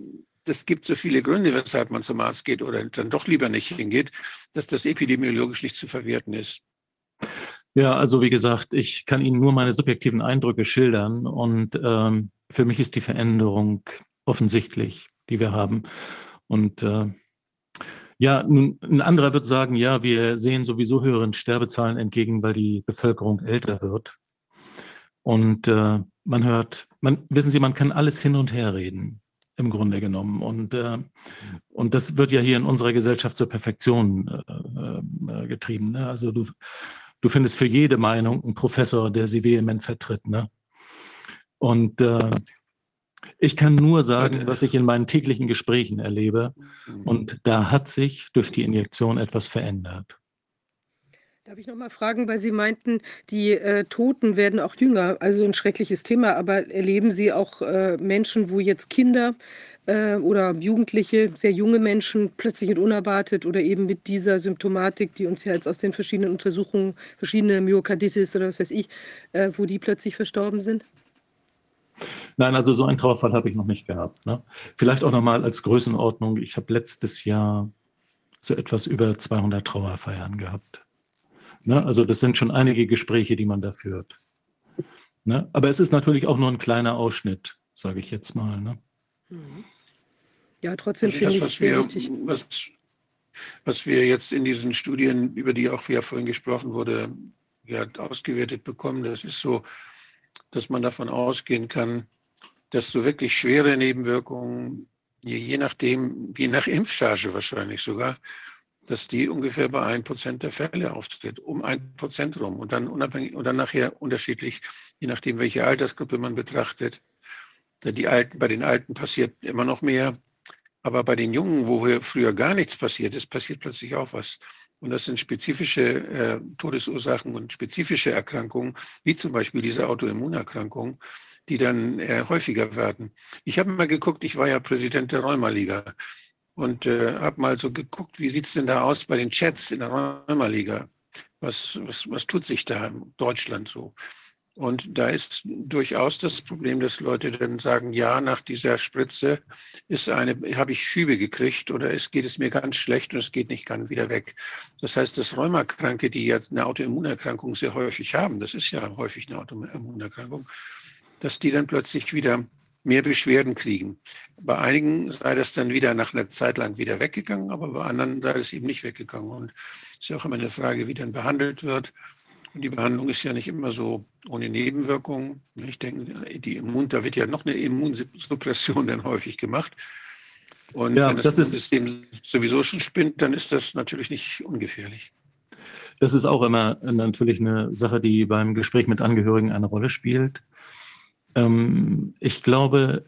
das gibt so viele Gründe, weshalb man zum Arzt geht oder dann doch lieber nicht hingeht, dass das epidemiologisch nicht zu verwerten ist. Ja, also wie gesagt, ich kann Ihnen nur meine subjektiven Eindrücke schildern und ähm, für mich ist die Veränderung offensichtlich, die wir haben. Und äh, ja, nun, ein anderer wird sagen, ja, wir sehen sowieso höheren Sterbezahlen entgegen, weil die Bevölkerung älter wird. Und äh, man hört, man, wissen Sie, man kann alles hin und her reden, im Grunde genommen. Und, äh, und das wird ja hier in unserer Gesellschaft zur Perfektion äh, äh, getrieben. Ne? Also du, du findest für jede Meinung einen Professor, der sie vehement vertritt. Ne? Und äh, ich kann nur sagen, was ich in meinen täglichen Gesprächen erlebe. Und da hat sich durch die Injektion etwas verändert. Darf ich noch mal fragen, weil Sie meinten, die äh, Toten werden auch jünger, also ein schreckliches Thema, aber erleben Sie auch äh, Menschen, wo jetzt Kinder äh, oder Jugendliche, sehr junge Menschen plötzlich und unerwartet oder eben mit dieser Symptomatik, die uns ja jetzt aus den verschiedenen Untersuchungen, verschiedene Myokarditis oder was weiß ich, äh, wo die plötzlich verstorben sind? Nein, also so einen Trauerfall habe ich noch nicht gehabt. Ne? Vielleicht auch nochmal als Größenordnung. Ich habe letztes Jahr so etwas über 200 Trauerfeiern gehabt. Ne? Also das sind schon einige Gespräche, die man da führt. Ne? Aber es ist natürlich auch nur ein kleiner Ausschnitt, sage ich jetzt mal. Ne? Ja, trotzdem Also finde das, ich es wir, wichtig. was, was wir jetzt in diesen Studien, über die auch ja vorhin gesprochen wurde, ja, ausgewertet bekommen, das ist so, dass man davon ausgehen kann, dass so wirklich schwere Nebenwirkungen, je, je nachdem, je nach Impfcharge wahrscheinlich sogar, dass die ungefähr bei ein Prozent der Fälle auftritt, um ein Prozent rum und dann unabhängig und dann nachher unterschiedlich, je nachdem, welche Altersgruppe man betrachtet. Die Alten, bei den Alten passiert immer noch mehr, aber bei den Jungen, wo früher gar nichts passiert ist, passiert plötzlich auch was. Und das sind spezifische äh, Todesursachen und spezifische Erkrankungen, wie zum Beispiel diese Autoimmunerkrankung, die dann äh, häufiger werden. Ich habe mal geguckt, ich war ja Präsident der Rheumaliga und äh, habe mal so geguckt, wie sieht's denn da aus bei den Chats in der Rheumaliga? Was, was, was tut sich da in Deutschland so? Und da ist durchaus das Problem, dass Leute dann sagen, ja, nach dieser Spritze ist eine, habe ich Schübe gekriegt oder es geht es mir ganz schlecht und es geht nicht ganz wieder weg. Das heißt, dass Rheumakranke, die jetzt eine Autoimmunerkrankung sehr häufig haben, das ist ja häufig eine Autoimmunerkrankung, dass die dann plötzlich wieder mehr Beschwerden kriegen. Bei einigen sei das dann wieder nach einer Zeit lang wieder weggegangen, aber bei anderen sei es eben nicht weggegangen. Und es ist ja auch immer eine Frage, wie dann behandelt wird. Und die Behandlung ist ja nicht immer so ohne Nebenwirkungen. Ich denke, die Immun, da wird ja noch eine Immunsuppression dann häufig gemacht. Und Ja, wenn das, das Immunsystem sowieso schon spinnt, dann ist das natürlich nicht ungefährlich. Das ist auch immer natürlich eine Sache, die beim Gespräch mit Angehörigen eine Rolle spielt. Ähm, ich glaube,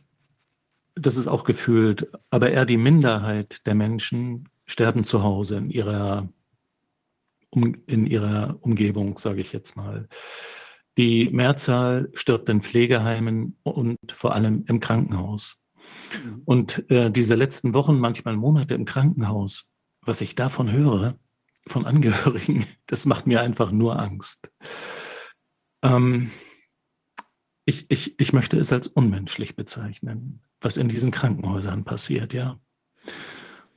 das ist auch gefühlt, aber eher die Minderheit der Menschen sterben zu Hause in ihrer, um, in ihrer Umgebung, sage ich jetzt mal. Die Mehrzahl stirbt in Pflegeheimen und vor allem im Krankenhaus. Und äh, diese letzten Wochen, manchmal Monate im Krankenhaus, was ich davon höre, von Angehörigen, das macht mir einfach nur Angst. Ähm, ich, ich, ich möchte es als unmenschlich bezeichnen, was in diesen Krankenhäusern passiert, ja.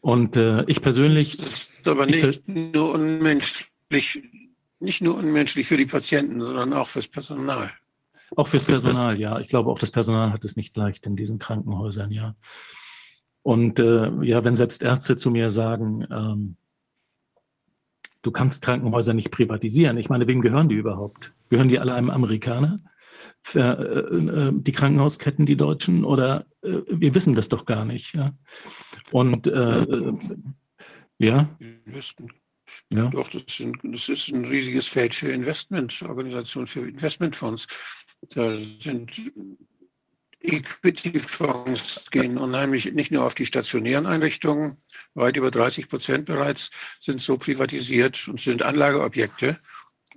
Und äh, ich persönlich, Das ist aber Ich nicht nur unmenschlich, nicht nur unmenschlich für die Patienten, sondern auch fürs Personal. auch fürs Personal, ja, ich glaube auch das Personal hat es nicht leicht in diesen Krankenhäusern, ja. Und äh, ja, wenn selbst Ärzte zu mir sagen, ähm, du kannst Krankenhäuser nicht privatisieren, ich meine, wem gehören die überhaupt? Gehören die alle einem Amerikaner? Für, äh, äh, die Krankenhausketten, die Deutschen? Oder äh, wir wissen das doch gar nicht, ja. Und äh, äh, ja, ja. Doch, das, sind, das ist ein riesiges Feld für Investmentorganisationen, für Investmentfonds. Da sind Equity-Fonds gehen unheimlich nicht nur auf die stationären Einrichtungen, weit über 30 Prozent bereits sind so privatisiert und sind Anlageobjekte.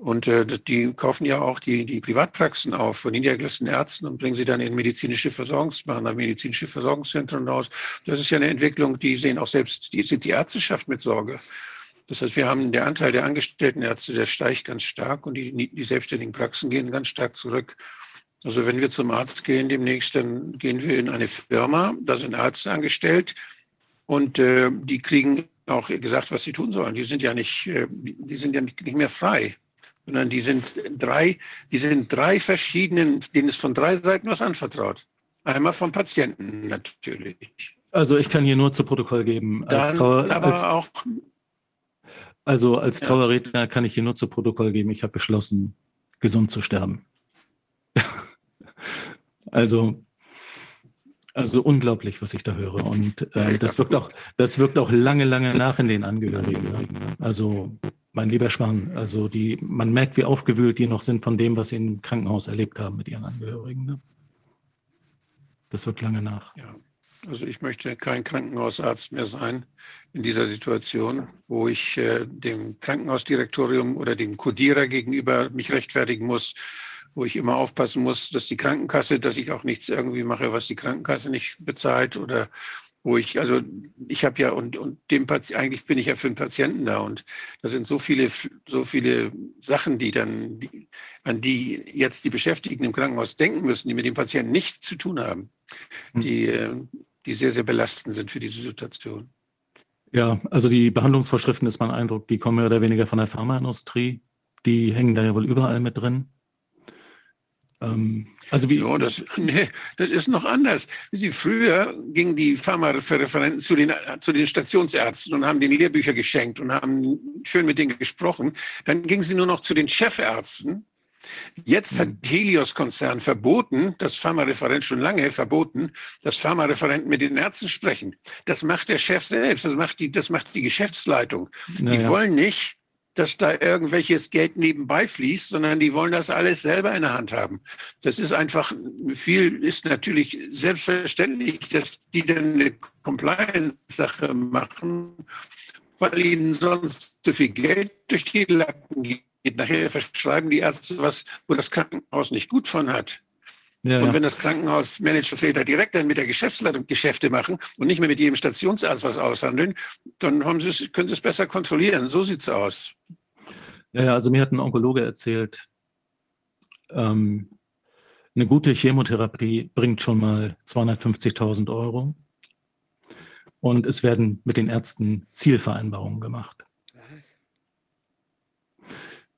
Und äh, die kaufen ja auch die, die Privatpraxen auf von niedergelassenen Ärzten und bringen sie dann in medizinische Versorgungsmaßnahmen, medizinische Versorgungszentren raus. Das ist ja eine Entwicklung, die sehen auch selbst, die sieht die Ärzteschaft mit Sorge. Das heißt, wir haben der Anteil der angestellten Ärzte, der steigt ganz stark und die, die selbstständigen Praxen gehen ganz stark zurück. Also wenn wir zum Arzt gehen demnächst, dann gehen wir in eine Firma, da sind Ärzte angestellt und äh, die kriegen auch gesagt, was sie tun sollen. Die sind ja nicht, äh, die sind ja nicht mehr frei, sondern die sind drei, die sind drei verschiedenen, denen ist von drei Seiten was anvertraut. Einmal vom Patienten natürlich. Also ich kann hier nur zu Protokoll geben, als, Dann Trauer, aber als, auch also als Ja. Trauerredner kann ich hier nur zu Protokoll geben, ich habe beschlossen, gesund zu sterben. also, also unglaublich, was ich da höre. Und äh, das, wirkt auch, das wirkt auch lange, lange nach in den Angehörigen. Also mein lieber Schwan, also die, man merkt, wie aufgewühlt die noch sind von dem, was sie im Krankenhaus erlebt haben mit ihren Angehörigen. Ne? Das wirkt lange nach. Ja. Also ich möchte kein Krankenhausarzt mehr sein in dieser Situation, wo ich äh, dem Krankenhausdirektorium oder dem Kodierer gegenüber mich rechtfertigen muss, wo ich immer aufpassen muss, dass die Krankenkasse, dass ich auch nichts irgendwie mache, was die Krankenkasse nicht bezahlt oder wo ich, also ich habe ja und, und dem Patient, eigentlich bin ich ja für den Patienten da und da sind so viele, so viele Sachen, die dann, die, an die jetzt die Beschäftigten im Krankenhaus denken müssen, die mit dem Patienten nichts zu tun haben, hm. die, äh, die sehr, sehr belastend sind für diese Situation. Ja, also die Behandlungsvorschriften ist mein Eindruck, die kommen mehr oder weniger von der Pharmaindustrie. Die hängen da ja wohl überall mit drin. Ähm, also wie, ja, das, nee, das ist noch anders. Sie, früher gingen die Pharmareferenten zu den, zu den Stationsärzten und haben den Lehrbücher geschenkt und haben schön mit denen gesprochen. Dann gingen sie nur noch zu den Chefärzten. Jetzt hat hm. Helios-Konzern verboten, das Pharmareferent schon lange verboten, dass Pharmareferenten mit den Ärzten sprechen. Das macht der Chef selbst, das macht die, das macht die Geschäftsleitung. Naja. Die wollen nicht, dass da irgendwelches Geld nebenbei fließt, sondern die wollen das alles selber in der Hand haben. Das ist einfach viel, ist natürlich selbstverständlich, dass die dann eine Compliance-Sache machen, weil ihnen sonst zu viel Geld durch die Lappen geht. Nachher verschreiben die Ärzte was, wo das Krankenhaus nicht gut von hat. Ja, und wenn das Krankenhausmanagervertreter direkt dann mit der Geschäftsleitung Geschäfte machen und nicht mehr mit jedem Stationsarzt was aushandeln, dann haben sie können sie es besser kontrollieren. So sieht es aus. Ja, also mir hat ein Onkologe erzählt, ähm, eine gute Chemotherapie bringt schon mal 250.000 Euro. Und es werden mit den Ärzten Zielvereinbarungen gemacht.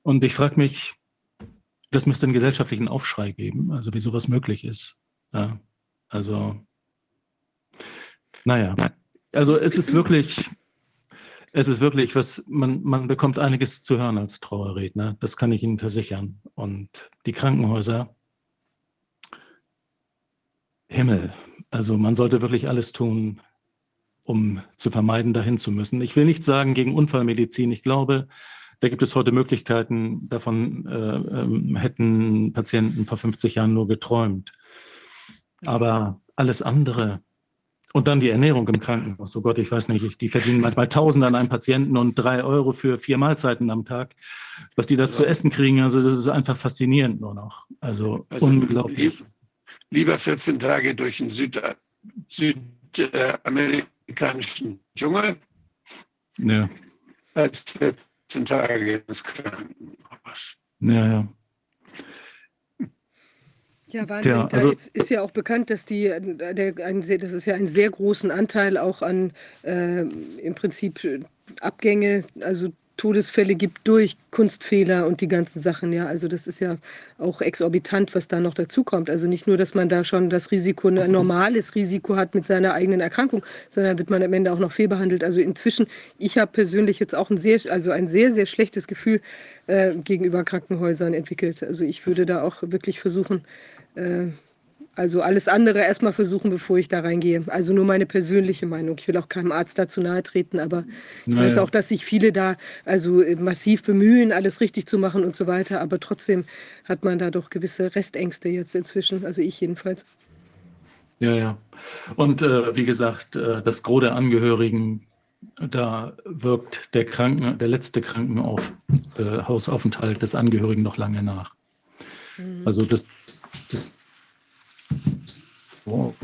Und ich frage mich, das müsste einen gesellschaftlichen Aufschrei geben, also wie sowas möglich ist. Ja, also, naja, also es ist wirklich, es ist wirklich, was man, man bekommt einiges zu hören als Trauerredner, das kann ich Ihnen versichern. Und die Krankenhäuser, Himmel, also man sollte wirklich alles tun, um zu vermeiden, dahin zu müssen. Ich will nicht sagen gegen Unfallmedizin. Ich glaube, da gibt es heute Möglichkeiten, davon äh, äh, hätten Patienten vor 50 Jahren nur geträumt. Aber alles andere, und dann die Ernährung im Krankenhaus. Oh Gott, ich weiß nicht, die verdienen manchmal Tausende an einem Patienten und drei Euro für vier Mahlzeiten am Tag. Was die da zu essen kriegen, also das ist einfach faszinierend nur noch. Also, also unglaublich. Lieb, lieber 14 Tage durch den Süd, südamerikanischen Dschungel ja. als 14 14 Tage ins Krankenhaus. Ja, ja. Ja, Wahnsinn. Ja, also, da ist, ist, ja auch bekannt, dass die, der, ein, das ist ja einen sehr großen Anteil auch an äh, im Prinzip Abgänge, also Todesfälle gibt durch Kunstfehler und die ganzen Sachen. Ja, also das ist ja auch exorbitant, was da noch dazu kommt. Also nicht nur, dass man da schon das Risiko, ein normales Risiko hat mit seiner eigenen Erkrankung, sondern wird man am Ende auch noch fehlbehandelt. Also inzwischen, ich habe persönlich jetzt auch ein sehr, also ein sehr, sehr schlechtes Gefühl äh, gegenüber Krankenhäusern entwickelt. Also ich würde da auch wirklich versuchen, äh, also alles andere erstmal versuchen, bevor ich da reingehe. Also nur meine persönliche Meinung. Ich will auch keinem Arzt dazu nahe treten, aber ich naja. weiß auch, dass sich viele da also massiv bemühen, alles richtig zu machen und so weiter. Aber trotzdem hat man da doch gewisse Restängste jetzt inzwischen. Also ich jedenfalls. Ja, ja. Und äh, wie gesagt, äh, das Gros der Angehörigen, da wirkt der Kranken, der letzte Krankenhausaufenthalt äh, des Angehörigen noch lange nach. Mhm. Also das Wow.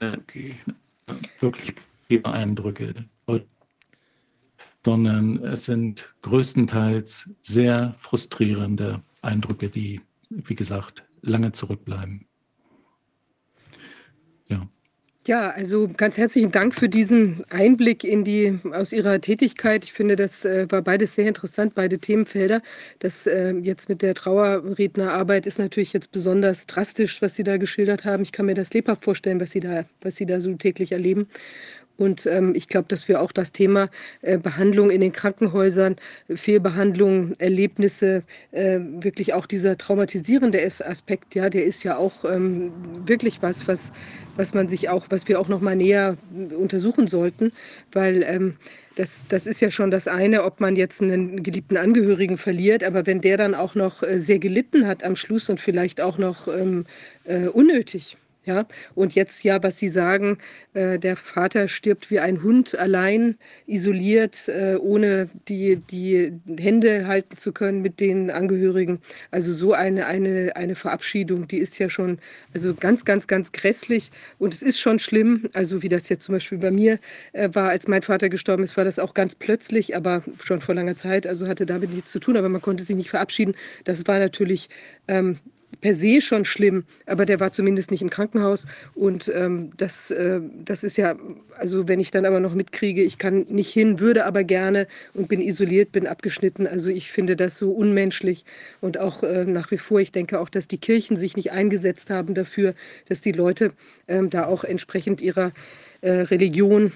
Okay. Wirklich Eindrücke, sondern es sind größtenteils sehr frustrierende Eindrücke, die, wie gesagt, lange zurückbleiben. Ja. Also ganz herzlichen Dank für diesen Einblick in die aus Ihrer Tätigkeit. Ich finde, das äh, war beides sehr interessant, beide Themenfelder. Das äh, jetzt mit der Trauerrednerarbeit ist natürlich jetzt besonders drastisch, was Sie da geschildert haben. Ich kann mir das lebhaft vorstellen, was Sie da, was Sie da so täglich erleben. Und ähm, ich glaube, dass wir auch das Thema äh, Behandlung in den Krankenhäusern, Fehlbehandlung, Erlebnisse, äh, wirklich auch dieser traumatisierende Aspekt, ja, der ist ja auch ähm, wirklich was, was, was man sich auch, was wir auch noch mal näher untersuchen sollten, weil ähm, das, das ist ja schon das eine, ob man jetzt einen geliebten Angehörigen verliert, aber wenn der dann auch noch äh, sehr gelitten hat am Schluss und vielleicht auch noch ähm, äh, unnötig, Ja, und jetzt ja, was Sie sagen, äh, der Vater stirbt wie ein Hund allein, isoliert, äh, ohne die, die Hände halten zu können mit den Angehörigen. Also so eine, eine, eine Verabschiedung, die ist ja schon also ganz, ganz, ganz grässlich. Und es ist schon schlimm, also wie das jetzt zum Beispiel bei mir äh, war, als mein Vater gestorben ist, war das auch ganz plötzlich, aber schon vor langer Zeit, also hatte damit nichts zu tun, aber man konnte sich nicht verabschieden. Das war natürlich ähm, per se schon schlimm, aber der war zumindest nicht im Krankenhaus. Und ähm, das, äh, das ist ja, also wenn ich dann aber noch mitkriege, ich kann nicht hin, würde aber gerne und bin isoliert, bin abgeschnitten. Also ich finde das so unmenschlich und auch äh, nach wie vor, ich denke auch, dass die Kirchen sich nicht eingesetzt haben dafür, dass die Leute ähm, da auch entsprechend ihrer äh, Religion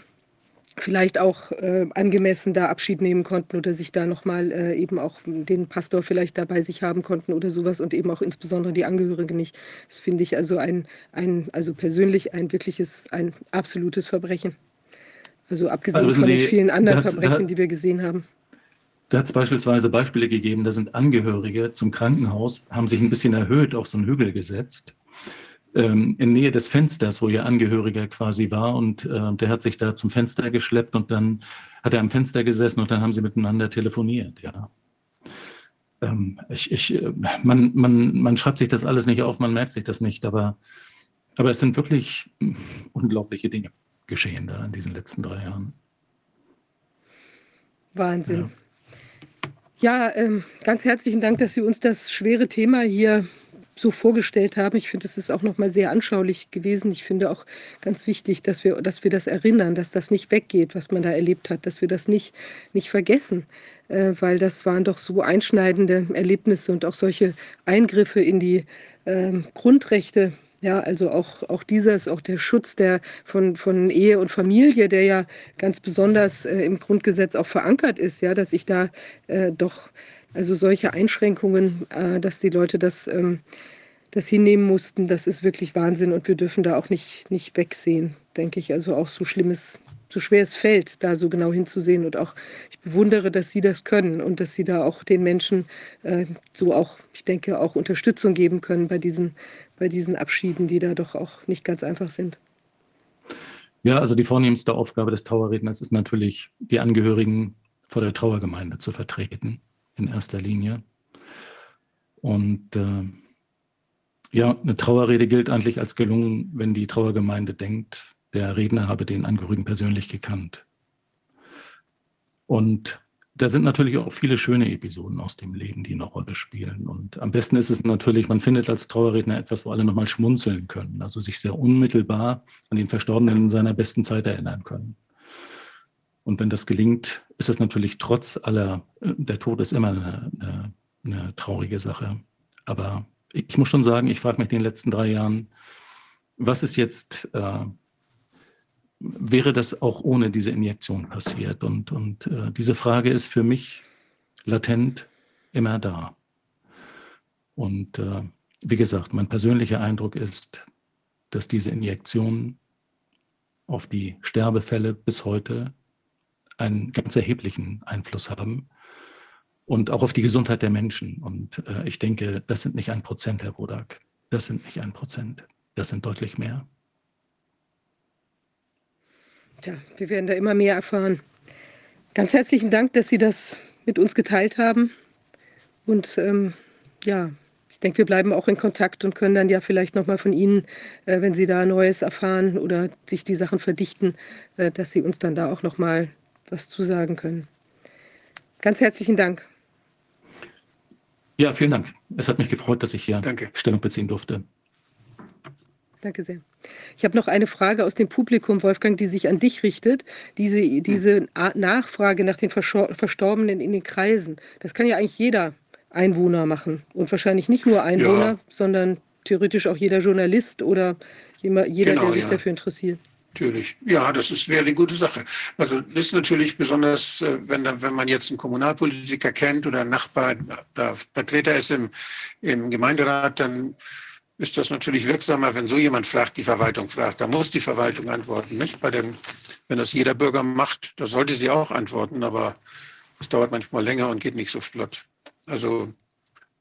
vielleicht auch äh, angemessen da Abschied nehmen konnten oder sich da nochmal äh, eben auch den Pastor vielleicht dabei sich haben konnten oder sowas und eben auch insbesondere die Angehörigen nicht. Das finde ich also ein, ein, also persönlich ein wirkliches, ein absolutes Verbrechen. Also abgesehen also von Sie, den vielen anderen Verbrechen, die wir gesehen haben. Da hat es beispielsweise Beispiele gegeben, da sind Angehörige zum Krankenhaus, haben sich ein bisschen erhöht auf so einen Hügel gesetzt ähm, in Nähe des Fensters, wo ihr Angehöriger quasi war. Und äh, der hat sich da zum Fenster geschleppt und dann hat er am Fenster gesessen und dann haben sie miteinander telefoniert, ja. Ähm, ich, ich, äh, man, man, man schreibt sich das alles nicht auf, man merkt sich das nicht, aber, aber es sind wirklich unglaubliche Dinge geschehen da in diesen letzten drei Jahren. Wahnsinn. Ja, ja ähm, ganz herzlichen Dank, dass Sie uns das schwere Thema hier so vorgestellt haben. Ich finde, es ist auch noch mal sehr anschaulich gewesen. Ich finde auch ganz wichtig, dass wir, dass wir das erinnern, dass das nicht weggeht, was man da erlebt hat, dass wir das nicht, nicht vergessen, äh, weil das waren doch so einschneidende Erlebnisse und auch solche Eingriffe in die äh, Grundrechte. Ja, also auch, auch dieses, auch der Schutz der, von, von Ehe und Familie, der ja ganz besonders äh, im Grundgesetz auch verankert ist, ja, dass ich da äh, doch also solche Einschränkungen, äh, dass die Leute das, ähm, das hinnehmen mussten, das ist wirklich Wahnsinn und wir dürfen da auch nicht, nicht wegsehen, denke ich. Also auch so schlimmes, so schwer es fällt, da so genau hinzusehen und auch ich bewundere, dass Sie das können und dass Sie da auch den Menschen äh, so auch, ich denke, auch Unterstützung geben können bei diesen, bei diesen Abschieden, die da doch auch nicht ganz einfach sind. Ja, also die vornehmste Aufgabe des Trauerredners ist natürlich, die Angehörigen vor der Trauergemeinde zu vertreten in erster Linie. Und äh, ja, eine Trauerrede gilt eigentlich als gelungen, wenn die Trauergemeinde denkt, der Redner habe den Angehörigen persönlich gekannt. Und da sind natürlich auch viele schöne Episoden aus dem Leben, die eine Rolle spielen. Und am besten ist es natürlich, man findet als Trauerredner etwas, wo alle nochmal schmunzeln können, also sich sehr unmittelbar an den Verstorbenen in seiner besten Zeit erinnern können. Und wenn das gelingt, ist es natürlich trotz aller, äh, der Tod ist immer eine, eine, eine traurige Sache. Aber ich muss schon sagen, ich frage mich in den letzten drei Jahren, was ist jetzt, äh, wäre das auch ohne diese Injektion passiert? Und, und äh, diese Frage ist für mich latent immer da. Und äh, wie gesagt, mein persönlicher Eindruck ist, dass diese Injektion auf die Sterbefälle bis heute einen ganz erheblichen Einfluss haben und auch auf die Gesundheit der Menschen. Und äh, ich denke, das sind nicht ein Prozent, Herr Rodak. Das sind nicht ein Prozent. Das sind deutlich mehr. Ja, wir werden da immer mehr erfahren. Ganz herzlichen Dank, dass Sie das mit uns geteilt haben. Und ähm, ja, ich denke, wir bleiben auch in Kontakt und können dann ja vielleicht nochmal von Ihnen, äh, wenn Sie da Neues erfahren oder sich die Sachen verdichten, äh, dass Sie uns dann da auch nochmal was zu sagen können. Ganz herzlichen Dank. Ja, vielen Dank. Es hat mich gefreut, dass ich hier Danke. Stellung beziehen durfte. Danke sehr. Ich habe noch eine Frage aus dem Publikum, Wolfgang, die sich an dich richtet. Diese, diese Nachfrage nach den Verstorbenen in den Kreisen, das kann ja eigentlich jeder Einwohner machen. Und wahrscheinlich nicht nur Einwohner, ja. sondern theoretisch auch jeder Journalist oder jeder, genau, der sich ja. dafür interessiert. Natürlich. Ja, das ist, wäre eine gute Sache. Also das ist natürlich besonders, äh, wenn, wenn man jetzt einen Kommunalpolitiker kennt oder einen Nachbar, da Vertreter ist im, im Gemeinderat, dann ist das natürlich wirksamer, wenn so jemand fragt, die Verwaltung fragt. Da muss die Verwaltung antworten, nicht? Bei dem, wenn das jeder Bürger macht, da sollte sie auch antworten, aber es dauert manchmal länger und geht nicht so flott. Also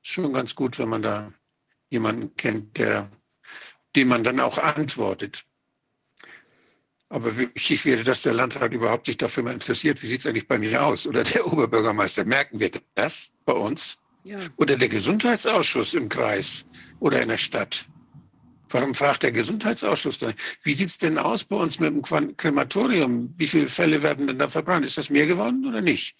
schon ganz gut, wenn man da jemanden kennt, der dem man dann auch antwortet. Aber wichtig wäre, dass der Landrat überhaupt sich dafür mal interessiert, wie sieht es eigentlich bei mir aus? Oder der Oberbürgermeister, merken wir das bei uns? Ja. Oder der Gesundheitsausschuss im Kreis oder in der Stadt? Warum fragt der Gesundheitsausschuss dann? Wie sieht es denn aus bei uns mit dem Krematorium? Wie viele Fälle werden denn da verbrannt? Ist das mehr geworden oder nicht?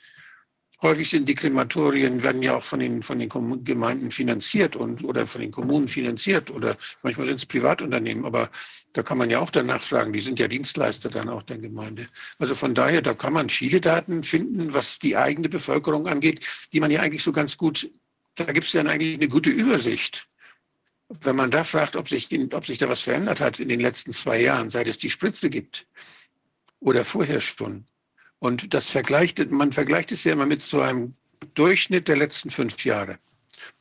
Häufig sind die Krematorien, werden ja auch von den, von den Gemeinden finanziert und, oder von den Kommunen finanziert oder manchmal sind es Privatunternehmen, aber da kann man ja auch danach fragen, die sind ja Dienstleister dann auch der Gemeinde. Also von daher, da kann man viele Daten finden, was die eigene Bevölkerung angeht, die man ja eigentlich so ganz gut, da gibt es ja eigentlich eine gute Übersicht. Wenn man da fragt, ob sich, ob sich da was verändert hat in den letzten zwei Jahren, seit es die Spritze gibt oder vorher schon, und das vergleicht, man vergleicht es ja immer mit so einem Durchschnitt der letzten fünf Jahre.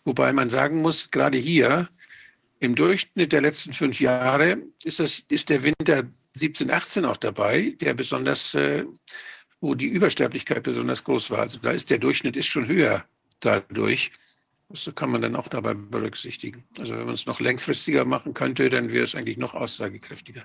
Wobei man sagen muss, gerade hier, im Durchschnitt der letzten fünf Jahre ist, das, ist der Winter 17, 18 auch dabei, der besonders, äh, wo die Übersterblichkeit besonders groß war. Also da ist der Durchschnitt ist schon höher dadurch. Das kann man dann auch dabei berücksichtigen. Also wenn man es noch längfristiger machen könnte, dann wäre es eigentlich noch aussagekräftiger.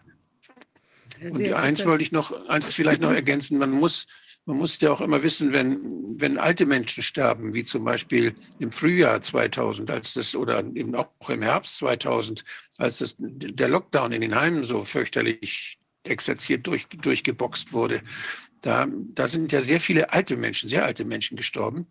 Und die eins wollte ich noch, eins vielleicht noch ergänzen. Man muss, man muss ja auch immer wissen, wenn, wenn alte Menschen sterben, wie zum Beispiel im Frühjahr 2000, als das, oder eben auch im Herbst 2000, als das, der Lockdown in den Heimen so fürchterlich exerziert durch, durchgeboxt wurde. Da, da sind ja sehr viele alte Menschen, sehr alte Menschen gestorben.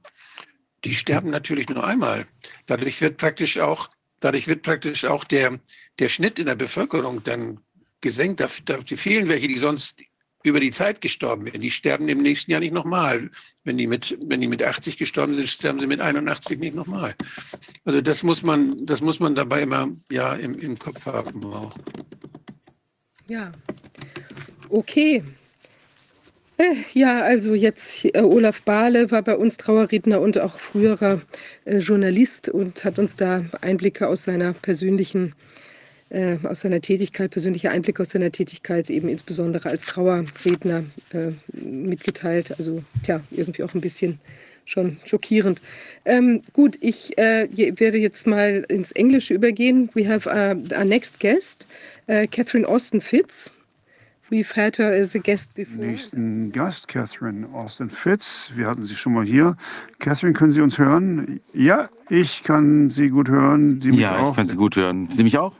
Die sterben natürlich nur einmal. Dadurch wird praktisch auch, dadurch wird praktisch auch der, der Schnitt in der Bevölkerung dann gesenkt. Da, da fehlen welche, die sonst über die Zeit gestorben wären. Die sterben im nächsten Jahr nicht nochmal. Wenn die mit, wenn die mit 80 gestorben sind, sterben sie mit 81 nicht nochmal. Also das muss man, das muss man dabei immer ja, im, im Kopf haben auch. Ja, okay. Äh, ja, also jetzt äh, Olaf Bahle war bei uns Trauerredner und auch früherer äh, Journalist und hat uns da Einblicke aus seiner persönlichen äh, aus seiner Tätigkeit, persönliche Einblicke aus seiner Tätigkeit, eben insbesondere als Trauerredner äh, mitgeteilt. Also ja, irgendwie auch ein bisschen schon schockierend. Ähm, gut, ich äh, werde jetzt mal ins Englische übergehen. We have uh, our next guest, uh, Catherine Austin Fitz. We've had her as a guest before. Nächsten Gast, Catherine Austin Fitz. Wir hatten sie schon mal hier. Catherine, können Sie uns hören? Ja, ich kann Sie gut hören. Sie ja, ich kann Sie gut hören. Sie mich auch?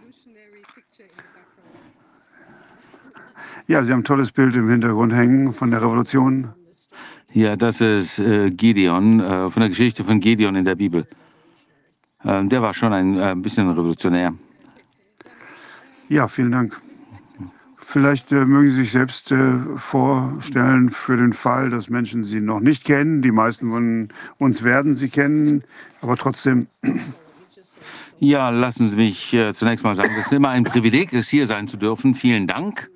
Ja, Sie haben ein tolles Bild im Hintergrund hängen von der Revolution. Ja, das ist äh, Gideon, äh, von der Geschichte von Gideon in der Bibel. Äh, der war schon ein äh, bisschen revolutionär. Ja, vielen Dank. Vielleicht äh, mögen Sie sich selbst äh, vorstellen für den Fall, dass Menschen Sie noch nicht kennen. Die meisten von uns werden Sie kennen, aber trotzdem. Ja, lassen Sie mich zunächst mal sagen, es ist immer ein Privileg, es hier sein zu dürfen. Vielen Dank.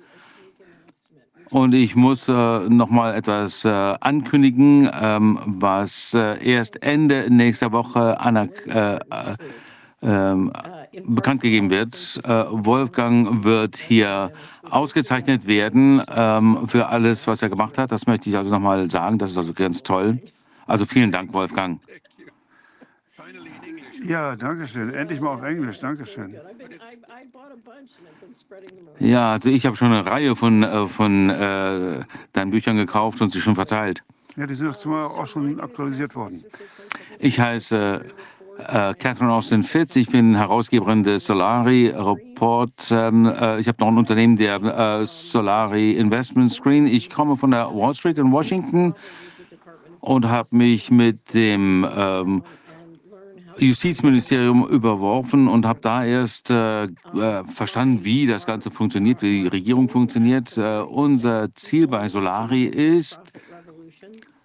Und ich muss äh, noch mal etwas äh, ankündigen, ähm, was äh, erst Ende nächster Woche anerk äh, ähm, bekannt gegeben wird. Äh, Wolfgang wird hier ausgezeichnet werden ähm, für alles, was er gemacht hat. Das möchte ich also noch mal sagen. Das ist also ganz toll. Also vielen Dank, Wolfgang. Ja, danke schön. Endlich mal auf Englisch. Danke schön. Ja, also ich habe schon eine Reihe von, äh, von äh, deinen Büchern gekauft und sie schon verteilt. Ja, die sind auch schon aktualisiert worden. Ich heiße äh, Catherine Austin Fitz. Ich bin Herausgeberin des Solari Report. Ähm, äh, ich habe noch ein Unternehmen, der äh, Solari Investment Screen. Ich komme von der Wall Street in Washington und habe mich mit dem ähm, Justizministerium überworfen und habe da erst äh, äh, verstanden, wie das Ganze funktioniert, wie die Regierung funktioniert. Äh, unser Ziel bei Solari ist,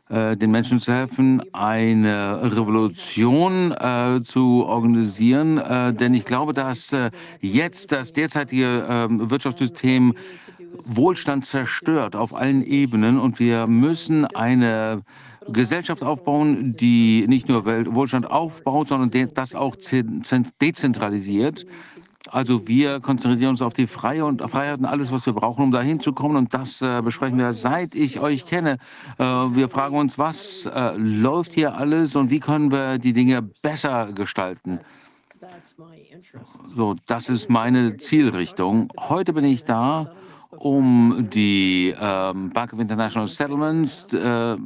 äh, den Menschen zu helfen, eine Revolution äh, zu organisieren. Äh, denn ich glaube, dass jetzt das derzeitige ähm, Wirtschaftssystem Wohlstand zerstört auf allen Ebenen und wir müssen eine Gesellschaft aufbauen, die nicht nur Wohlstand aufbaut, sondern das auch dezentralisiert. Also wir konzentrieren uns auf die Freie und Freiheit und alles, was wir brauchen, um dahin zu kommen. Und das äh, besprechen wir, seit ich euch kenne. Äh, wir fragen uns, was äh, läuft hier alles und wie können wir die Dinge besser gestalten. So, das ist meine Zielrichtung. Heute bin ich da, um die ähm, Bank of International Settlements äh,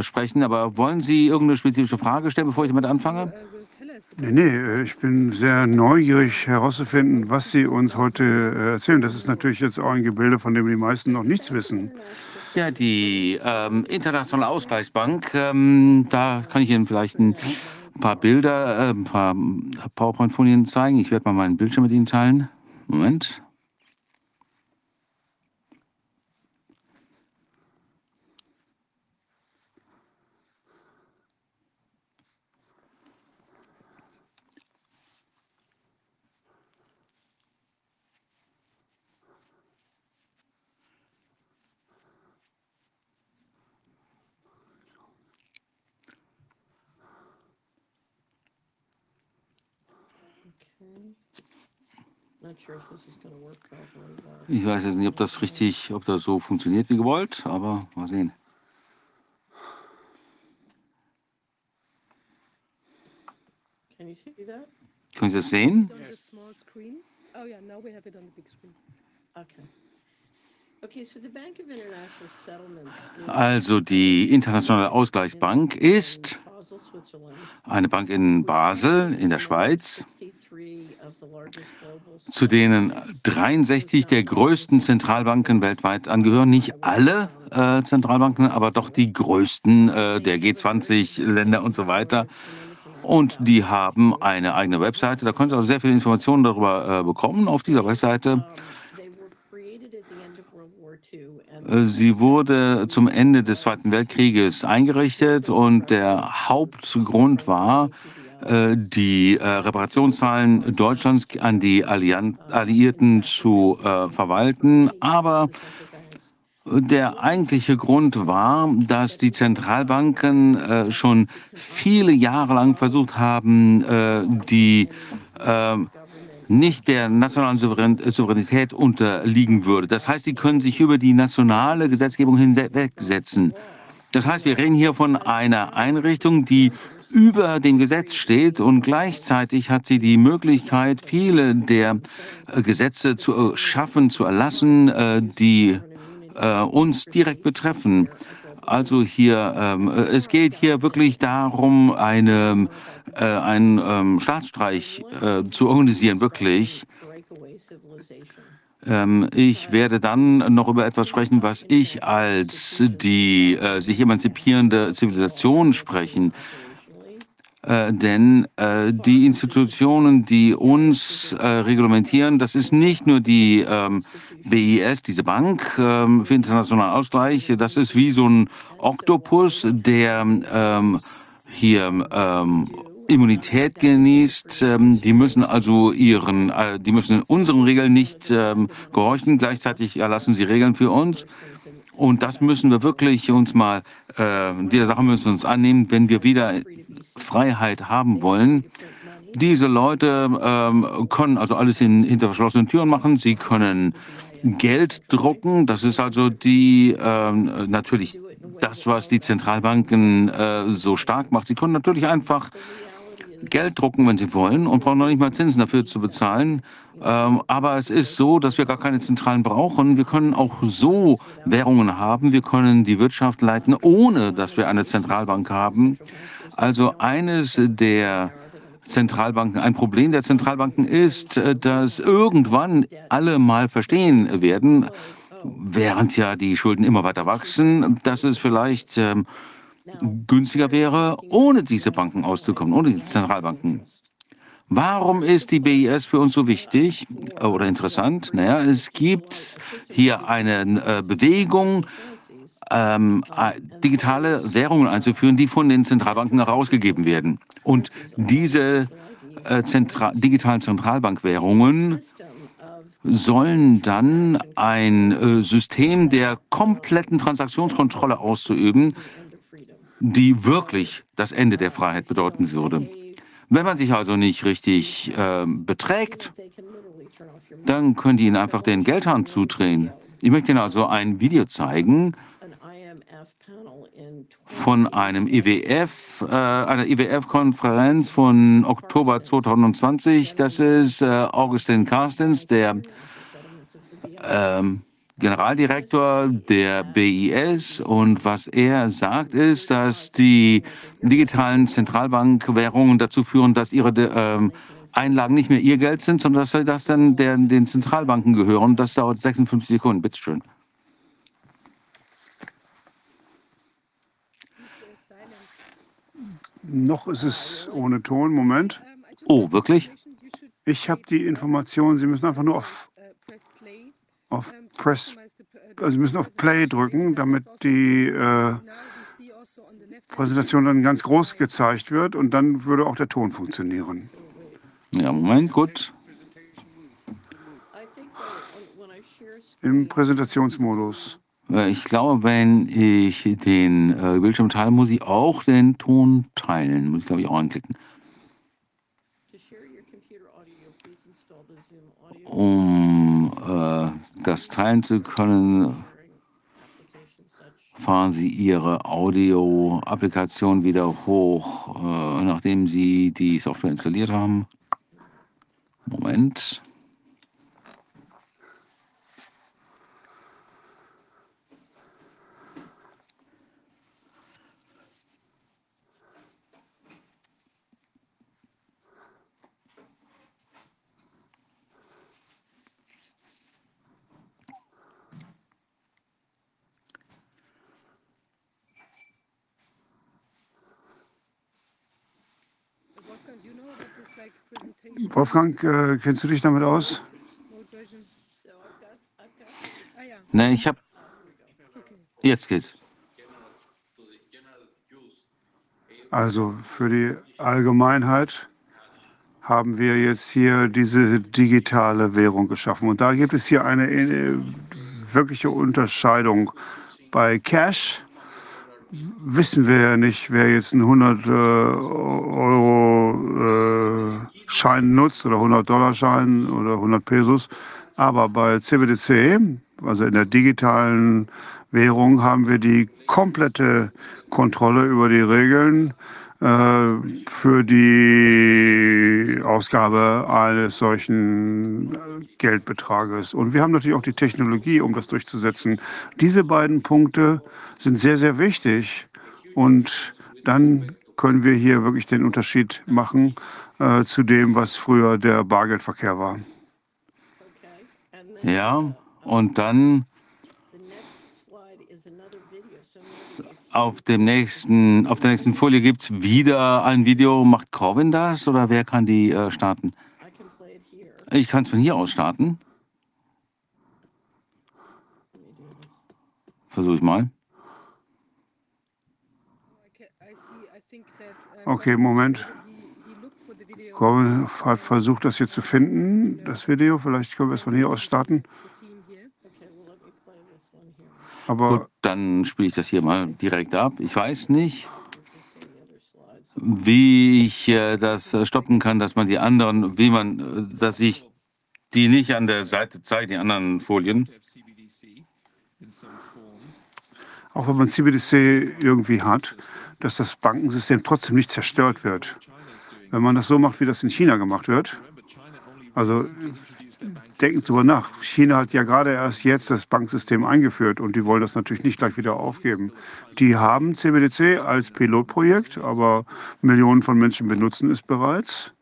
sprechen. Aber wollen Sie irgendeine spezifische Frage stellen, bevor ich damit anfange? Nee, nee, äh, ich bin sehr neugierig herauszufinden, was Sie uns heute äh, erzählen. Das ist natürlich jetzt auch ein Gebilde, von dem die meisten noch nichts wissen. Ja, die ähm, Internationale Ausgleichsbank, ähm, da kann ich Ihnen vielleicht ein paar Bilder, äh, ein paar PowerPoint-Folien zeigen. Ich werde mal meinen Bildschirm mit Ihnen teilen. Moment. Ich weiß jetzt nicht, ob das richtig, ob das so funktioniert wie gewollt, aber mal sehen. Can you see that? Können Sie das sehen? Screen? Oh yeah, now we have it on the big screen. Okay. Also die Internationale Ausgleichsbank ist eine Bank in Basel in der Schweiz, 63 of the largest global zu denen 63 der größten Zentralbanken weltweit angehören. Nicht alle äh, Zentralbanken, aber doch die größten äh, der G20-Länder und so weiter. Und die haben eine eigene Webseite. Da können Sie also sehr viele Informationen darüber äh, bekommen auf dieser Webseite. They were created at the end of World War II and Äh, Sie wurde zum Ende des Zweiten Weltkrieges eingerichtet und der Hauptgrund war, äh, die äh, Reparationszahlen Deutschlands an die Alliierten zu äh, verwalten. Aber der eigentliche Grund war, dass die Zentralbanken äh, schon viele Jahre lang versucht haben, äh, die äh, nicht der nationalen Souverän Souveränität unterliegen würde. Das heißt, sie können sich über die nationale Gesetzgebung hinwegsetzen. Das heißt, wir reden hier von einer Einrichtung, die über dem Gesetz steht und gleichzeitig hat sie die Möglichkeit, viele der äh, Gesetze zu äh, schaffen, zu erlassen, äh, die uns direkt betreffen. Also hier, ähm, äh, es geht hier wirklich darum, eine, äh, einen ähm, Staatsstreich äh, zu organisieren, wirklich. Ähm, ich werde dann noch über etwas sprechen, was ich als die äh, sich emanzipierende Zivilisation sprechen. Äh, denn äh, die Institutionen, die uns äh, reglementieren, das ist nicht nur die ähm, BIS, diese Bank ähm, für internationalen Ausgleich, das ist wie so ein Oktopus, der ähm, hier ähm, Immunität genießt. Ähm, die müssen also ihren, äh, die müssen unseren Regeln nicht ähm, gehorchen. Gleichzeitig erlassen sie Regeln für uns. Und das müssen wir wirklich uns mal, äh, dieser Sache müssen wir uns annehmen, wenn wir wieder Freiheit haben wollen. Diese Leute ähm, können also alles in, hinter verschlossenen Türen machen. Sie können Geld drucken. Das ist also die ähm, natürlich das, was die Zentralbanken äh, so stark macht. Sie können natürlich einfach Geld drucken, wenn sie wollen, und brauchen noch nicht mal Zinsen dafür zu bezahlen. Ähm, aber es ist so, dass wir gar keine Zentralen brauchen. Wir können auch so Währungen haben. Wir können die Wirtschaft leiten, ohne dass wir eine Zentralbank haben. Also eines der Zentralbanken, ein Problem der Zentralbanken ist, äh, dass irgendwann alle mal verstehen werden, während ja die Schulden immer weiter wachsen, dass es vielleicht ähm, günstiger wäre, ohne diese Banken auszukommen, ohne die Zentralbanken. Warum ist die BIS für uns so wichtig äh, oder interessant? Naja, es gibt hier eine äh, Bewegung, ähm, äh, digitale Währungen einzuführen, die von den Zentralbanken herausgegeben werden. Und diese äh, Zentra digitalen Zentralbankwährungen sollen dann ein äh, System der kompletten Transaktionskontrolle auszuüben, die wirklich das Ende der Freiheit bedeuten würde. Wenn man sich also nicht richtig äh, beträgt, dann können die Ihnen einfach den Geldhahn zudrehen. Ich möchte Ihnen also ein Video zeigen, an IMF panel in von einem IWF, äh, einer IWF-Konferenz von Oktober 2020. Das ist äh, Augustin Carstens, der ähm, Generaldirektor der BIS und was er sagt ist, dass die digitalen Zentralbankwährungen dazu führen, dass ihre ähm, Einlagen nicht mehr ihr Geld sind, sondern dass das dann der, den Zentralbanken gehören. Das dauert 56 Sekunden. Bitte schön. Noch ist es ohne Ton. Moment. Oh, wirklich? Ich habe die Information. Sie müssen einfach nur auf, auf Press, also Sie müssen auf Play drücken, damit die äh, Präsentation dann ganz groß gezeigt wird und dann würde auch der Ton funktionieren. Ja, Moment, gut. Im Präsentationsmodus. Äh, Ich glaube, wenn ich den äh, Bildschirm teile, muss ich auch den Ton teilen. Muss ich, glaube ich, auch anklicken. Um äh, das teilen zu können, fahren Sie Ihre Audio-Applikation wieder hoch, äh, nachdem Sie die Software installiert haben. Moment. Wolfgang, äh, kennst du dich damit aus? Ne, ich habe. Jetzt geht's. Also für die Allgemeinheit haben wir jetzt hier diese digitale Währung geschaffen. Und da gibt es hier eine äh, wirkliche Unterscheidung. Bei Cash wissen wir ja nicht, wer jetzt einen 100 äh, Euro äh, Schein nutzt oder 100 Dollar Schein oder 100 Pesos. Aber bei CBDC, also in der digitalen Währung, haben wir die komplette Kontrolle über die Regeln äh, für die Ausgabe eines solchen Geldbetrages. Und wir haben natürlich auch die Technologie, um das durchzusetzen. Diese beiden Punkte sind sehr, sehr wichtig. Und dann können wir hier wirklich den Unterschied machen äh, zu dem, was früher der Bargeldverkehr war. Ja, und dann auf, dem nächsten, auf der nächsten Folie gibt es wieder ein Video. Macht Corvin das oder wer kann die äh, starten? I can play it here. Ich kann es von hier aus starten. Versuche ich mal. Okay, Moment. Corbin hat versucht, das hier zu finden, das Video. Vielleicht können wir es von hier aus starten. Aber Gut, dann spiele ich das hier mal direkt ab. Ich weiß nicht, wie ich äh, das äh, stoppen kann, dass man die anderen, wie man, äh, dass ich die nicht an der Seite zeige, die anderen Folien. auch wenn man CBDC irgendwie hat, dass das Bankensystem trotzdem nicht zerstört wird. Wenn man das so macht, wie das in China gemacht wird. Also denken Sie drüber nach. China hat ja gerade erst jetzt das Banksystem eingeführt und die wollen das natürlich nicht gleich wieder aufgeben. Die haben CBDC als Pilotprojekt, aber Millionen von Menschen benutzen es bereits.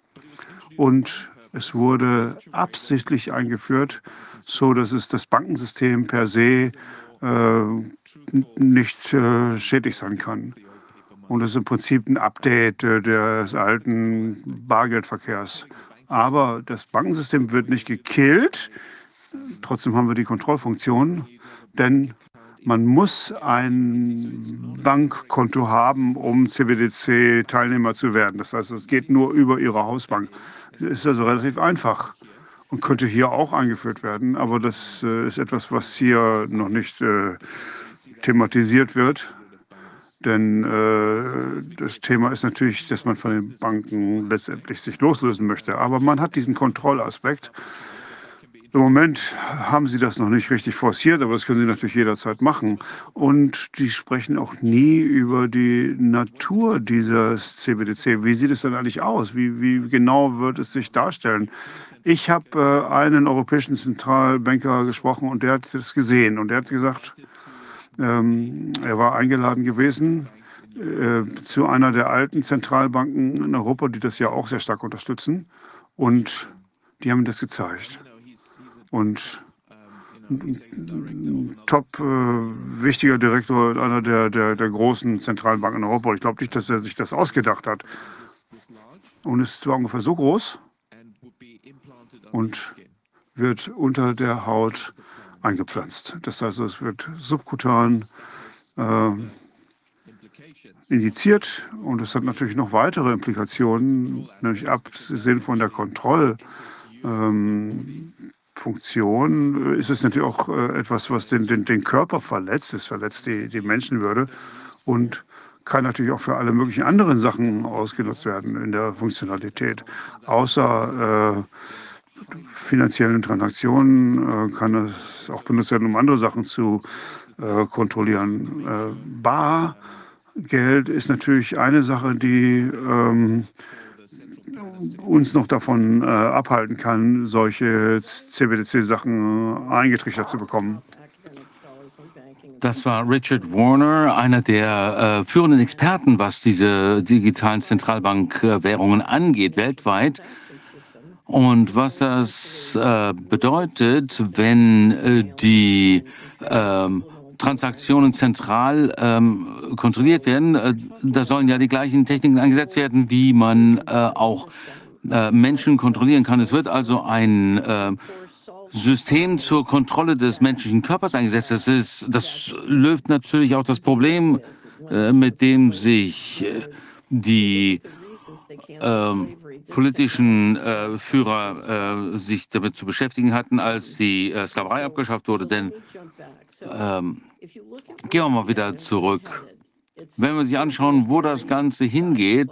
Und es wurde absichtlich eingeführt, so dass es das Bankensystem per se äh, nicht äh, schädlich sein kann. Und das ist im Prinzip ein Update äh, des alten Bargeldverkehrs. Aber das Bankensystem wird nicht gekillt. Trotzdem haben wir die Kontrollfunktion, denn man muss ein Bankkonto haben, um CBDC-Teilnehmer zu werden. Das heißt, es geht nur über Ihre Hausbank. Das ist also relativ einfach und könnte hier auch eingeführt werden. Aber das äh, ist etwas, was hier noch nicht äh, thematisiert wird. Denn äh, das Thema ist natürlich, dass man von den Banken letztendlich sich loslösen möchte. Aber man hat diesen Kontrollaspekt. Im Moment haben sie das noch nicht richtig forciert, aber das können sie natürlich jederzeit machen. Und die sprechen auch nie über die Natur dieses CBDC. Wie sieht es denn eigentlich aus? Wie, wie genau wird es sich darstellen? Ich habe äh, einen europäischen Zentralbanker gesprochen und der hat das gesehen und der hat gesagt, ähm, er war eingeladen gewesen äh, zu einer der alten Zentralbanken in Europa, die das ja auch sehr stark unterstützen. Und die haben das gezeigt. Und top äh, wichtiger Direktor einer der, der, der großen Zentralbanken in Europa. Ich glaube nicht, dass er sich das ausgedacht hat. Und es ist zwar ungefähr so groß und wird unter der Haut eingepflanzt. Das heißt, es wird subkutan äh, injiziert und es hat natürlich noch weitere Implikationen, nämlich abgesehen von der Kontrollfunktion ähm, ist es natürlich auch äh, etwas, was den, den, den Körper verletzt. Es verletzt die, die Menschenwürde und kann natürlich auch für alle möglichen anderen Sachen ausgenutzt werden in der Funktionalität. Außer äh, finanziellen Transaktionen äh, kann es auch benutzt werden, um andere Sachen zu äh, kontrollieren. Äh, Bargeld ist natürlich eine Sache, die ähm, uns noch davon äh, abhalten kann, solche CBDC-Sachen eingetrichtert zu bekommen. Das war Richard Warner, einer der äh, führenden Experten, was diese digitalen Zentralbankwährungen angeht, weltweit. Und was das äh, bedeutet, wenn äh, die ähm, Transaktionen zentral ähm, kontrolliert werden, äh, da sollen ja die gleichen Techniken eingesetzt werden, wie man äh, auch äh, Menschen kontrollieren kann. Es wird also ein äh, System zur Kontrolle des menschlichen Körpers eingesetzt. Das, ist, das löst natürlich auch das Problem, äh, mit dem sich äh, die äh, politischen äh, Führer äh, sich damit zu beschäftigen hatten, als die äh, Sklaverei abgeschafft wurde. Denn ähm, gehen wir mal wieder zurück. Wenn wir sich anschauen, wo das Ganze hingeht,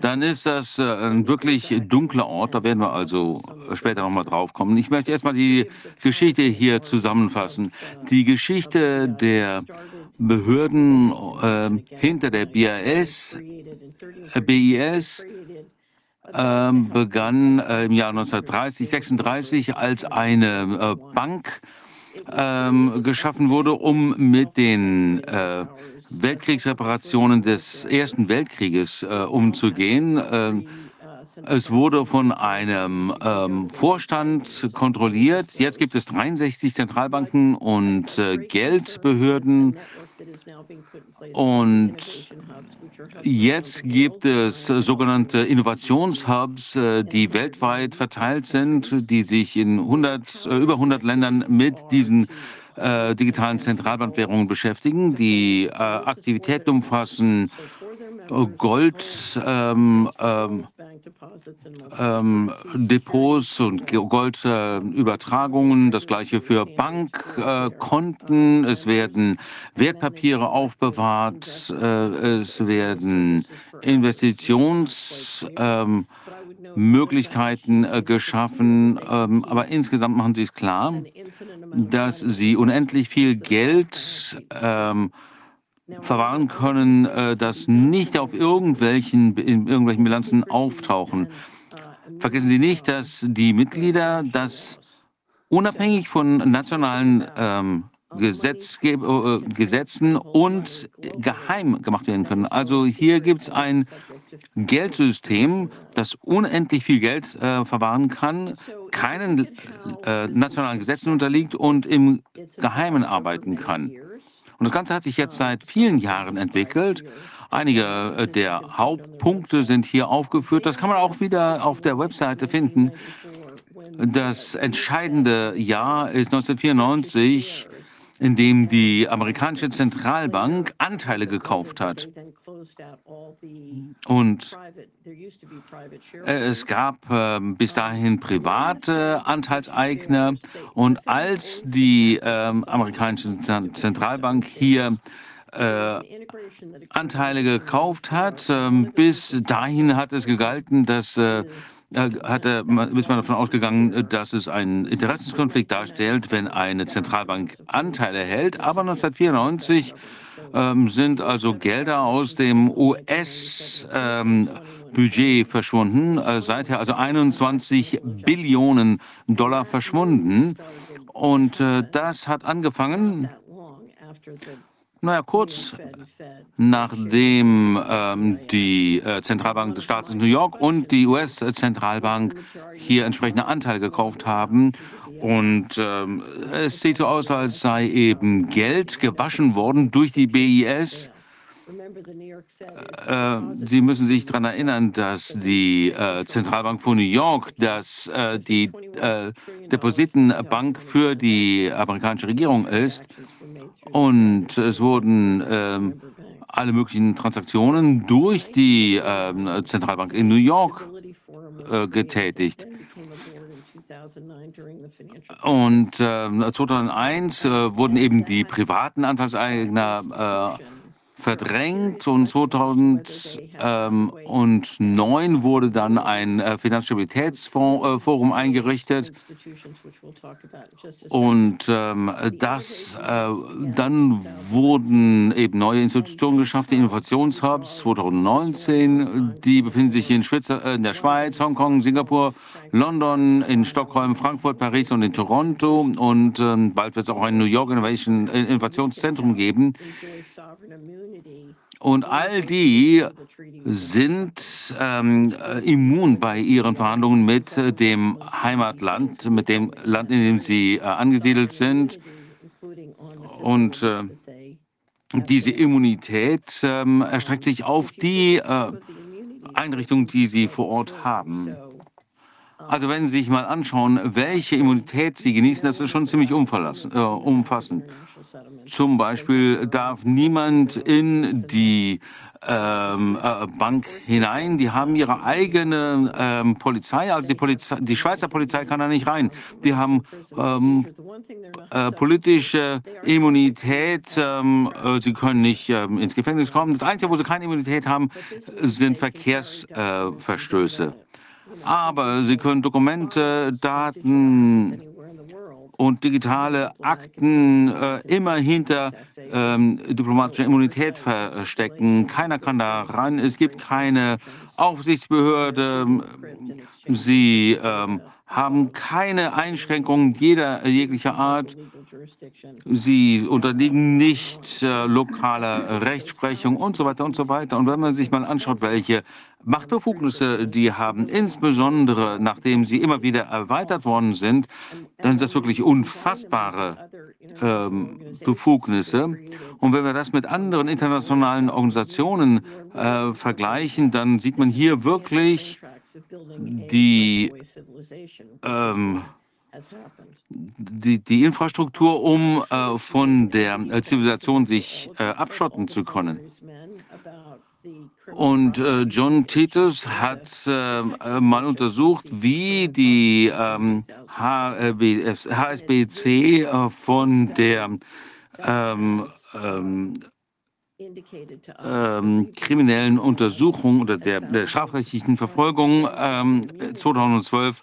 dann ist das äh, ein wirklich dunkler Ort. Da werden wir also später nochmal drauf kommen. Ich möchte erstmal die Geschichte hier zusammenfassen. Die Geschichte der Behörden äh, hinter der BIS, BIS äh, begann äh, im Jahr 1930, 36 als eine äh, Bank ähm, geschaffen wurde, um mit den äh, Weltkriegsreparationen des Ersten Weltkrieges äh, umzugehen. Ähm, es wurde von einem ähm, Vorstand kontrolliert. Jetzt gibt es 63 Zentralbanken und äh, Geldbehörden. Und jetzt gibt es sogenannte Innovationshubs, äh, die weltweit verteilt sind, die sich in 100, äh, über 100 Ländern mit diesen äh, digitalen Zentralbankwährungen beschäftigen. Die äh, Aktivitäten umfassen Gold, ähm, ähm, ähm, Depots und Goldübertragungen, äh, das gleiche für Bankkonten. Äh, es werden Wertpapiere aufbewahrt, äh, es werden Investitionsmöglichkeiten ähm, äh, geschaffen. Ähm, aber insgesamt machen Sie es klar, dass Sie unendlich viel Geld verwahren können, äh, das nicht auf irgendwelchen, in irgendwelchen Bilanzen auftauchen. Vergessen Sie nicht, dass die Mitglieder das unabhängig von nationalen ähm, Gesetzge äh, Gesetzen und geheim gemacht werden können. Also hier gibt es ein Geldsystem, das unendlich viel Geld äh, verwahren kann, keinen äh, nationalen Gesetzen unterliegt und im Geheimen arbeiten kann. Und das Ganze hat sich jetzt seit vielen Jahren entwickelt. Einige äh, der Hauptpunkte sind hier aufgeführt. Das kann man auch wieder auf der Webseite finden. Das entscheidende Jahr ist 1994 in dem die amerikanische Zentralbank Anteile gekauft hat. Und es gab äh, bis dahin private Anteilseigner. Und als die äh, amerikanische Zentralbank hier äh, Anteile gekauft hat. Ähm, bis dahin hat es gegalten, dass äh, äh, hatte, man- ist man davon ausgegangen, dass es einen Interessenskonflikt darstellt, wenn eine Zentralbank Anteile hält. Aber 1994 ähm, sind also Gelder aus dem US-Budget verschwunden. Äh, seither also 21 Billionen Dollar verschwunden. Und äh, das hat angefangen, naja, kurz nachdem ähm, die äh, Zentralbank des Staates New York und die US-Zentralbank hier entsprechende Anteile gekauft haben. Und ähm, es sieht so aus, als sei eben Geld gewaschen worden durch die BIS. Äh, Sie müssen sich daran erinnern, dass die äh, Zentralbank von New York, dass äh, die äh, Depositenbank für die amerikanische Regierung ist. Und es wurden ähm, alle möglichen Transaktionen durch die ähm, Zentralbank in New York äh, getätigt. Und ähm, 2001 äh, wurden eben die privaten Anteilseigner verdrängt und 2009 wurde dann ein äh, Finanzstabilitätsforum eingerichtet. Und ähm, das, äh, dann wurden eben neue Institutionen geschaffen, die Innovationshubs 2019, die befinden sich in, äh, in der Schweiz, Hongkong, Singapur, London, in Stockholm, Frankfurt, Paris und in Toronto. Und ähm, bald wird es auch ein New York Innovation äh, Innovationszentrum geben. Und all die sind ähm, äh, immun bei ihren Verhandlungen mit äh, dem Heimatland, mit dem Land, in dem sie äh, angesiedelt sind. Und äh, diese Immunität ähm, erstreckt sich auf die äh, Einrichtungen, die sie vor Ort haben. Also wenn Sie sich mal anschauen, welche Immunität Sie genießen, das ist schon ziemlich äh, umfassend. Zum Beispiel darf niemand in die ähm, äh, Bank hinein. Die haben ihre eigene ähm, Polizei. Also die, Polizei, die Schweizer Polizei kann da nicht rein. Die haben ähm, äh, politische Immunität. Ähm, äh, sie können nicht ähm, ins Gefängnis kommen. Das Einzige, wo sie keine Immunität haben, sind Verkehrsverstöße. Aber sie können Dokumente, Daten und digitale Akten äh, immer hinter ähm, diplomatischer Immunität verstecken. Keiner kann da ran. Es gibt keine Aufsichtsbehörde. Sie ähm, haben keine Einschränkungen jeder jeglicher Art. Sie unterliegen nicht äh, lokaler Rechtsprechung und so weiter und so weiter. Und wenn man sich mal anschaut, welche Machtbefugnisse die haben, insbesondere nachdem sie immer wieder erweitert worden sind, dann sind das wirklich unfassbare ähm, Befugnisse. Und wenn wir das mit anderen internationalen Organisationen äh, vergleichen, dann sieht man hier wirklich die ähm, die, die Infrastruktur, um äh, von der äh, Zivilisation sich äh, abschotten zu können. Und äh, John Titus hat äh, äh, mal untersucht, wie die ähm, HSBC äh, von der ähm, ähm, ähm, kriminellen Untersuchung oder der, der strafrechtlichen Verfolgung ähm, 2012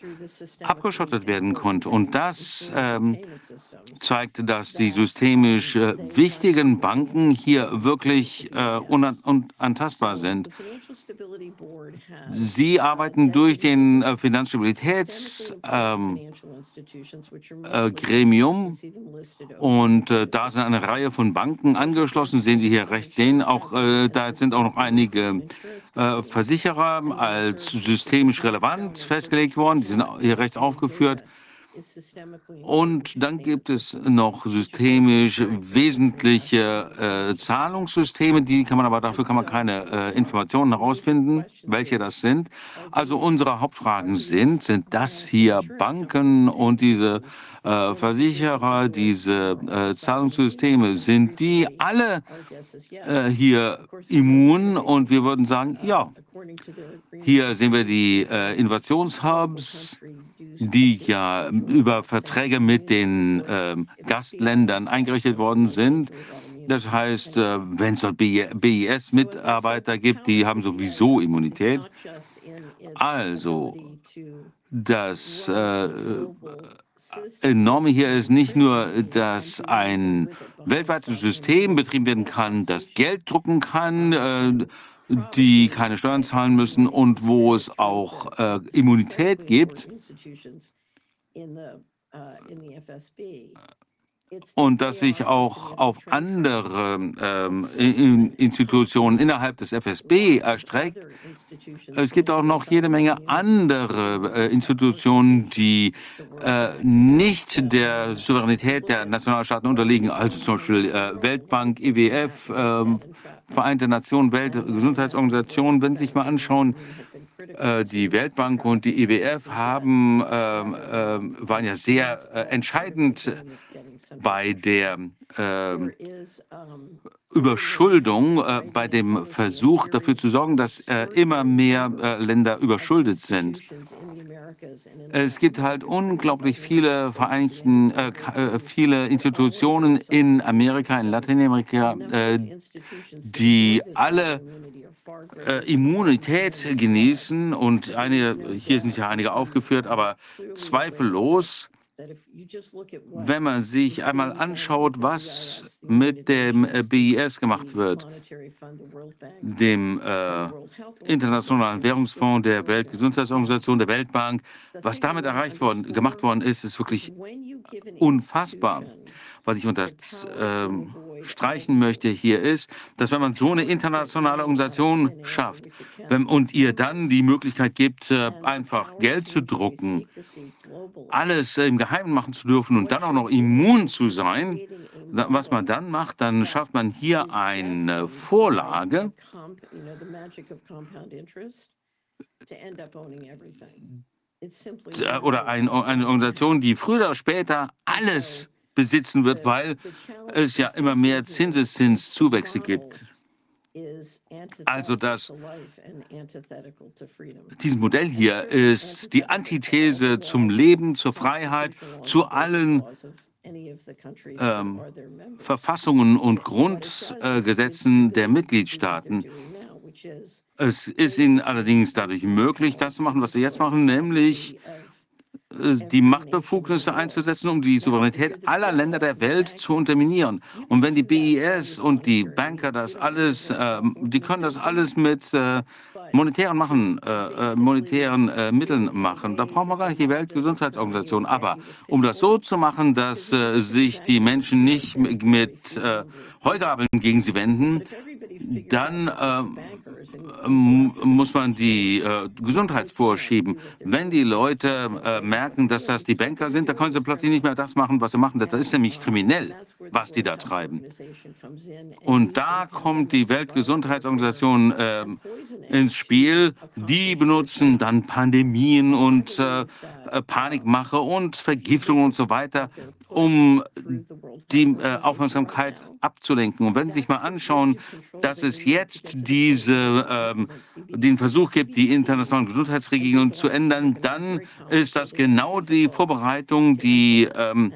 abgeschottet werden konnte. Und das ähm, zeigte, dass die systemisch äh, wichtigen Banken hier wirklich äh, unan unantastbar sind. Sie arbeiten durch den äh, Finanzstabilitätsgremium äh, Gremium. und äh, da sind eine Reihe von Banken angeschlossen, sehen Sie hier rechts sehen. Auch äh, da sind auch noch einige äh, Versicherer als systemisch relevant festgelegt worden. Die sind hier rechts aufgeführt. Und dann gibt es noch systemisch wesentliche äh, Zahlungssysteme, die kann man aber dafür kann man keine äh, Informationen herausfinden, welche das sind. Also unsere Hauptfragen sind, sind das hier Banken und diese äh, Versicherer, diese äh, Zahlungssysteme, sind die alle äh, hier immun? Und wir würden sagen, ja. Hier sehen wir die äh, Innovationshubs, die ja über Verträge mit den ähm, Gastländern eingerichtet worden sind. Das heißt, äh, wenn es dort BIS-Mitarbeiter gibt, die haben sowieso Immunität. Also, Das äh, Enorme hier ist nicht nur, dass ein weltweites System betrieben werden kann, das Geld drucken kann, äh, die keine Steuern zahlen müssen und wo es auch äh, Immunität gibt. Und dass sich auch auf andere ähm, in- Institutionen innerhalb des FSB erstreckt. Es gibt auch noch jede Menge andere äh, Institutionen, die äh, nicht der Souveränität der Nationalstaaten unterliegen, also zum Beispiel äh, Weltbank, IWF, ähm, Vereinte Nationen, Weltgesundheitsorganisation. Wenn Sie sich mal anschauen, die Weltbank und die IWF haben, ähm, ähm, waren ja sehr äh, entscheidend bei der ähm, Überschuldung, äh, bei dem Versuch dafür zu sorgen, dass äh, immer mehr äh, Länder überschuldet sind. Es gibt halt unglaublich viele Vereinigten, äh, äh, viele Institutionen in Amerika, in Lateinamerika, äh, die alle äh, Immunität genießen und einige, hier sind ja einige aufgeführt, aber zweifellos, wenn man sich einmal anschaut, was mit dem äh, BIS gemacht wird, dem äh, Internationalen Währungsfonds, der Weltgesundheitsorganisation, der Weltbank, was damit erreicht worden, gemacht worden ist, ist wirklich unfassbar. Was ich unterstreichen möchte hier ist, dass wenn man so eine internationale Organisation schafft wenn, und ihr dann die Möglichkeit gibt, äh, einfach Geld zu drucken, alles im Geheimen machen zu dürfen und dann auch noch immun zu sein, was man dann macht, dann schafft man hier eine Vorlage, äh, oder ein, eine Organisation, die früher oder später alles besitzen wird, weil es ja immer mehr Zinseszinszuwächse gibt. Also das, dieses Modell hier ist die Antithese zum Leben, zur Freiheit, zu allen ähm, Verfassungen und Grundgesetzen der Mitgliedstaaten. Es ist ihnen allerdings dadurch möglich, das zu machen, was sie jetzt machen, nämlich äh, die Machtbefugnisse einzusetzen, um die Souveränität aller Länder der Welt zu unterminieren. Und wenn die BIS und die Banker das alles, äh, die können das alles mit äh, monetären machen, äh, äh, monetären äh, Mitteln machen. Da brauchen wir gar nicht die Weltgesundheitsorganisation. Aber um das so zu machen, dass äh, sich die Menschen nicht mit, äh, Heugabeln gegen sie wenden, dann muss man die äh, Gesundheit vorschieben. Wenn die Leute äh, merken, dass das die Banker sind, dann können sie plötzlich nicht mehr das machen, was sie machen. Das ist nämlich kriminell, was die da treiben. Und da kommt die Weltgesundheitsorganisation ähm, ins Spiel. Die benutzen dann Pandemien und äh, äh, Panikmache und Vergiftung und so weiter, um die äh, Aufmerksamkeit abzulenken. Und wenn Sie sich mal anschauen, dass es jetzt diese, ähm, den Versuch gibt, die internationalen Gesundheitsregelungen zu ändern, dann ist das genau die Vorbereitung, die, ähm,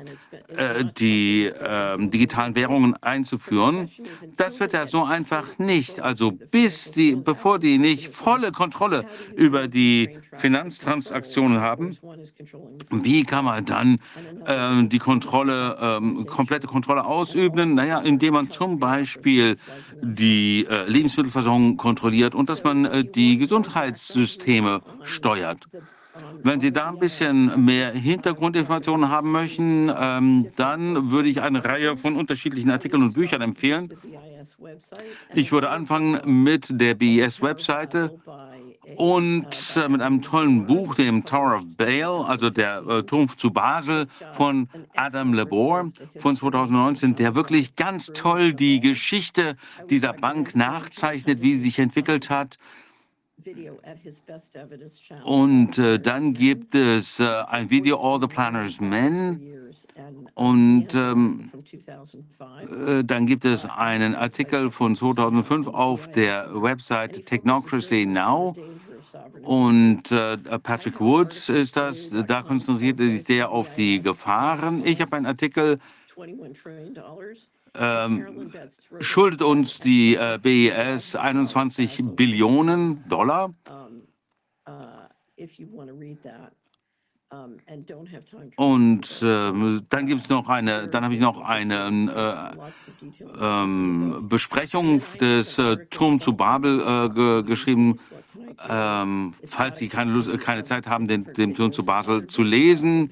äh, die ähm, digitalen Währungen einzuführen. Das wird ja so einfach nicht. Also bis die, bevor die nicht volle Kontrolle über die Finanztransaktionen haben, wie kann man dann äh, die Kontrolle, ähm, komplette Kontrolle ausüben? Naja, indem man zum Beispiel die äh, Lebensmittelversorgung kontrolliert und dass man äh, die Gesundheitssysteme steuert. Wenn Sie da ein bisschen mehr Hintergrundinformationen haben möchten, ähm, dann würde ich eine Reihe von unterschiedlichen Artikeln und Büchern empfehlen. Ich würde anfangen mit der BIS-Webseite und äh, mit einem tollen Buch, dem Tower of Bale, also der äh, Turm zu Basel von Adam Lebor von 2019, der wirklich ganz toll die Geschichte dieser Bank nachzeichnet, wie sie sich entwickelt hat. Und äh, dann gibt es äh, ein Video, All the Planners Men. Und ähm, äh, dann gibt es einen Artikel von 2005 auf der Website Technocracy Now. Und äh, Patrick Woods ist das. Da konzentriert sich der auf die Gefahren. Ich habe einen Artikel ähm, schuldet uns die äh, BES 21 Billionen Dollar. uh, Und ähm, dann gibt es noch eine, dann habe ich noch eine äh, ähm. Besprechung des äh, Turm zu Babel äh, ge geschrieben. Ähm, falls Sie keine, Lust, äh, keine Zeit haben, den, den Turm zu Basel zu lesen.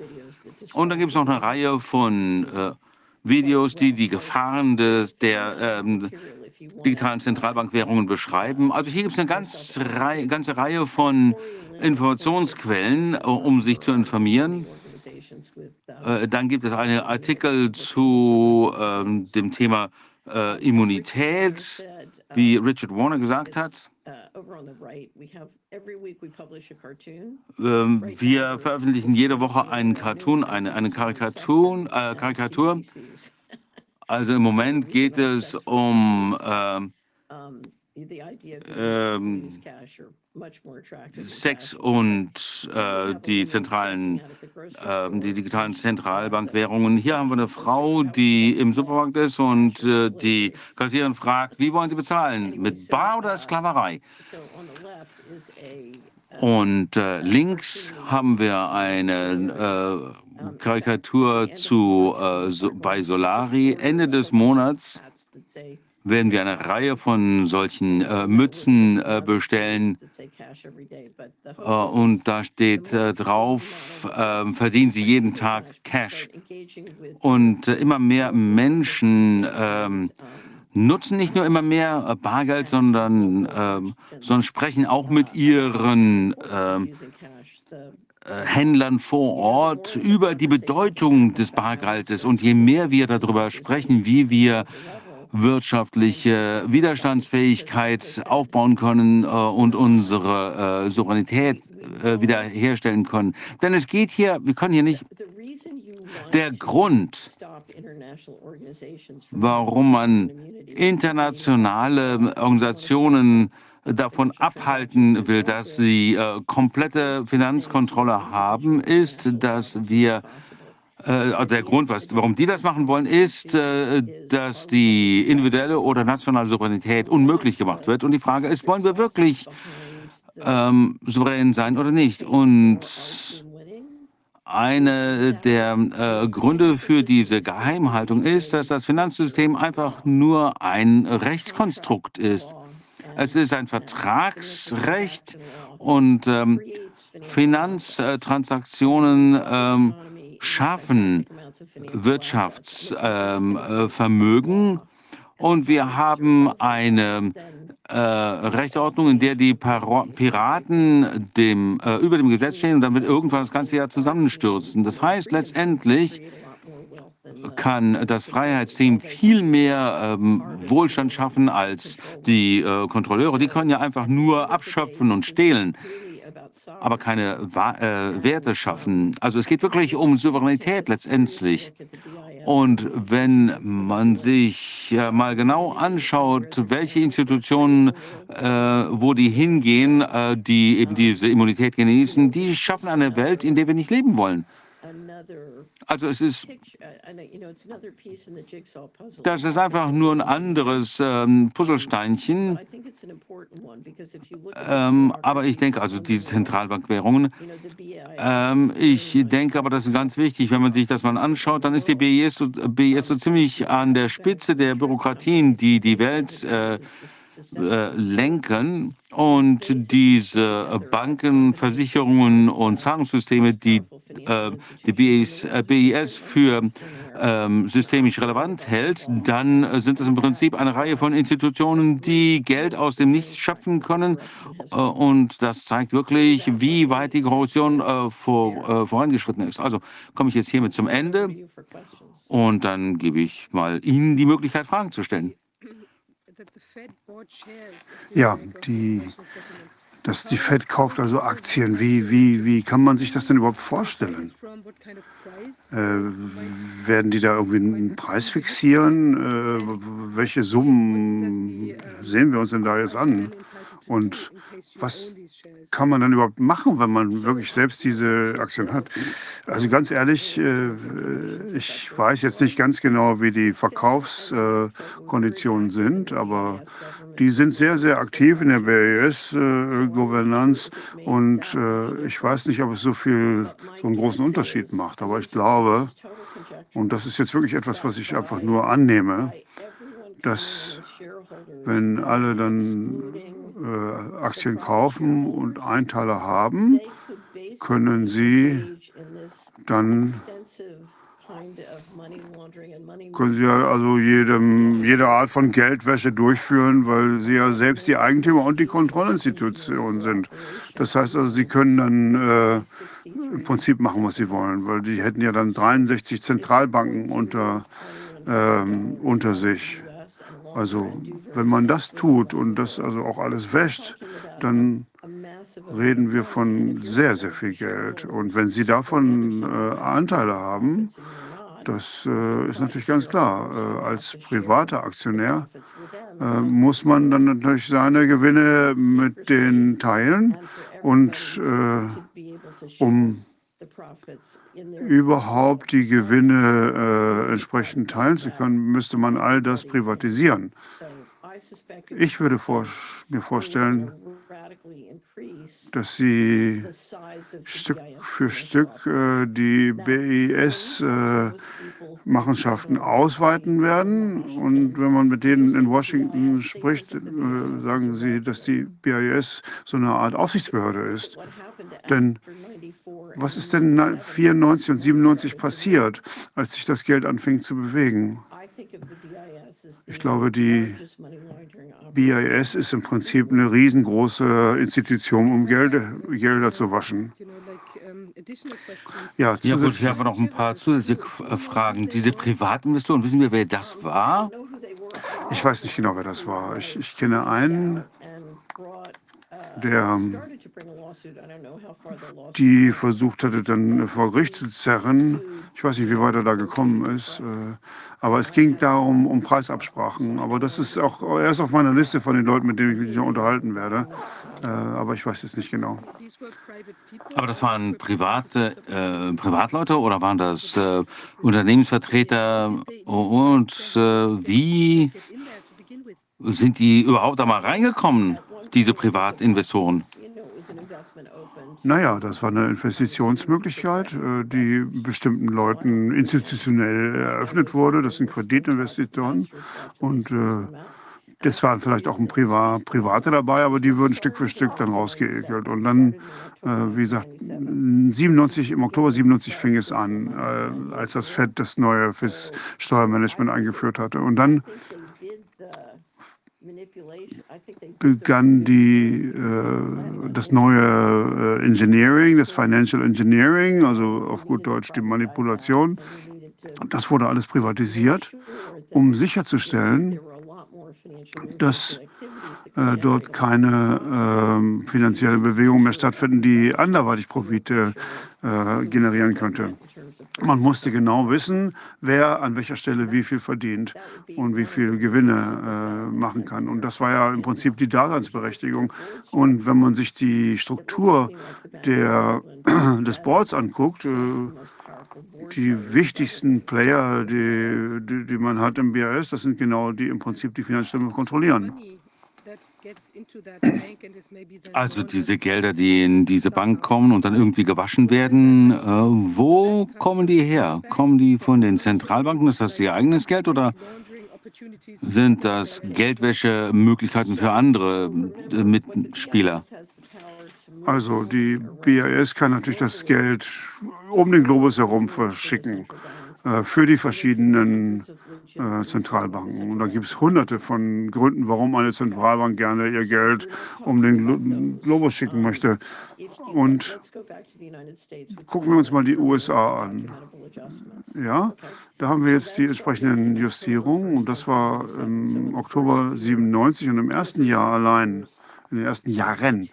Und dann gibt es noch eine Reihe von äh, Videos, die die Gefahren des, der ähm, digitalen Zentralbankwährungen beschreiben. Also hier gibt es eine ganz Rei ganze Reihe von Informationsquellen, um sich zu informieren. Äh, Dann gibt es einen Artikel zu ähm, dem Thema äh, Immunität, wie Richard Warner gesagt hat. Uh, over on the right, we have, every week we publish a cartoon. Wir veröffentlichen jede Woche einen Cartoon, eine, eine Karikatur, äh, Karikatur. Also im Moment geht es um ähm, Um, Sex und äh, die zentralen, äh, die digitalen Zentralbankwährungen. Hier haben wir eine Frau, die im Supermarkt ist und äh, die Kassiererin fragt, wie wollen Sie bezahlen? Mit Bar oder Sklaverei? A, Und äh, links haben wir eine äh, Karikatur zu äh, so, bei Solari. Ende des Monats werden wir eine Reihe von solchen äh, Mützen äh, bestellen. Äh, und da steht äh, drauf, äh, verdienen Sie jeden Tag Cash. Und äh, immer mehr Menschen ähm, nutzen nicht nur immer mehr äh, Bargeld, sondern, ähm, sondern sprechen auch mit ihren ähm, Händlern vor Ort über die Bedeutung des Bargeldes. Und je mehr wir darüber sprechen, wie wir wirtschaftliche Widerstandsfähigkeit aufbauen können äh, und unsere äh, Souveränität äh, wiederherstellen können. Denn es geht hier, wir können hier nicht, der Grund, warum man internationale Organisationen davon abhalten will, dass sie äh, komplette Finanzkontrolle haben, ist, dass wir der Grund, was, warum die das machen wollen, ist, äh, dass die individuelle oder nationale Souveränität unmöglich gemacht wird. Und die Frage ist, wollen wir wirklich ähm, souverän sein oder nicht? Und winning. eine der äh, Gründe für diese Geheimhaltung ist, dass das Finanzsystem einfach nur ein Rechtskonstrukt ist. Es ist ein Vertragsrecht und ähm, Finanztransaktionen ähm, schaffen Wirtschaftsvermögen Vermögen. und wir haben eine äh, Rechtsordnung, in der die Paro Piraten dem, äh, über dem Gesetz stehen und dann wird irgendwann das ganze Jahr zusammenstürzen. Das heißt letztendlich, kann das Freiheitsteam viel mehr ähm, Wohlstand schaffen als die äh, Kontrolleure. Die können ja einfach nur abschöpfen und stehlen, aber keine äh, Werte schaffen. Also es geht wirklich um Souveränität letztendlich. Und wenn man sich äh, mal genau anschaut, welche Institutionen, äh, wo die hingehen, äh, die eben diese Immunität genießen, die schaffen eine Welt, in der wir nicht leben wollen. Also es ist puzzle. Das ist einfach nur ein anderes ähm, Puzzlesteinchen. Ähm, aber ich denke, also diese Zentralbankwährungen, ähm, ich denke aber, das ist ganz wichtig, wenn man sich das mal anschaut, dann ist die BIS so, BIS so ziemlich an der Spitze der Bürokratien, die die Welt äh, äh, lenken. Und diese Banken, Versicherungen und Zahlungssysteme, die äh, die BIS, BIS für ähm, systemisch relevant hält, dann sind es im Prinzip eine Reihe von Institutionen, die Geld aus dem Nichts schöpfen können. Äh, und das zeigt wirklich, wie weit die Korruption äh, vor, äh, vorangeschritten ist. Also komme ich jetzt hiermit zum Ende und dann gebe ich mal Ihnen die Möglichkeit, Fragen zu stellen. Ja, die, dass die Fed kauft also Aktien. Wie, wie, wie kann man sich das denn überhaupt vorstellen? Äh, werden die da irgendwie einen Preis fixieren? Äh, welche Summen sehen wir uns denn da jetzt an? Und was, kann man dann überhaupt machen, wenn man wirklich selbst diese Aktien hat? Also ganz ehrlich, äh, ich weiß jetzt nicht ganz genau, wie die Verkaufskonditionen sind, aber die sind sehr, sehr aktiv in der BAS-Governance und äh, ich weiß nicht, ob es so viel, so einen großen Unterschied macht. Aber ich glaube, und das ist jetzt wirklich etwas, was ich einfach nur annehme, dass wenn alle dann äh, Aktien kaufen und Einteiler haben, können sie dann können sie ja also jedem, jede Art von Geldwäsche durchführen, weil sie ja selbst die Eigentümer und die Kontrollinstitution sind. Das heißt also, sie können dann äh, im Prinzip machen, was sie wollen, weil die hätten ja dann 63 Zentralbanken unter, ähm, unter sich. Also wenn man das tut und das also auch alles wäscht, dann reden wir von sehr, sehr viel Geld. Und wenn Sie davon äh, Anteile haben, das äh, ist natürlich ganz klar. Äh, als privater Aktionär äh, muss man dann natürlich seine Gewinne mit denen teilen. Und äh, um überhaupt die Gewinne äh, entsprechend teilen zu können, müsste man all das privatisieren. Ich würde vor, mir vorstellen, dass sie Stück für Stück äh, die BIS-Machenschaften äh, ausweiten werden. Und wenn man mit denen in Washington spricht, äh, sagen sie, dass die BIS so eine Art Aufsichtsbehörde ist. Denn was ist denn 94 und 97 passiert, als sich das Geld anfing zu bewegen? Ich glaube, die BIS ist im Prinzip eine riesengroße Institution, um Gelder, Gelder zu waschen. Ja, ja gut, ich habe noch ein paar zusätzliche äh, Fragen. Diese Privatinvestoren, wissen wir, wer das war? Ich weiß nicht genau, wer das war. Ich, ich kenne einen, der die versucht hatte, dann vor Gericht zu zerren. Ich weiß nicht, wie weit er da gekommen ist. Äh, aber es ging darum, um Preisabsprachen. Aber das ist auch erst auf meiner Liste von den Leuten, mit denen ich mich noch unterhalten werde. Äh, aber ich weiß jetzt nicht genau. Aber das waren private äh, Privatleute oder waren das äh, Unternehmensvertreter? Und äh, wie sind die überhaupt da mal reingekommen? diese Privatinvestoren? Naja, das war eine Investitionsmöglichkeit, äh, die bestimmten Leuten institutionell eröffnet wurde. Das sind Kreditinvestoren. Und äh, das waren vielleicht auch ein Privat, Private dabei, aber die wurden Stück für Stück dann rausgeekelt. Und dann, äh, wie gesagt, 97, im Oktober 97 fing es an, als das FED das neue fürs Steuermanagement eingeführt hatte. Und dann begann die, äh, das neue äh, Engineering, das Financial Engineering, also auf gut Deutsch die Manipulation. Das wurde alles privatisiert, um sicherzustellen, dass äh, dort keine äh, finanzielle Bewegungen mehr stattfinden, die anderweitig Profite äh, generieren könnte. Man musste genau wissen, wer an welcher Stelle wie viel verdient und wie viel Gewinne äh, machen kann. Und das war ja im Prinzip die Daseinsberechtigung. Und wenn man sich die Struktur der, des Boards anguckt, äh, die wichtigsten Player, die, die, die, man hat im BAS, das sind genau die im Prinzip die Finanzstellen kontrollieren. Also diese Gelder, die in diese Bank kommen und dann irgendwie gewaschen werden, äh, wo kommen die her? Kommen die von den Zentralbanken? Ist das ihr eigenes Geld oder sind das Geldwäschemöglichkeiten für andere äh, Mitspieler? Also die BIS kann natürlich das Geld um den Globus herum verschicken. Äh, für die verschiedenen äh, Zentralbanken. Und da gibt es hunderte von Gründen, warum eine Zentralbank gerne ihr Geld um den Globus schicken möchte. Und gucken wir uns mal die USA an. Ja, da haben wir jetzt die entsprechenden Justierungen und das war im Oktober 97 und im ersten Jahr allein, in den ersten Jahren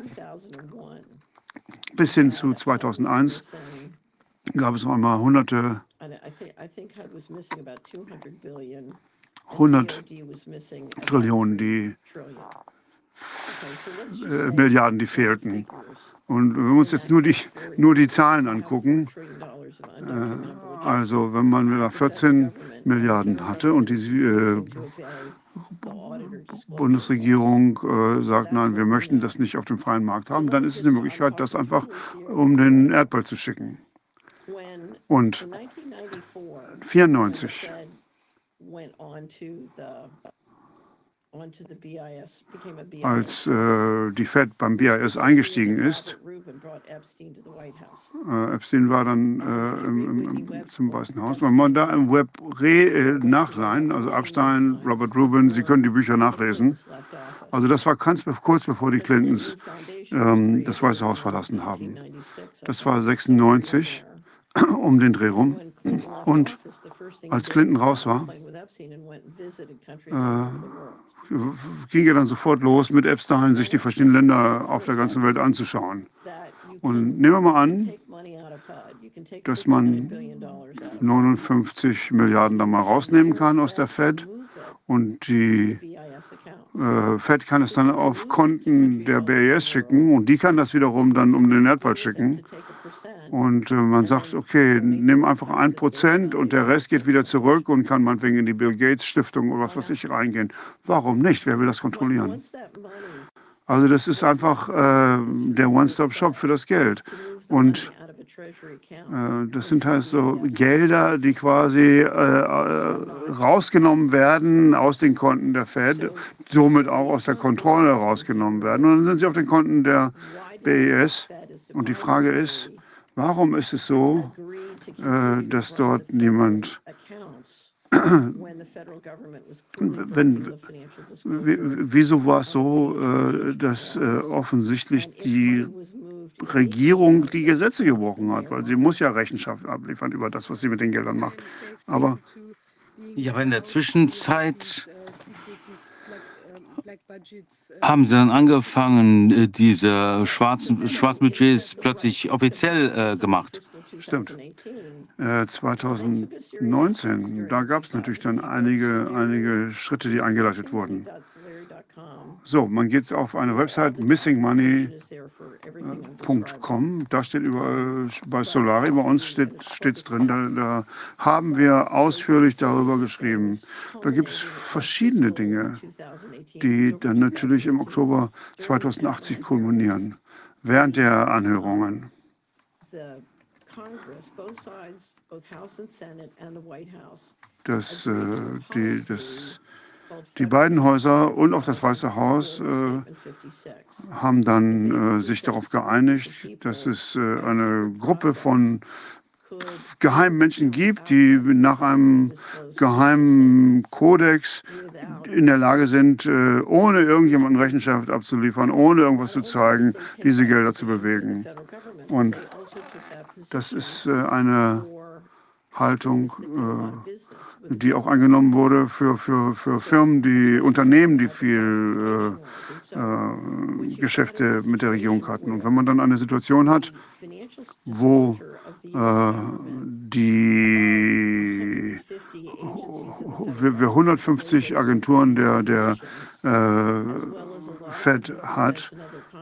bis hin zu 2001 gab es einmal hunderte 100 Trillionen, die äh, Milliarden, die fehlten. Und wenn wir uns jetzt nur die, nur die Zahlen angucken, äh, also wenn man da 14 Milliarden hatte und die äh, Bundesregierung äh, sagt, nein, wir möchten das nicht auf dem freien Markt haben, dann ist es eine Möglichkeit, das einfach um den Erdball zu schicken. Und 94 als äh, die Fed beim BIS eingestiegen ist, äh, Epstein war dann äh, im, im, zum Weißen Haus. Man da im Web re, äh, nachleihen, also Epstein, Robert Rubin, Sie können die Bücher nachlesen. Also das war ganz kurz bevor die Clintons ähm, das Weiße Haus verlassen haben. Das war 96 um den Dreh rum. Und als Clinton raus war, äh, ging er dann sofort los, mit Epstein sich die verschiedenen Länder auf der ganzen Welt anzuschauen. Und nehmen wir mal an, dass man 59 Milliarden da mal rausnehmen kann aus der Fed und die äh, Fed kann es dann auf Konten der BIS schicken und die kann das wiederum dann um den Erdball schicken. Und äh, man sagt, okay, nimm einfach ein Prozent und der Rest geht wieder zurück und kann meinetwegen in die Bill Gates Stiftung oder was weiß ich reingehen. Warum nicht? Wer will das kontrollieren? Also das ist einfach äh, der One-Stop-Shop für das Geld. Und das sind halt so Gelder, die quasi äh, rausgenommen werden aus den Konten der Fed, somit auch aus der Kontrolle rausgenommen werden. Und dann sind sie auf den Konten der BIS. Und die Frage ist, warum ist es so, äh, dass dort niemand wenn, wieso war es so, äh, dass äh, offensichtlich die Regierung die Gesetze gebrochen hat? Weil sie muss ja Rechenschaft abliefern über das, was sie mit den Geldern macht. Aber ja, aber in der Zwischenzeit haben sie dann angefangen, äh, diese schwarzen Schwarzbudgets plötzlich offiziell äh, gemacht. Stimmt. Äh, 2019, da gab es natürlich dann einige, einige Schritte, die eingeleitet wurden. So, man geht auf eine Website missingmoney.com. Da steht überall bei Solari, bei uns steht es drin. Da, da, haben wir ausführlich darüber geschrieben. Da gibt es verschiedene Dinge, die dann natürlich im Oktober 2080 kulminieren, während der Anhörungen. Das, äh, die, das die beiden Häuser und auch das Weiße Haus äh, haben dann äh, sich darauf geeinigt, dass es äh, eine Gruppe von geheimen Menschen gibt, die nach einem geheimen Kodex in der Lage sind, äh, ohne irgendjemanden Rechenschaft abzuliefern, ohne irgendwas zu zeigen, diese Gelder zu bewegen. Und das ist äh, eine Haltung, äh, die auch angenommen wurde für, für, für Firmen, die Unternehmen, die viel äh, Geschäfte mit der Regierung hatten. Und wenn man dann eine Situation hat, wo die wir, wir 150 Agenturen der, der äh, Fed hat,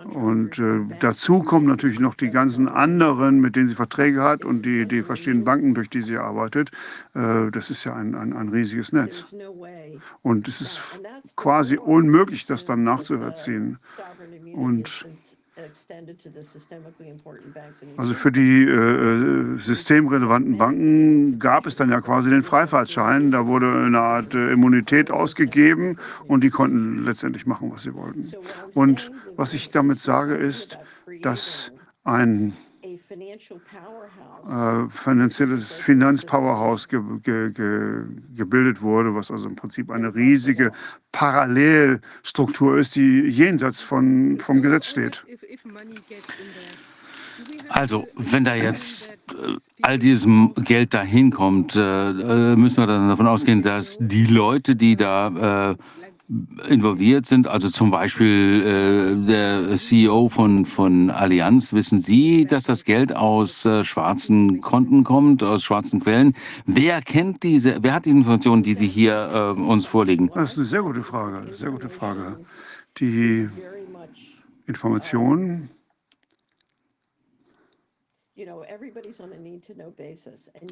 und äh, dazu kommen natürlich noch die ganzen anderen, mit denen sie Verträge hat und die, die verschiedenen Banken, durch die sie arbeitet. Äh, das ist ja ein, ein, ein riesiges Netz. Und es ist quasi unmöglich, das dann nachzuvollziehen. Und also für die äh, systemrelevanten Banken gab es dann ja quasi den Freifahrtschein. Da wurde eine Art äh, Immunität ausgegeben und die konnten letztendlich machen, was sie wollten. Und was ich damit sage, ist, dass ein äh, finanzielles Finanzpowerhouse ge, ge, ge, gebildet wurde, was also im Prinzip eine riesige Parallelstruktur ist, die jenseits von, vom Gesetz steht. Also, wenn da jetzt äh, all diesem Geld dahin kommt, äh, äh, müssen wir dann davon ausgehen, dass die Leute, die da äh, involviert sind, also zum Beispiel äh, der CEO von, von Allianz, wissen Sie, dass das Geld aus äh, schwarzen Konten kommt, aus schwarzen Quellen? Wer kennt diese, wer hat diese Informationen, die Sie hier uns vorlegen? Das ist eine sehr gute Frage, sehr gute Frage. Die Informationen,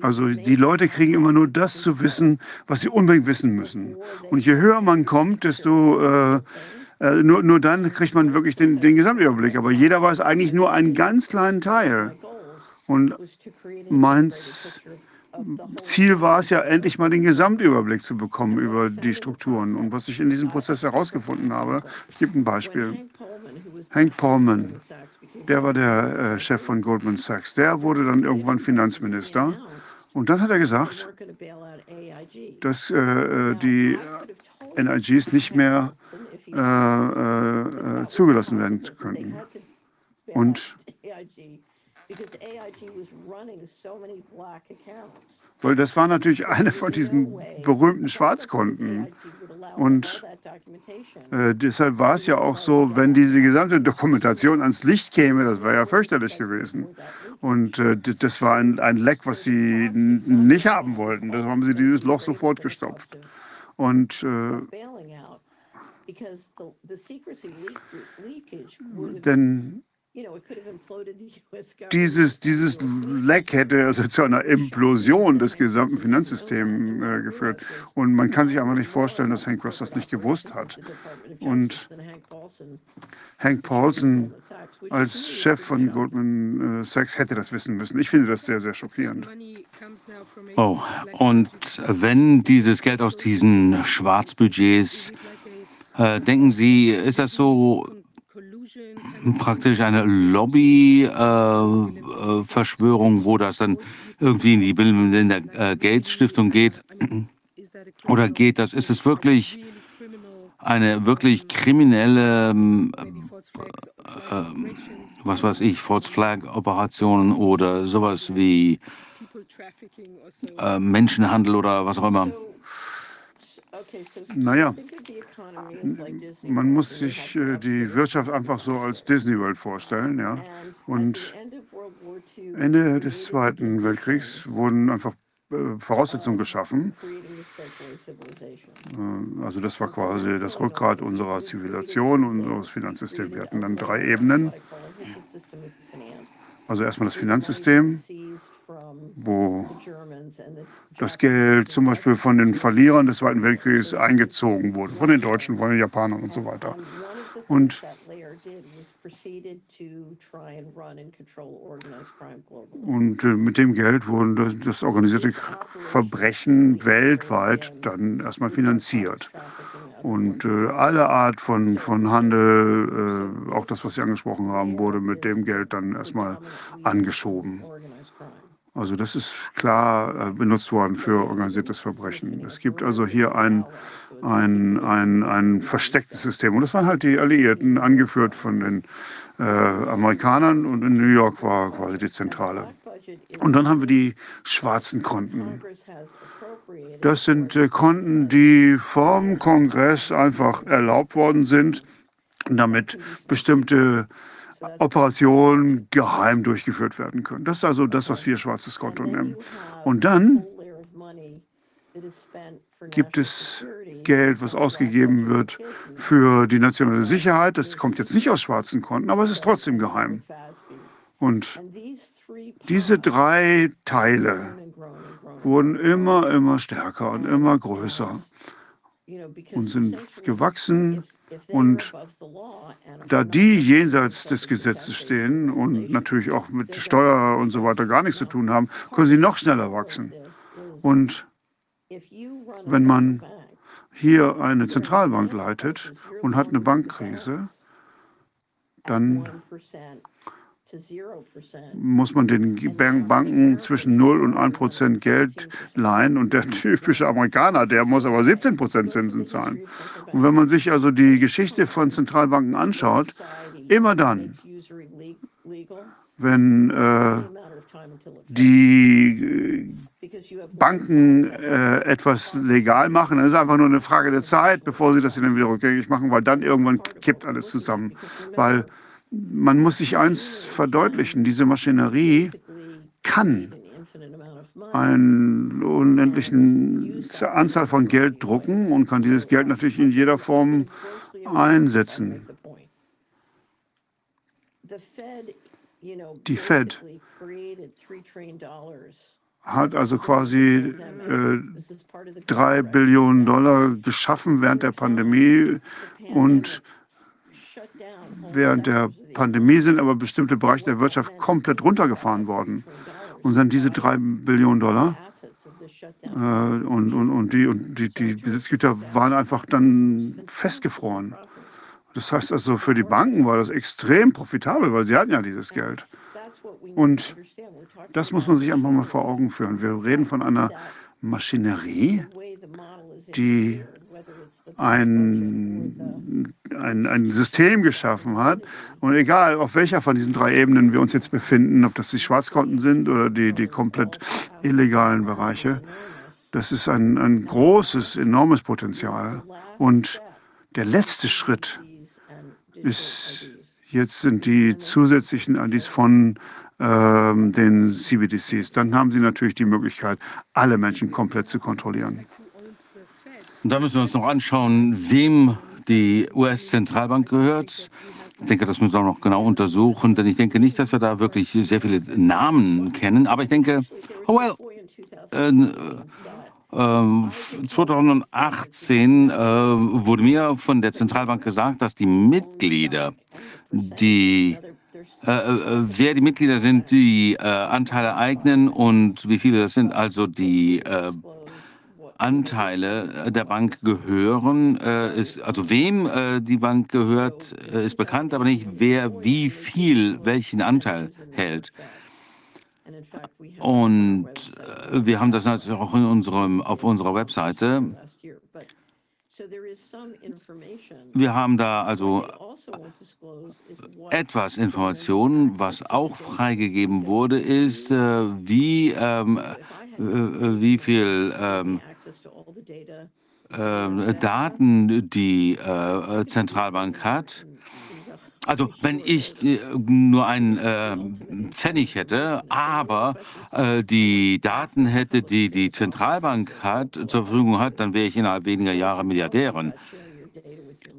also die Leute kriegen immer nur das zu wissen, was sie unbedingt wissen müssen. Und je höher man kommt, desto äh, äh, nur, nur dann kriegt man wirklich den, den Gesamtüberblick. Aber jeder weiß eigentlich nur einen ganz kleinen Teil. Und meins Ziel war es ja endlich mal den Gesamtüberblick zu bekommen über die Strukturen. Und was ich in diesem Prozess herausgefunden habe, ich gebe ein Beispiel. Hank became der war der äh, Chef von Goldman Sachs, der wurde dann irgendwann Finanzminister. Und dann hat er gesagt, dass äh, äh, die NIGs nicht mehr äh, äh, äh, zugelassen werden könnten. Und weil das war natürlich eine von diesen berühmten Schwarzkonten. Und Äh, deshalb war es ja auch so, wenn diese gesamte Dokumentation ans Licht käme, das wäre ja fürchterlich gewesen. Und äh, das war ein, ein Leck, was sie nicht haben wollten. Da haben sie dieses Loch sofort gestopft. Und äh, denn dieses, dieses Leck hätte also zu einer Implosion des gesamten Finanzsystems äh, geführt. Und man kann sich einfach nicht vorstellen, dass Hank Ross das nicht gewusst hat. Und Hank Paulson, als Chef von. Goldman äh, Sachs hätte das wissen müssen. Ich finde das sehr, sehr schockierend. Oh, und wenn dieses Geld aus diesen Schwarzbudgets, äh, denken Sie, ist das so praktisch eine Lobby-Verschwörung, äh, Verschwörung, wo das dann irgendwie in die Bill und Melinda äh, Gates Stiftung geht? Oder geht das, ist es wirklich eine wirklich kriminelle, ähm, ähm, was weiß ich, False Flag Operation oder sowas wie äh, Menschenhandel oder was auch immer? So, okay, so Naja, man muss sich äh, die Wirtschaft einfach so als Disney World vorstellen. Ja. Und Ende des Zweiten Weltkriegs wurden einfach äh, Voraussetzungen geschaffen. Äh, Also das war quasi das Rückgrat unserer Zivilisation, unseres Finanzsystems. Wir hatten dann drei Ebenen. Also erstmal das Finanzsystem, wo das Geld zum Beispiel von den Verlierern des Zweiten Weltkriegs eingezogen wurde, von den Deutschen, von den Japanern und so weiter. Und Und äh, mit dem Geld wurden das, das organisierte Verbrechen weltweit dann erstmal finanziert. Und äh, alle Art von, von Handel, äh, auch das, was Sie angesprochen haben, wurde mit dem Geld dann erstmal angeschoben. Also das ist klar äh, benutzt worden für organisiertes Verbrechen. Es gibt also hier ein, ein, ein, ein verstecktes System. Und das waren halt die Alliierten, angeführt von den äh, Amerikanern. Und in New York war quasi die Zentrale. Und dann haben wir die schwarzen Konten. Das sind äh, Konten, die vom Kongress einfach erlaubt worden sind, damit bestimmte Operationen geheim durchgeführt werden können. Das ist also das, was wir schwarzes Konto nennen. Und dann gibt es Geld, was ausgegeben wird für die nationale Sicherheit. Das kommt jetzt nicht aus schwarzen Konten, aber es ist trotzdem geheim. Und diese drei Teile wurden immer, immer stärker und immer größer und sind gewachsen. Und da die jenseits des Gesetzes stehen und natürlich auch mit Steuer und so weiter gar nichts zu tun haben, können sie noch schneller wachsen. Und wenn man hier eine Zentralbank leitet und hat eine Bankkrise, dann muss man den Banken zwischen 0 und 1 Prozent Geld leihen und der typische Amerikaner, der muss aber 17 Prozent Zinsen zahlen. Und wenn man sich also die Geschichte von Zentralbanken anschaut, immer dann, wenn äh, die Banken äh, etwas legal machen. Es ist einfach nur eine Frage der Zeit, bevor sie das dann wieder rückgängig machen, weil dann irgendwann kippt alles zusammen. Weil man muss sich eins verdeutlichen, diese Maschinerie kann eine unendliche Anzahl von Geld drucken und kann dieses Geld natürlich in jeder Form einsetzen. Die Fed hat also quasi äh, drei Billionen Dollar geschaffen während der Pandemie und während der Pandemie sind aber bestimmte Bereiche der Wirtschaft komplett runtergefahren worden. Und dann diese drei Billionen Dollar äh, und, und, und, die, und die, die Besitzgüter waren einfach dann festgefroren. Das heißt also, für die Banken war das extrem profitabel, weil sie hatten ja dieses Geld. Und das muss man sich einfach mal vor Augen führen. Wir reden von einer Maschinerie, die ein, ein, ein System geschaffen hat. Und egal, auf welcher von diesen drei Ebenen wir uns jetzt befinden, ob das die Schwarzkonten sind oder die, die komplett illegalen Bereiche, das ist ein, ein großes, enormes Potenzial. Und der letzte Schritt ist, jetzt sind die zusätzlichen Adis von ähm, den CBDCs. Dann haben sie natürlich die Möglichkeit, alle Menschen komplett zu kontrollieren. Und da müssen wir uns noch anschauen, wem die US-Zentralbank gehört. Ich denke, das müssen wir auch noch genau untersuchen, denn ich denke nicht, dass wir da wirklich sehr viele Namen kennen. Aber ich denke, oh well, äh, äh, 2018 äh, wurde mir von der Zentralbank gesagt, dass die Mitglieder, die äh, äh, wer die Mitglieder sind, die äh, Anteile eignen und wie viele das sind, also die äh, Anteile der Bank gehören, äh, ist, also wem äh, die Bank gehört, äh, ist bekannt, aber nicht wer wie viel welchen Anteil hält. Und äh, wir haben das natürlich auch in unserem, auf unserer Webseite. Wir haben da also etwas Informationen. Was auch freigegeben wurde, ist, äh, wie, ähm, äh, wie viel ähm, äh, Daten die äh, Zentralbank hat. Also wenn ich äh, nur einen äh, Pfennig hätte, aber äh, die Daten hätte, die die Zentralbank hat, zur Verfügung hat, dann wäre ich innerhalb weniger Jahre Milliardärin.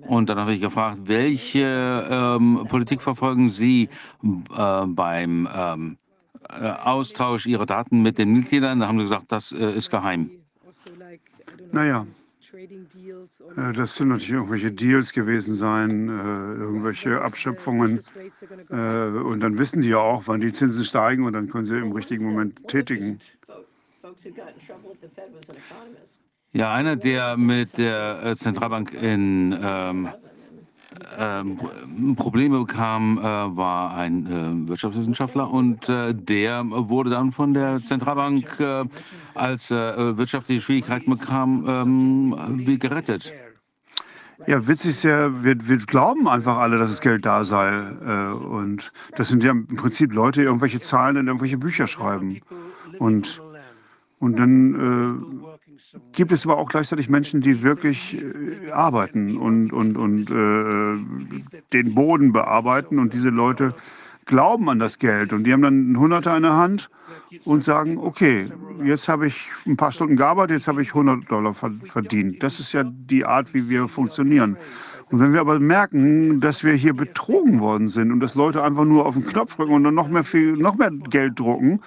Und dann habe ich gefragt, welche ähm, Politik verfolgen Sie äh, beim ähm, äh, Austausch Ihrer Daten mit den Mitgliedern? Da haben sie gesagt, das ist geheim. Naja, das sind natürlich irgendwelche Deals gewesen sein, äh, irgendwelche Abschöpfungen. Äh, und dann wissen die ja auch, wann die Zinsen steigen und dann können sie im richtigen Moment tätigen. Ja, einer, der mit der Zentralbank in ähm, ähm, Probleme bekam, äh, war ein äh, Wirtschaftswissenschaftler und äh, der wurde dann von der Zentralbank, äh, als er wirtschaftliche Schwierigkeiten bekam, ähm, gerettet. Ja, witzig ist ja, wir, wir, glauben einfach alle, dass das Geld da sei. Äh, und das sind ja im Prinzip Leute, die irgendwelche Zahlen in irgendwelche Bücher schreiben. Und, und dann äh, gibt es aber auch gleichzeitig Menschen, die wirklich äh, arbeiten und, und, und äh, den Boden bearbeiten. Und diese Leute glauben an das Geld. Und die haben dann Hunderter in der Hand und sagen, okay, jetzt habe ich ein paar Stunden gearbeitet, jetzt habe ich 100 Dollar verdient. Das ist ja die Art, wie wir funktionieren. Und wenn wir aber merken, dass wir hier betrogen worden sind und dass Leute einfach nur auf den Knopf drücken und dann noch mehr, viel, noch mehr Geld drucken,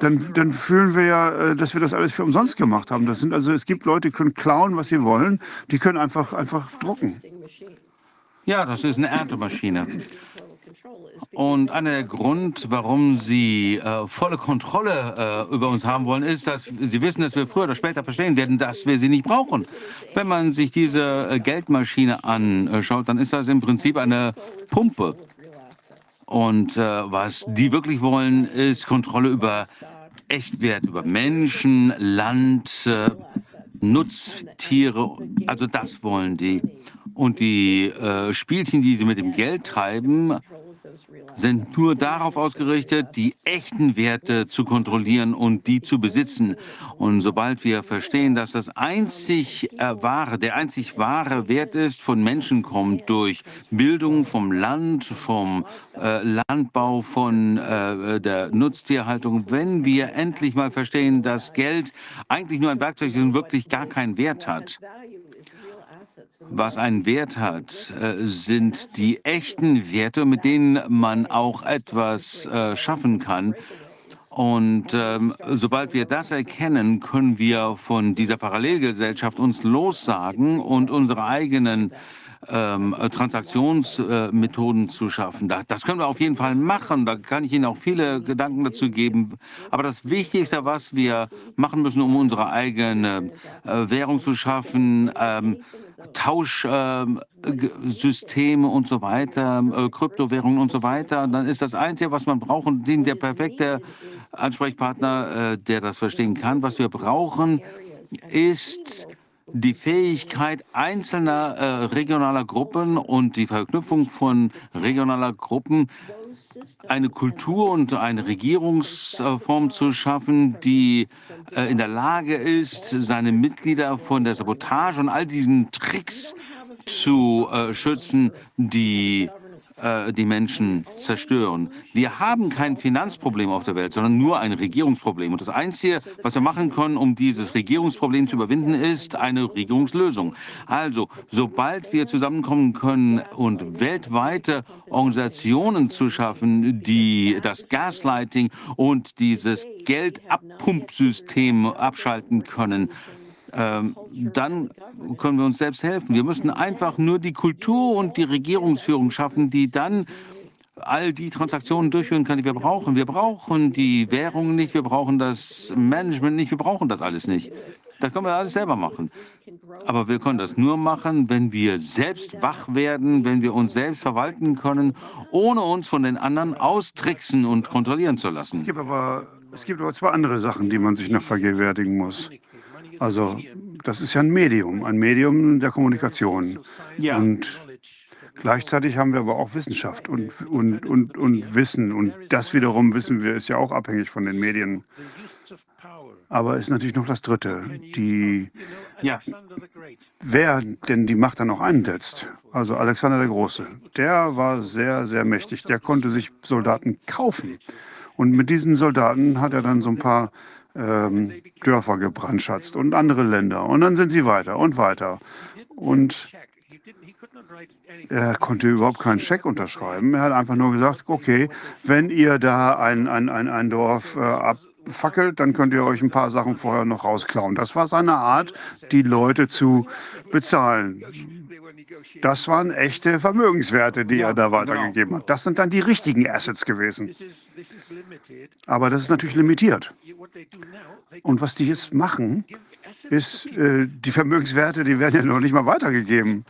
dann, dann fühlen wir ja, äh, dass wir das alles für umsonst gemacht haben. Das sind also, es gibt Leute, die können klauen, was sie wollen, die können einfach, einfach drucken. Ja, das ist eine Erntemaschine. Und einer Grund, warum Sie äh, volle Kontrolle äh, über uns haben wollen, ist, dass Sie wissen, dass wir früher oder später verstehen werden, dass wir sie nicht brauchen. Wenn man sich diese äh, Geldmaschine anschaut, dann ist das im Prinzip eine Pumpe. Und äh, was die wirklich wollen, ist Kontrolle über Echtwert, über Menschen, Land, äh, Nutztiere. Also das wollen die. Und die Spielchen, die sie mit dem Geld treiben, sind nur darauf ausgerichtet, die echten Werte zu kontrollieren und die zu besitzen. Und sobald wir verstehen, dass das einzig äh, wahre, der einzig wahre Wert ist, von Menschen kommt durch Bildung vom Land, vom äh, Landbau, von äh, der Nutztierhaltung, wenn wir endlich mal verstehen, dass Geld eigentlich nur ein Werkzeug ist und wirklich gar keinen Wert hat, was einen Wert hat, äh, sind die echten Werte, mit denen man auch etwas äh, schaffen kann. Und ähm, sobald wir das erkennen, können wir von dieser Parallelgesellschaft uns lossagen und unsere eigenen ähm, Transaktionsmethoden äh, zu schaffen. Das, das können wir auf jeden Fall machen. Da kann ich Ihnen auch viele Gedanken dazu geben. Aber das Wichtigste, was wir machen müssen, um unsere eigene äh, Währung zu schaffen, ähm, Tauschsysteme und so weiter, äh, Kryptowährungen und so weiter, dann ist das Einzige, was man braucht, und der perfekte Ansprechpartner, äh, der das verstehen kann. Was wir brauchen, ist die Fähigkeit einzelner äh, regionaler Gruppen und die Verknüpfung von regionaler Gruppen, eine Kultur und eine Regierungsform zu schaffen, die äh, in der Lage ist, seine Mitglieder von der Sabotage und all diesen Tricks zu äh, schützen, die äh, die Menschen zerstören. Wir haben kein Finanzproblem auf der Welt, sondern nur ein Regierungsproblem. Und das Einzige, was wir machen können, um dieses Regierungsproblem zu überwinden, ist eine Regierungslösung. Also, sobald wir zusammenkommen können und weltweite Organisationen zu schaffen, die das Gaslighting und dieses Geldabpumpsystem abschalten können, dann können wir uns selbst helfen. Wir müssen einfach nur die Kultur und die Regierungsführung schaffen, die dann all die Transaktionen durchführen kann, die wir brauchen. Wir brauchen die Währung nicht, wir brauchen das Management nicht, wir brauchen das alles nicht. Das können wir alles selber machen. Aber wir können das nur machen, wenn wir selbst wach werden, wenn wir uns selbst verwalten können, ohne uns von den anderen austricksen und kontrollieren zu lassen. Es gibt aber, es gibt aber zwei andere Sachen, die man sich noch vergegenwärtigen muss. Also das ist ja ein Medium, ein Medium der Kommunikation. Ja. Und gleichzeitig haben wir aber auch Wissenschaft und, und, und, und Wissen. Und das wiederum, wissen wir, ist ja auch abhängig von den Medien. Aber ist natürlich noch das Dritte, die, Ja. wer denn die Macht dann auch einsetzt. Also Alexander der Große, der war sehr, sehr mächtig. Der konnte sich Soldaten kaufen. Und mit diesen Soldaten hat er dann so ein paar ähm, Dörfer gebrandschatzt und andere Länder. Und dann sind sie weiter und weiter. Und er konnte überhaupt keinen Scheck unterschreiben. Er hat einfach nur gesagt, okay, wenn ihr da ein, ein, ein, ein Dorf äh, abfackelt, dann könnt ihr euch ein paar Sachen vorher noch rausklauen. Das war seine Art, die Leute zu bezahlen. Das waren echte Vermögenswerte, die er da weitergegeben hat. Das sind dann die richtigen Assets gewesen. Aber das ist natürlich limitiert. Und was die jetzt machen, ist, äh, die Vermögenswerte, die werden ja noch nicht mal weitergegeben.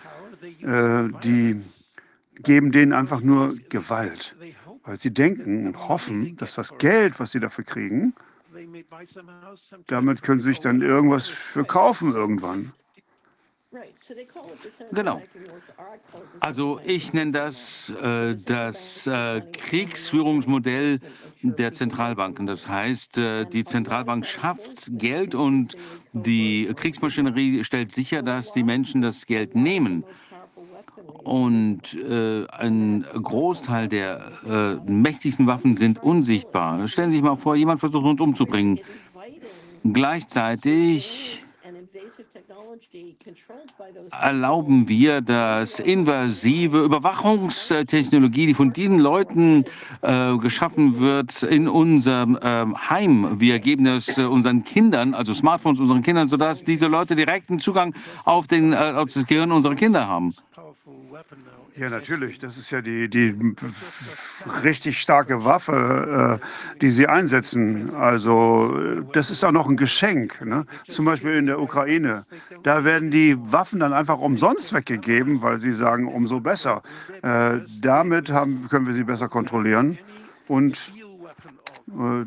Äh, die geben denen einfach nur Gewalt, weil sie denken und hoffen, dass das Geld, was sie dafür kriegen, damit können sie sich dann irgendwas verkaufen irgendwann. Genau. Also ich nenne das äh, das äh, Kriegsführungsmodell der Zentralbanken. Das heißt, äh, die Zentralbank schafft Geld und die Kriegsmaschinerie stellt sicher, dass die Menschen das Geld nehmen. Und äh, ein Großteil der äh, mächtigsten Waffen sind unsichtbar. Stellen Sie sich mal vor, jemand versucht uns umzubringen. Gleichzeitig erlauben wir, dass invasive Überwachungstechnologie, die von diesen Leuten äh, geschaffen wird, in unserem äh, Heim. Wir geben es äh, unseren Kindern, also Smartphones unseren Kindern, sodass diese Leute direkten Zugang auf, den, äh, auf das Gehirn unserer Kinder haben. Ja, natürlich. Das ist ja die, die richtig starke Waffe, äh, die sie einsetzen. Also das ist auch noch ein Geschenk. Ne? Zum Beispiel in der Ukraine. Da werden die Waffen dann einfach umsonst weggegeben, weil sie sagen, umso besser. Äh, damit haben, können wir sie besser kontrollieren. Und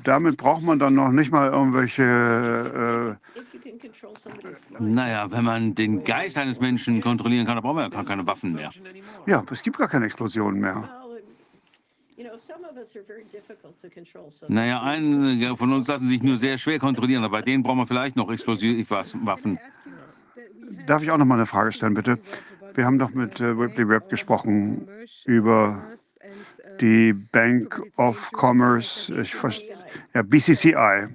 damit braucht man dann noch nicht mal irgendwelche äh, Naja, wenn man den Geist eines Menschen kontrollieren kann, dann brauchen wir ja gar keine Waffen mehr. Ja, es gibt gar keine Explosionen mehr. Naja, einige von uns lassen sich nur sehr schwer kontrollieren, aber bei denen brauchen wir vielleicht noch Explosivwaffen. Darf ich auch noch mal eine Frage stellen, bitte? Wir haben doch mit äh, Ripley Webb gesprochen über die Bank of Commerce, ja, BCCI.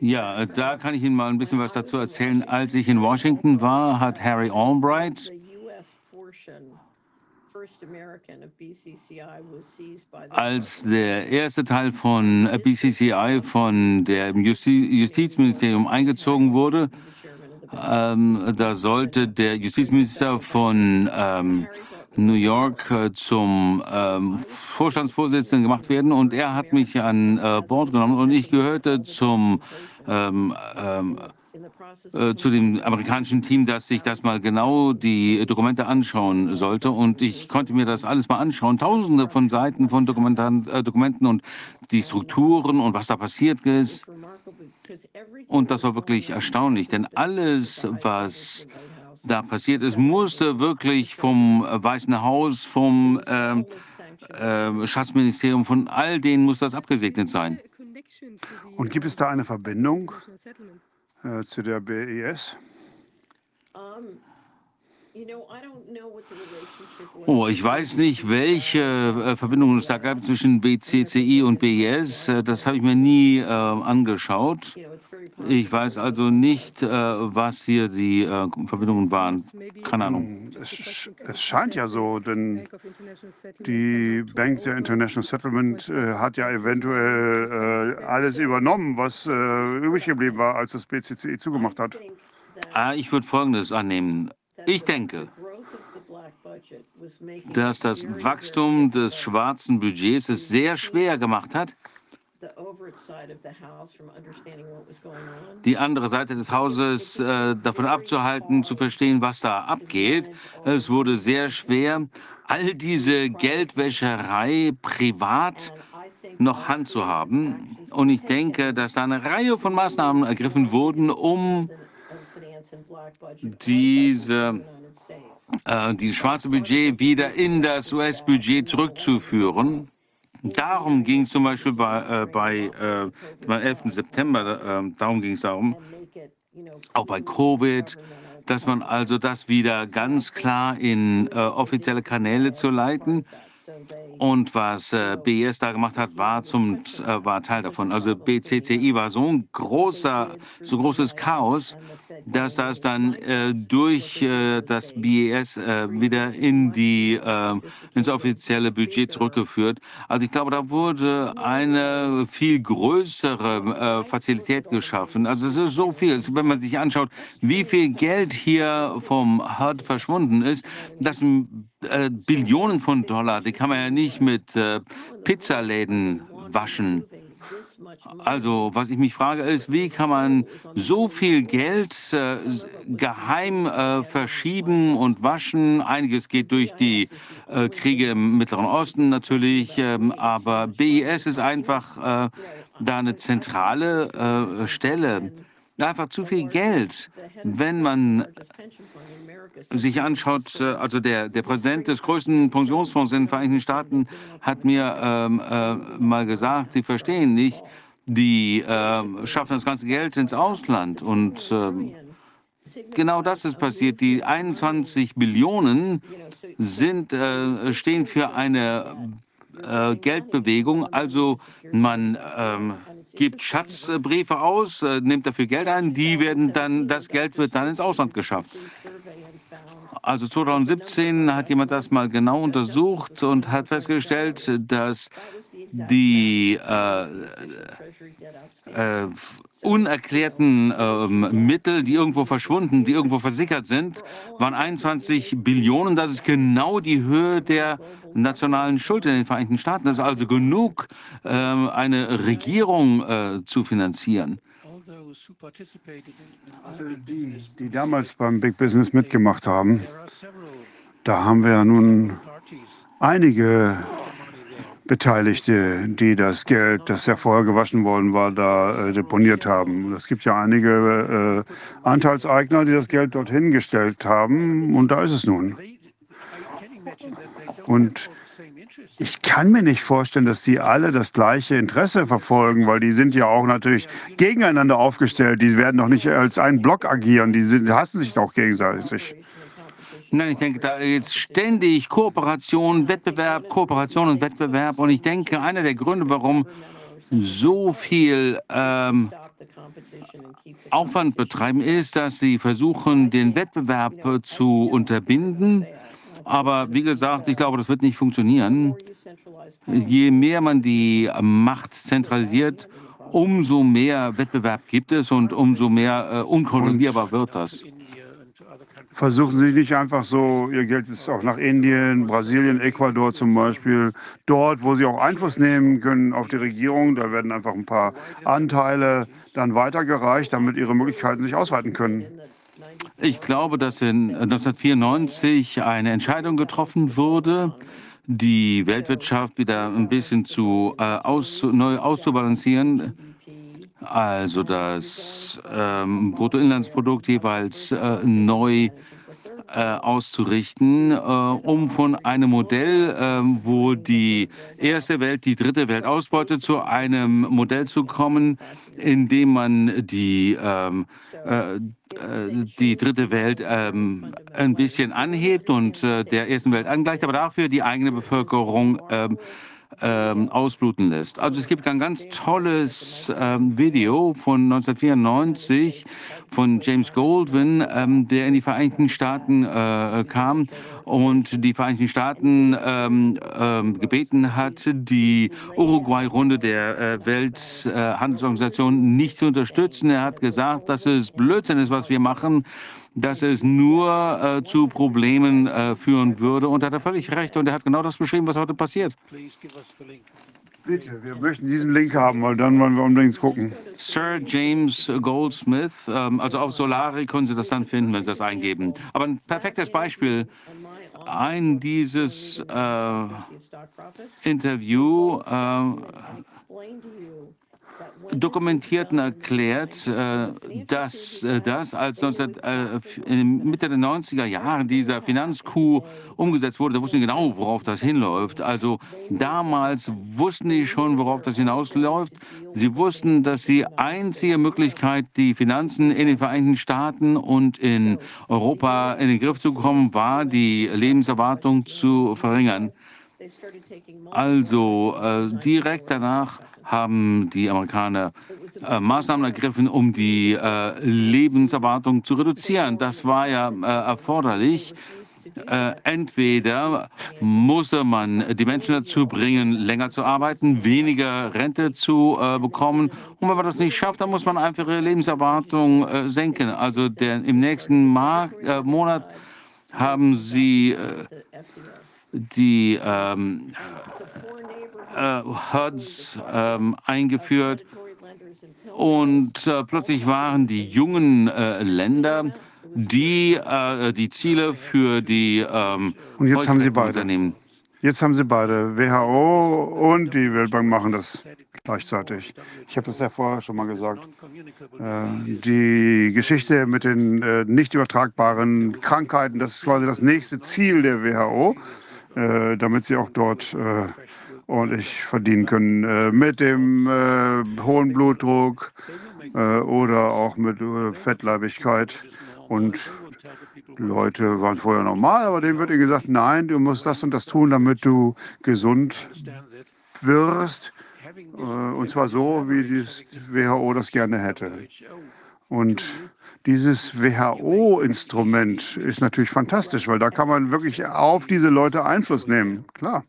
Ja, da kann ich Ihnen mal ein bisschen was dazu erzählen. Als ich in Washington war, hat Harry Albright als der erste Teil von äh, BCCI von dem Justi Justizministerium eingezogen wurde, ähm, da sollte der Justizminister von ähm, New York äh, zum ähm, Vorstandsvorsitzenden gemacht werden und er hat mich an äh, Bord genommen und ich gehörte zum ähm, ähm, äh, zu dem amerikanischen Team, das sich das mal genau die Dokumente anschauen sollte. Und ich konnte mir das alles mal anschauen. Tausende von Seiten von äh, Dokumenten und die Strukturen und was da passiert ist. Und das war wirklich erstaunlich, denn alles, was da passiert ist, musste wirklich vom äh, Weißen Haus, vom ähm, äh, Schatzministerium, von all denen muss das abgesegnet sein. Und gibt es da eine Verbindung äh, zu der BIS? Um, Oh, ich weiß nicht, welche äh, Verbindungen es da gab zwischen BCCI und BIS. Äh, Das habe ich mir nie äh, angeschaut. Ich weiß also nicht, äh, was hier die äh, Verbindungen waren. Keine Ahnung. Es, sch- es scheint ja so, denn die Bank der International Settlement äh, hat ja eventuell äh, alles übernommen, was äh, übrig geblieben war, als das BCCI zugemacht hat. Ah, ich würde Folgendes annehmen. Ich denke, dass das Wachstum des schwarzen Budgets es sehr schwer gemacht hat, die andere Seite des Hauses äh, davon abzuhalten, zu verstehen, was da abgeht. Es wurde sehr schwer, all diese Geldwäscherei privat noch Hand zu haben. Und ich denke, dass da eine Reihe von Maßnahmen ergriffen wurden, um of finance and black budget diese, äh, dieses schwarze Budget wieder in das US-Budget zurückzuführen. Darum ging es zum Beispiel bei, äh, bei, äh, beim 11. September, äh, darum ging es darum, auch bei Covid, dass man also das wieder ganz klar in äh, offizielle Kanäle zu leiten. Und was äh, BIS da gemacht hat, war, zum, äh, war Teil davon. Also BCCI war so ein großer, so großes Chaos, dass das dann äh, durch äh, das BIS äh, wieder in die, äh, ins offizielle Budget zurückgeführt. Also ich glaube, da wurde eine viel größere Fazilität geschaffen. Also es ist so viel, Es- wenn man sich anschaut, wie viel Geld hier vom HUD verschwunden ist, das äh, Billionen von Dollar, die kann man ja nicht mit äh, Pizzaläden waschen. Also, was ich mich frage, ist, wie kann man so viel Geld äh, geheim äh, verschieben und waschen? Einiges geht durch die äh, Kriege im Mittleren Osten natürlich, ähm, aber BIS ist einfach äh, da eine zentrale äh, Stelle. Einfach zu viel Geld. Wenn man sich anschaut, äh, also der, der Präsident des größten Pensionsfonds in den Vereinigten Staaten hat mir ähm, äh, mal gesagt, sie verstehen nicht, die ähm, schaffen das ganze Geld ins Ausland. Und ähm, genau das ist passiert. Die 21 Billionen sind, äh, stehen für eine äh, Geldbewegung. Also man ähm, gibt Schatzbriefe aus, äh, nimmt dafür Geld ein, die werden dann, das Geld wird dann ins Ausland geschafft. Also 2017 hat jemand das mal genau untersucht und hat festgestellt, dass die äh, äh, unerklärten ähm, Mittel, die irgendwo verschwunden, die irgendwo versickert sind, waren 21 Billionen. Das ist genau die Höhe der nationalen Schuld in den Vereinigten Staaten. Das ist also genug, ähm, eine Regierung äh, zu finanzieren. All those who participated in Also die, die damals beim Big Business mitgemacht haben, da haben wir ja nun einige Beteiligte, die das Geld, das ja vorher gewaschen worden war, da äh, deponiert haben. Es gibt ja einige äh, Anteilseigner, die das Geld dorthin gestellt haben und da ist es nun. Und ich kann mir nicht vorstellen, dass die alle das gleiche Interesse verfolgen, weil die sind ja auch natürlich gegeneinander aufgestellt. Die werden doch nicht als ein Block agieren, die, sind, hassen sich doch gegenseitig. Nein, ich denke, da jetzt ständig Kooperation, Wettbewerb, Kooperation und Wettbewerb. Und ich denke, einer der Gründe, warum so viel ähm, Aufwand betreiben, ist, dass sie versuchen, den Wettbewerb äh, zu unterbinden. Aber wie gesagt, ich glaube, das wird nicht funktionieren. Je mehr man die Macht zentralisiert, umso mehr Wettbewerb gibt es und umso mehr äh, unkontrollierbar wird das. Versuchen Sie nicht einfach so, Ihr Geld ist auch nach Indien, Brasilien, Ecuador zum Beispiel, dort, wo Sie auch Einfluss nehmen können auf die Regierung, da werden einfach ein paar Anteile dann weitergereicht, damit Ihre Möglichkeiten sich ausweiten können. Ich glaube, dass in 1994 eine Entscheidung getroffen wurde, die Weltwirtschaft wieder ein bisschen zu äh, aus, neu auszubalancieren. Also das ähm, Bruttoinlandsprodukt jeweils äh, neu äh, auszurichten, äh, um von einem Modell, äh, wo die erste Welt die dritte Welt ausbeutet, zu einem Modell zu kommen, in dem man die, ähm, äh, äh, die dritte Welt ähm, ein bisschen anhebt und der ersten Welt angleicht, aber dafür die eigene Bevölkerung ähm, ausbluten lässt. Also es gibt ein ganz tolles ähm, Video von 1994 von James Goldwyn, ähm, der in die Vereinigten Staaten äh, kam und die Vereinigten Staaten ähm, ähm, gebeten hat, die Uruguay-Runde der äh, Welthandelsorganisation nicht zu unterstützen. Er hat gesagt, dass es Blödsinn ist, was wir machen dass es nur äh, zu Problemen äh, führen würde. Und da hat er völlig recht. Und er hat genau das beschrieben, was heute passiert. Bitte, wir möchten diesen Link haben, weil dann wollen wir unbedingt gucken. Sir James Goldsmith, ähm, also auf Solari können Sie das dann finden, wenn Sie das eingeben. Aber ein perfektes Beispiel. Ein dieses äh, Interview dokumentiert und erklärt, äh, dass äh, das als 19, äh, Mitte der 90er Jahre dieser Finanzcoup umgesetzt wurde, da wussten sie genau, worauf das hinläuft. Also damals wussten die schon, worauf das hinausläuft. Sie wussten, dass die einzige Möglichkeit, die Finanzen in den Vereinigten Staaten und in Europa in den Griff zu bekommen, war, die Lebenserwartung zu verringern. Also äh, direkt danach haben die Amerikaner äh, Maßnahmen ergriffen, um die äh, Lebenserwartung zu reduzieren. Das war ja äh, erforderlich. Äh, entweder musste man die Menschen dazu bringen, länger zu arbeiten, weniger Rente zu äh, bekommen. Und wenn man das nicht schafft, dann muss man einfach ihre Lebenserwartung äh, senken. Also der, im nächsten Markt, Monat haben sie die ähm, äh, HUDs ähm, eingeführt und äh, plötzlich waren die jungen äh, Länder die äh, die Ziele für die ähm, Und jetzt haben sie beide. Unternehmen. Jetzt haben sie beide, WHO und die Weltbank machen das gleichzeitig. Ich habe das ja vorher schon mal gesagt. Äh, die Geschichte mit den äh, nicht übertragbaren Krankheiten, das ist quasi das nächste Ziel der WHO, äh, damit sie auch dort äh, ordentlich verdienen können. Äh, mit dem äh, hohen Blutdruck äh, oder auch mit äh, Fettleibigkeit. Und Leute waren vorher normal, aber denen wird ihnen gesagt, nein, du musst das und das tun, damit du gesund wirst. Äh, und zwar so, wie die WHO das gerne hätte. Und dieses WHO-Instrument ist natürlich fantastisch, weil da kann man wirklich auf diese Leute Einfluss nehmen. Klar.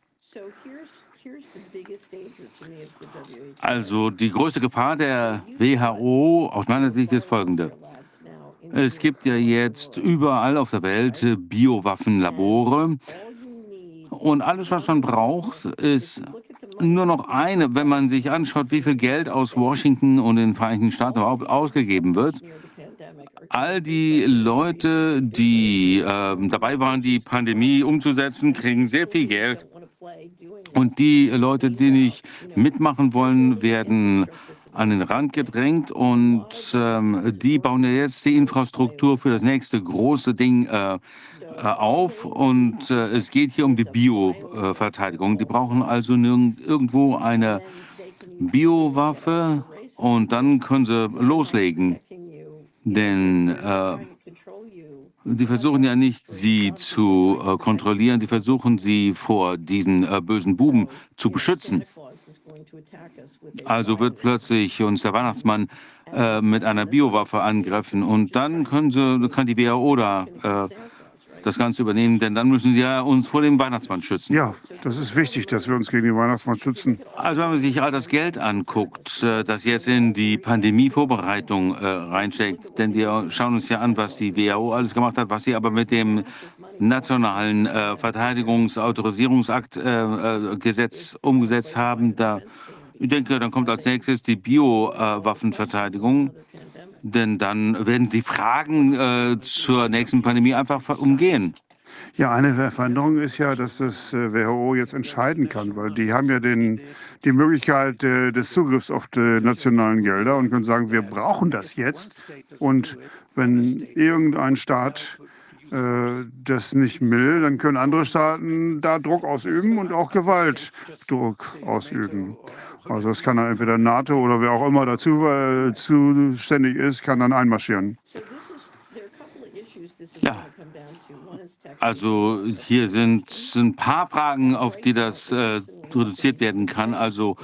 Also die größte Gefahr der WHO aus meiner Sicht ist folgende. Es gibt ja jetzt überall auf der Welt Biowaffenlabore und alles, was man braucht, ist nur noch eine, wenn man sich anschaut, wie viel Geld aus Washington und den Vereinigten Staaten überhaupt ausgegeben wird. All die Leute, die äh, dabei waren, die Pandemie umzusetzen, kriegen sehr viel Geld. Und die Leute, die nicht mitmachen wollen, werden an den Rand gedrängt und ähm, die bauen ja jetzt die Infrastruktur für das nächste große Ding äh, äh, auf und äh, es geht hier um die Bioverteidigung. Die brauchen also irgendwo eine Biowaffe und dann können sie loslegen. Denn äh, die versuchen ja nicht, sie zu äh, kontrollieren, die versuchen sie vor diesen äh, bösen Buben zu beschützen. Also wird plötzlich uns der Weihnachtsmann äh, mit einer Biowaffe angreifen und dann können sie, kann die WHO da äh, das Ganze übernehmen, denn dann müssen sie ja uns vor dem Weihnachtsmann schützen. Ja, das ist wichtig, dass wir uns gegen den Weihnachtsmann schützen. Also wenn man sich all das Geld anguckt, äh, das jetzt in die Pandemievorbereitung äh, reinsteckt, denn wir schauen uns ja an, was die WHO alles gemacht hat, was sie aber mit dem nationalen äh, Verteidigungsautorisierungsakt äh, äh, Gesetz umgesetzt haben, da ich denke, dann kommt als nächstes die Biowaffenverteidigung. Denn dann werden die Fragen äh, zur nächsten Pandemie einfach umgehen. Ja, eine Veränderung ist ja, dass das äh, WHO jetzt entscheiden kann, weil die haben ja den, die Möglichkeit äh, des Zugriffs auf die nationalen Gelder und können sagen, wir brauchen das jetzt. Und wenn irgendein Staat äh, das nicht will, dann können andere Staaten da Druck ausüben und auch Gewaltdruck ausüben. Also es kann dann entweder NATO oder wer auch immer dazu äh, zuständig ist, kann dann einmarschieren. Ja. Also hier sind ein paar Fragen, auf die das äh, reduziert werden kann. Also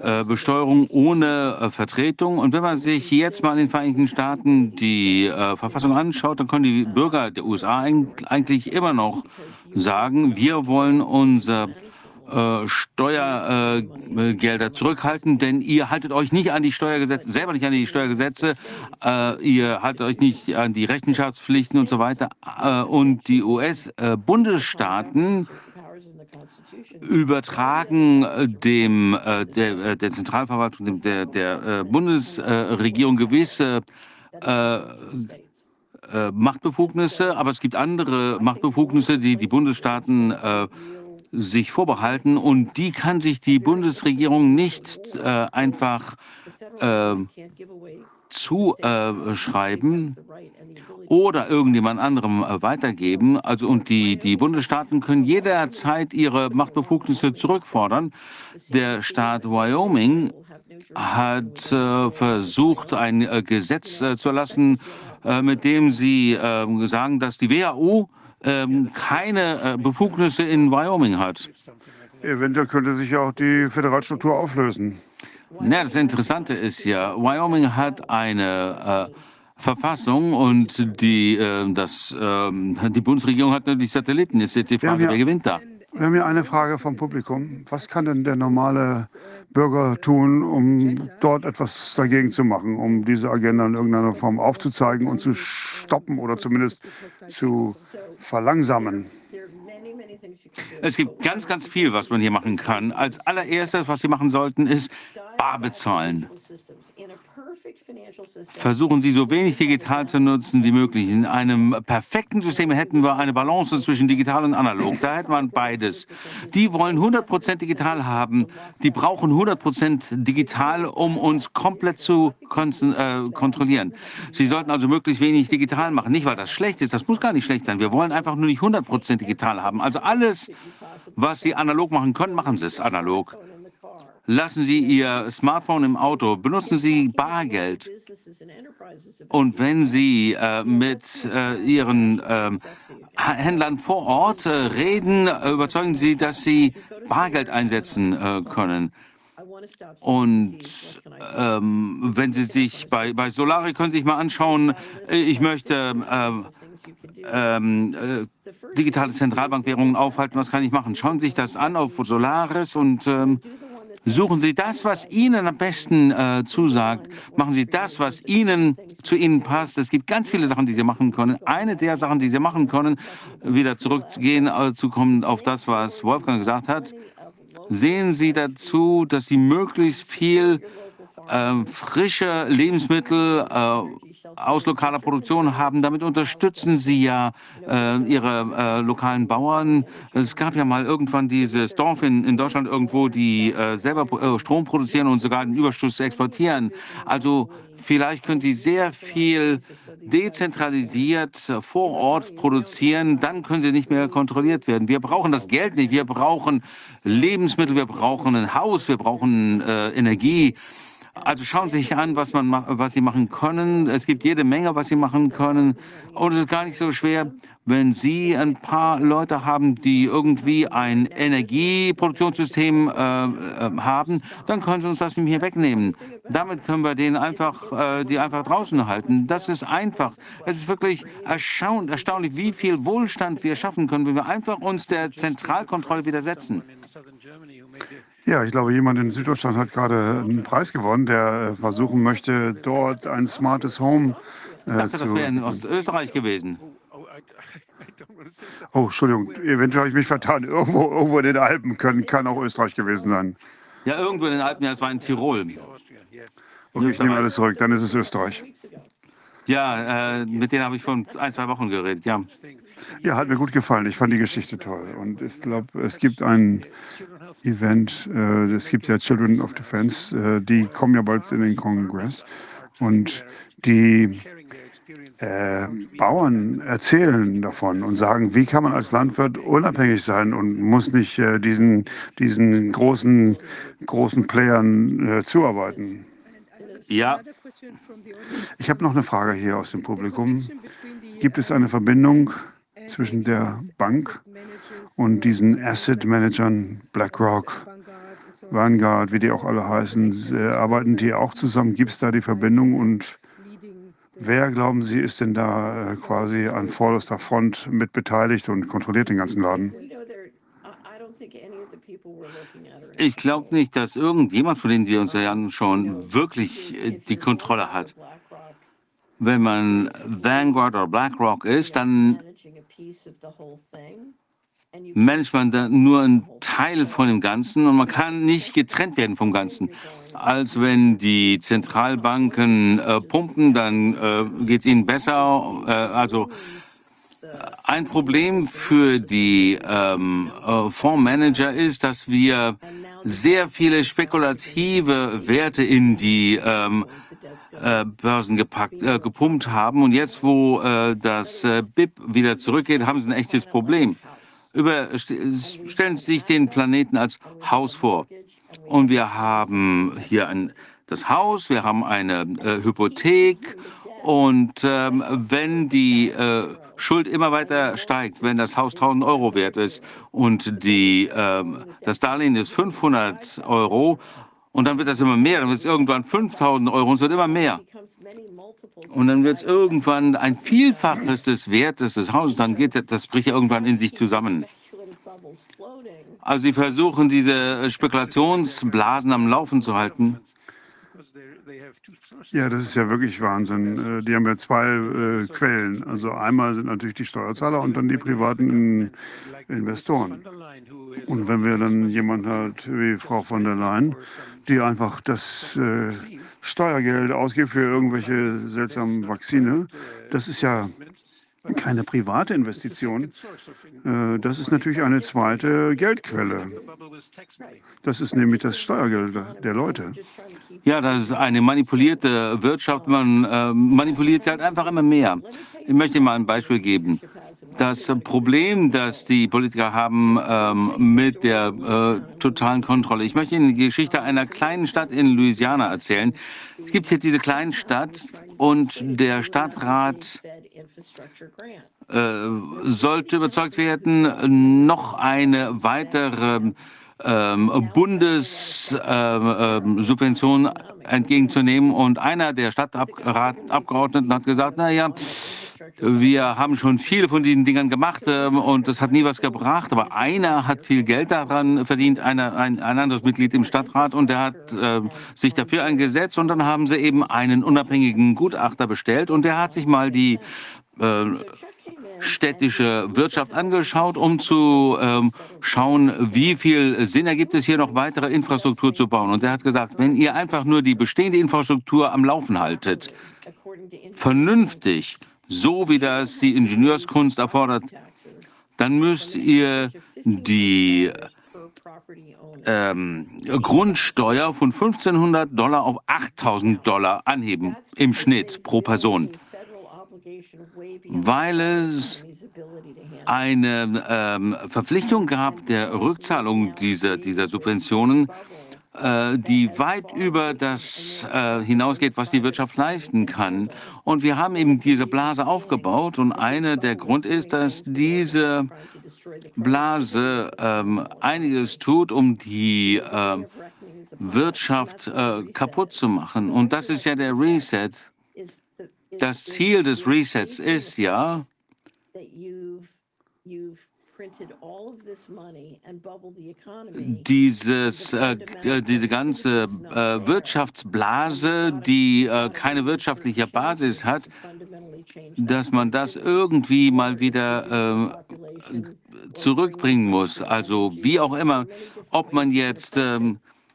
äh, Besteuerung ohne äh, Vertretung. Und wenn man sich jetzt mal in den Vereinigten Staaten die äh, Verfassung anschaut, dann können die Bürger der USA eigentlich immer noch sagen, wir wollen unser äh, Steuergelder äh, zurückhalten, denn ihr haltet euch nicht an die Steuergesetze, selber nicht an die Steuergesetze, äh, ihr haltet euch nicht an die Rechenschaftspflichten und so weiter. Äh, und die US-Bundesstaaten übertragen dem äh, der, der Zentralverwaltung, dem, der, der Bundesregierung gewisse Machtbefugnisse, aber es gibt andere Machtbefugnisse, die die Bundesstaaten äh, sich vorbehalten und die kann sich die Bundesregierung nicht äh, einfach äh, zuschreiben oder irgendjemand anderem äh, weitergeben. Also und die, die Bundesstaaten können jederzeit ihre Machtbefugnisse zurückfordern. Der Staat Wyoming hat äh, versucht, ein äh, Gesetz äh, zu erlassen, äh, mit dem sie ähm, sagen, dass die WHO ähm, keine äh, Befugnisse in Wyoming hat. Eventuell könnte sich auch die Föderalstruktur auflösen. Ja, das Interessante ist ja, Wyoming hat eine äh, Verfassung und die, äh, das, ähm, die Bundesregierung hat nur die Satelliten. Ist jetzt die Frage, ja, wer gewinnt da? Wir haben hier eine Frage vom Publikum. Was kann denn der normale Bürger tun, um dort etwas dagegen zu machen, um diese Agenda in irgendeiner Form aufzuzeigen und zu stoppen oder zumindest zu verlangsamen? Es gibt ganz, ganz viel, was man hier machen kann. Als allererstes, was Sie machen sollten, ist bar bezahlen. Versuchen Sie so wenig digital zu nutzen wie möglich. In einem perfekten System hätten wir eine Balance zwischen digital und analog. Da hätte man beides. Die wollen 100% digital haben. Die brauchen 100% digital, um uns komplett zu äh, kontrollieren. Sie sollten also möglichst wenig digital machen. Nicht, weil das schlecht ist. Das muss gar nicht schlecht sein. Wir wollen einfach nur nicht 100% digital haben. Also alles, was Sie analog machen können, machen Sie es analog. Lassen Sie Ihr Smartphone im Auto, benutzen Sie Bargeld. Und wenn Sie äh, mit äh, Ihren äh, Händlern vor Ort äh, reden, überzeugen Sie, dass Sie Bargeld einsetzen äh, können. Und ähm, wenn Sie sich bei, bei Solari können Sie sich mal anschauen, ich möchte ähm, ähm, äh, digitale Zentralbankwährungen aufhalten, was kann ich machen? Schauen Sie sich das an auf Solaris und ähm, Suchen Sie das, was Ihnen am besten äh, zusagt. Machen Sie das, was Ihnen zu Ihnen passt. Es gibt ganz viele Sachen, die Sie machen können. Eine der Sachen, die Sie machen können, wieder zurückgehen, äh, zu kommen auf das, was Wolfgang gesagt hat. Sehen Sie dazu, dass Sie möglichst viel äh, frische Lebensmittel äh, aus lokaler Produktion haben. Damit unterstützen sie ja äh, ihre äh, lokalen Bauern. Es gab ja mal irgendwann dieses Dorf in, in Deutschland irgendwo, die äh, selber äh, Strom produzieren und sogar den Überschuss exportieren. Also vielleicht können sie sehr viel dezentralisiert vor Ort produzieren. Dann können sie nicht mehr kontrolliert werden. Wir brauchen das Geld nicht. Wir brauchen Lebensmittel, wir brauchen ein Haus, wir brauchen äh, Energie. Also schauen Sie sich an, was, man, ma- was Sie machen können. Es gibt jede Menge, was Sie machen können. Und es ist gar nicht so schwer, wenn Sie ein paar Leute haben, die irgendwie ein Energieproduktionssystem äh, äh, haben, dann können Sie uns das mehr wegnehmen. Damit können wir den einfach, äh, die einfach draußen halten. Das ist einfach. Es ist wirklich erstaun erstaunlich, wie viel Wohlstand wir schaffen können, wenn wir einfach uns der Zentralkontrolle widersetzen. Ja, ich glaube, jemand in Süddeutschland hat gerade einen Preis gewonnen, der äh, versuchen möchte, dort ein smartes Home Ich äh, dachte, das wäre in zu. Ostösterreich gewesen. Oh. Oh, Entschuldigung, eventuell habe ich mich vertan. Irgendwo, irgendwo in den Alpen können, kann auch Österreich gewesen sein. Ja, irgendwo in den Alpen, ja, es war in Tirol. Okay, ich nehme alles zurück, dann ist es Österreich. Ja, äh, mit denen habe ich vor ein, zwei Wochen geredet, ja. Ja, hat mir gut gefallen. Ich fand die Geschichte toll. Und ich glaube, es gibt ein Event, äh, es gibt ja Children of Defense, äh, die kommen ja bald in den Kongress. Und die äh, Bauern erzählen davon und sagen, wie kann man als Landwirt unabhängig sein und muss nicht äh, diesen, diesen großen, großen Playern äh, zuarbeiten. Ja, Ich habe noch eine Frage hier aus dem Publikum. Gibt es eine Verbindung zwischen der Bank und diesen Asset Managern, BlackRock, Vanguard, wie die auch alle heißen, äh, arbeiten die auch zusammen? Gibt es da die Verbindung und wer, glauben Sie, ist denn da äh, quasi an vorderster Front mit beteiligt und kontrolliert den ganzen Laden? Ich glaube nicht, dass irgendjemand von denen wir uns ja anschauen, wirklich äh, die Kontrolle hat. Wenn man Vanguard oder BlackRock ist, dann managing a piece of the whole thing. And you managt man dann nur einen Teil von dem Ganzen und man kann nicht getrennt werden vom Ganzen. Als wenn die Zentralbanken äh, pumpen, dann äh, geht es ihnen besser. Äh, also ein Problem für die ähm, äh, Fondsmanager ist, dass wir sehr viele spekulative Werte in die ähm, äh, Börsen gepackt, äh, gepumpt haben. Und jetzt, wo äh, das äh, BIP wieder zurückgeht, haben sie ein echtes Problem. Über, st- stellen Sie sich den Planeten als Haus vor. Und wir haben hier ein, das Haus, wir haben eine äh, Hypothek. Und ähm, wenn die äh, Schuld immer weiter steigt, wenn das Haus 1000 Euro wert ist und die, ähm, das Darlehen ist 500 Euro und dann wird das immer mehr, dann wird es irgendwann 5000 Euro und es wird immer mehr. Und dann wird es irgendwann ein Vielfaches des Wertes des Hauses, dann geht das, das bricht irgendwann in sich zusammen. Also sie versuchen, diese Spekulationsblasen am Laufen zu halten. Ja, das ist ja wirklich Wahnsinn. Äh, Die haben ja zwei äh, Quellen. Also einmal sind natürlich die Steuerzahler und dann die privaten In Investoren. Und wenn wir dann jemanden hat wie Frau von der Leyen, die einfach das äh, Steuergeld ausgibt für irgendwelche seltsamen Vakzine, das ist ja keine private Investition. Äh, das ist natürlich eine zweite Geldquelle. Das ist nämlich das Steuergeld der Leute. Ja, das ist eine manipulierte Wirtschaft. Man äh, manipuliert sie halt einfach immer mehr. Ich möchte mal ein Beispiel geben. Das Problem, das die Politiker haben ähm, mit der äh, totalen Kontrolle. Ich möchte Ihnen die Geschichte einer kleinen Stadt in Louisiana erzählen. Es gibt hier diese kleine Stadt und der Stadtrat äh, sollte überzeugt werden, noch eine weitere ähm, Bundessubvention entgegenzunehmen. Und einer der Stadtabgeordneten hat gesagt, naja, wir haben schon viele von diesen Dingern gemacht ähm, und das hat nie was gebracht. Aber einer hat viel Geld daran verdient, einer, ein, ein anderes Mitglied im Stadtrat, und der hat äh, sich dafür eingesetzt. Und dann haben sie eben einen unabhängigen Gutachter bestellt und der hat sich mal die äh, städtische Wirtschaft angeschaut, um zu ähm, schauen, wie viel Sinn ergibt es hier noch weitere Infrastruktur zu bauen. Und er hat gesagt, wenn ihr einfach nur die bestehende Infrastruktur am Laufen haltet, vernünftig, so wie das die Ingenieurskunst erfordert, dann müsst ihr die ähm, Grundsteuer von 1500 Dollar auf 8000 Dollar anheben im Schnitt pro Person, weil es eine ähm, Verpflichtung gab der Rückzahlung dieser, dieser Subventionen, die weit über das äh, hinausgeht, was die Wirtschaft leisten kann. Und wir haben eben diese Blase aufgebaut und einer der Grund ist, dass diese Blase ähm, einiges tut, um die äh, Wirtschaft äh, kaputt zu machen. Und das ist ja der Reset. Das Ziel des Resets ist ja, dieses, äh, äh, diese ganze äh, Wirtschaftsblase, die äh, keine wirtschaftliche Basis hat, dass man das irgendwie mal wieder äh, zurückbringen muss. Also wie auch immer, ob man jetzt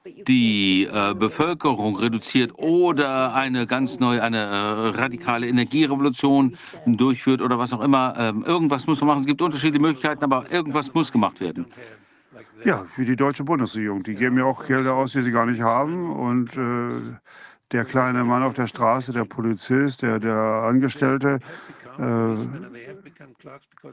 die äh, Bevölkerung reduziert oder eine ganz neue, eine äh, radikale Energierevolution durchführt oder was auch immer. Ähm, irgendwas muss man machen. Es gibt unterschiedliche Möglichkeiten, aber irgendwas muss gemacht werden. Ja, wie die deutsche Bundesregierung. Die geben ja auch Gelder aus, die sie gar nicht haben. Und äh, der kleine Mann auf der Straße, der Polizist, der, der Angestellte, äh,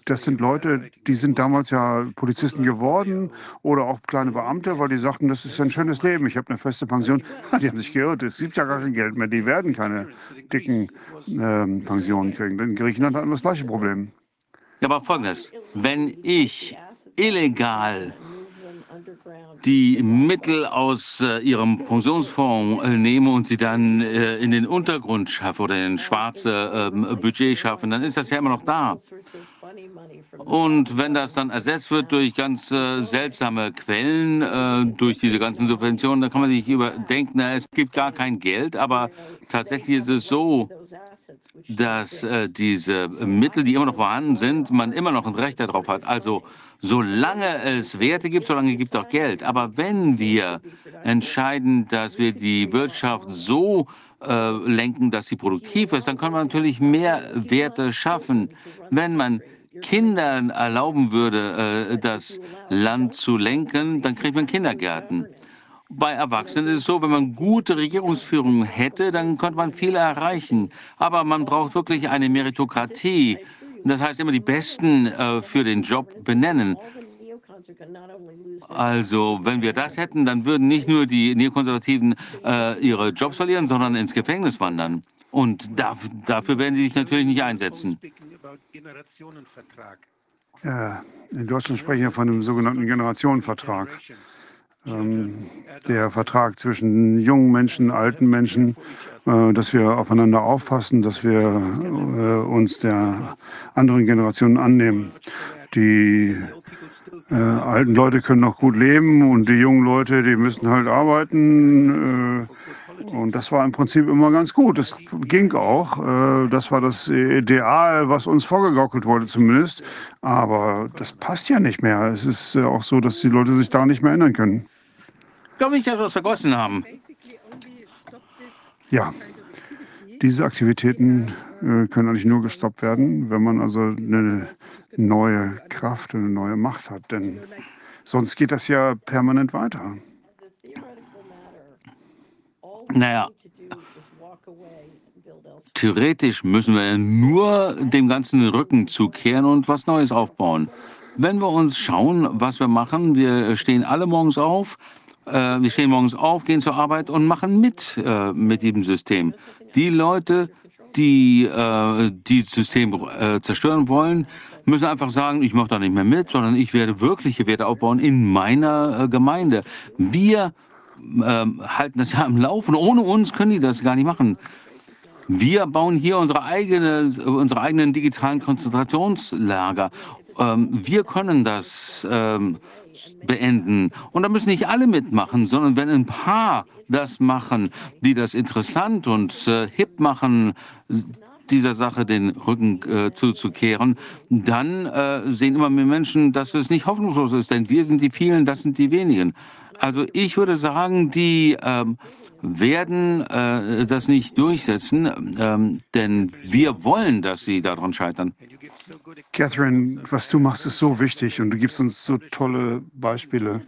das sind Leute, die sind damals ja Polizisten geworden oder auch kleine Beamte, weil die sagten, das ist ein schönes Leben, ich habe eine feste Pension. Die haben sich geirrt, es gibt ja gar kein Geld mehr, die werden keine dicken äh, Pensionen kriegen. In Griechenland hatten wir das gleiche Problem. Ja, aber folgendes, wenn ich illegal die Mittel aus äh, ihrem Pensionsfonds äh, nehme und sie dann äh, in den Untergrund schaffe oder in schwarze ähm, Budget schaffen, dann ist das ja immer noch da. Und wenn das dann ersetzt wird durch ganz äh, seltsame Quellen, äh, durch diese ganzen Subventionen, dann kann man sich überdenken, na, es gibt gar kein Geld, aber tatsächlich ist es so, dass äh, diese Mittel, die immer noch vorhanden sind, man immer noch ein Recht darauf hat. Also solange es Werte gibt, solange gibt es auch Geld. Aber wenn wir entscheiden, dass wir die Wirtschaft so äh, lenken, dass sie produktiv ist, dann kann man natürlich mehr Werte schaffen. Wenn man Kindern erlauben würde, äh, das Land zu lenken, dann kriegt man Kindergärten. Bei Erwachsenen ist es so, wenn man gute Regierungsführung hätte, dann könnte man viel erreichen. Aber man braucht wirklich eine Meritokratie. Das heißt immer die Besten äh, für den Job benennen. Also, wenn wir das hätten, dann würden nicht nur die Neokonservativen äh, ihre Jobs verlieren, sondern ins Gefängnis wandern. Und da, dafür werden sie sich natürlich nicht einsetzen. Ja, in Deutschland sprechen wir von einem sogenannten Generationenvertrag. Ähm, der Vertrag zwischen jungen Menschen, alten Menschen, äh, dass wir aufeinander aufpassen, dass wir äh, uns der anderen Generationen annehmen. Die äh, alten Leute können noch gut leben und die jungen Leute, die müssen halt arbeiten. Äh, und das war im Prinzip immer ganz gut. Das ging auch. Äh, das war das Ideal, was uns vorgegaukelt wurde zumindest. Aber das passt ja nicht mehr. Es ist auch so, dass die Leute sich da nicht mehr ändern können. Ich glaube nicht, dass wir das vergessen haben. Ja, diese Aktivitäten äh, können eigentlich nur gestoppt werden, wenn man also eine neue Kraft, eine neue Macht hat. Denn sonst geht das ja permanent weiter. Naja, theoretisch müssen wir nur dem Ganzen den Rücken zukehren und was Neues aufbauen. Wenn wir uns schauen, was wir machen, wir stehen alle morgens auf, wir stehen morgens auf, gehen zur Arbeit und machen mit äh, mit diesem System. Die Leute, die äh, dieses System äh, zerstören wollen, müssen einfach sagen, ich mache da nicht mehr mit, sondern ich werde wirkliche Werte aufbauen in meiner äh, Gemeinde. Wir ähm, halten das ja am Laufen. Ohne uns können die das gar nicht machen. Wir bauen hier unsere, eigene, unsere eigenen digitalen Konzentrationslager. Ähm, wir können das ähm, beenden. Und da müssen nicht alle mitmachen, sondern wenn ein paar das machen, die das interessant und äh, hip machen, dieser Sache den Rücken äh, zuzukehren, dann äh, sehen immer mehr Menschen, dass es nicht hoffnungslos ist, denn wir sind die vielen, das sind die wenigen. Also ich würde sagen, die ähm, werden äh, das nicht durchsetzen, ähm, denn wir wollen, dass sie daran scheitern. Catherine, was du machst, ist so wichtig und du gibst uns so tolle Beispiele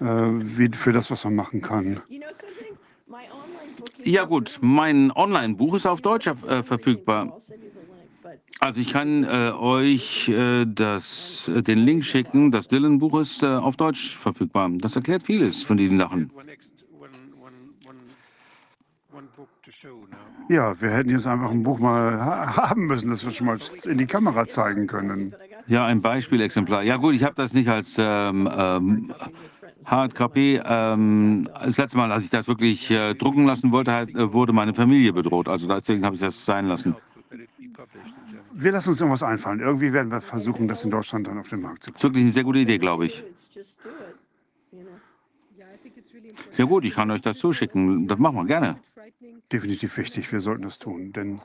äh, wie für das, was man machen kann. You know something? My online book is Ja gut, mein Online-Buch ist auf Deutsch äh, verfügbar. I'll send you the link, but Also ich kann äh, euch äh, das, äh, den Link schicken. Das Dylan-Buch ist äh, auf Deutsch verfügbar. Das erklärt vieles von diesen Sachen. Ja, wir hätten jetzt einfach ein Buch mal ha haben müssen, das wir schon mal in die Kamera zeigen können. Ja, ein Beispielexemplar. Ja gut, ich habe das nicht als ähm, ähm, Hardcopy. Ähm, das letzte Mal, als ich das wirklich äh, drucken lassen wollte, hat, äh, wurde meine Familie bedroht. Also deswegen habe ich das sein lassen. Wir lassen uns irgendwas einfallen. Irgendwie werden wir versuchen, das in Deutschland dann auf den Markt zu Das bringen. ist wirklich eine sehr gute Idee, glaube ich. Ja gut, ich kann euch das zuschicken. Das machen wir gerne. Definitiv wichtig, wir sollten das tun. Denn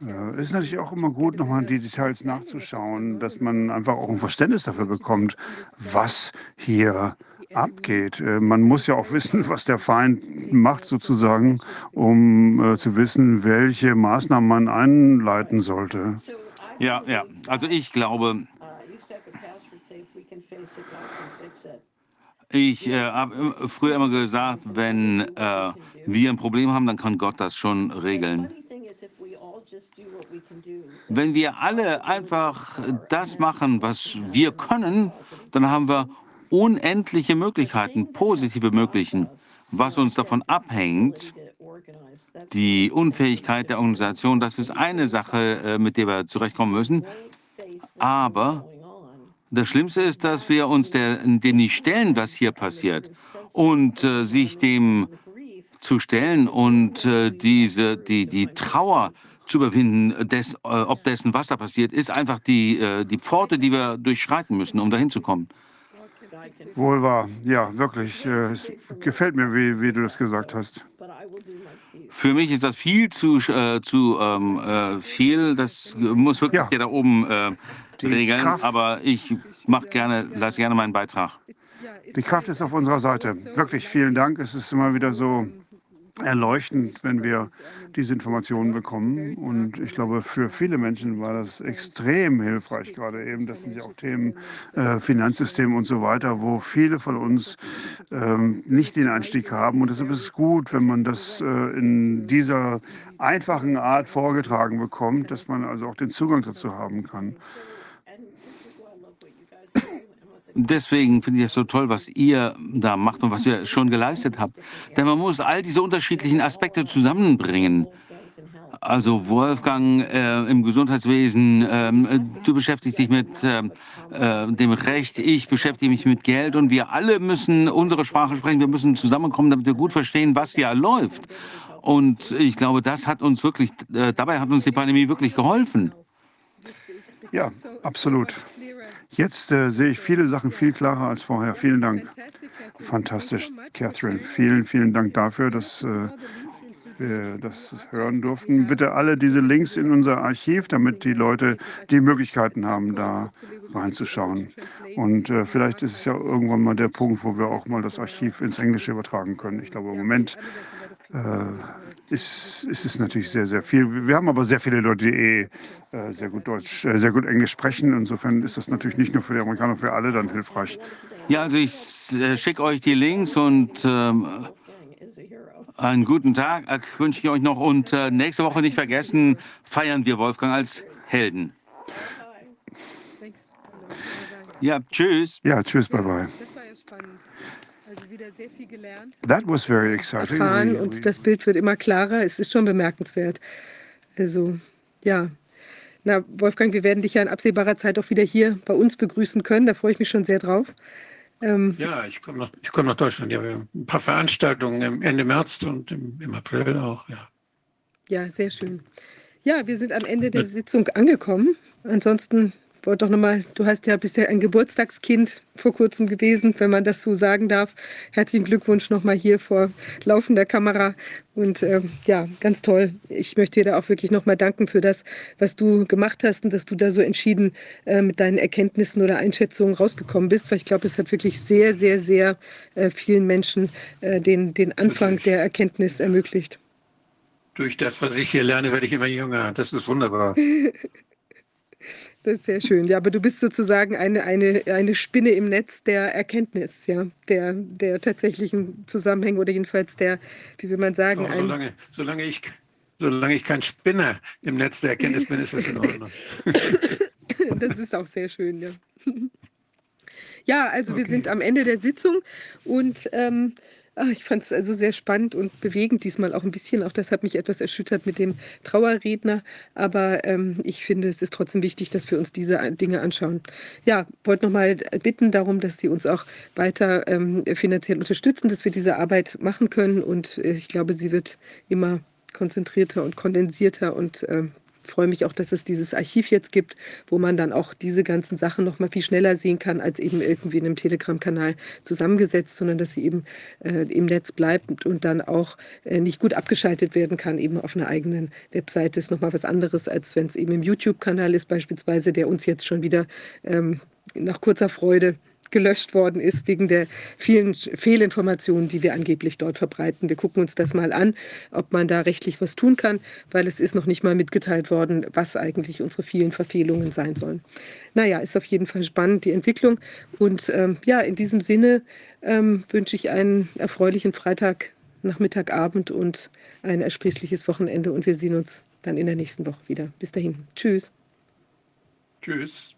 äh, es ist natürlich auch immer gut, nochmal die Details nachzuschauen, dass man einfach auch ein Verständnis dafür bekommt, was hier abgeht. Äh, man muss ja auch wissen, was der Feind macht, sozusagen, um äh, zu wissen, welche Maßnahmen man einleiten sollte. So I Ja, ja. Also ich glaube, used to have a password say if we can face it, God can fix it. ich äh, habe früher immer gesagt, wenn äh, wir ein Problem haben, dann kann Gott das schon regeln. Wenn wir alle einfach das machen, was wir können, dann haben wir unendliche Möglichkeiten, positive Möglichkeiten. Was uns davon abhängt, die Unfähigkeit der Organisation, das ist eine Sache, äh, mit der wir zurechtkommen müssen. Aber das Schlimmste ist, dass wir uns der, dem nicht stellen, was hier passiert, und äh, sich dem zu stellen und äh, diese, die, die Trauer zu überwinden, des, äh, ob dessen, was da passiert, ist einfach die, äh, die Pforte, die wir durchschreiten müssen, um dahin zu kommen. Wohl wahr. Ja, wirklich. Äh, es gefällt mir, wie, wie du das gesagt hast. Für mich ist das viel zu, äh, zu ähm, äh, viel. Das muss wirklich Ja. der da oben äh, regeln. Kraft- Aber ich mach gerne, lasse gerne meinen Beitrag. Die Kraft ist auf unserer Seite. Wirklich vielen Dank. Es ist immer wieder so erleuchtend, wenn wir diese Informationen bekommen. Und ich glaube, für viele Menschen war das extrem hilfreich gerade eben. Das sind ja auch Themen, äh, Finanzsystem und so weiter, wo viele von uns ähm, nicht den Einstieg haben. Und deshalb ist es gut, wenn man das äh, in dieser einfachen Art vorgetragen bekommt, dass man also auch den Zugang dazu haben kann. Deswegen finde ich es so toll, was ihr da macht und was ihr schon geleistet habt. Denn man muss all diese unterschiedlichen Aspekte zusammenbringen. Also Wolfgang äh, im Gesundheitswesen, ähm, äh, du beschäftigst dich mit ähm, äh, dem Recht, ich beschäftige mich mit Geld und wir alle müssen unsere Sprache sprechen, wir müssen zusammenkommen, damit wir gut verstehen, was hier läuft. Und ich glaube, das hat uns wirklich, äh, dabei hat uns die Pandemie wirklich geholfen. Ja, absolut. Jetzt äh, sehe ich viele Sachen viel klarer als vorher. Vielen Dank. Fantastisch, Catherine. Vielen, vielen Dank dafür, dass äh, wir das hören durften. Bitte alle diese Links in unser Archiv, damit die Leute die Möglichkeiten haben, da reinzuschauen. Und äh, vielleicht ist es ja irgendwann mal der Punkt, wo wir auch mal das Archiv ins Englische übertragen können. Ich glaube, im Moment ist, ist es natürlich sehr, sehr viel. Wir haben aber sehr viele Leute, die eh äh, sehr gut Deutsch, äh, sehr gut Englisch sprechen. Insofern ist das natürlich nicht nur für die Amerikaner, für alle dann hilfreich. Ja, also ich äh, schicke euch die Links und ähm, einen guten Tag äh, wünsche ich euch noch. Und äh, nächste Woche nicht vergessen, feiern wir Wolfgang als Helden. Ja, tschüss. Ja, tschüss, bye bye. Das war ja spannend. Also wieder sehr viel gelernt, That was very exciting. erfahren und das Bild wird immer klarer. Es ist schon bemerkenswert. Also, ja. Na, Wolfgang, wir werden dich ja in absehbarer Zeit auch wieder hier bei uns begrüßen können. Da freue ich mich schon sehr drauf. Ähm, Ja, ich komme nach, ich komme nach Deutschland. Ja, wir haben ein paar Veranstaltungen im Ende März und im, im April auch. Ja. ja, sehr schön. Ja, wir sind am Ende der Sitzung angekommen. Ansonsten wollte doch nochmal, du hast ja bisher ein Geburtstagskind vor kurzem gewesen, wenn man das so sagen darf. Herzlichen Glückwunsch nochmal hier vor laufender Kamera. Und ähm, ja, ganz toll. Ich möchte dir da auch wirklich nochmal danken für das, was du gemacht hast und dass du da so entschieden äh, mit deinen Erkenntnissen oder Einschätzungen rausgekommen bist, weil ich glaube, es hat wirklich sehr, sehr, sehr äh, vielen Menschen äh, den, den Anfang der Erkenntnis ermöglicht. Durch das, was ich hier lerne, werde ich immer jünger. Das ist wunderbar. Das ist sehr schön. Ja, aber du bist sozusagen eine, eine, eine Spinne im Netz der Erkenntnis, ja, der, der tatsächlichen Zusammenhänge oder jedenfalls der, wie will man sagen, Oh, ein, solange, solange, ich, solange ich kein Spinner im Netz der Erkenntnis bin, ist das in Ordnung. das ist auch sehr schön, ja. Ja, also wir Okay. sind am Ende der Sitzung und ähm, ah, ich fand es also sehr spannend und bewegend diesmal auch ein bisschen. Auch das hat mich etwas erschüttert mit dem Trauerredner. Aber ähm, ich finde, es ist trotzdem wichtig, dass wir uns diese Dinge anschauen. Ja, wollte nochmal bitten darum, dass Sie uns auch weiter ähm, finanziell unterstützen, dass wir diese Arbeit machen können. Und äh, ich glaube, sie wird immer konzentrierter und kondensierter und ähm, freue mich auch, dass es dieses Archiv jetzt gibt, wo man dann auch diese ganzen Sachen noch mal viel schneller sehen kann, als eben irgendwie in einem Telegram-Kanal zusammengesetzt, sondern dass sie eben äh, im Netz bleibt und dann auch äh, nicht gut abgeschaltet werden kann, eben auf einer eigenen Webseite. Ist noch mal was anderes, als wenn es eben im YouTube-Kanal ist beispielsweise, der uns jetzt schon wieder ähm, nach kurzer Freude gelöscht worden ist wegen der vielen Fehlinformationen, die wir angeblich dort verbreiten. Wir gucken uns das mal an, ob man da rechtlich was tun kann, weil es ist noch nicht mal mitgeteilt worden, was eigentlich unsere vielen Verfehlungen sein sollen. Naja, ist auf jeden Fall spannend, die Entwicklung. Und ähm, ja, in diesem Sinne ähm, wünsche ich einen erfreulichen Freitag, Nachmittag, Abend und ein ersprießliches Wochenende. Und wir sehen uns dann in der nächsten Woche wieder. Bis dahin. Tschüss. Tschüss.